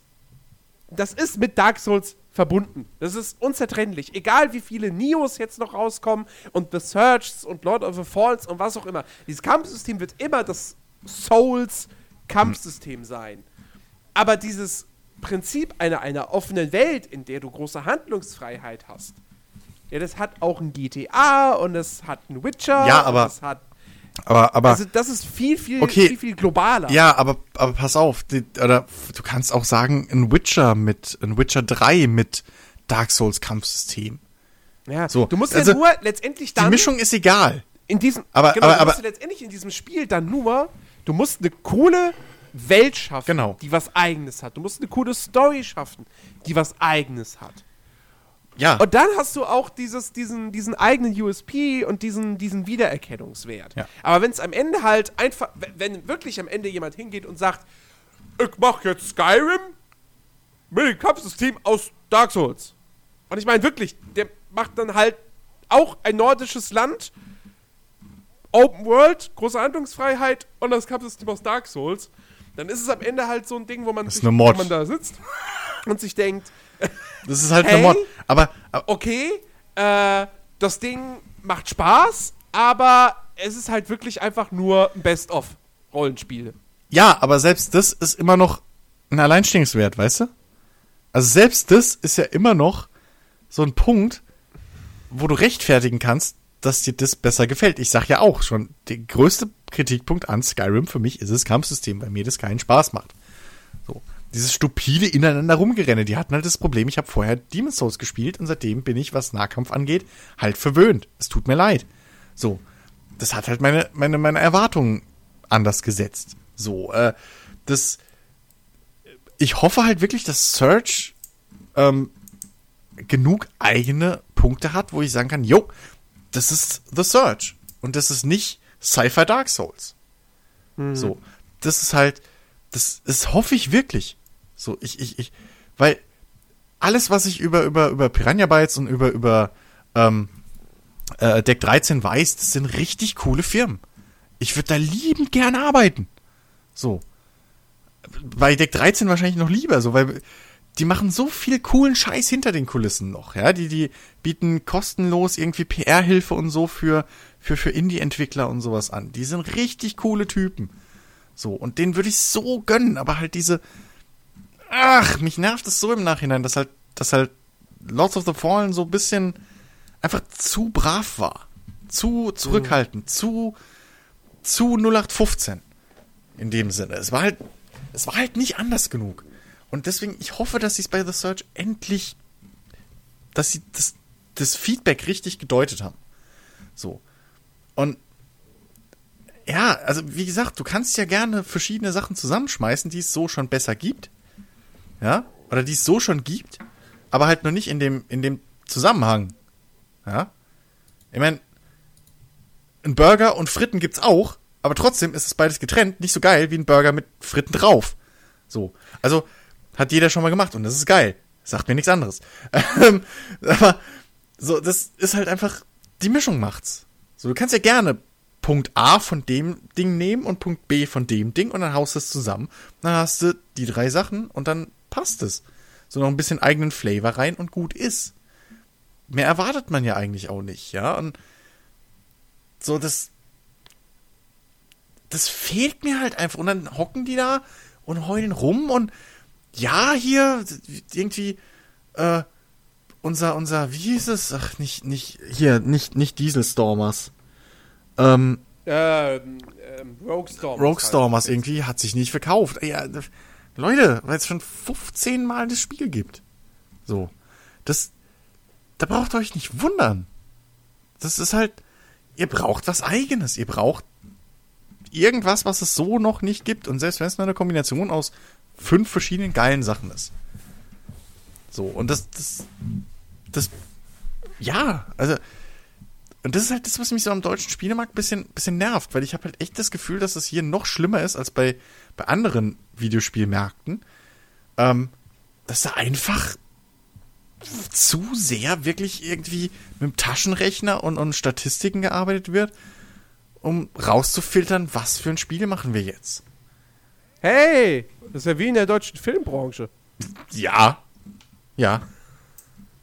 das ist mit Dark Souls verbunden. Das ist unzertrennlich. Egal wie viele Nios jetzt noch rauskommen und The Searchs und Lord of the Falls und was auch immer. Dieses Kampfsystem wird immer das Souls-Kampfsystem sein. Aber dieses Prinzip einer, einer offenen Welt, in der du große Handlungsfreiheit hast, ja, das hat auch ein GTA und es hat ein Witcher. Ja, aber- es hat, aber, aber, also das ist viel, viel, Okay. viel, viel globaler. ja, aber, aber pass auf, die, oder du kannst auch sagen, ein Witcher mit, ein Witcher 3 mit Dark Souls Kampfsystem. Ja, So, du musst also ja nur letztendlich Die dann Mischung ist egal. in diesem Aber- genau, aber- du musst aber- letztendlich in diesem Spiel dann nur du musst eine coole Welt schaffen, Genau. die was eigenes hat. Du musst eine coole Story schaffen, die was eigenes hat. Ja. Und dann hast du auch dieses, diesen, diesen eigenen USP und diesen, diesen Wiedererkennungswert. Ja. Aber wenn es am Ende halt einfach, wenn- wirklich am Ende jemand hingeht und sagt, ich mach jetzt Skyrim mit dem Kampfsystem aus Dark Souls. Und ich meine wirklich, der macht dann halt auch ein nordisches Land, Open World, große Handlungsfreiheit und das Kampfsystem aus Dark Souls. Dann ist es am Ende halt so ein Ding, wo man, sich, wo man da sitzt *laughs* und sich denkt, das ist halt Hey? eine Mod. Aber, aber okay, äh, das Ding macht Spaß, aber es ist halt wirklich einfach nur ein Best-of-Rollenspiel. Ja, aber selbst das ist immer noch ein Alleinstehungswert, weißt du? Also selbst das ist ja immer noch so ein Punkt, wo du rechtfertigen kannst, dass dir das besser gefällt. Ich sag ja auch schon, der größte Kritikpunkt an Skyrim für mich ist das Kampfsystem, weil mir das keinen Spaß macht. So. Dieses stupide ineinander rumgerenne, die hatten halt das Problem, ich habe vorher Demon's Souls gespielt und seitdem bin ich, was Nahkampf angeht, halt verwöhnt. Es tut mir leid. So. Das hat halt meine, meine, meine Erwartungen anders gesetzt. So, äh, das. Ich hoffe halt wirklich, dass Search ähm, genug eigene Punkte hat, wo ich sagen kann, jo, das ist The Search. Und das ist nicht Sci-Fi Dark Souls. So, das ist halt, das, das hoffe ich wirklich. So, ich, ich, ich, weil alles, was ich über, über, über Piranha Bytes und über, über, ähm, äh, Deck 13 weiß, das sind richtig coole Firmen. Ich würde da liebend gern arbeiten. So. Bei Deck 13 wahrscheinlich noch lieber, so, weil die machen so viel coolen Scheiß hinter den Kulissen noch, ja. Die, die bieten kostenlos irgendwie PR-Hilfe und so für, für, für Indie-Entwickler und sowas an. Die sind richtig coole Typen. So, und denen würde ich so gönnen, aber halt diese. Ach, mich nervt es so im Nachhinein, dass halt, dass halt Lords of the Fallen so ein bisschen einfach zu brav war. Zu zurückhaltend, zu, zu 0815. In dem Sinne. Es war halt, es war halt nicht anders genug. Und deswegen, ich hoffe, dass sie es bei The Search endlich, dass sie das, das Feedback richtig gedeutet haben. So. Und ja, also wie gesagt, du kannst ja gerne verschiedene Sachen zusammenschmeißen, die es so schon besser gibt. Ja? Oder die es so schon gibt, aber halt noch nicht in dem, in dem Zusammenhang. Ja? Ich meine, ein Burger und Fritten gibt's auch, aber trotzdem ist es beides getrennt, nicht so geil wie ein Burger mit Fritten drauf. So. Also, hat jeder schon mal gemacht und das ist geil. Sagt mir nichts anderes. *laughs* Ähm, aber so, das ist halt einfach, die Mischung macht's. So, du kannst ja gerne Punkt A von dem Ding nehmen und Punkt B von dem Ding und dann haust du es zusammen. Dann hast du die drei Sachen und dann passt es. So noch ein bisschen eigenen Flavor rein und gut ist. Mehr erwartet man ja eigentlich auch nicht, ja. Und so, das. Das fehlt mir halt einfach. Und dann hocken die da und heulen rum und ja, hier, irgendwie, äh, unser, unser, wie hieß es? Ach, nicht, nicht, hier, nicht, nicht Dieselstormers. Ähm, Ähm, ähm, Rogue Storm. Rogue Stormers irgendwie hat sich nicht verkauft. Ja, Leute, weil es schon 15 Mal das Spiel gibt. So. Das, da braucht ihr euch nicht wundern. Das ist halt, ihr braucht was eigenes. Ihr braucht irgendwas, was es so noch nicht gibt. Und selbst wenn es nur eine Kombination aus fünf verschiedenen geilen Sachen ist. So, und das, das, das, ja, also, und das ist halt das, was mich so am deutschen Spielemarkt ein bisschen, bisschen nervt, weil ich habe halt echt das Gefühl, dass es hier noch schlimmer ist als bei, bei anderen Videospielmärkten. Ähm, dass da einfach zu sehr wirklich irgendwie mit dem Taschenrechner und, und Statistiken gearbeitet wird, um rauszufiltern, was für ein Spiel machen wir jetzt. Hey, das ist ja wie in der deutschen Filmbranche. Ja. Ja.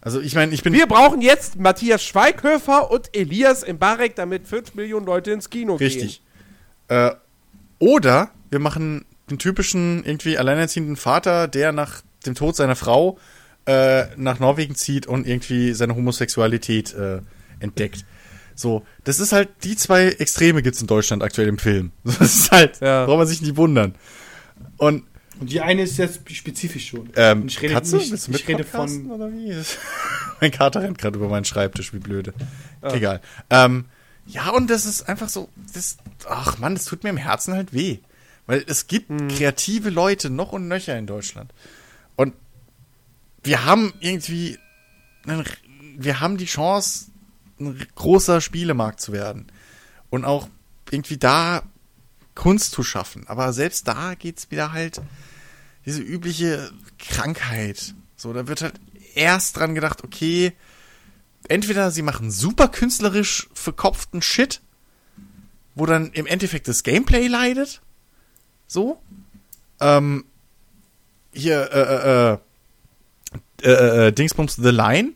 Also ich meine, ich bin. Wir brauchen jetzt Matthias Schweighöfer und Elias Mbarek, damit 5 Millionen Leute ins Kino Richtig. Äh, oder wir machen den typischen irgendwie alleinerziehenden Vater, der nach dem Tod seiner Frau äh, nach Norwegen zieht und irgendwie seine Homosexualität äh, entdeckt. So, das ist halt, die zwei Extreme gibt's in Deutschland aktuell im Film. *laughs* Das ist halt, Ja. braucht man sich nicht wundern. Und Und die eine ist jetzt spezifisch schon. ähm, ich rede Katze, nicht, ich rede von. oder wie? *laughs* mein Kater rennt gerade über meinen Schreibtisch, wie blöde. Egal. Ähm, ja, und das ist einfach so, das, ach Mann, das tut mir im Herzen halt weh. Weil es gibt kreative Leute noch und nöcher in Deutschland. Und wir haben irgendwie, einen, wir haben die Chance, ein großer Spielemarkt zu werden. Und auch irgendwie da Kunst zu schaffen. Aber selbst da geht's wieder halt diese übliche Krankheit. So, da wird halt erst dran gedacht, okay, entweder sie machen super künstlerisch verkopften Shit, wo dann im Endeffekt das Gameplay leidet. So. Ähm, hier, äh, äh, äh, äh, äh, Dingsbums The Line.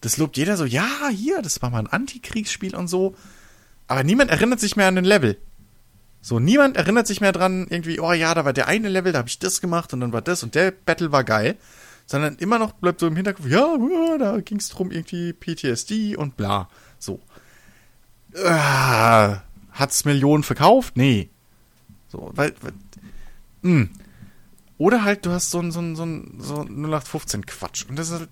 Das lobt jeder so, ja, hier, das war mal ein Antikriegsspiel und so. Aber niemand erinnert sich mehr an den Level. So, niemand erinnert sich mehr dran, irgendwie, oh ja, da war der eine Level, da habe ich das gemacht und dann war das und der Battle war geil. Sondern immer noch bleibt so im Hinterkopf, ja, ja da ging es drum, irgendwie PTSD und bla. So. Äh, hat's Millionen verkauft? Nee. So, weil, weil mh. Oder halt, du hast so ein, so ein, so ein, so ein 0815 Quatsch. Und das ist halt,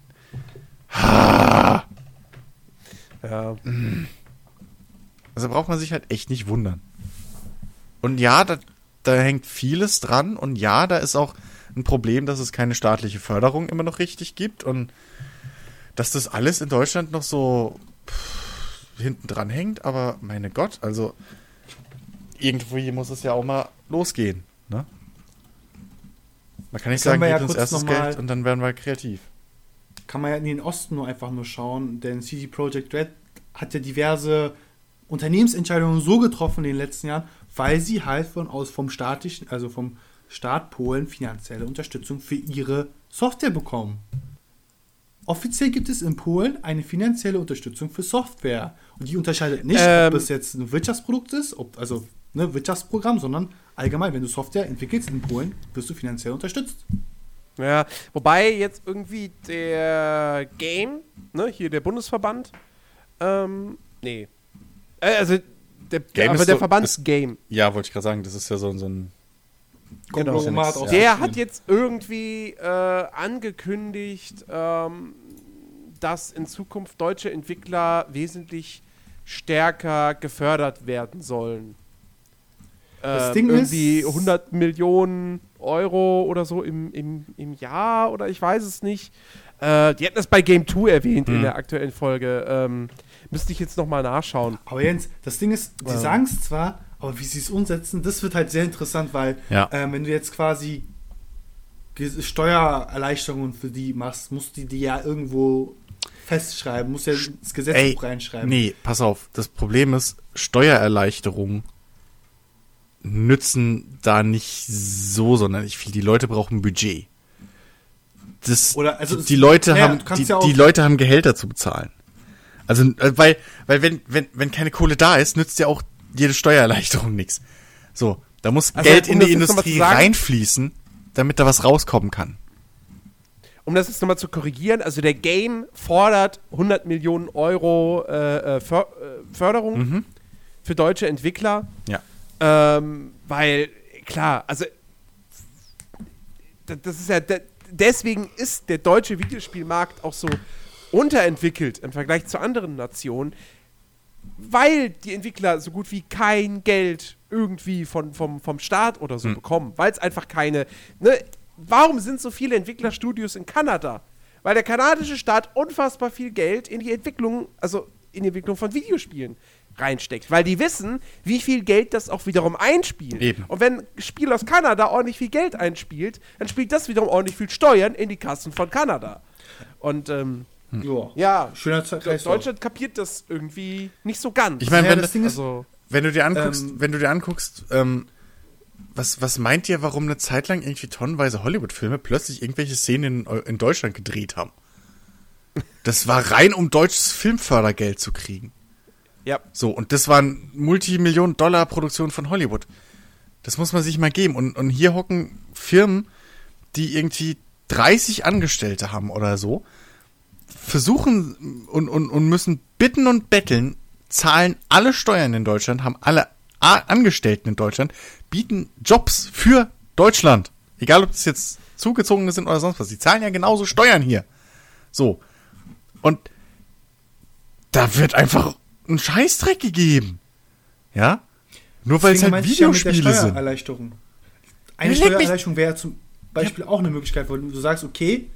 Ja. Also braucht man sich halt echt nicht wundern. Und ja, da, da hängt vieles dran. Und ja, da ist auch ein Problem, dass es keine staatliche Förderung immer noch richtig gibt. Und dass das alles in Deutschland noch so pff, hinten dran hängt. Aber meine Gott, also irgendwo hier muss es ja auch mal losgehen. Ne? Man kann nicht Können sagen, wir ja gebt uns erstes Geld und dann werden wir kreativ. kann man ja in den Osten nur einfach nur schauen, denn CD Projekt Red hat ja diverse Unternehmensentscheidungen so getroffen in den letzten Jahren, weil sie halt von aus vom staatlichen, also vom Staat Polen finanzielle Unterstützung für ihre Software bekommen. Offiziell gibt es in Polen eine finanzielle Unterstützung für Software. Und die unterscheidet nicht, Ähm. ob es jetzt ein Wirtschaftsprodukt ist, ob, also ne, Wirtschaftsprogramm, sondern allgemein, wenn du Software entwickelst in Polen, wirst du finanziell unterstützt. Ja, wobei jetzt irgendwie der Game, ne, hier der Bundesverband, ähm, nee. Äh, also der, Game aber ist der so- Verband ist- Game. Ja, wollte ich gerade sagen, das ist ja so, so ein. Genau. Aus Der hat jetzt irgendwie äh, angekündigt, ähm, dass in Zukunft deutsche Entwickler wesentlich stärker gefördert werden sollen. Das Ähm, Ding ist- irgendwie 100 Millionen Euro oder so im, im, im Jahr oder ich weiß es nicht. Äh, die hatten das bei Game 2 erwähnt in der aktuellen Folge. Ähm, müsste ich jetzt nochmal nachschauen. Aber Jens, das Ding ist, die Ja. sagen es zwar, aber wie sie es umsetzen, das wird halt sehr interessant, weil Ja. ähm, wenn du jetzt quasi Ge- Steuererleichterungen für die machst, musst du die ja irgendwo festschreiben, musst ja ins Gesetzbuch reinschreiben. Nee, pass auf. Das Problem ist, Steuererleichterungen nützen da nicht so sonderlich viel. Die Leute brauchen Budget. Das, Oder, also die, es- Leute naja, haben, du die, ja die Leute haben Gehälter zu bezahlen. Also, äh, weil, weil wenn, wenn, wenn keine Kohle da ist, nützt ja auch jede Steuererleichterung nichts. So, da muss Also, Geld um in die Industrie reinfließen, damit da was rauskommen kann. Um das jetzt nochmal zu korrigieren, also der Game fordert 100 Millionen Euro äh, äh, För äh, Förderung Mhm. für deutsche Entwickler. Ja. Ähm, weil, klar, also das ist ja, deswegen ist der deutsche Videospielmarkt auch so unterentwickelt im Vergleich zu anderen Nationen, weil die Entwickler so gut wie kein Geld irgendwie von, vom, vom Staat oder so bekommen, weil es einfach keine. Ne, warum sind so viele Entwicklerstudios in Kanada? Weil der kanadische Staat unfassbar viel Geld in die Entwicklung, also in die Entwicklung von Videospielen reinsteckt, weil die wissen, wie viel Geld das auch wiederum einspielt. Eben. Und wenn ein Spiel aus Kanada ordentlich viel Geld einspielt, dann spielt das wiederum ordentlich viel Steuern in die Kassen von Kanada. Und ähm, Ja. ja, Schöner Kreislauf. Deutschland kapiert das irgendwie nicht so ganz. Ich meine, Naja, wenn, das Ding ist, also, wenn du dir anguckst, Ähm, wenn du dir anguckst, ähm, was, was meint ihr, warum eine Zeit lang irgendwie tonnenweise Hollywood-Filme plötzlich irgendwelche Szenen in, in Deutschland gedreht haben? Das war rein, um deutsches Filmfördergeld zu kriegen. ja. So, und das waren Multimillionen-Dollar-Produktionen von Hollywood. Das muss man sich mal geben. Und, und hier hocken Firmen, die irgendwie 30 Angestellte haben oder so, versuchen und, und, und müssen bitten und betteln, zahlen alle Steuern in Deutschland, haben alle Angestellten in Deutschland, bieten Jobs für Deutschland. Egal, ob das jetzt zugezogene sind oder sonst was. Die zahlen ja genauso Steuern hier. So. Und da wird einfach ein Scheißdreck gegeben. Ja? Nur weil es halt ich ja Videospiele sind. Steuererleichterung. Eine Ja, Steuererleichterung wäre zum Beispiel auch eine Möglichkeit, wo du sagst, okay,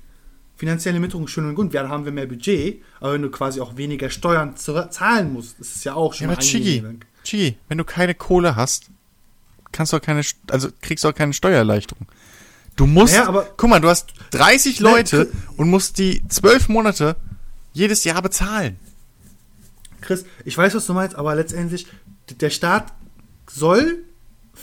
finanzielle Mittlung schön und gut, ja, da haben wir mehr Budget, aber wenn du quasi auch weniger Steuern zu- zahlen musst, das ist ja auch schon Ja, aber Chigi. Chigi, wenn du keine Kohle hast, kannst du auch keine, also kriegst du auch keine Steuererleichterung. Du musst, Naja, aber- guck mal, du hast 30 Nein, Leute und musst die zwölf Monate jedes Jahr bezahlen. Chris, ich weiß, was du meinst, aber letztendlich, der Staat soll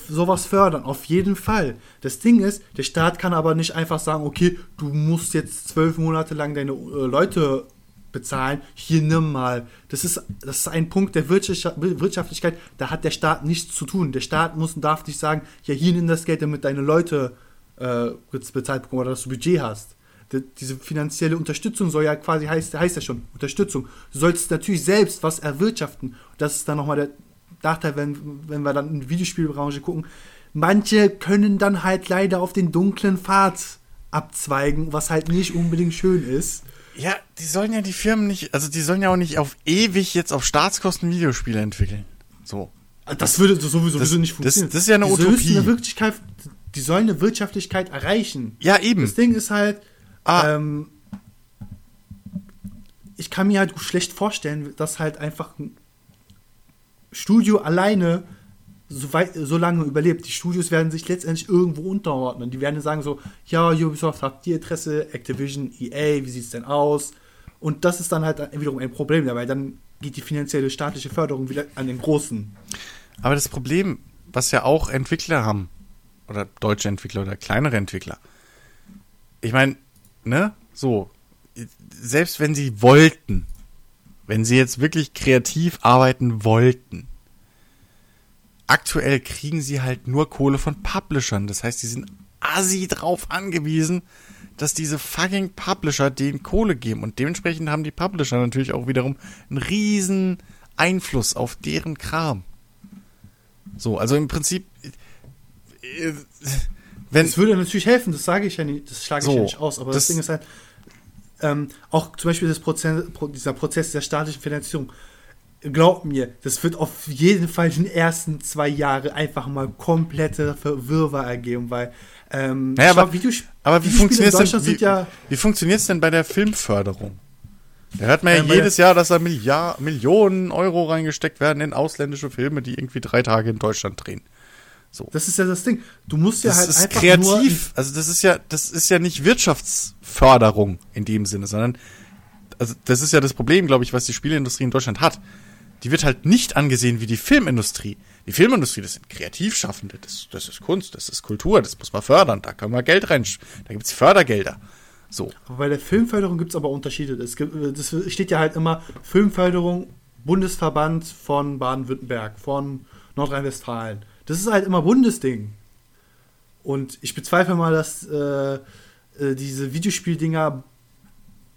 sowas fördern, auf jeden Fall. Das Ding ist, der Staat kann aber nicht einfach sagen, okay, du musst jetzt zwölf Monate lang deine äh, Leute bezahlen, hier nimm mal. Das ist, das ist ein Punkt der Wirtschaft- Wirtschaftlichkeit, da hat der Staat nichts zu tun. Der Staat muss und darf nicht sagen, ja, hier nimm das Geld, damit deine Leute äh, bezahlt bekommen oder dass du Budget hast. D- Diese finanzielle Unterstützung soll ja quasi, heißt, heißt ja schon, Unterstützung. Du sollst natürlich selbst was erwirtschaften. Das ist dann nochmal der Nachteil, wenn, wenn wir dann in die Videospielbranche gucken. Manche können dann halt leider auf den dunklen Pfad abzweigen, was halt nicht unbedingt schön ist. Ja, die sollen ja die Firmen nicht, also die sollen ja auch nicht auf ewig jetzt auf Staatskosten Videospiele entwickeln. So. Das würde so sowieso das- nicht das- funktionieren. das ist ja eine die sollen Utopie. Eine Wirklichkeit, die sollen eine Wirtschaftlichkeit erreichen. Ja, eben. Das Ding ist halt, Ah. ähm, ich kann mir halt schlecht vorstellen, dass halt einfach ein Studio alleine so, weit, so lange überlebt. Die Studios werden sich letztendlich irgendwo unterordnen. Die werden sagen so, ja, Ubisoft, habt ihr Interesse? Activision, EA, wie sieht's denn aus? Und das ist dann halt wiederum ein Problem dabei. Dann geht die finanzielle staatliche Förderung wieder an den Großen. Aber das Problem, was ja auch Entwickler haben, oder deutsche Entwickler oder kleinere Entwickler, ich meine, ne, so, selbst wenn sie wollten, wenn sie jetzt wirklich kreativ arbeiten wollten, aktuell kriegen sie halt nur Kohle von Publishern. Das heißt, sie sind assi drauf angewiesen, dass diese fucking Publisher denen Kohle geben. Und dementsprechend haben die Publisher natürlich auch wiederum einen riesen Einfluss auf deren Kram. So, also im Prinzip, äh, wenn, Das würde natürlich helfen, das sage ich ja nicht, das schlage ich So, ja nicht aus, aber das, das- Ding ist halt, ähm, auch zum Beispiel Prozess, Pro- dieser Prozess der staatlichen Finanzierung, glaubt mir, das wird auf jeden Fall in den ersten zwei Jahre einfach mal komplette Verwirrbar ergeben, weil ähm, Naja, aber- glaub, aber wie funktioniert denn, Deutschland wie, ja wie funktioniert's denn bei der Filmförderung? Da hört man ja Ähm, bei jedes Jahr, dass da Milliard, Millionen Euro reingesteckt werden in ausländische Filme, die irgendwie drei Tage in Deutschland drehen. Das ist ja das Ding. Du musst ja Das halt ist einfach kreativ. Also das ist ja, das ist ja nicht Wirtschaftsförderung in dem Sinne, sondern also das ist ja das Problem, glaube ich, was die Spieleindustrie in Deutschland hat. Die wird halt nicht angesehen wie die Filmindustrie. Die Filmindustrie, das sind Kreativschaffende, das, das ist Kunst, das ist Kultur, das muss man fördern, da kann man Geld rein, da gibt's Fördergelder. So. aber bei der Filmförderung gibt es aber Unterschiede. Es gibt, das steht ja halt immer Filmförderung, Bundesverband von Baden-Württemberg, von Nordrhein-Westfalen. Das ist halt immer Bundesding. Und ich bezweifle mal, dass äh, äh, diese Videospieldinger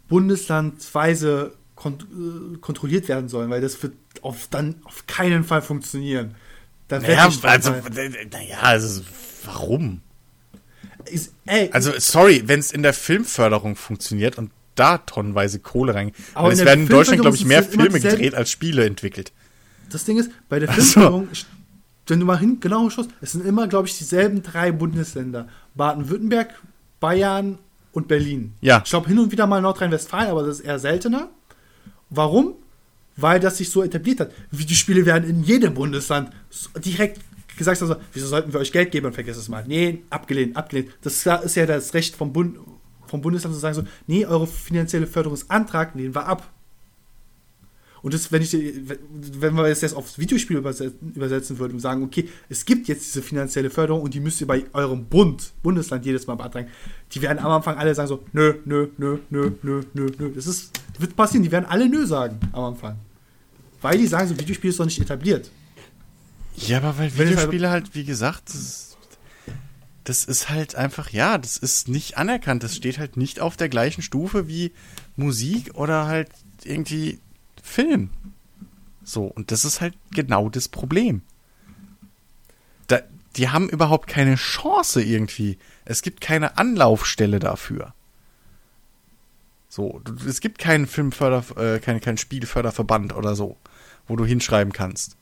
bundeslandweise kont äh, kontrolliert werden sollen, weil das wird auf, dann auf keinen Fall funktionieren. Da werd Naja, also, naja, also, warum? Ist, ey, Also, sorry, wenn es in der Filmförderung funktioniert und da tonnenweise Kohle rein. Aber es werden in Deutschland, Filmförderung glaube ich, mehr Filme gedreht als Spiele entwickelt. Das Ding ist, bei der Ach so. Wenn du mal hin genau schaust, es sind immer, glaube ich, dieselben drei Bundesländer. Baden-Württemberg, Bayern und Berlin. Ja. Ich glaube hin und wieder mal Nordrhein-Westfalen, aber das ist eher seltener. Warum? Weil das sich so etabliert hat. Videospiele werden in jedem Bundesland direkt gesagt, also, wieso sollten wir euch Geld geben und vergesst es mal. Nee, abgelehnt, abgelehnt. Das ist ja das Recht vom, Bund, vom Bundesland zu sagen so, nee, eure finanzielle Förderungsantrag lehnen wir ab. Und das, wenn ich, wenn wir es jetzt aufs Videospiel übersetzen, würden und sagen, okay, es gibt jetzt diese finanzielle Förderung und die müsst ihr bei eurem Bund, Bundesland jedes Mal beantragen, die werden am Anfang alle sagen so, nö, nö, nö, nö, nö, nö, nö. Das ist, wird passieren, die werden alle nö sagen am Anfang. Weil die sagen so, Videospiel ist doch nicht etabliert. Ja, aber weil es Videospiele halt, wie gesagt, das das ist halt einfach, ja, das ist nicht anerkannt. Das steht halt nicht auf der gleichen Stufe wie Musik oder halt irgendwie Film. So, und das ist halt genau das Problem. Da, die haben überhaupt keine Chance irgendwie. Es gibt keine Anlaufstelle dafür. So, es gibt keinen Filmförder, äh, keinen, keinen Spielförderverband oder so, wo du hinschreiben kannst.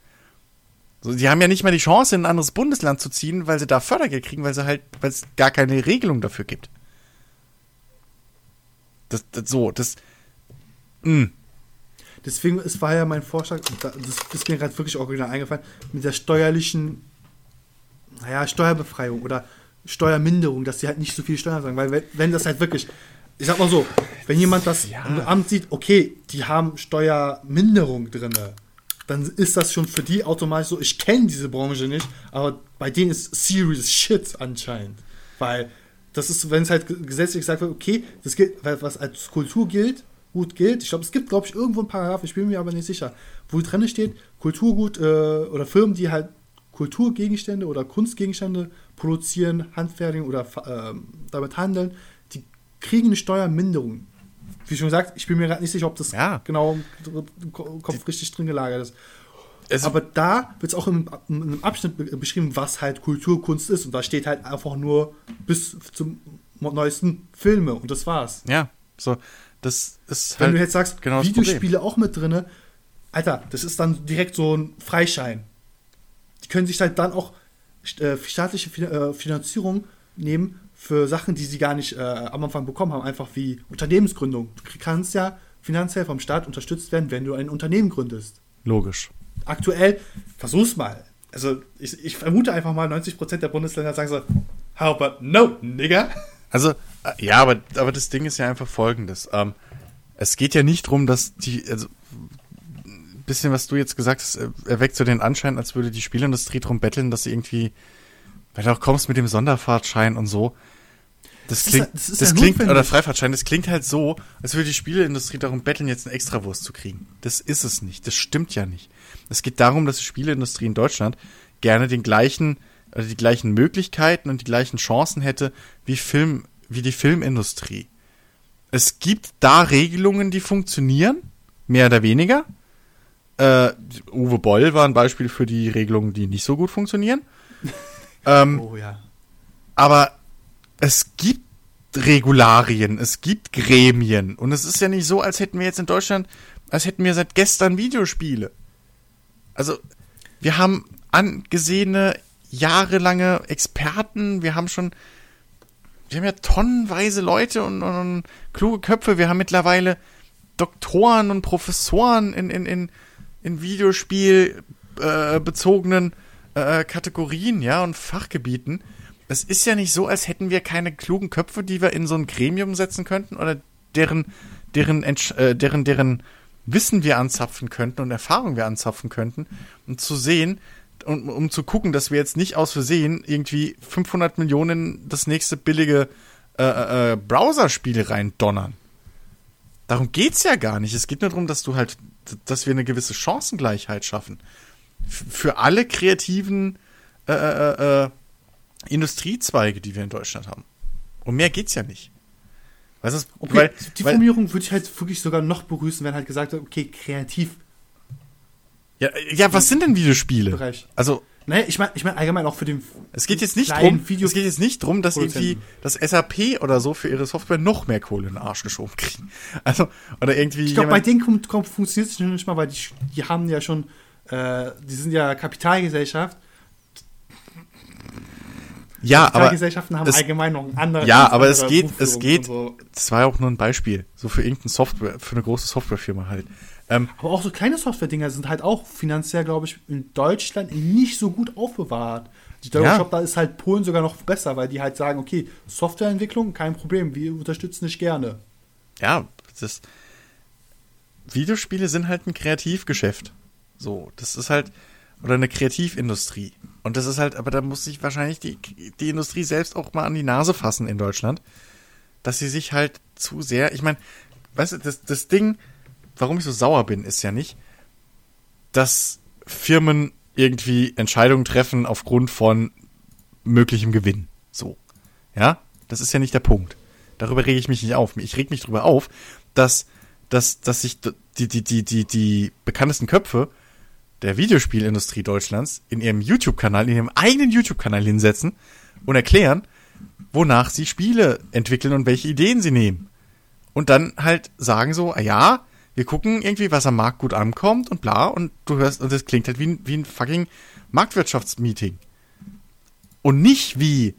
So, die haben ja nicht mal die Chance, in ein anderes Bundesland zu ziehen, weil sie da Fördergeld kriegen, weil sie halt, weil es gar keine Regelung dafür gibt. Das, das so, das. Mh. Deswegen, es war ja mein Vorschlag, das ist mir gerade wirklich original eingefallen, mit der steuerlichen, naja, Steuerbefreiung oder Steuerminderung, dass sie halt nicht so viel Steuern sagen, weil wenn, das halt wirklich, ich sag mal so, wenn jemand das Ja. im Amt sieht, okay, die haben Steuerminderung drinne, dann ist das schon für die automatisch so, ich kenne diese Branche nicht, aber bei denen ist serious shit anscheinend, weil das ist, wenn es halt gesetzlich gesagt wird, okay, das gilt, was als Kultur gilt, gut gilt. Ich glaube, es gibt, glaube ich, irgendwo einen Paragraph, ich bin mir aber nicht sicher, wo drin steht, Kulturgut äh, oder Firmen, die halt Kulturgegenstände oder Kunstgegenstände produzieren, handfertigen oder ähm, damit handeln, die kriegen eine Steuerminderung. Wie schon gesagt, ich bin mir gerade nicht sicher, ob das Ja. genau im Ko- Kopf richtig drin gelagert ist. Es, Aber da wird es auch im, in einem Abschnitt be- beschrieben, was halt Kulturkunst ist. Und da steht halt einfach nur bis zum neuesten Filme. Und das war's. ja, so, das ist Wenn halt du jetzt sagst, genau Videospiele auch mit drinne, Alter, das ist dann direkt so ein Freischein. Die können sich halt dann auch äh, staatliche Fin äh, Finanzierung nehmen für Sachen, die sie gar nicht äh, am Anfang bekommen haben, einfach wie Unternehmensgründung. Du kannst ja finanziell vom Staat unterstützt werden, wenn du ein Unternehmen gründest. logisch. Aktuell, versuch's mal. Also ich, ich vermute einfach mal, 90% der Bundesländer sagen so, how about no, nigga? Also, äh, ja, aber, aber das Ding ist ja einfach folgendes. Ähm, es geht ja nicht drum, dass die, also, ein bisschen, was du jetzt gesagt hast, äh, erweckt so den Anschein, als würde die Spielindustrie drum betteln, dass sie irgendwie, weil du auch kommst mit dem Sonderfahrtschein und so. Das ist klingt, ja- das, das ist klingt, oder Freifahrtschein, das klingt halt so, als würde die Spieleindustrie darum betteln, jetzt eine Extrawurst zu kriegen. Das ist es nicht. Das stimmt ja nicht. Es geht darum, dass die Spieleindustrie in Deutschland gerne den gleichen, oder die gleichen Möglichkeiten und die gleichen Chancen hätte wie Film, wie die Filmindustrie. Es gibt da Regelungen, die funktionieren, mehr oder weniger. Äh, Uwe Boll war ein Beispiel für die Regelungen, die nicht so gut funktionieren. *laughs* ähm, Oh ja. aber es gibt Regularien, es gibt Gremien. Und es ist ja nicht so, als hätten wir jetzt in Deutschland, als hätten wir seit gestern Videospiele. Also, wir haben angesehene, jahrelange Experten, wir haben schon, wir haben ja tonnenweise Leute und, und, und kluge Köpfe, wir haben mittlerweile Doktoren und Professoren in, in, in, in Videospiel äh, bezogenen äh, Kategorien, ja, und Fachgebieten. Es ist ja nicht so, als hätten wir keine klugen Köpfe, die wir in so ein Gremium setzen könnten oder deren, deren, äh, deren, deren Wissen wir anzapfen könnten und Erfahrung wir anzapfen könnten, um zu sehen, um, um zu gucken, dass wir jetzt nicht aus Versehen irgendwie 500 Millionen das nächste billige äh, äh, Browser-Spiel reindonnern. Darum geht's ja gar nicht. Es geht nur darum, dass du halt, dass wir eine gewisse Chancengleichheit schaffen. F für alle kreativen äh, äh, äh, Industriezweige, die wir in Deutschland haben. Um mehr geht's ja nicht. Weißt du, Okay, weil, die Formulierung würde ich halt wirklich sogar noch begrüßen, wenn halt gesagt wird, okay, Kreativbereich. Ja, ja, was sind denn Videospiele? Also, Naja, ich meine ich mein allgemein auch für den es geht jetzt nicht drum, es geht jetzt nicht drum, dass irgendwie das SAP oder so für ihre Software noch mehr Kohle in den Arsch geschoben kriegen. Also, oder irgendwie Ich glaube, bei denen kommt, kommt, funktioniert es nicht mal, weil die, die haben ja schon, äh, die sind ja Kapitalgesellschaft. ja, aber Kapitalgesellschaften haben es- allgemein noch einen anderen. Ja, aber es geht, es geht, und So. das war ja auch nur ein Beispiel, so für irgendeine Software, für eine große Softwarefirma halt. Ähm, Aber auch so kleine Software-Dinger sind halt auch finanziell, glaube ich, in Deutschland nicht so gut aufbewahrt. Ich glaube, Ja. da ist halt Polen sogar noch besser, weil die halt sagen, okay, Softwareentwicklung, kein Problem, wir unterstützen dich gerne. ja, das Videospiele sind halt ein Kreativgeschäft. So, das ist halt oder eine Kreativindustrie. Und das ist halt, aber da muss sich wahrscheinlich die, die Industrie selbst auch mal an die Nase fassen in Deutschland, dass sie sich halt zu sehr, ich meine, weißt du, das, das Ding, warum ich so sauer bin, ist ja nicht, dass Firmen irgendwie Entscheidungen treffen aufgrund von möglichem Gewinn. So. Ja? Das ist ja nicht der Punkt. Darüber rege ich mich nicht auf. Ich reg mich darüber auf, dass, dass, dass sich die, die, die, die, die bekanntesten Köpfe der Videospielindustrie Deutschlands in ihrem YouTube-Kanal, in ihrem eigenen YouTube-Kanal hinsetzen und erklären, wonach sie Spiele entwickeln und welche Ideen sie nehmen. Und dann halt sagen so, ah ja, wir gucken irgendwie, was am Markt gut ankommt und bla, und du hörst, und das klingt halt wie ein, wie ein fucking Marktwirtschaftsmeeting. Und nicht wie,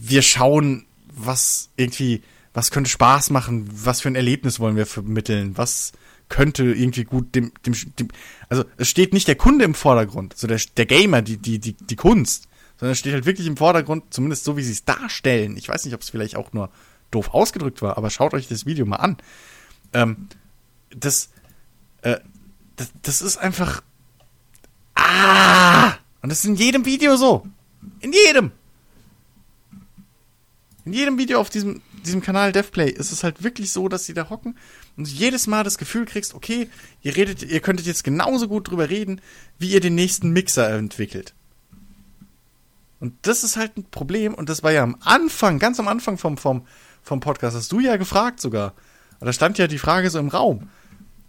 wir schauen, was irgendwie, was könnte Spaß machen, was für ein Erlebnis wollen wir vermitteln, was könnte irgendwie gut dem, dem, dem also es steht nicht der Kunde im Vordergrund, so der, der Gamer, die, die, die, die Kunst, sondern es steht halt wirklich im Vordergrund, zumindest so wie sie es darstellen. Ich weiß nicht, ob es vielleicht auch nur doof ausgedrückt war, aber schaut euch das Video mal an. Ähm, das, äh, das, das ist einfach. Ah! Und das ist in jedem Video so. In jedem. In jedem Video auf diesem, diesem Kanal DevPlay ist es halt wirklich so, dass sie da hocken und jedes Mal das Gefühl kriegst, okay, ihr redet, ihr könntet jetzt genauso gut drüber reden, wie ihr den nächsten Mixer entwickelt. Und das ist halt ein Problem und das war ja am Anfang, ganz am Anfang vom, vom, vom Podcast, hast du ja gefragt sogar. Und da stand ja die Frage so im Raum.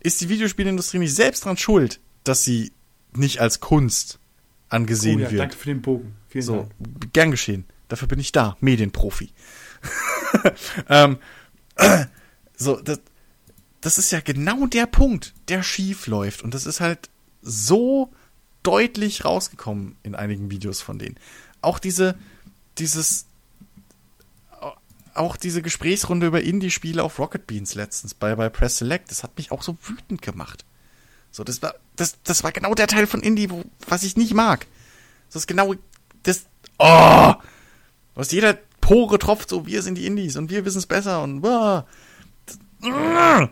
Ist die Videospielindustrie nicht selbst dran schuld, dass sie nicht als Kunst angesehen Oh ja, wird? danke für den Bogen. Vielen So, Dank. gern geschehen. Dafür bin ich da, Medienprofi. *laughs* ähm, *clears throat* so, das, das ist ja genau der Punkt, der schief läuft. Und das ist halt so deutlich rausgekommen in einigen Videos von denen. Auch diese, dieses, auch diese Gesprächsrunde über Indie-Spiele auf Rocket Beans letztens bei, bei Press Select, das hat mich auch so wütend gemacht. So, das war, das, das war genau der Teil von Indie, wo, was ich nicht mag. Das ist genau, das, oh, aus jeder Pore tropft so, wir sind die Indies und wir wissen es besser und, das, ah.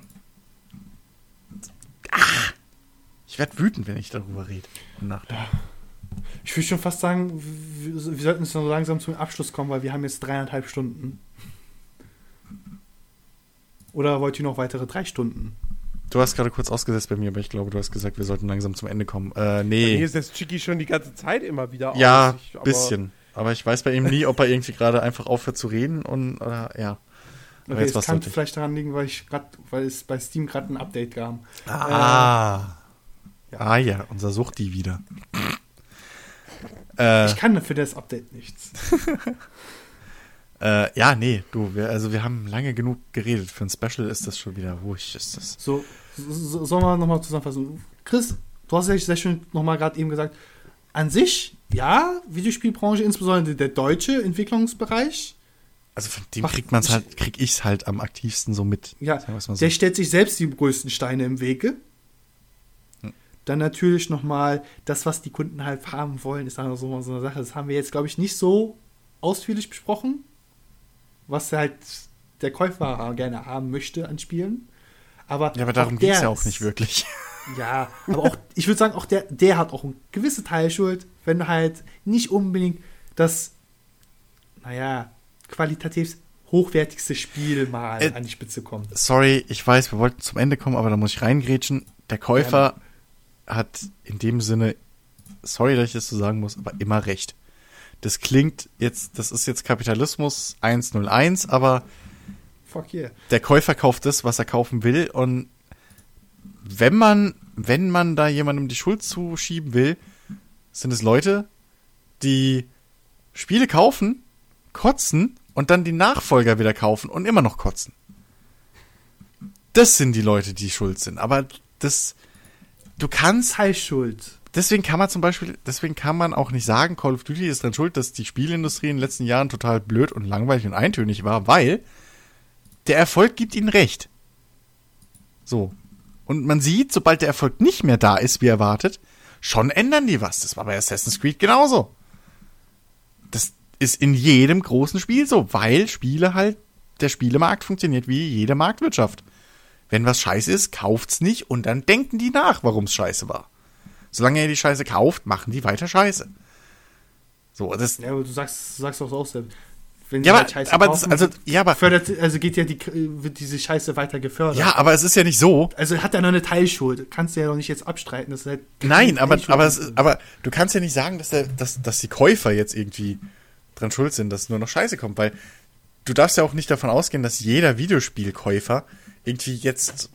Ich werde wütend, wenn ich darüber rede und nachdenke. Ich würde schon fast sagen, wir, sollten jetzt so langsam zum Abschluss kommen, weil wir haben jetzt dreieinhalb Stunden. Oder wollt ihr noch weitere drei Stunden? Du hast gerade kurz ausgesetzt bei mir, aber ich glaube, du hast gesagt, wir sollten langsam zum Ende kommen. Äh, Bei nee. mir ist das Chicky schon die ganze Zeit immer wieder Ja, aus. Aber- bisschen. Aber ich weiß bei ihm nie, ob er irgendwie gerade einfach aufhört zu reden und oder ja. Aber Okay, jetzt es kann vielleicht daran liegen, weil ich grad, weil es bei Steam gerade ein Update gab. Ah. ja. Ah ja, unser Suchti wieder. äh, Ich kann für das Update nichts. *laughs* äh, ja, nee, du, wir, also wir haben lange genug geredet. Für ein Special ist das schon wieder ruhig. Ist das. So, so sollen wir nochmal zusammenfassen. Chris, du hast ja sehr schön nochmal gerade eben gesagt, an sich, ja, Videospielbranche, insbesondere der deutsche Entwicklungsbereich, Also von dem kriegt man's halt, krieg ich's halt am aktivsten so mit. ja, so. der stellt sich selbst die größten Steine im Wege. Hm. Dann natürlich nochmal das, was die Kunden halt haben wollen, ist dann so, so eine Sache. Das haben wir jetzt, glaube ich, nicht so ausführlich besprochen, was halt der Käufer gerne haben möchte an Spielen. Aber Ja, aber darum geht's der ja auch nicht wirklich. *laughs* Ja, aber auch, ich würde sagen, auch der, der hat auch eine gewisse Teilschuld, wenn halt nicht unbedingt das, naja, qualitativ hochwertigste Spiel mal Äh, an die Spitze kommt. Sorry, ich weiß, wir wollten zum Ende kommen, aber da muss ich reingrätschen. Der Käufer hat in dem Sinne, sorry, dass ich das so sagen muss, aber immer recht. Das klingt jetzt, das ist jetzt Kapitalismus 101, aber Fuck yeah. der Käufer kauft das, was er kaufen will und wenn man, wenn man da jemandem die Schuld zuschieben will, sind es Leute, die Spiele kaufen, kotzen und dann die Nachfolger wieder kaufen und immer noch kotzen. Das sind die Leute, die schuld sind. Aber das, du kannst Teilschuld. Deswegen kann man zum Beispiel, deswegen kann man auch nicht sagen, Call of Duty ist dran schuld, dass die Spielindustrie in den letzten Jahren total blöd und langweilig und eintönig war, weil der Erfolg gibt ihnen recht. So. Und man sieht, sobald der Erfolg nicht mehr da ist, wie erwartet, schon ändern die was. Das war bei Assassin's Creed genauso. Das ist in jedem großen Spiel so, weil Spiele halt, der Spielemarkt funktioniert wie jede Marktwirtschaft. Wenn was scheiße ist, kauft's nicht und dann denken die nach, warum's scheiße war. Solange er die Scheiße kauft, machen die weiter Scheiße. So, das. Ja, aber du sagst, sagst doch auch selbst. Wenn Ja, aber, halt Scheiße aber das, kaufen, also, ja, aber, fördert, also geht ja die, wird diese Scheiße weiter gefördert. ja, aber es ist ja nicht so. Also hat er noch eine Teilschuld. Kannst du ja doch nicht jetzt abstreiten. Das halt Nein, aber, aber, ist- aber du kannst ja nicht sagen, dass, der, dass, dass die Käufer jetzt irgendwie dran schuld sind, dass nur noch Scheiße kommt, weil du darfst ja auch nicht davon ausgehen, dass jeder Videospielkäufer irgendwie jetzt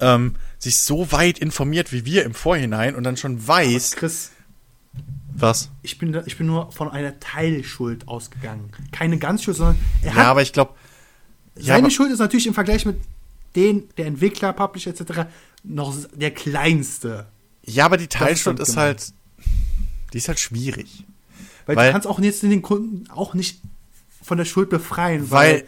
ähm, sich so weit informiert wie wir im Vorhinein und dann schon weiß, Chris, was. ich bin, ich bin nur von einer Teilschuld ausgegangen. Keine Ganzschuld, sondern er Ja, hat, aber ich glaube, ja, seine aber- Schuld ist natürlich im Vergleich mit den, der Entwickler, Publisher etc. noch der kleinste. ja, aber die ist Teilschuld dann ist gemein. halt, die ist halt schwierig. Weil, Weil- du kannst auch jetzt den Kunden auch nicht von der Schuld befreien. Weil,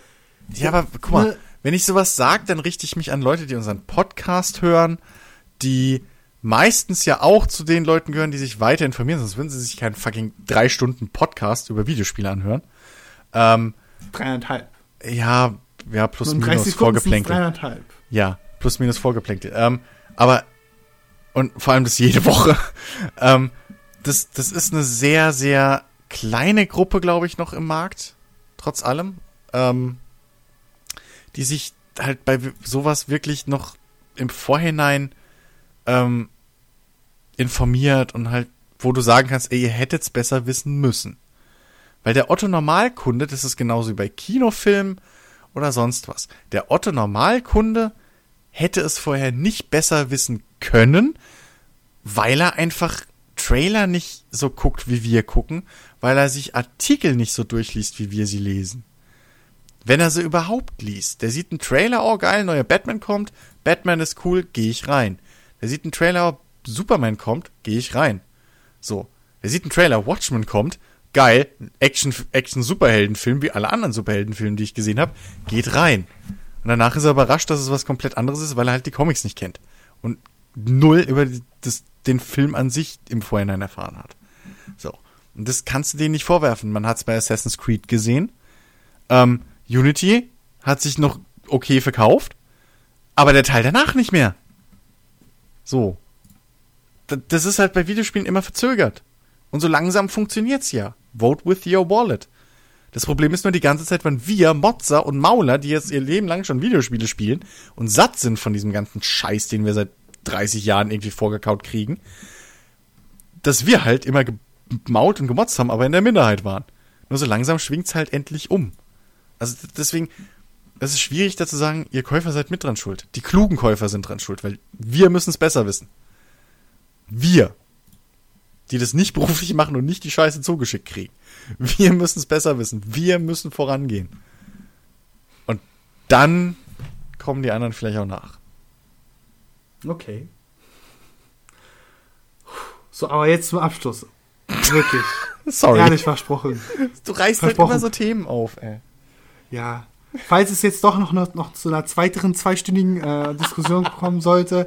ja, aber guck mal, ne- wenn ich sowas sage, dann richte ich mich an Leute, die unseren Podcast hören, die meistens ja auch zu den Leuten gehören, die sich weiter informieren, sonst würden sie sich keinen fucking drei Stunden Podcast über Videospiele anhören. Ähm, dreieinhalb. ja, ja, plus minus Vorgeplänkel. dreieinhalb. Ja, plus minus Vorgeplänkel. Ähm, aber, und vor allem das jede Woche. *laughs* ähm, das, das ist eine sehr, sehr kleine Gruppe, glaube ich, noch im Markt. Trotz allem. Ähm, die sich halt bei sowas wirklich noch im Vorhinein ähm, informiert und halt, wo du sagen kannst, ey, ihr hättet's besser wissen müssen. Weil der Otto Normalkunde, das ist genauso wie bei Kinofilmen oder sonst was. Der Otto Normalkunde hätte es vorher nicht besser wissen können, weil er einfach Trailer nicht so guckt, wie wir gucken, weil er sich Artikel nicht so durchliest, wie wir sie lesen. Wenn er sie überhaupt liest. Der sieht einen Trailer, oh geil, neuer Batman kommt, Batman ist cool, gehe ich rein. Der sieht einen Trailer, Superman kommt, gehe ich rein. So. Der sieht einen Trailer, Watchmen kommt, geil, Action, Action Superheldenfilm, wie alle anderen Superheldenfilme, die ich gesehen habe, geht rein. Und danach ist er überrascht, dass es was komplett anderes ist, weil er halt die Comics nicht kennt. Und null über das, den Film an sich im Vorhinein erfahren hat. So. Und das kannst du denen nicht vorwerfen. Man hat es bei Assassin's Creed gesehen. Ähm, Unity hat sich noch okay verkauft, aber der Teil danach nicht mehr. So. Das ist halt bei Videospielen immer verzögert. Und so langsam funktioniert's ja. Vote with your wallet. Das Problem ist nur die ganze Zeit, wenn wir Motzer und Mauler, die jetzt ihr Leben lang schon Videospiele spielen und satt sind von diesem ganzen Scheiß, den wir seit 30 Jahren irgendwie vorgekaut kriegen, dass wir halt immer gemault und gemotzt haben, aber in der Minderheit waren. Nur so langsam schwingt's halt endlich um. Also deswegen, es ist schwierig da zu sagen, ihr Käufer seid mit dran schuld. Die klugen Käufer sind dran schuld, weil wir müssen es besser wissen. Wir. Die das nicht *laughs* beruflich machen und nicht die Scheiße zugeschickt kriegen. Wir müssen es besser wissen. Wir müssen vorangehen. Und dann kommen die anderen vielleicht auch nach. Okay. So, aber jetzt zum Abschluss. Wirklich. *laughs* Sorry. Ehrlich versprochen. Du reißt halt immer so Themen auf, ey. Ja. Falls es jetzt doch noch, noch, noch zu einer weiteren zweistündigen äh, Diskussion *laughs* kommen sollte,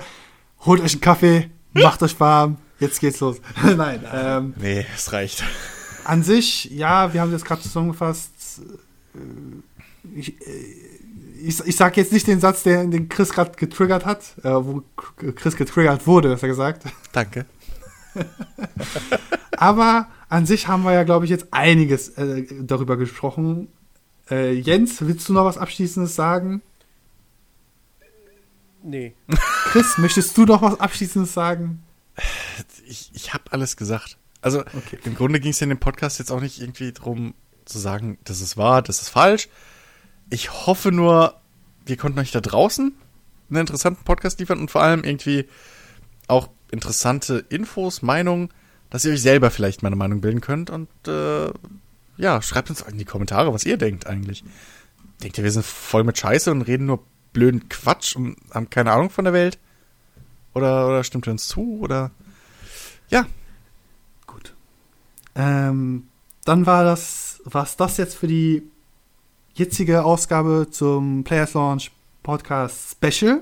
holt euch einen Kaffee, macht euch warm, jetzt geht's los. *laughs* Nein, ähm, Nee, es reicht. an sich, ja, wir haben das gerade zusammengefasst. Äh, Ich, äh, ich, ich sag jetzt nicht den Satz, den, den Chris gerade getriggert hat, äh, wo Chris getriggert wurde, besser gesagt. Danke. *laughs* Aber an sich haben wir ja, glaube ich, jetzt einiges äh, darüber gesprochen. Äh, Jens, willst du noch was Abschließendes sagen? Nee. Chris, möchtest du noch was Abschließendes sagen? Ich, ich habe alles gesagt. Also Okay. im Grunde ging es ja in dem Podcast jetzt auch nicht irgendwie drum zu sagen, das ist wahr, das ist falsch. Ich hoffe nur, wir konnten euch da draußen einen interessanten Podcast liefern und vor allem irgendwie auch interessante Infos, Meinungen, dass ihr euch selber vielleicht meine Meinung bilden könnt und äh, ja, schreibt uns in die Kommentare, was ihr denkt eigentlich. Denkt ihr, wir sind voll mit Scheiße und reden nur blöden Quatsch und haben keine Ahnung von der Welt? Oder, oder stimmt ihr uns zu? Oder ja, Gut. Ähm, dann war das, war's das jetzt für die jetzige Ausgabe zum Players Launch Podcast Special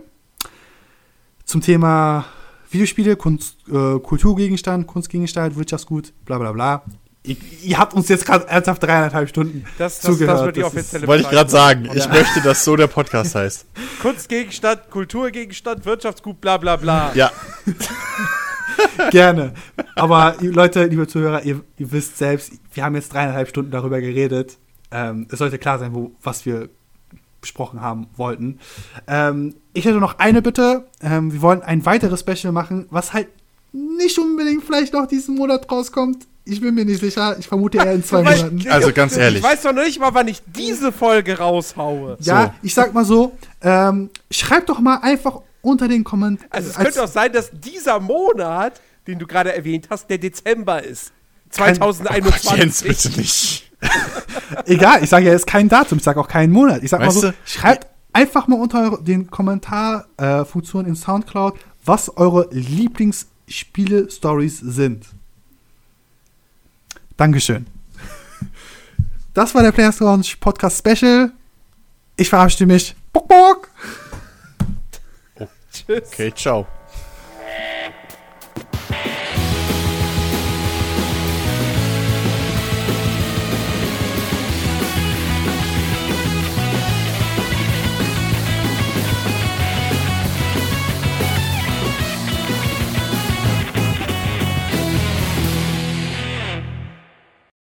zum Thema Videospiele, Kunst, äh, Kulturgegenstand, Kunstgegenstand, Wirtschaftsgut, bla bla bla. Ihr, ihr habt uns jetzt gerade ernsthaft dreieinhalb Stunden Das, das, zugehört. das wird die offizielle Wollte ich gerade sagen. Ich möchte, dass so der Podcast heißt. *laughs* Kunstgegenstand, Kulturgegenstand, Wirtschaftsgut, bla bla bla. Ja. *laughs* Gerne. Aber Leute, liebe Zuhörer, ihr, ihr wisst selbst, wir haben jetzt dreieinhalb Stunden darüber geredet. Ähm, es sollte klar sein, wo, was wir besprochen haben wollten. Ähm, ich hätte noch eine Bitte. Ähm, wir wollen ein weiteres Special machen, was halt nicht unbedingt vielleicht noch diesen Monat rauskommt. Ich bin mir nicht sicher. Ich vermute eher in zwei Weil- Monaten. Also ganz ehrlich. Ich weiß doch noch nicht mal, wann ich diese Folge raushaue. Ja, so. ich sag mal so, ähm, schreibt doch mal einfach unter den Kommentaren. Also es könnte auch sein, dass dieser Monat, den du gerade erwähnt hast, der Dezember ist. Kein- 2021. Ach, Jens, bitte nicht. *laughs* Egal, ich sage ja jetzt kein Datum, ich sage auch keinen Monat. Ich sag Weißt mal so, du? schreibt einfach mal unter den Kommentarfunktionen äh, in Soundcloud, was eure Lieblingsspiele-Stories sind. Dankeschön. Das war der Players Lounge Podcast Special. Ich verabschiede mich. Bock, bock. Tschüss. Okay, ciao.